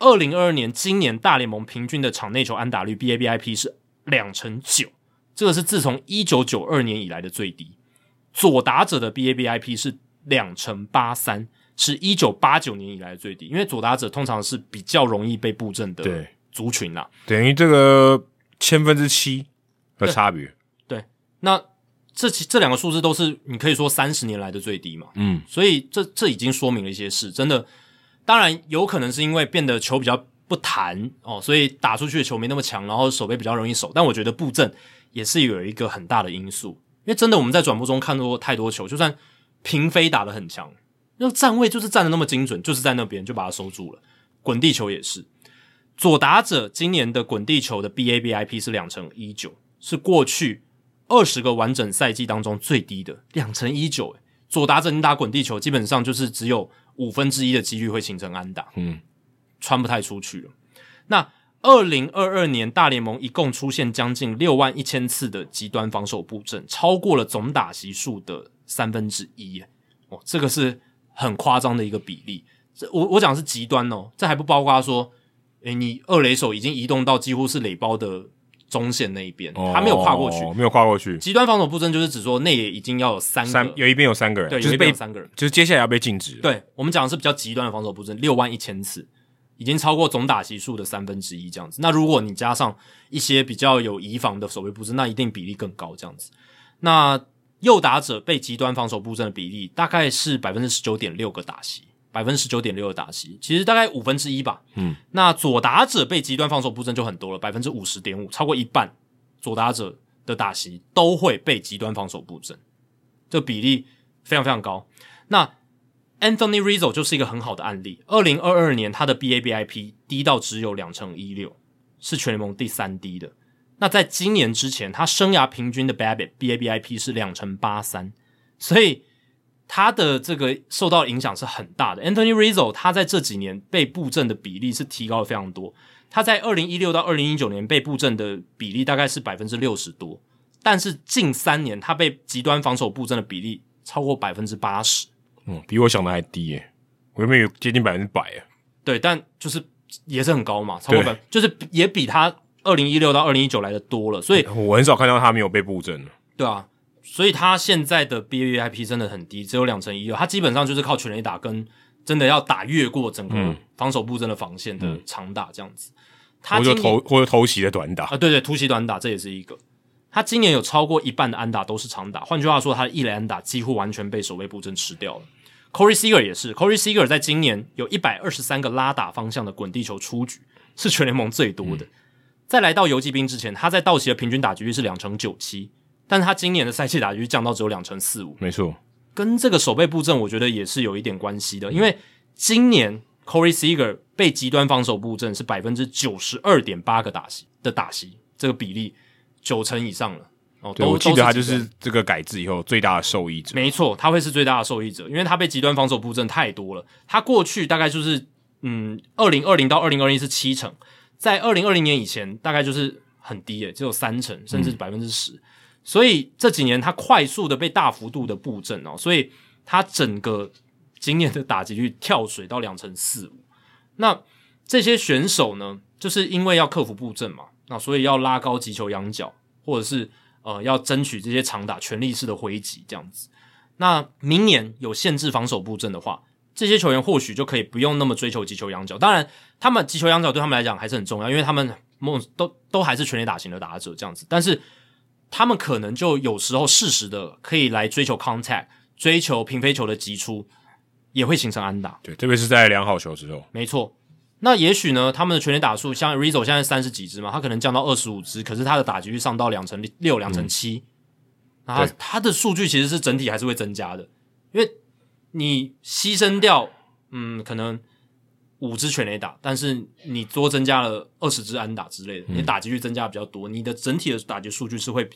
二零二二年今年大联盟平均的场内球安打率 BABIP 是两成九，这个是自从一九九二年以来的最低。左打者的 BABIP 是两成八三，是一九八九年以来的最低，因为左打者通常是比较容易被布阵的。对对。族群啦，等于这个千分之七的差别。对，那这这两个数字都是你可以说三十年来的最低嘛。嗯，所以这这已经说明了一些事，真的。当然有可能是因为变得球比较不弹哦，所以打出去的球没那么强，然后手背比较容易守。但我觉得布阵也是有一个很大的因素，因为真的我们在转播中看到过太多球，就算平飞打得很强，那站位就是站的那么精准，就是在那边就把它收住了。滚地球也是。左打者今年的滚地球的 BABIP 是两成一九，是过去二十个完整赛季当中最低的两成一九。诶，左打者你打滚地球，基本上就是只有五分之一的几率会形成安打，嗯，穿不太出去了。那二零二二年大联盟一共出现将近六万一千次的极端防守布阵，超过了总打席数的三分之一。哦，这个是很夸张的一个比例。这我我讲的是极端哦，这还不包括说。诶，你二垒手已经移动到几乎是垒包的中线那一边，哦、他没有跨过去，没有跨过去。极端防守布阵就是指说内野已经要有三个，三有一边有三个人，对，就是被三个人，就是接下来要被禁止。对，我们讲的是比较极端的防守布阵，六万一千次，已经超过总打席数的三分之一这样子。那如果你加上一些比较有移防的守备布阵，那一定比例更高这样子。那右打者被极端防守布阵的比例大概是百分之十九点六个打席。百分之十九点六的打击，其实大概五分之一吧。嗯，那左打者被极端防守布阵就很多了，百分之五十点五，超过一半左打者的打席都会被极端防守布阵，这比例非常非常高。那 Anthony Rizzo 就是一个很好的案例。二零二二年他的 BABIP 低到只有两成一六，是全联盟第三低的。那在今年之前，他生涯平均的 BABIP BABIP 是两成八三，所以。他的这个受到影响是很大的。Anthony Rizzo 他在这几年被布阵的比例是提高了非常多。他在二零一六到二零一九年被布阵的比例大概是百分之六十多，但是近三年他被极端防守布阵的比例超过百分之八十。嗯，比我想的还低耶，我有没有接近百分之百啊？对，但就是也是很高嘛，超过百，就是也比他二零一六到二零一九来的多了。所以我很少看到他没有被布阵。对啊。所以他现在的 BABIP 真的很低，只有两成一六。他基本上就是靠全垒打跟真的要打越过整个防守布阵的防线的长打这样子。他就投或者偷袭的短打啊，对对，突袭短打这也是一个。他今年有超过一半的安打都是长打，换句话说，他的一垒安打几乎完全被守备布阵吃掉了。Corey Seager 也是，Corey Seager 在今年有一百二十三个拉打方向的滚地球出局，是全联盟最多的。在来到游击兵之前，他在道奇的平均打击率是两成九七。但是他今年的赛季打击率降到只有两成四五，没错，跟这个守备布阵我觉得也是有一点关系的。因为今年 Corey Seager 被极端防守布阵是百分之九十二点八个打席的打席，这个比例九成以上了。哦，对，我记得他就是这个改制以后最大的受益者。没错，他会是最大的受益者，因为他被极端防守布阵太多了。他过去大概就是嗯，二零二零到二零二一是七成，在二零二零年以前大概就是很低诶，只有三成，甚至百分之十。所以这几年他快速的被大幅度的布阵哦，所以他整个今年的打击率跳水到两成四五。那这些选手呢，就是因为要克服布阵嘛，那所以要拉高击球仰角，或者是呃要争取这些长打全力式的挥击这样子。那明年有限制防守布阵的话，这些球员或许就可以不用那么追求击球仰角。当然，他们击球仰角对他们来讲还是很重要，因为他们梦都都还是全力打型的打者这样子。但是他们可能就有时候适时的可以来追求 contact，追求平飞球的击出，也会形成安打。对，特别是在良好球之后。没错。那也许呢，他们的全垒打数像 Rizzo 现在三十几支嘛，他可能降到二十五支，可是他的打击率上到两成六、两成七，然后他的数据其实是整体还是会增加的，因为你牺牲掉，嗯，可能五支全垒打，但是你多增加了二十支安打之类的，你打击率增加比较多，你的整体的打击数据是会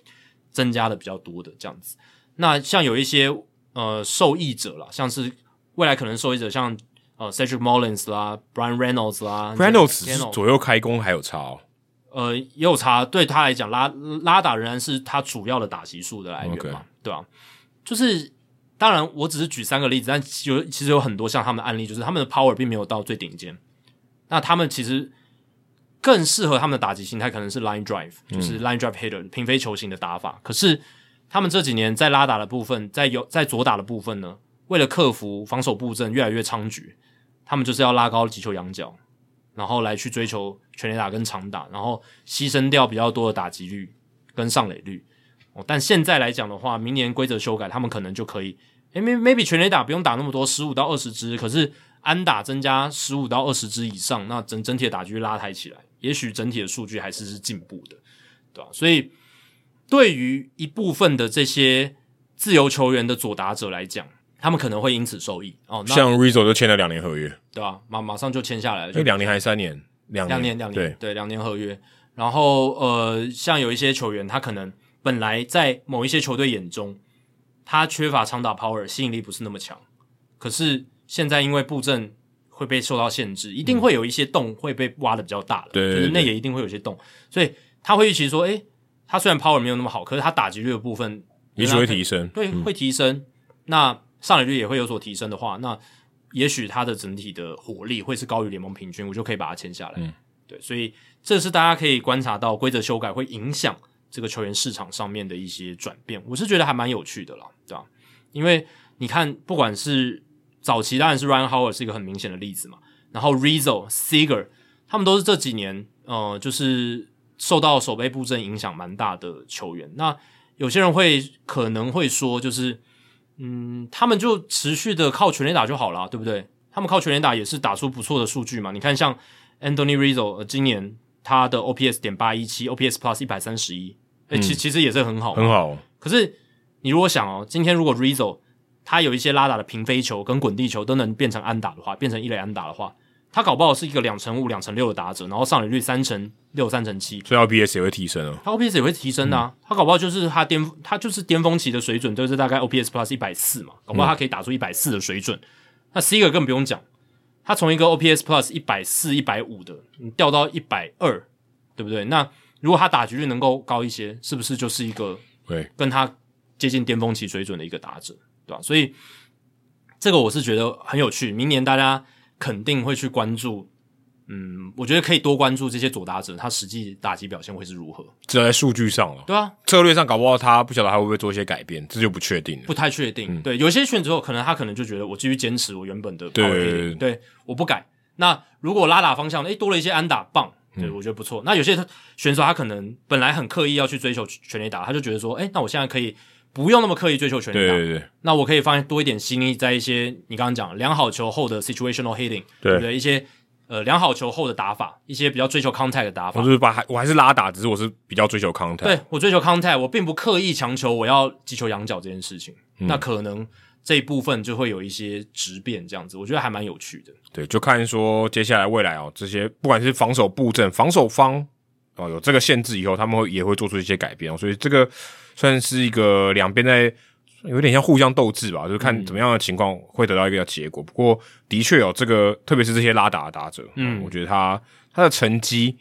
增加的比较多的这样子。那像有一些呃受益者啦，像是未来可能受益者像。呃，Cedric Mullins 啦，Brian Reynolds 啦，Reynolds 左右开弓还有差哦。呃，也有差，对他来讲，拉拉打仍然是他主要的打击数的来源嘛，Okay. 对吧、啊？就是，当然，我只是举三个例子，但有其实有很多像他们的案例，就是他们的 power 并没有到最顶尖，那他们其实更适合他们的打击形态，可能是 line drive，就是 line drive hitter、嗯、平飞球型的打法。可是他们这几年在拉打的部分，在有在左打的部分呢，为了克服防守布阵越来越猖獗。他们就是要拉高击球仰角，然后来去追求全垒打跟长打，然后牺牲掉比较多的打击率跟上垒率。哦，但现在来讲的话，明年规则修改，他们可能就可以，诶，maybe 全垒打不用打那么多，十五到二十支，可是安打增加十五到二十支以上，那整整体的打击率拉抬起来，也许整体的数据还是是进步的，对吧？所以对于一部分的这些自由球员的左打者来讲。他们可能会因此受益哦，像 Rizzo 就签了两年合约，对吧？马马上就签下来了，就两年还是三年？两年，两年，两年，对对，两年合约。然后呃，像有一些球员，他可能本来在某一些球队眼中，他缺乏长打 power，吸引力不是那么强。可是现在因为布阵会被受到限制，一定会有一些洞会被挖的比较大了，对，就是内野一定会有些洞，所以他会预期说，诶，他虽然 power 没有那么好，可是他打击率的部分也许会提升，对，会提升。那上垒率也会有所提升的话，那也许他的整体的火力会是高于联盟平均，我就可以把它签下来。嗯，对，所以这是大家可以观察到规则修改会影响这个球员市场上面的一些转变，我是觉得还蛮有趣的啦，对吧？因为你看，不管是早期当然是 Ryan Howard 是一个很明显的例子嘛，然后 Rizzo、Seager 他们都是这几年呃，就是受到守备布阵影响蛮大的球员。那有些人会可能会说，就是。嗯，他们就持续的靠全垒打就好了，对不对？他们靠全垒打也是打出不错的数据嘛。你看，像 Anthony Rizzo，今年他的 OPS 点八一七，OPS Plus 一百三十一，诶，其其实也是很好，很好。可是你如果想哦，今天如果 Rizzo 他有一些拉打的平飞球跟滚地球都能变成安打的话，变成一垒安打的话。他搞不好是一个两成五、两成六的打者，然后上垒率三成六、三成七，所以 OPS 也会提升哦。他 OPS 也会提升啊，嗯、他搞不好就是他巅，他就是巅峰期的水准，就是大概 OPS Plus 一百四嘛，搞不好他可以打出一百四的水准。嗯、那 Seager 更不用讲，他从一个 OPS Plus 一百四、一百五的，你掉到一百二，对不对？那如果他打击率能够高一些，是不是就是一个对跟他接近巅峰期水准的一个打者，对吧？所以这个我是觉得很有趣，明年大家。肯定会去关注，嗯，我觉得可以多关注这些左打者，他实际打击表现会是如何？这在数据上了，对啊，策略上搞不好他不晓得他会不会做一些改变，这就不确定了，不太确定。嗯、对，有些选手可能他可能就觉得我继续坚持我原本的 hitting，对，我不改。那如果拉打方向诶多了一些安打棒，对、嗯、我觉得不错。那有些选手他可能本来很刻意要去追求全垒打，他就觉得说，诶那我现在可以。不用那么刻意追求全垒打，对对对，那我可以放多一点心力在一些你刚刚讲良好球后的 situational hitting，对，对不对？一些呃良好球后的打法，一些比较追求 contact 的打法。我就是把我还是拉打，只是我是比较追求 contact。对，我追求 contact，我并不刻意强求我要击球仰角这件事情。嗯、那可能这一部分就会有一些质变，这样子，我觉得还蛮有趣的。对，就看说接下来未来哦，这些不管是防守布阵、防守方哦有这个限制以后，他们会也会做出一些改变哦，所以这个。算是一个两边在有点像互相斗智吧，就是看怎么样的情况会得到一个结果。嗯、不过的确有这个，特别是这些拉打的打者，嗯，我觉得他他的成绩，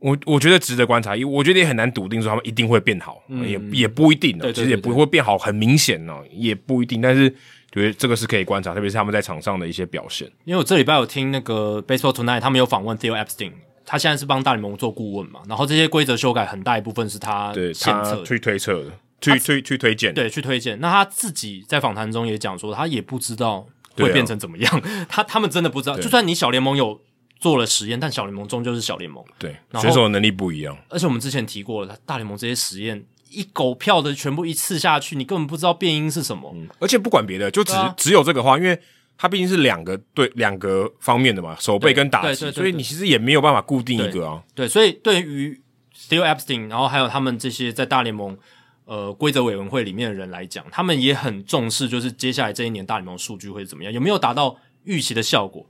我我觉得值得观察。因为我觉得也很难笃定说他们一定会变好，嗯、也也不一定。对，对，对，对，其实也不会变好，很明显哦，也不一定。但是觉得这个是可以观察，特别是他们在场上的一些表现。因为我这礼拜有听那个 Baseball Tonight，他们有访问 Theo Epstein，他现在是帮大联盟做顾问嘛，然后这些规则修改很大一部分是他对他去推测的，去推去推荐，对，去推荐。那他自己在访谈中也讲说，他也不知道会变成怎么样，啊、他他们真的不知道。就算你小联盟有做了实验，但小联盟终究是小联盟，对，选手的能力不一样。而且我们之前提过了，大联盟这些实验。一狗票的全部一次下去，你根本不知道变音是什么。嗯、而且不管别的，就只、啊、只有这个话，因为它毕竟是两个对两个方面的嘛，手背跟打击，所以你其实也没有办法固定一个啊。对，对所以对于 Steel Epstein，然后还有他们这些在大联盟呃规则委员会里面的人来讲，他们也很重视，就是接下来这一年大联盟数据会怎么样，有没有达到预期的效果？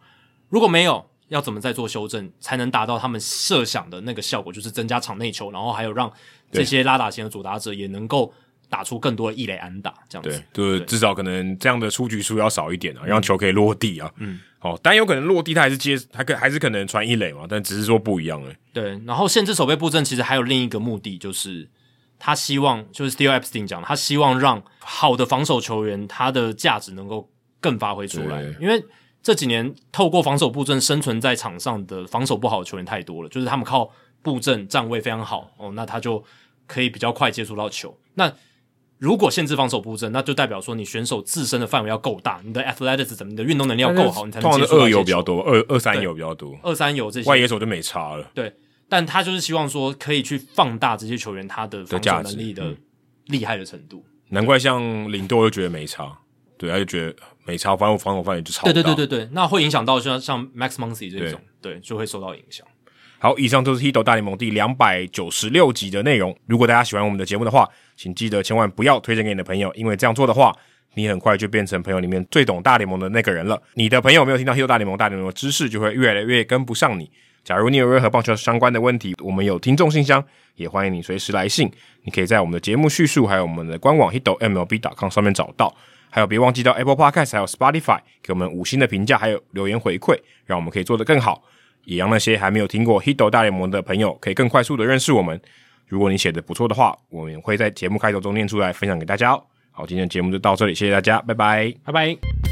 如果没有，要怎么再做修正，才能达到他们设想的那个效果，就是增加场内球，然后还有让。这些拉打型的主打者也能够打出更多的一垒安打，这样子，对，就是至少可能这样的出局数要少一点啊，让球可以落地啊。嗯，好，但有可能落地他还是接，还可还是可能传一垒嘛，但只是说不一样了。对，然后限制守备布阵其实还有另一个目的，就是他希望，就是 Theo Epstein 讲，他希望让好的防守球员他的价值能够更发挥出来，因为这几年透过防守布阵生存在场上的防守不好的球员太多了，就是他们靠。布阵站位非常好哦，那他就可以比较快接触到球。那如果限制防守布阵，那就代表说你选手自身的范围要够大，你的 athleticism，你的运动能力要够好，你才能接触。二游比较多，二二三游比较多，二三游这些外野手就没差了。对，但他就是希望说可以去放大这些球员他的防守能力的厉害的程度。嗯、难怪像林多就觉得没差，对，他就觉得没差，反正我防守范围就超大。对对对对对，那会影响到像像 Max Muncy 这种，对，对，就会受到影响。好，以上就是《Hito 大联盟》第两百九十六集的内容。如果大家喜欢我们的节目的话，请记得千万不要推荐给你的朋友，因为这样做的话，你很快就变成朋友里面最懂大联盟的那个人了。你的朋友没有听到《Hito 大联盟》，大联盟的知识就会越来越跟不上你。假如你有任何棒球相关的问题，我们有听众信箱，也欢迎你随时来信。你可以在我们的节目叙述还有我们的官网 Hito MLB.com 上面找到。还有，别忘记到 Apple Podcast 还有 Spotify 给我们五星的评价，还有留言回馈，让我们可以做得更好。也让那些还没有听过《Hito 大联盟》的朋友可以更快速的认识我们。如果你写的不错的话，我们会在节目开头中念出来分享给大家哦。好，今天的节目就到这里，谢谢大家，拜拜，拜拜。